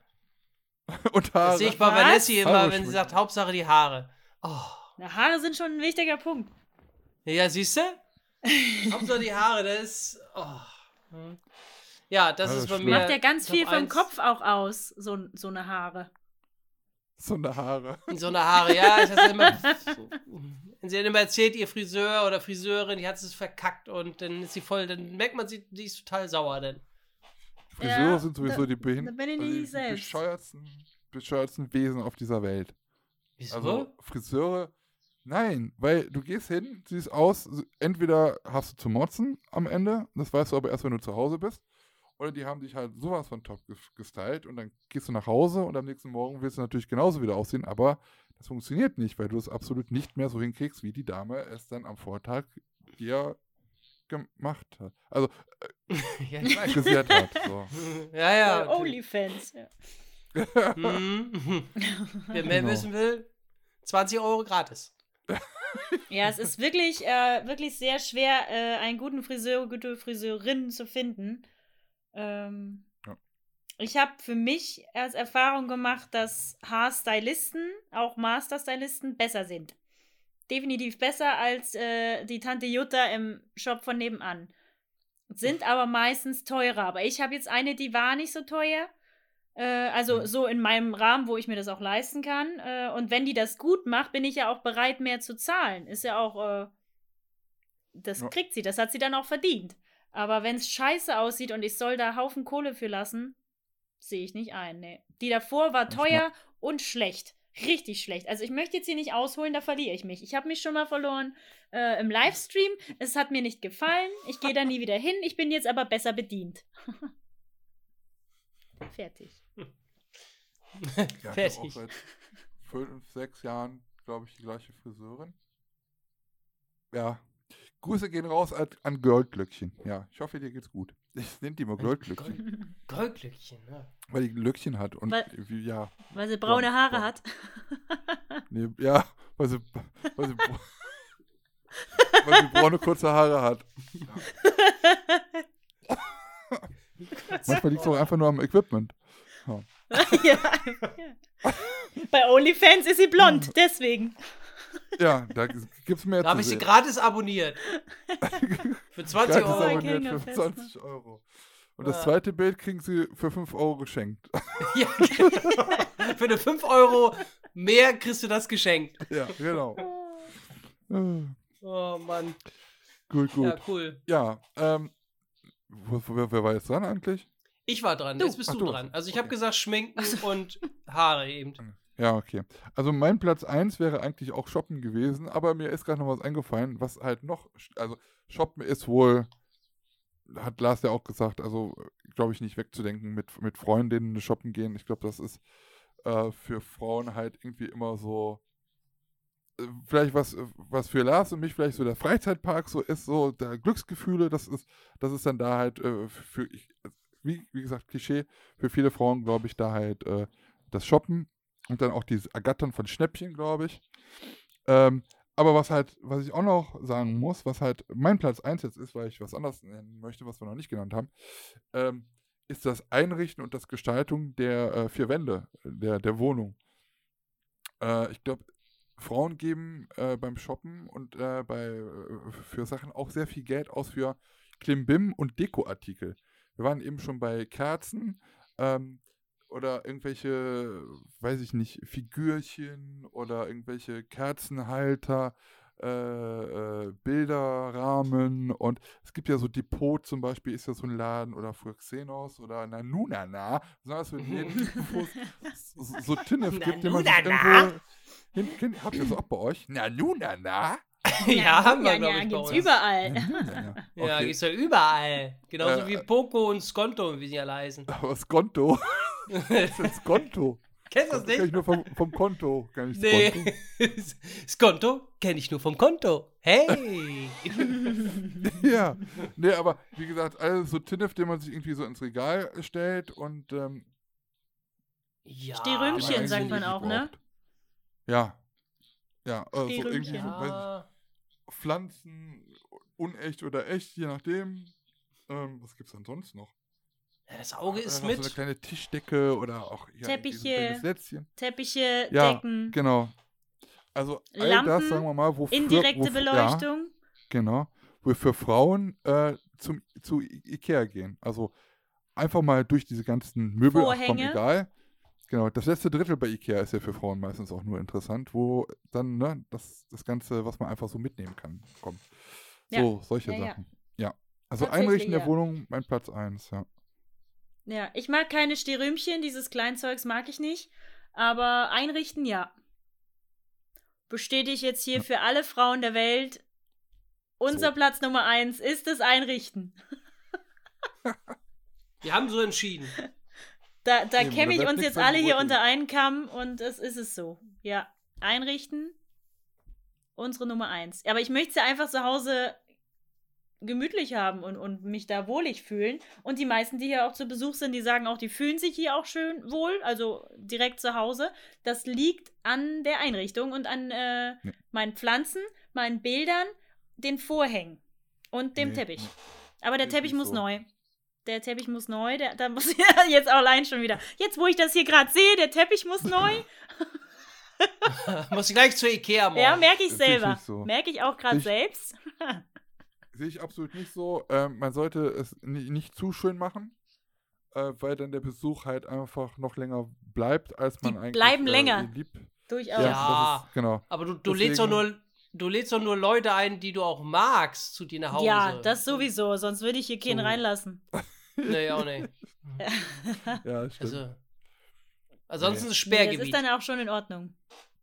[SPEAKER 1] und
[SPEAKER 4] Das
[SPEAKER 1] Haare.
[SPEAKER 4] sehe ich bei
[SPEAKER 3] Was?
[SPEAKER 4] Vanessa immer,
[SPEAKER 1] Haare
[SPEAKER 4] wenn sie
[SPEAKER 1] schminken.
[SPEAKER 4] sagt, Hauptsache die Haare. Oh.
[SPEAKER 3] Na, Haare sind schon ein wichtiger Punkt.
[SPEAKER 4] Ja, siehst du? Hauptsache die Haare, das ist. Oh. Hm. Ja, das ist
[SPEAKER 1] das
[SPEAKER 4] bei
[SPEAKER 1] stimmt.
[SPEAKER 4] mir.
[SPEAKER 3] Macht ja ganz
[SPEAKER 4] Top
[SPEAKER 3] viel vom
[SPEAKER 4] eins.
[SPEAKER 3] Kopf auch aus, so, so eine Haare.
[SPEAKER 1] So eine Haare.
[SPEAKER 4] So eine Haare, ja. Ich hatte immer, sie hat immer erzählt, ihr Friseur oder Friseurin, die hat es verkackt und dann ist sie voll, dann merkt man, sie, die ist total sauer dann.
[SPEAKER 1] Friseure
[SPEAKER 3] Ja,
[SPEAKER 1] sind sowieso
[SPEAKER 3] da-
[SPEAKER 1] die, behin
[SPEAKER 3] da bin ich
[SPEAKER 1] also die bescheuertsten, bescheuertsten Wesen auf dieser Welt.
[SPEAKER 4] Wieso?
[SPEAKER 1] Also Friseure, nein, weil du gehst hin, siehst aus, entweder hast du zu motzen am Ende, das weißt du aber erst, wenn du zu Hause bist, Oder die haben dich halt sowas von top ges- gestylt und dann gehst du nach Hause und am nächsten Morgen willst du natürlich genauso wieder aussehen, aber das funktioniert nicht, weil du es absolut nicht mehr so hinkriegst, wie die Dame es dann am Vortag dir gemacht hat. Also
[SPEAKER 4] ja, ich weiß.
[SPEAKER 1] frisiert hat. So.
[SPEAKER 4] ja, ja.
[SPEAKER 3] OnlyFans. Ja.
[SPEAKER 4] Mhm. Wer mehr
[SPEAKER 1] Genau.
[SPEAKER 4] wissen will, 20 Euro gratis.
[SPEAKER 3] Ja, es ist wirklich, äh, wirklich sehr schwer, äh, einen guten Friseur, gute Friseurin zu finden. Ähm,
[SPEAKER 1] Ja.
[SPEAKER 3] Ich habe für mich als Erfahrung gemacht, dass Haarstylisten, auch Masterstylisten, besser sind. Definitiv besser als äh, die Tante Jutta im Shop von nebenan. Sind aber meistens teurer. Aber ich habe jetzt eine, die war nicht so teuer. Äh, also
[SPEAKER 1] Mhm.
[SPEAKER 3] so in meinem Rahmen, wo ich mir das auch leisten kann. Äh, und wenn die das gut macht, bin ich ja auch bereit, mehr zu zahlen. Ist ja auch, äh, das kriegt sie, das hat sie dann auch verdient. Aber wenn es scheiße aussieht und ich soll da Haufen Kohle für lassen, sehe ich nicht ein. Nee. Die davor war
[SPEAKER 1] Ich
[SPEAKER 3] teuer und schlecht. Richtig schlecht. Also ich möchte jetzt hier nicht ausholen, da verliere ich mich. Ich habe mich schon mal verloren äh, im Livestream. Es hat mir nicht gefallen. Ich gehe da nie wieder hin. Ich bin jetzt aber besser bedient. Fertig.
[SPEAKER 1] Ja, ich habe auch
[SPEAKER 4] Fertig.
[SPEAKER 1] seit fünf, sechs Jahren, glaube ich, die gleiche Friseurin. Ja. Grüße gehen raus an, Goldglöckchen. Ja, ich hoffe, dir geht's gut. Ich nenne die immer Goldglöckchen,
[SPEAKER 4] Goldglöckchen, ne?
[SPEAKER 1] weil die Glöckchen hat und
[SPEAKER 3] Weil-
[SPEAKER 1] ja,
[SPEAKER 3] Weil sie braune Haare
[SPEAKER 1] blond.
[SPEAKER 3] hat.
[SPEAKER 1] nee, ja, weil sie, weil sie, weil sie braune kurze Haare hat. Manchmal liegt es auch einfach nur am Equipment.
[SPEAKER 3] ja, ja. Bei OnlyFans ist sie blond, deswegen.
[SPEAKER 1] Ja, da gibt's mehr
[SPEAKER 4] Da habe ich sie gratis abonniert. Für 20
[SPEAKER 1] Gratis
[SPEAKER 4] Euro.
[SPEAKER 1] abonniert für
[SPEAKER 3] fest,
[SPEAKER 1] 20 Euro. Und das zweite Bild kriegen sie für 5 Euro geschenkt.
[SPEAKER 4] Ja, genau. Für eine 5 Euro mehr kriegst du das geschenkt.
[SPEAKER 1] ja, genau.
[SPEAKER 4] Oh Mann.
[SPEAKER 1] Gut, gut.
[SPEAKER 4] Ja, cool.
[SPEAKER 1] Ja, ähm, wo, wo, wer, wer war jetzt dran eigentlich?
[SPEAKER 4] Ich war dran,
[SPEAKER 3] Du.
[SPEAKER 4] jetzt bist
[SPEAKER 1] Ach,
[SPEAKER 4] du
[SPEAKER 1] du.
[SPEAKER 4] dran. Also ich habe
[SPEAKER 1] Okay.
[SPEAKER 4] gesagt Schminken und Haare eben.
[SPEAKER 1] Ja, okay. Also mein Platz 1 wäre eigentlich auch Shoppen gewesen, aber mir ist gerade noch was eingefallen, was halt noch, also Shoppen ist wohl, hat Lars ja auch gesagt, also glaube ich nicht wegzudenken mit, mit Freundinnen shoppen gehen. Ich glaube, das ist äh, für Frauen halt irgendwie immer so, äh, vielleicht was, was für Lars und mich vielleicht so der Freizeitpark so ist, so der Glücksgefühle, das ist, das ist dann da halt äh, für, ich, wie, wie gesagt, Klischee, für viele Frauen glaube ich da halt äh, das Shoppen und dann auch dieses Ergattern von Schnäppchen, glaube ich. Ähm, aber was halt, was ich auch noch sagen muss, was halt mein Platz 1 jetzt ist, weil ich was anderes nennen möchte, was wir noch nicht genannt haben, ähm, ist das Einrichten und das Gestaltung der äh, vier Wände der, der Wohnung. Äh, ich glaube, Frauen geben äh, beim Shoppen und äh, bei, äh, für Sachen auch sehr viel Geld aus für Klimbim und Dekoartikel. Wir waren eben schon bei Kerzen ähm, oder irgendwelche, weiß ich nicht, Figürchen oder irgendwelche Kerzenhalter, äh, äh, Bilderrahmen und es gibt ja so Depot zum Beispiel, ist ja so ein Laden oder für Xenos oder Nanunana, besonders wenn es so, so Tinnef gibt, den man sich irgendwo hin, hin, habt ihr so auch bei euch? Nanunana?
[SPEAKER 4] ja, haben wir,
[SPEAKER 3] ja,
[SPEAKER 4] glaube
[SPEAKER 3] ja,
[SPEAKER 4] ich, bei
[SPEAKER 3] gibt's
[SPEAKER 4] uns.
[SPEAKER 3] überall.
[SPEAKER 1] Nanunana.
[SPEAKER 4] Ja,
[SPEAKER 1] Okay.
[SPEAKER 4] gibt's ja überall. Genauso
[SPEAKER 1] Äh,
[SPEAKER 4] wie Poco und Skonto, wie sie alle heißen.
[SPEAKER 1] Aber Skonto. Was ist denn Skonto?
[SPEAKER 4] Kennst du das
[SPEAKER 1] kenn ich
[SPEAKER 4] nicht?
[SPEAKER 1] nur vom, vom Konto. Kenn ich
[SPEAKER 4] Nee.
[SPEAKER 1] Skonto.
[SPEAKER 4] Skonto kenne ich nur vom Konto. Hey!
[SPEAKER 1] Ja, nee, aber wie gesagt, alles so Tinnef, den man sich irgendwie so ins Regal stellt und ähm,
[SPEAKER 4] ja,
[SPEAKER 1] eigentlich
[SPEAKER 3] sagt man
[SPEAKER 1] nicht
[SPEAKER 3] auch, ne?
[SPEAKER 1] Ja. Ja, also irgendwie so, weiß ich, Pflanzen, unecht oder echt, je nachdem. Ähm, was gibt's denn sonst noch?
[SPEAKER 4] Ja, das Auge ist
[SPEAKER 1] noch So eine
[SPEAKER 4] mit.
[SPEAKER 1] kleine Tischdecke oder auch ja,
[SPEAKER 3] Teppiche. Teppiche,
[SPEAKER 1] Ja,
[SPEAKER 3] Decken,
[SPEAKER 1] Genau. Also all
[SPEAKER 3] Lampen,
[SPEAKER 1] das, sagen wir mal, wofür...
[SPEAKER 3] indirekte
[SPEAKER 1] wofür,
[SPEAKER 3] Beleuchtung.
[SPEAKER 1] Ja, genau. Wofür Frauen äh, zum, zu Ikea gehen. Also einfach mal durch diese ganzen Möbel, ach komm,
[SPEAKER 3] Vorhänge.
[SPEAKER 1] egal. Genau, das letzte Drittel bei Ikea ist ja für Frauen meistens auch nur interessant, wo dann ne, das, das Ganze, was man einfach so mitnehmen kann, kommt.
[SPEAKER 3] Ja.
[SPEAKER 1] So, solche
[SPEAKER 3] Ja, ja.
[SPEAKER 1] Sachen. Ja. Also
[SPEAKER 3] Tatsächlich,
[SPEAKER 1] Einrichten der
[SPEAKER 3] ja.
[SPEAKER 1] Wohnung, mein Platz 1, ja.
[SPEAKER 3] Ja, ich mag keine Sterümchen, dieses Kleinzeugs mag ich nicht. Aber einrichten, ja. Bestätige ich jetzt hier für alle Frauen der Welt. Unser
[SPEAKER 1] So.
[SPEAKER 3] Platz Nummer eins ist das Einrichten.
[SPEAKER 4] Wir haben so entschieden.
[SPEAKER 3] Da, da kämme ich uns jetzt alle hier unter einen Kamm und es ist es so. Ja, einrichten. Unsere Nummer eins. Aber ich möchte ja einfach zu Hause gemütlich haben und, und mich da wohlig fühlen. Und die meisten, die hier auch zu Besuch sind, die sagen auch, die fühlen sich hier auch schön wohl, also direkt zu Hause. Das liegt an der Einrichtung und an äh,
[SPEAKER 1] Ja.
[SPEAKER 3] meinen Pflanzen, meinen Bildern, den Vorhängen und dem
[SPEAKER 1] Nee,
[SPEAKER 3] Teppich. Aber der
[SPEAKER 1] ich
[SPEAKER 3] Teppich muss
[SPEAKER 1] so.
[SPEAKER 3] neu. Der Teppich muss neu. Der, da muss ja jetzt auch allein schon wieder. Jetzt, wo ich das hier gerade sehe, der Teppich muss neu.
[SPEAKER 4] Muss ich gleich zur Ikea morgen.
[SPEAKER 3] Ja, merke ich
[SPEAKER 1] ich
[SPEAKER 3] selber.
[SPEAKER 1] so.
[SPEAKER 3] Merke ich auch gerade
[SPEAKER 1] Ich-
[SPEAKER 3] selbst.
[SPEAKER 1] Sehe ich absolut nicht so. Ähm, man sollte es ni- nicht zu schön machen, äh, weil dann der Besuch halt einfach noch länger bleibt, als man
[SPEAKER 3] Die
[SPEAKER 1] eigentlich
[SPEAKER 3] bleiben
[SPEAKER 1] äh,
[SPEAKER 3] länger.
[SPEAKER 1] lieb.
[SPEAKER 3] Durchaus.
[SPEAKER 1] Ja,
[SPEAKER 4] Ja.
[SPEAKER 1] Ist, genau.
[SPEAKER 4] Aber du, du lädst doch nur. Du lädst doch nur Leute ein, die du auch magst, zu dir nach Hause.
[SPEAKER 3] Ja, das sowieso, sonst würde ich hier keinen
[SPEAKER 4] So.
[SPEAKER 3] reinlassen.
[SPEAKER 4] Nee, auch nicht.
[SPEAKER 1] Ja, stimmt.
[SPEAKER 4] Also, ansonsten ist es
[SPEAKER 3] Nee, das
[SPEAKER 4] Sperrgebiet.
[SPEAKER 3] ist dann auch schon in Ordnung.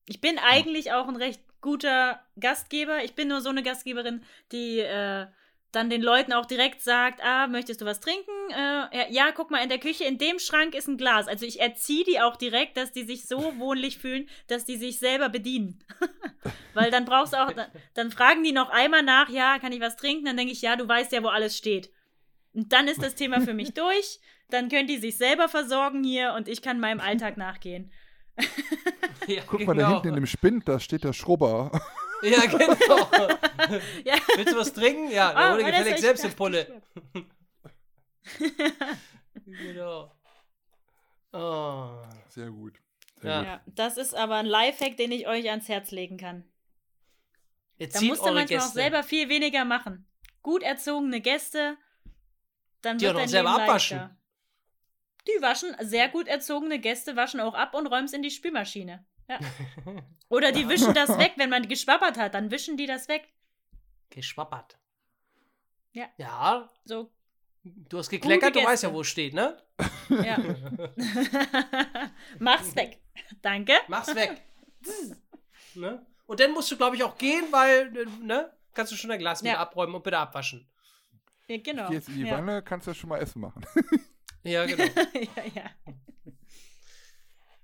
[SPEAKER 3] Ich bin eigentlich auch ein recht guter Gastgeber. Ich bin nur so eine Gastgeberin, die äh, dann den Leuten auch direkt sagt, ah, möchtest du was trinken? Äh, ja, guck mal, in der Küche, in dem Schrank ist ein Glas. Also ich erziehe die auch direkt, dass die sich so wohnlich fühlen, dass die sich selber bedienen. Weil dann brauchst du auch, dann, dann fragen die noch einmal nach, ja, kann ich was trinken? Dann denke ich, ja, du weißt ja, wo alles steht. Und dann ist das Thema für mich durch. Dann können die sich selber versorgen hier und ich kann meinem Alltag nachgehen.
[SPEAKER 4] Ja,
[SPEAKER 1] Guck mal, da
[SPEAKER 4] genau.
[SPEAKER 1] hinten in dem Spind, da steht der Schrubber.
[SPEAKER 4] Ja, genau.
[SPEAKER 3] Ja.
[SPEAKER 4] Willst du was trinken? Ja,
[SPEAKER 3] Ah,
[SPEAKER 4] dann hol dir
[SPEAKER 3] das
[SPEAKER 4] gefällig selbst eine? Pulle. genau. Oh.
[SPEAKER 1] Sehr gut. Sehr
[SPEAKER 4] Ja.
[SPEAKER 1] gut.
[SPEAKER 3] Ja, das ist aber ein Lifehack, den ich euch ans Herz legen kann. Da
[SPEAKER 4] Erzieht
[SPEAKER 3] musst du manchmal
[SPEAKER 4] Gäste.
[SPEAKER 3] auch selber viel weniger machen. Gut erzogene Gäste, dann
[SPEAKER 4] Die
[SPEAKER 3] wird
[SPEAKER 4] auch
[SPEAKER 3] dein
[SPEAKER 4] selber
[SPEAKER 3] Leben
[SPEAKER 4] abwaschen.
[SPEAKER 3] leichter. Die waschen, sehr gut erzogene Gäste waschen auch ab und räumen es in die Spülmaschine. Ja. Oder die wischen das weg, wenn man geschwappert hat, dann wischen die das weg.
[SPEAKER 4] Geschwappert.
[SPEAKER 3] Ja.
[SPEAKER 4] Ja,
[SPEAKER 3] So,
[SPEAKER 4] du hast gekleckert, du weißt ja, wo es steht, ne?
[SPEAKER 3] ja. Mach's weg. Danke.
[SPEAKER 4] Mach's weg. ne? Und dann musst du, glaube ich, auch gehen, weil, ne? Kannst du schon dein Glas wieder
[SPEAKER 3] Ja.
[SPEAKER 4] abräumen und bitte abwaschen.
[SPEAKER 3] Ja, genau.
[SPEAKER 1] Geh jetzt in die
[SPEAKER 3] ja.
[SPEAKER 1] Wanne, kannst du schon mal Essen machen.
[SPEAKER 4] Ja, genau.
[SPEAKER 3] ja, ja.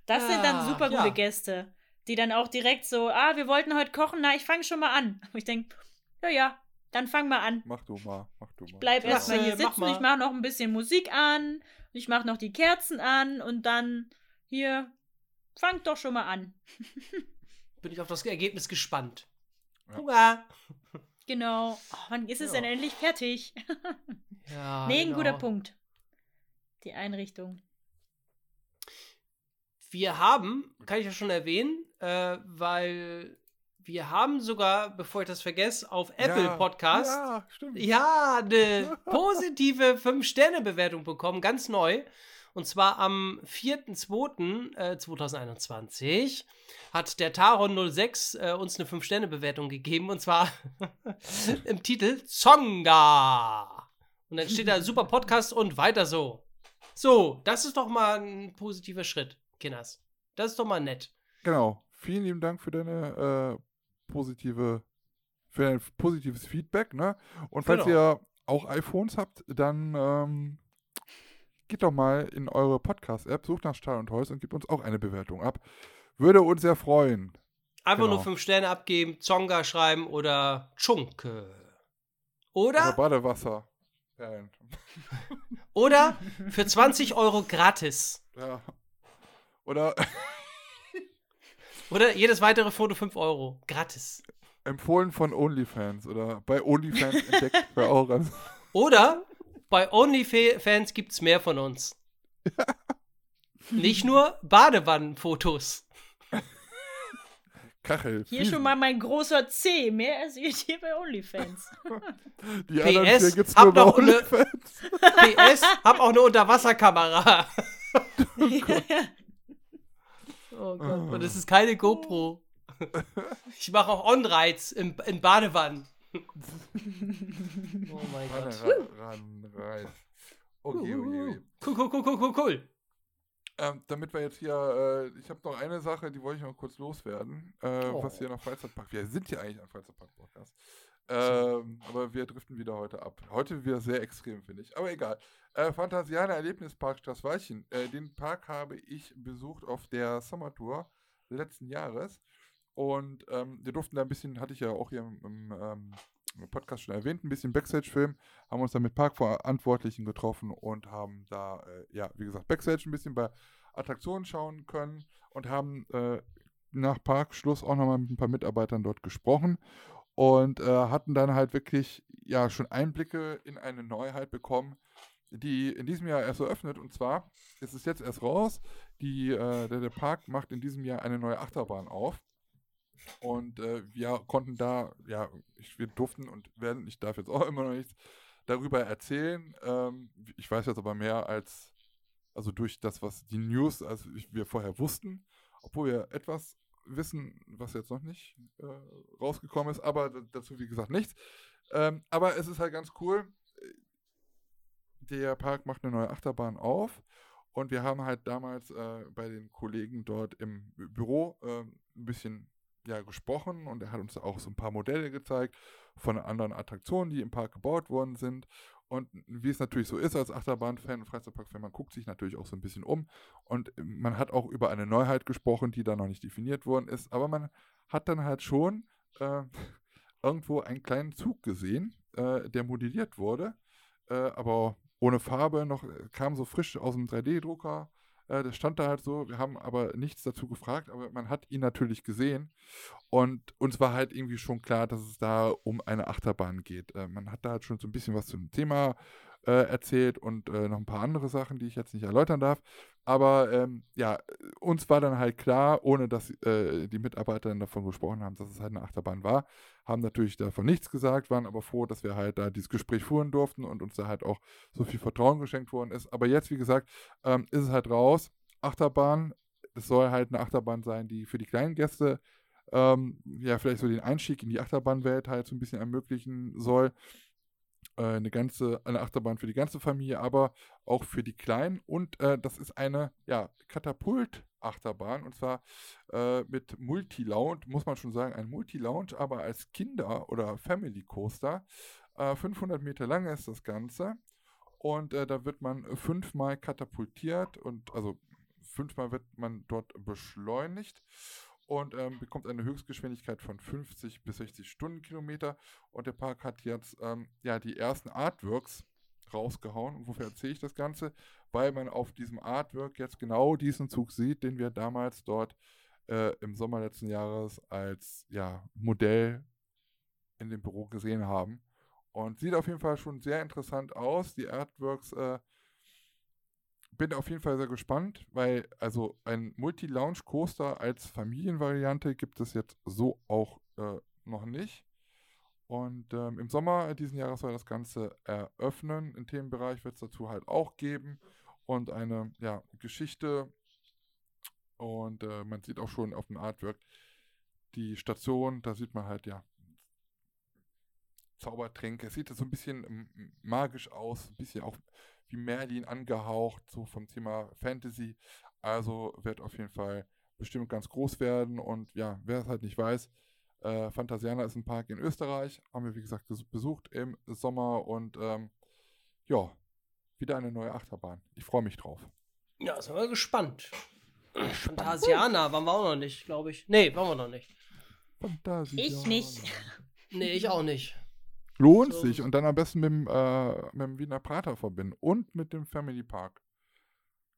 [SPEAKER 3] Das sind dann
[SPEAKER 4] Ah,
[SPEAKER 3] super gute
[SPEAKER 4] ja.
[SPEAKER 3] Gäste, die dann auch direkt so, ah, wir wollten heute kochen, na, ich fange schon mal an. Und ich denke, ja, ja, dann fang mal an.
[SPEAKER 1] Mach du mal, mach du mal.
[SPEAKER 3] Bleib
[SPEAKER 4] Klasse,
[SPEAKER 3] erstmal hier
[SPEAKER 4] mach
[SPEAKER 3] sitzen,
[SPEAKER 4] mal.
[SPEAKER 3] ich mache noch ein bisschen Musik an, ich mache noch die Kerzen an und dann hier, fangt doch schon mal an.
[SPEAKER 4] Bin ich auf das Ergebnis gespannt.
[SPEAKER 1] Ja.
[SPEAKER 4] Hunger.
[SPEAKER 3] Genau. Oh, wann ist es
[SPEAKER 4] Ja.
[SPEAKER 3] denn endlich fertig?
[SPEAKER 4] Ja,
[SPEAKER 3] nee, ein
[SPEAKER 4] genau.
[SPEAKER 3] guter Punkt. Die Einrichtung.
[SPEAKER 4] Wir haben, kann ich ja schon erwähnen, äh, weil wir haben sogar, bevor ich das vergesse, auf Apple
[SPEAKER 1] Ja,
[SPEAKER 4] Podcast
[SPEAKER 1] Ja, stimmt.
[SPEAKER 4] ja eine positive 5-Sterne-Bewertung bekommen, ganz neu. Und zwar am 4.2.2021 hat der Taron06 äh, uns eine 5-Sterne-Bewertung gegeben. Und zwar im Titel Zonga. Und dann steht da super Podcast und weiter so. So, das ist doch mal ein positiver Schritt, Kinders. Das ist doch mal nett.
[SPEAKER 1] Genau. Vielen lieben Dank für deine äh, positive, für dein positives Feedback, ne? Und falls
[SPEAKER 4] Genau.
[SPEAKER 1] ihr auch iPhones habt, dann ähm, geht doch mal in eure Podcast-App, sucht nach Stahl und Holz und gebt uns auch eine Bewertung ab. Würde uns sehr freuen.
[SPEAKER 4] Einfach
[SPEAKER 1] Genau.
[SPEAKER 4] nur 5 Sterne abgeben, Zonga schreiben oder Chunke.
[SPEAKER 1] Oder
[SPEAKER 4] Oder?
[SPEAKER 1] Badewasser. Perlen.
[SPEAKER 4] Oder für 20 Euro gratis.
[SPEAKER 1] Ja. Oder
[SPEAKER 4] Oder jedes weitere Foto 5 Euro. Gratis.
[SPEAKER 1] empfohlen von OnlyFans oder bei OnlyFans entdeckt bei auch ganz.
[SPEAKER 4] Oder bei OnlyFans gibt es mehr von uns. Nicht nur Badewannenfotos.
[SPEAKER 1] Kachel.
[SPEAKER 3] Hier schon mal mein großer C. Mehr als ihr hier bei OnlyFans.
[SPEAKER 1] Die anderen
[SPEAKER 4] PS,
[SPEAKER 1] vier gibt's
[SPEAKER 4] hab
[SPEAKER 1] nur bei OnlyFans.
[SPEAKER 4] PS, hab auch eine Unterwasserkamera. oh Gott, und es ist keine GoPro. Ich mache auch On-Rides im, in Badewannen. oh mein Gott.
[SPEAKER 1] ran. Okay, okay, okay.
[SPEAKER 4] Cool, cool, cool, cool, cool, cool.
[SPEAKER 1] Ähm, damit wir jetzt hier, äh, ich habe noch eine Sache, die wollte ich noch kurz loswerden, äh,
[SPEAKER 4] Oh.
[SPEAKER 1] was hier noch Freizeitpark, wir sind ja eigentlich ein Freizeitpark-Podcast, Ähm, aber wir driften wieder heute ab. Heute wieder sehr extrem, finde ich. Aber egal. Äh, Phantasianer Erlebnispark Straßweichen. Äh, den Park habe ich besucht auf der Sommertour letzten Jahres. Und ähm, wir durften da ein bisschen, hatte ich ja auch hier im, im, ähm, im Podcast schon erwähnt, ein bisschen Backstage-Film, haben uns da mit Parkverantwortlichen getroffen und haben da, äh, ja, wie gesagt, Backstage ein bisschen bei Attraktionen schauen können und haben äh, nach Parkschluss auch nochmal mit ein paar Mitarbeitern dort gesprochen und äh, hatten dann halt wirklich ja schon Einblicke in eine Neuheit bekommen, die in diesem Jahr erst eröffnet. Und zwar ist es jetzt erst raus. Die, äh, der, der Park macht in diesem Jahr eine neue Achterbahn auf. Und äh, wir konnten da, ja, ich, wir durften und werden, ich darf jetzt auch immer noch nichts darüber erzählen. Ähm, ich weiß jetzt aber mehr als, also durch das, was die News, also wir vorher wussten, obwohl wir etwas wissen, was jetzt noch nicht äh, rausgekommen ist, aber dazu wie gesagt nichts. Ähm, aber es ist halt ganz cool. Der Park macht eine neue Achterbahn auf und wir haben halt damals äh, bei den Kollegen dort im Büro äh, ein bisschen ja, gesprochen und er hat uns auch so ein paar Modelle gezeigt von anderen Attraktionen, die im Park gebaut worden sind. Und wie es natürlich so ist als Achterbahn-Fan und Freizeitpark-Fan, man guckt sich natürlich auch so ein bisschen um. Und man hat auch über eine Neuheit gesprochen, die da noch nicht definiert worden ist. Aber man hat dann halt schon äh, irgendwo einen kleinen Zug gesehen, äh, der modelliert wurde. Äh, aber ohne Farbe, noch kam so frisch aus dem 3D-Drucker äh, das stand da halt so, wir haben aber nichts dazu gefragt, aber man hat ihn natürlich gesehen. Und uns war halt irgendwie schon klar, dass es da um eine Achterbahn geht. Äh, man hat da halt schon so ein bisschen was zum Thema erzählt und äh, noch ein paar andere Sachen, die ich jetzt nicht erläutern darf. Aber ähm, ja, uns war dann halt klar, ohne dass äh, die Mitarbeiter davon gesprochen haben, dass es halt eine Achterbahn war, haben natürlich davon nichts gesagt, waren aber froh, dass wir halt da dieses Gespräch führen durften und uns da halt auch so viel Vertrauen geschenkt worden ist. Aber jetzt, wie gesagt, ähm, ist es halt raus. Achterbahn, es soll halt eine Achterbahn sein, die für die kleinen Gäste ähm, ja vielleicht so den Einstieg in die Achterbahnwelt halt so ein bisschen ermöglichen soll. Äh, eine ganze, eine Achterbahn für die ganze Familie, aber auch für die Kleinen. Und äh, das ist eine ja, Katapult-Achterbahn und zwar äh, mit Multi-Lounge, muss man schon sagen, ein Multi-Lounge, aber als Kinder- oder Family-Coaster. 500 äh, Meter lang ist das Ganze und äh, da wird man fünfmal katapultiert und also fünfmal wird man dort beschleunigt und ähm, bekommt eine Höchstgeschwindigkeit von 50 bis 60 Stundenkilometer. Und der Park hat jetzt ähm, ja die ersten Artworks rausgehauen. Und wofür erzähle ich das Ganze? Weil man auf diesem Artwork jetzt genau diesen Zug sieht, den wir damals dort äh, im Sommer letzten Jahres als ja, Modell in dem Büro gesehen haben. Und sieht auf jeden Fall schon sehr interessant aus. Die Artworks äh, bin auf jeden Fall sehr gespannt, weil also ein Multi-Lounge-Coaster als Familienvariante gibt es jetzt so auch äh, noch nicht. Und ähm, im Sommer diesen Jahres soll das Ganze eröffnen. Im Themenbereich wird es dazu halt auch geben und eine ja, Geschichte. Und äh, man sieht auch schon auf dem Artwork die Station, da sieht man halt ja Zaubertränke. Es sieht so ein bisschen magisch aus, ein bisschen auch wie Merlin angehaucht, so vom Thema Fantasy. Also wird auf jeden Fall bestimmt ganz groß werden. Und ja, wer es halt nicht weiß, äh, Phantasiana ist ein Park in Österreich. Haben wir, wie gesagt, besucht im Sommer. Und ähm, ja, wieder eine neue Achterbahn. Ich freue mich drauf.
[SPEAKER 4] Ja, sind wir gespannt. Phantasiana waren wir auch noch nicht, glaube ich. Nee, waren wir noch nicht.
[SPEAKER 3] Phantasiana. Ich nicht.
[SPEAKER 4] Nee, ich auch nicht.
[SPEAKER 1] Lohnt so. sich und dann am besten mit dem, äh, mit dem Wiener Prater verbinden und mit dem Family Park.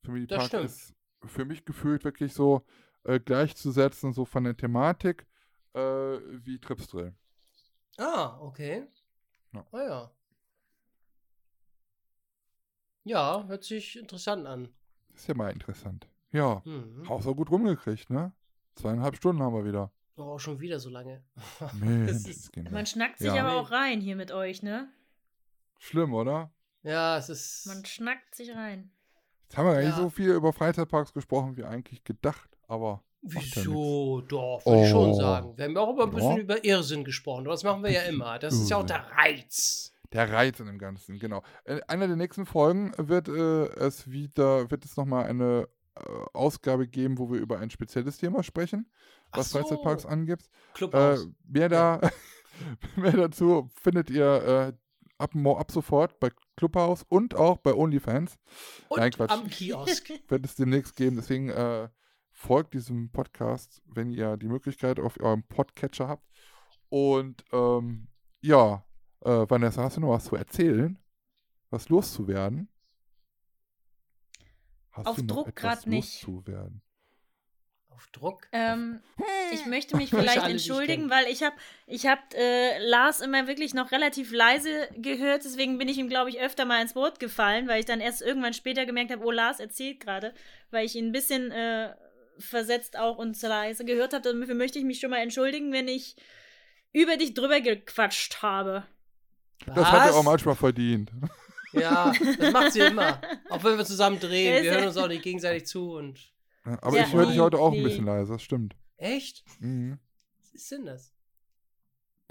[SPEAKER 1] Family das Park stimmt. ist für mich gefühlt wirklich so äh, gleichzusetzen, so von der Thematik äh, wie Tripsdrill.
[SPEAKER 4] Ah, okay. Ja. Ah ja. Ja, hört sich interessant an.
[SPEAKER 1] Ist ja mal interessant. Ja, mhm. auch so gut rumgekriegt, ne? Zweieinhalb Stunden haben wir wieder.
[SPEAKER 4] Oh, schon wieder so lange.
[SPEAKER 3] Nee, ist, man schnackt sich ja. aber auch rein hier mit euch, ne?
[SPEAKER 1] Schlimm, oder?
[SPEAKER 4] Ja, es ist.
[SPEAKER 3] Man schnackt sich rein.
[SPEAKER 1] Jetzt haben wir ja nicht so viel über Freizeitparks gesprochen, wie eigentlich gedacht, aber.
[SPEAKER 4] Wieso? Ja Doch, würde oh. ich schon oh. sagen. Wir haben auch immer ein bisschen ja. über Irrsinn gesprochen. Das machen wir ja immer. Das ist ja auch der Reiz.
[SPEAKER 1] Der Reiz in dem Ganzen, genau. In äh, einer der nächsten Folgen wird äh, es wieder, wird es nochmal eine Ausgabe geben, wo wir über ein spezielles Thema sprechen was so. Freizeitparks angibt. Äh, wer da, Mehr dazu findet ihr äh, ab, ab sofort bei Clubhouse und auch bei OnlyFans.
[SPEAKER 4] Und
[SPEAKER 1] Nein, Quatsch.
[SPEAKER 4] am Kiosk.
[SPEAKER 1] Wird es demnächst geben. Deswegen äh, folgt diesem Podcast, wenn ihr die Möglichkeit auf eurem Podcatcher habt. Und ähm, ja, äh, Vanessa, hast du noch was zu erzählen? Was loszuwerden? Hast
[SPEAKER 3] Auf
[SPEAKER 1] du noch
[SPEAKER 3] Druck grad nicht.
[SPEAKER 1] Loszuwerden?
[SPEAKER 4] Auf Druck.
[SPEAKER 3] Ähm, ich möchte mich vielleicht entschuldigen, weil ich habe ich hab, äh, Lars immer wirklich noch relativ leise gehört. Deswegen bin ich ihm, glaube ich, öfter mal ins Wort gefallen, weil ich dann erst irgendwann später gemerkt habe, oh, Lars erzählt gerade, weil ich ihn ein bisschen äh, versetzt auch und zu leise gehört habe. Dafür möchte ich mich schon mal entschuldigen, wenn ich über dich drüber gequatscht habe.
[SPEAKER 1] Das hat er
[SPEAKER 4] Was?
[SPEAKER 1] auch manchmal verdient.
[SPEAKER 4] Ja, das macht sie immer. Auch wenn wir zusammen drehen. Wir
[SPEAKER 3] ja-
[SPEAKER 4] hören uns auch nicht gegenseitig zu und.
[SPEAKER 1] Ja, aber
[SPEAKER 3] Ja,
[SPEAKER 1] ich höre dich heute auch ein bisschen leise, das stimmt.
[SPEAKER 4] Echt?
[SPEAKER 1] Mhm.
[SPEAKER 4] Was ist denn das?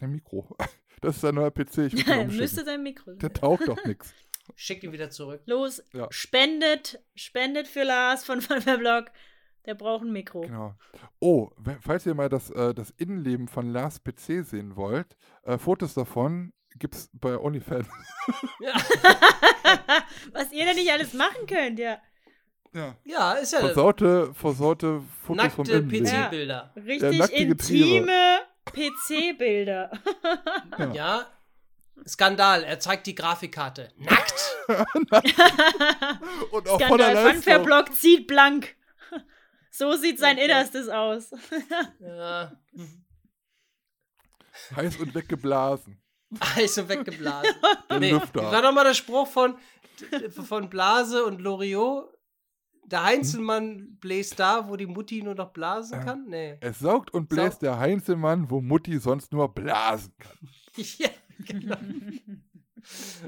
[SPEAKER 1] Der Mikro. Das ist ein neuer PC, ich ihn
[SPEAKER 3] Müsste sein Mikro
[SPEAKER 1] Der
[SPEAKER 3] sein.
[SPEAKER 1] taugt doch nichts.
[SPEAKER 4] Schickt ihn wieder zurück.
[SPEAKER 3] Los,
[SPEAKER 1] Ja.
[SPEAKER 3] spendet, spendet für Lars von Blog. Der braucht ein Mikro.
[SPEAKER 1] Genau. Oh, falls ihr mal das, äh, das Innenleben von Lars PC sehen wollt, äh, Fotos davon gibt's bei OnlyFans.
[SPEAKER 4] Ja,
[SPEAKER 3] Was ihr da nicht alles machen könnt, ja.
[SPEAKER 1] Ja.
[SPEAKER 4] ja ist ja
[SPEAKER 1] Versaute, versaute Fotos vom
[SPEAKER 4] nackte
[SPEAKER 1] Innenleben.
[SPEAKER 4] PC-Bilder.
[SPEAKER 3] Richtig intime PC-Bilder.
[SPEAKER 1] Ja.
[SPEAKER 4] Ja. Skandal, er zeigt die Grafikkarte. Nackt.
[SPEAKER 1] Und auch von der
[SPEAKER 3] Skandal. Funfair-Blog zieht blank. So sieht sein Innerstes aus.
[SPEAKER 4] Ja.
[SPEAKER 1] Heiß und weggeblasen.
[SPEAKER 4] Und weggeblasen.
[SPEAKER 1] Der
[SPEAKER 4] Nee, war nochmal der Spruch von, von Blase und Loriot? Der Heinzelmann bläst da, wo die Mutti nur noch blasen
[SPEAKER 1] Ja.
[SPEAKER 4] kann? Nee.
[SPEAKER 1] Es saugt und bläst der Heinzelmann, wo Mutti sonst nur blasen kann.
[SPEAKER 4] Ja, genau.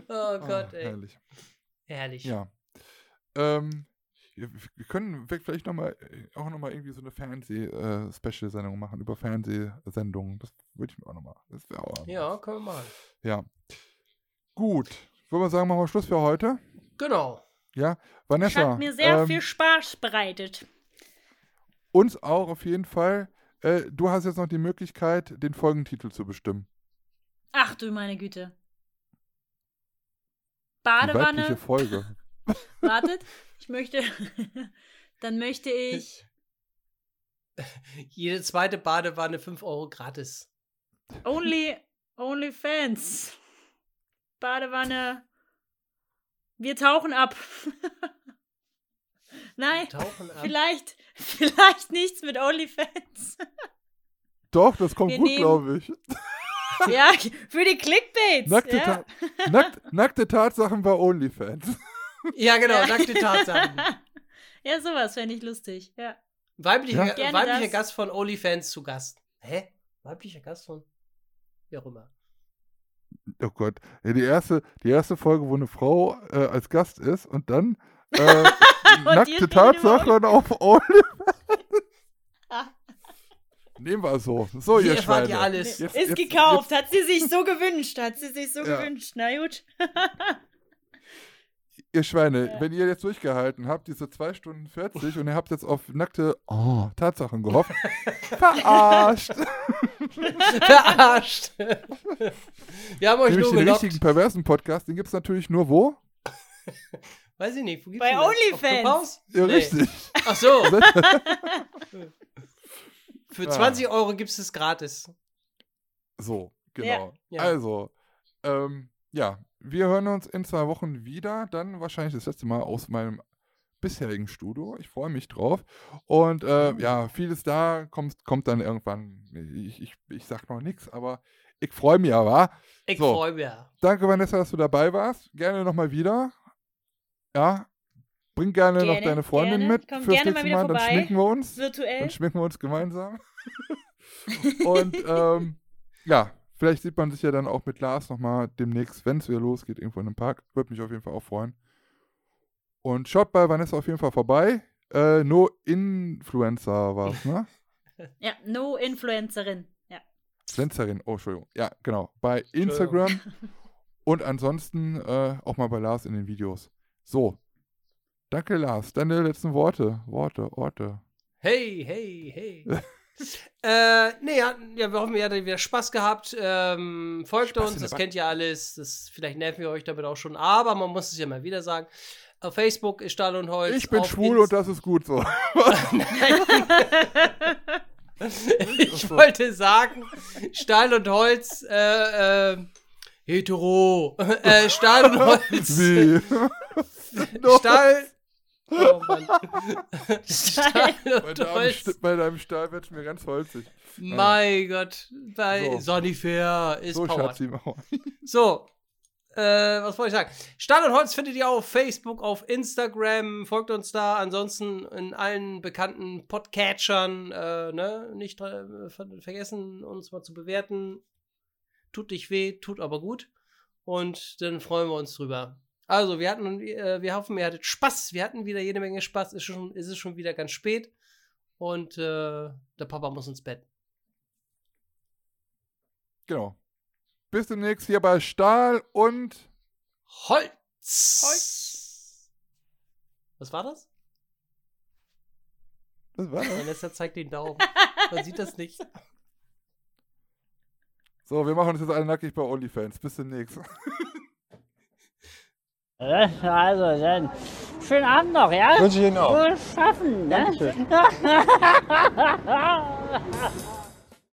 [SPEAKER 4] Oh Gott,
[SPEAKER 1] Ah,
[SPEAKER 4] ey.
[SPEAKER 1] herrlich.
[SPEAKER 4] Herrlich.
[SPEAKER 1] Ja. Ähm, wir, können vielleicht noch mal, äh, auch nochmal irgendwie so eine Fernseh-Special-Sendung machen über Fernsehsendungen. Das würde ich mir auch nochmal. Das wäre auch.
[SPEAKER 4] Ja, können wir machen.
[SPEAKER 1] Ja. Gut. Wollen wir sagen, machen wir Schluss für heute?
[SPEAKER 4] Genau.
[SPEAKER 1] Ja. Vanessa.
[SPEAKER 3] Hat mir sehr
[SPEAKER 1] ähm,
[SPEAKER 3] viel Spaß bereitet.
[SPEAKER 1] Uns auch auf jeden Fall. Äh, du hast jetzt noch die Möglichkeit, den Folgentitel zu bestimmen.
[SPEAKER 3] Ach du meine Güte.
[SPEAKER 1] Die weibliche
[SPEAKER 3] Badewanne.
[SPEAKER 1] Folge.
[SPEAKER 3] Wartet. Ich möchte. Dann möchte ich
[SPEAKER 4] Jede zweite Badewanne 5 Euro gratis.
[SPEAKER 3] Only, only Fans. Badewanne. Wir tauchen ab. Nein,
[SPEAKER 4] Tauchen ab.
[SPEAKER 3] vielleicht, vielleicht nichts mit OnlyFans.
[SPEAKER 1] Doch, das kommt
[SPEAKER 3] Wir
[SPEAKER 1] gut, glaube ich.
[SPEAKER 3] ja, für die Clickbaits.
[SPEAKER 1] Nackte,
[SPEAKER 3] ja.
[SPEAKER 1] Ta nackt, nackte Tatsachen bei OnlyFans.
[SPEAKER 4] Ja, genau, nackte Tatsachen.
[SPEAKER 3] ja, sowas fände ich lustig. Ja.
[SPEAKER 4] Weiblicher,
[SPEAKER 1] Ja.
[SPEAKER 4] Weiblicher
[SPEAKER 3] das.
[SPEAKER 4] Gast von OnlyFans zu Gast. Hä? Weiblicher Gast von. Wie auch immer.
[SPEAKER 1] Oh Gott. Ja, die, erste, die erste Folge, wo eine Frau äh, als Gast ist und dann äh,
[SPEAKER 3] die
[SPEAKER 1] nackte Tatsachen auf OnlyFans. Nehmen wir so. So,
[SPEAKER 4] Hier
[SPEAKER 1] ihr
[SPEAKER 4] erfahrt
[SPEAKER 1] Schweine.
[SPEAKER 4] ihr alles.
[SPEAKER 1] Jetzt-
[SPEAKER 3] Ist
[SPEAKER 1] jetzt-
[SPEAKER 3] gekauft, hat sie sich so gewünscht, hat sie sich so
[SPEAKER 1] Ja.
[SPEAKER 3] gewünscht. Na gut.
[SPEAKER 1] Ihr Schweine,
[SPEAKER 3] Ja.
[SPEAKER 1] wenn ihr jetzt durchgehalten habt, diese 2 Stunden 40 und ihr habt jetzt auf nackte oh, Tatsachen gehofft, verarscht.
[SPEAKER 4] Verarscht. Wir haben euch
[SPEAKER 1] Nämlich
[SPEAKER 4] nur
[SPEAKER 1] den
[SPEAKER 4] gelockt.
[SPEAKER 1] richtigen perversen Podcast, den gibt es natürlich nur wo?
[SPEAKER 4] Weiß ich nicht. Wo gibt's
[SPEAKER 3] Bei OnlyFans.
[SPEAKER 1] Ja,
[SPEAKER 4] Nee.
[SPEAKER 1] richtig.
[SPEAKER 4] Ach so. Für
[SPEAKER 1] Ja.
[SPEAKER 4] 20 Euro gibt es gratis.
[SPEAKER 1] So, genau.
[SPEAKER 4] Ja.
[SPEAKER 1] Also, ähm, ja, wir hören uns in zwei Wochen wieder. Dann wahrscheinlich das letzte Mal aus meinem bisherigen Studio. Ich freue mich drauf. Und äh, ja, vieles da kommt, kommt dann irgendwann. Ich, ich, ich sag noch nichts, aber ich freue mich aber.
[SPEAKER 4] Ich
[SPEAKER 1] So.
[SPEAKER 4] freue mich.
[SPEAKER 1] Danke, Vanessa, dass du dabei warst. Gerne nochmal wieder. Ja, bring gerne, noch
[SPEAKER 3] Gerne,
[SPEAKER 1] deine Freundin
[SPEAKER 3] gerne.
[SPEAKER 1] mit
[SPEAKER 3] Komm
[SPEAKER 1] fürs
[SPEAKER 3] gerne mal wieder
[SPEAKER 1] Mal. Dann
[SPEAKER 3] vorbei.
[SPEAKER 1] schminken wir uns.
[SPEAKER 3] Virtuell.
[SPEAKER 1] Dann schminken wir uns gemeinsam. Und ähm, ja, vielleicht sieht man sich ja dann auch mit Lars nochmal demnächst, wenn es wieder losgeht, irgendwo in einem Park. Würde mich auf jeden Fall auch freuen. Und schaut bei Vanessa auf jeden Fall vorbei. Äh, no Influencer war es, ne?
[SPEAKER 3] Ja, no Influencerin. Ja.
[SPEAKER 1] Influencerin, oh, Entschuldigung. Ja, genau. Bei Instagram und ansonsten äh, auch mal bei Lars in den Videos. So. Danke, Lars. Deine letzten Worte. Worte, Orte.
[SPEAKER 4] Hey, hey, hey. Äh, nee, ja, ja, wir hoffen, ihr hattet wieder Spaß gehabt. Ähm, folgt
[SPEAKER 1] Spaß
[SPEAKER 4] uns, das kennt ihr alles. Das, vielleicht nerven wir euch damit auch schon, aber man muss es ja mal wieder sagen. Auf Facebook ist Stahl und Holz.
[SPEAKER 1] Ich bin schwul
[SPEAKER 4] Inst-
[SPEAKER 1] und das ist gut so.
[SPEAKER 4] ich wollte sagen, Stahl und Holz, äh, äh, hetero. äh, Stahl und Holz.
[SPEAKER 1] Wie?
[SPEAKER 4] Stahl. Oh Mann. Stahl
[SPEAKER 1] Bei
[SPEAKER 4] und
[SPEAKER 1] deinem,
[SPEAKER 4] Holz.
[SPEAKER 1] Bei deinem Stahl wird es mir ganz holzig.
[SPEAKER 4] Mein Gott. Bei
[SPEAKER 1] So.
[SPEAKER 4] Sonifair ist
[SPEAKER 1] So,
[SPEAKER 4] powered.
[SPEAKER 1] Schatzi.
[SPEAKER 4] So, äh, was wollte ich sagen? Stahl und Holz findet ihr auf Facebook, auf Instagram, folgt uns da. Ansonsten in allen bekannten Podcatchern, äh, ne? Nicht äh, ver vergessen, uns mal zu bewerten. Tut nicht weh, tut aber gut. Und dann freuen wir uns drüber. Also, wir hatten, äh, wir hoffen, ihr hattet Spaß. Wir hatten wieder jede Menge Spaß. Ist schon, ist es schon wieder ganz spät. Und äh, der Papa muss ins Bett.
[SPEAKER 1] Genau. Bis demnächst hier bei Stahl und
[SPEAKER 4] Holz!
[SPEAKER 3] Holz.
[SPEAKER 4] Was war das?
[SPEAKER 1] das war das.
[SPEAKER 4] Vanessa zeigt den Daumen. Man sieht das nicht.
[SPEAKER 1] So, wir machen uns jetzt alle nackig bei OnlyFans. Bis demnächst.
[SPEAKER 5] Also dann, schönen Abend noch, ja?
[SPEAKER 6] Wünsche ich Ihnen auch.
[SPEAKER 5] Wohl schaffen, ne?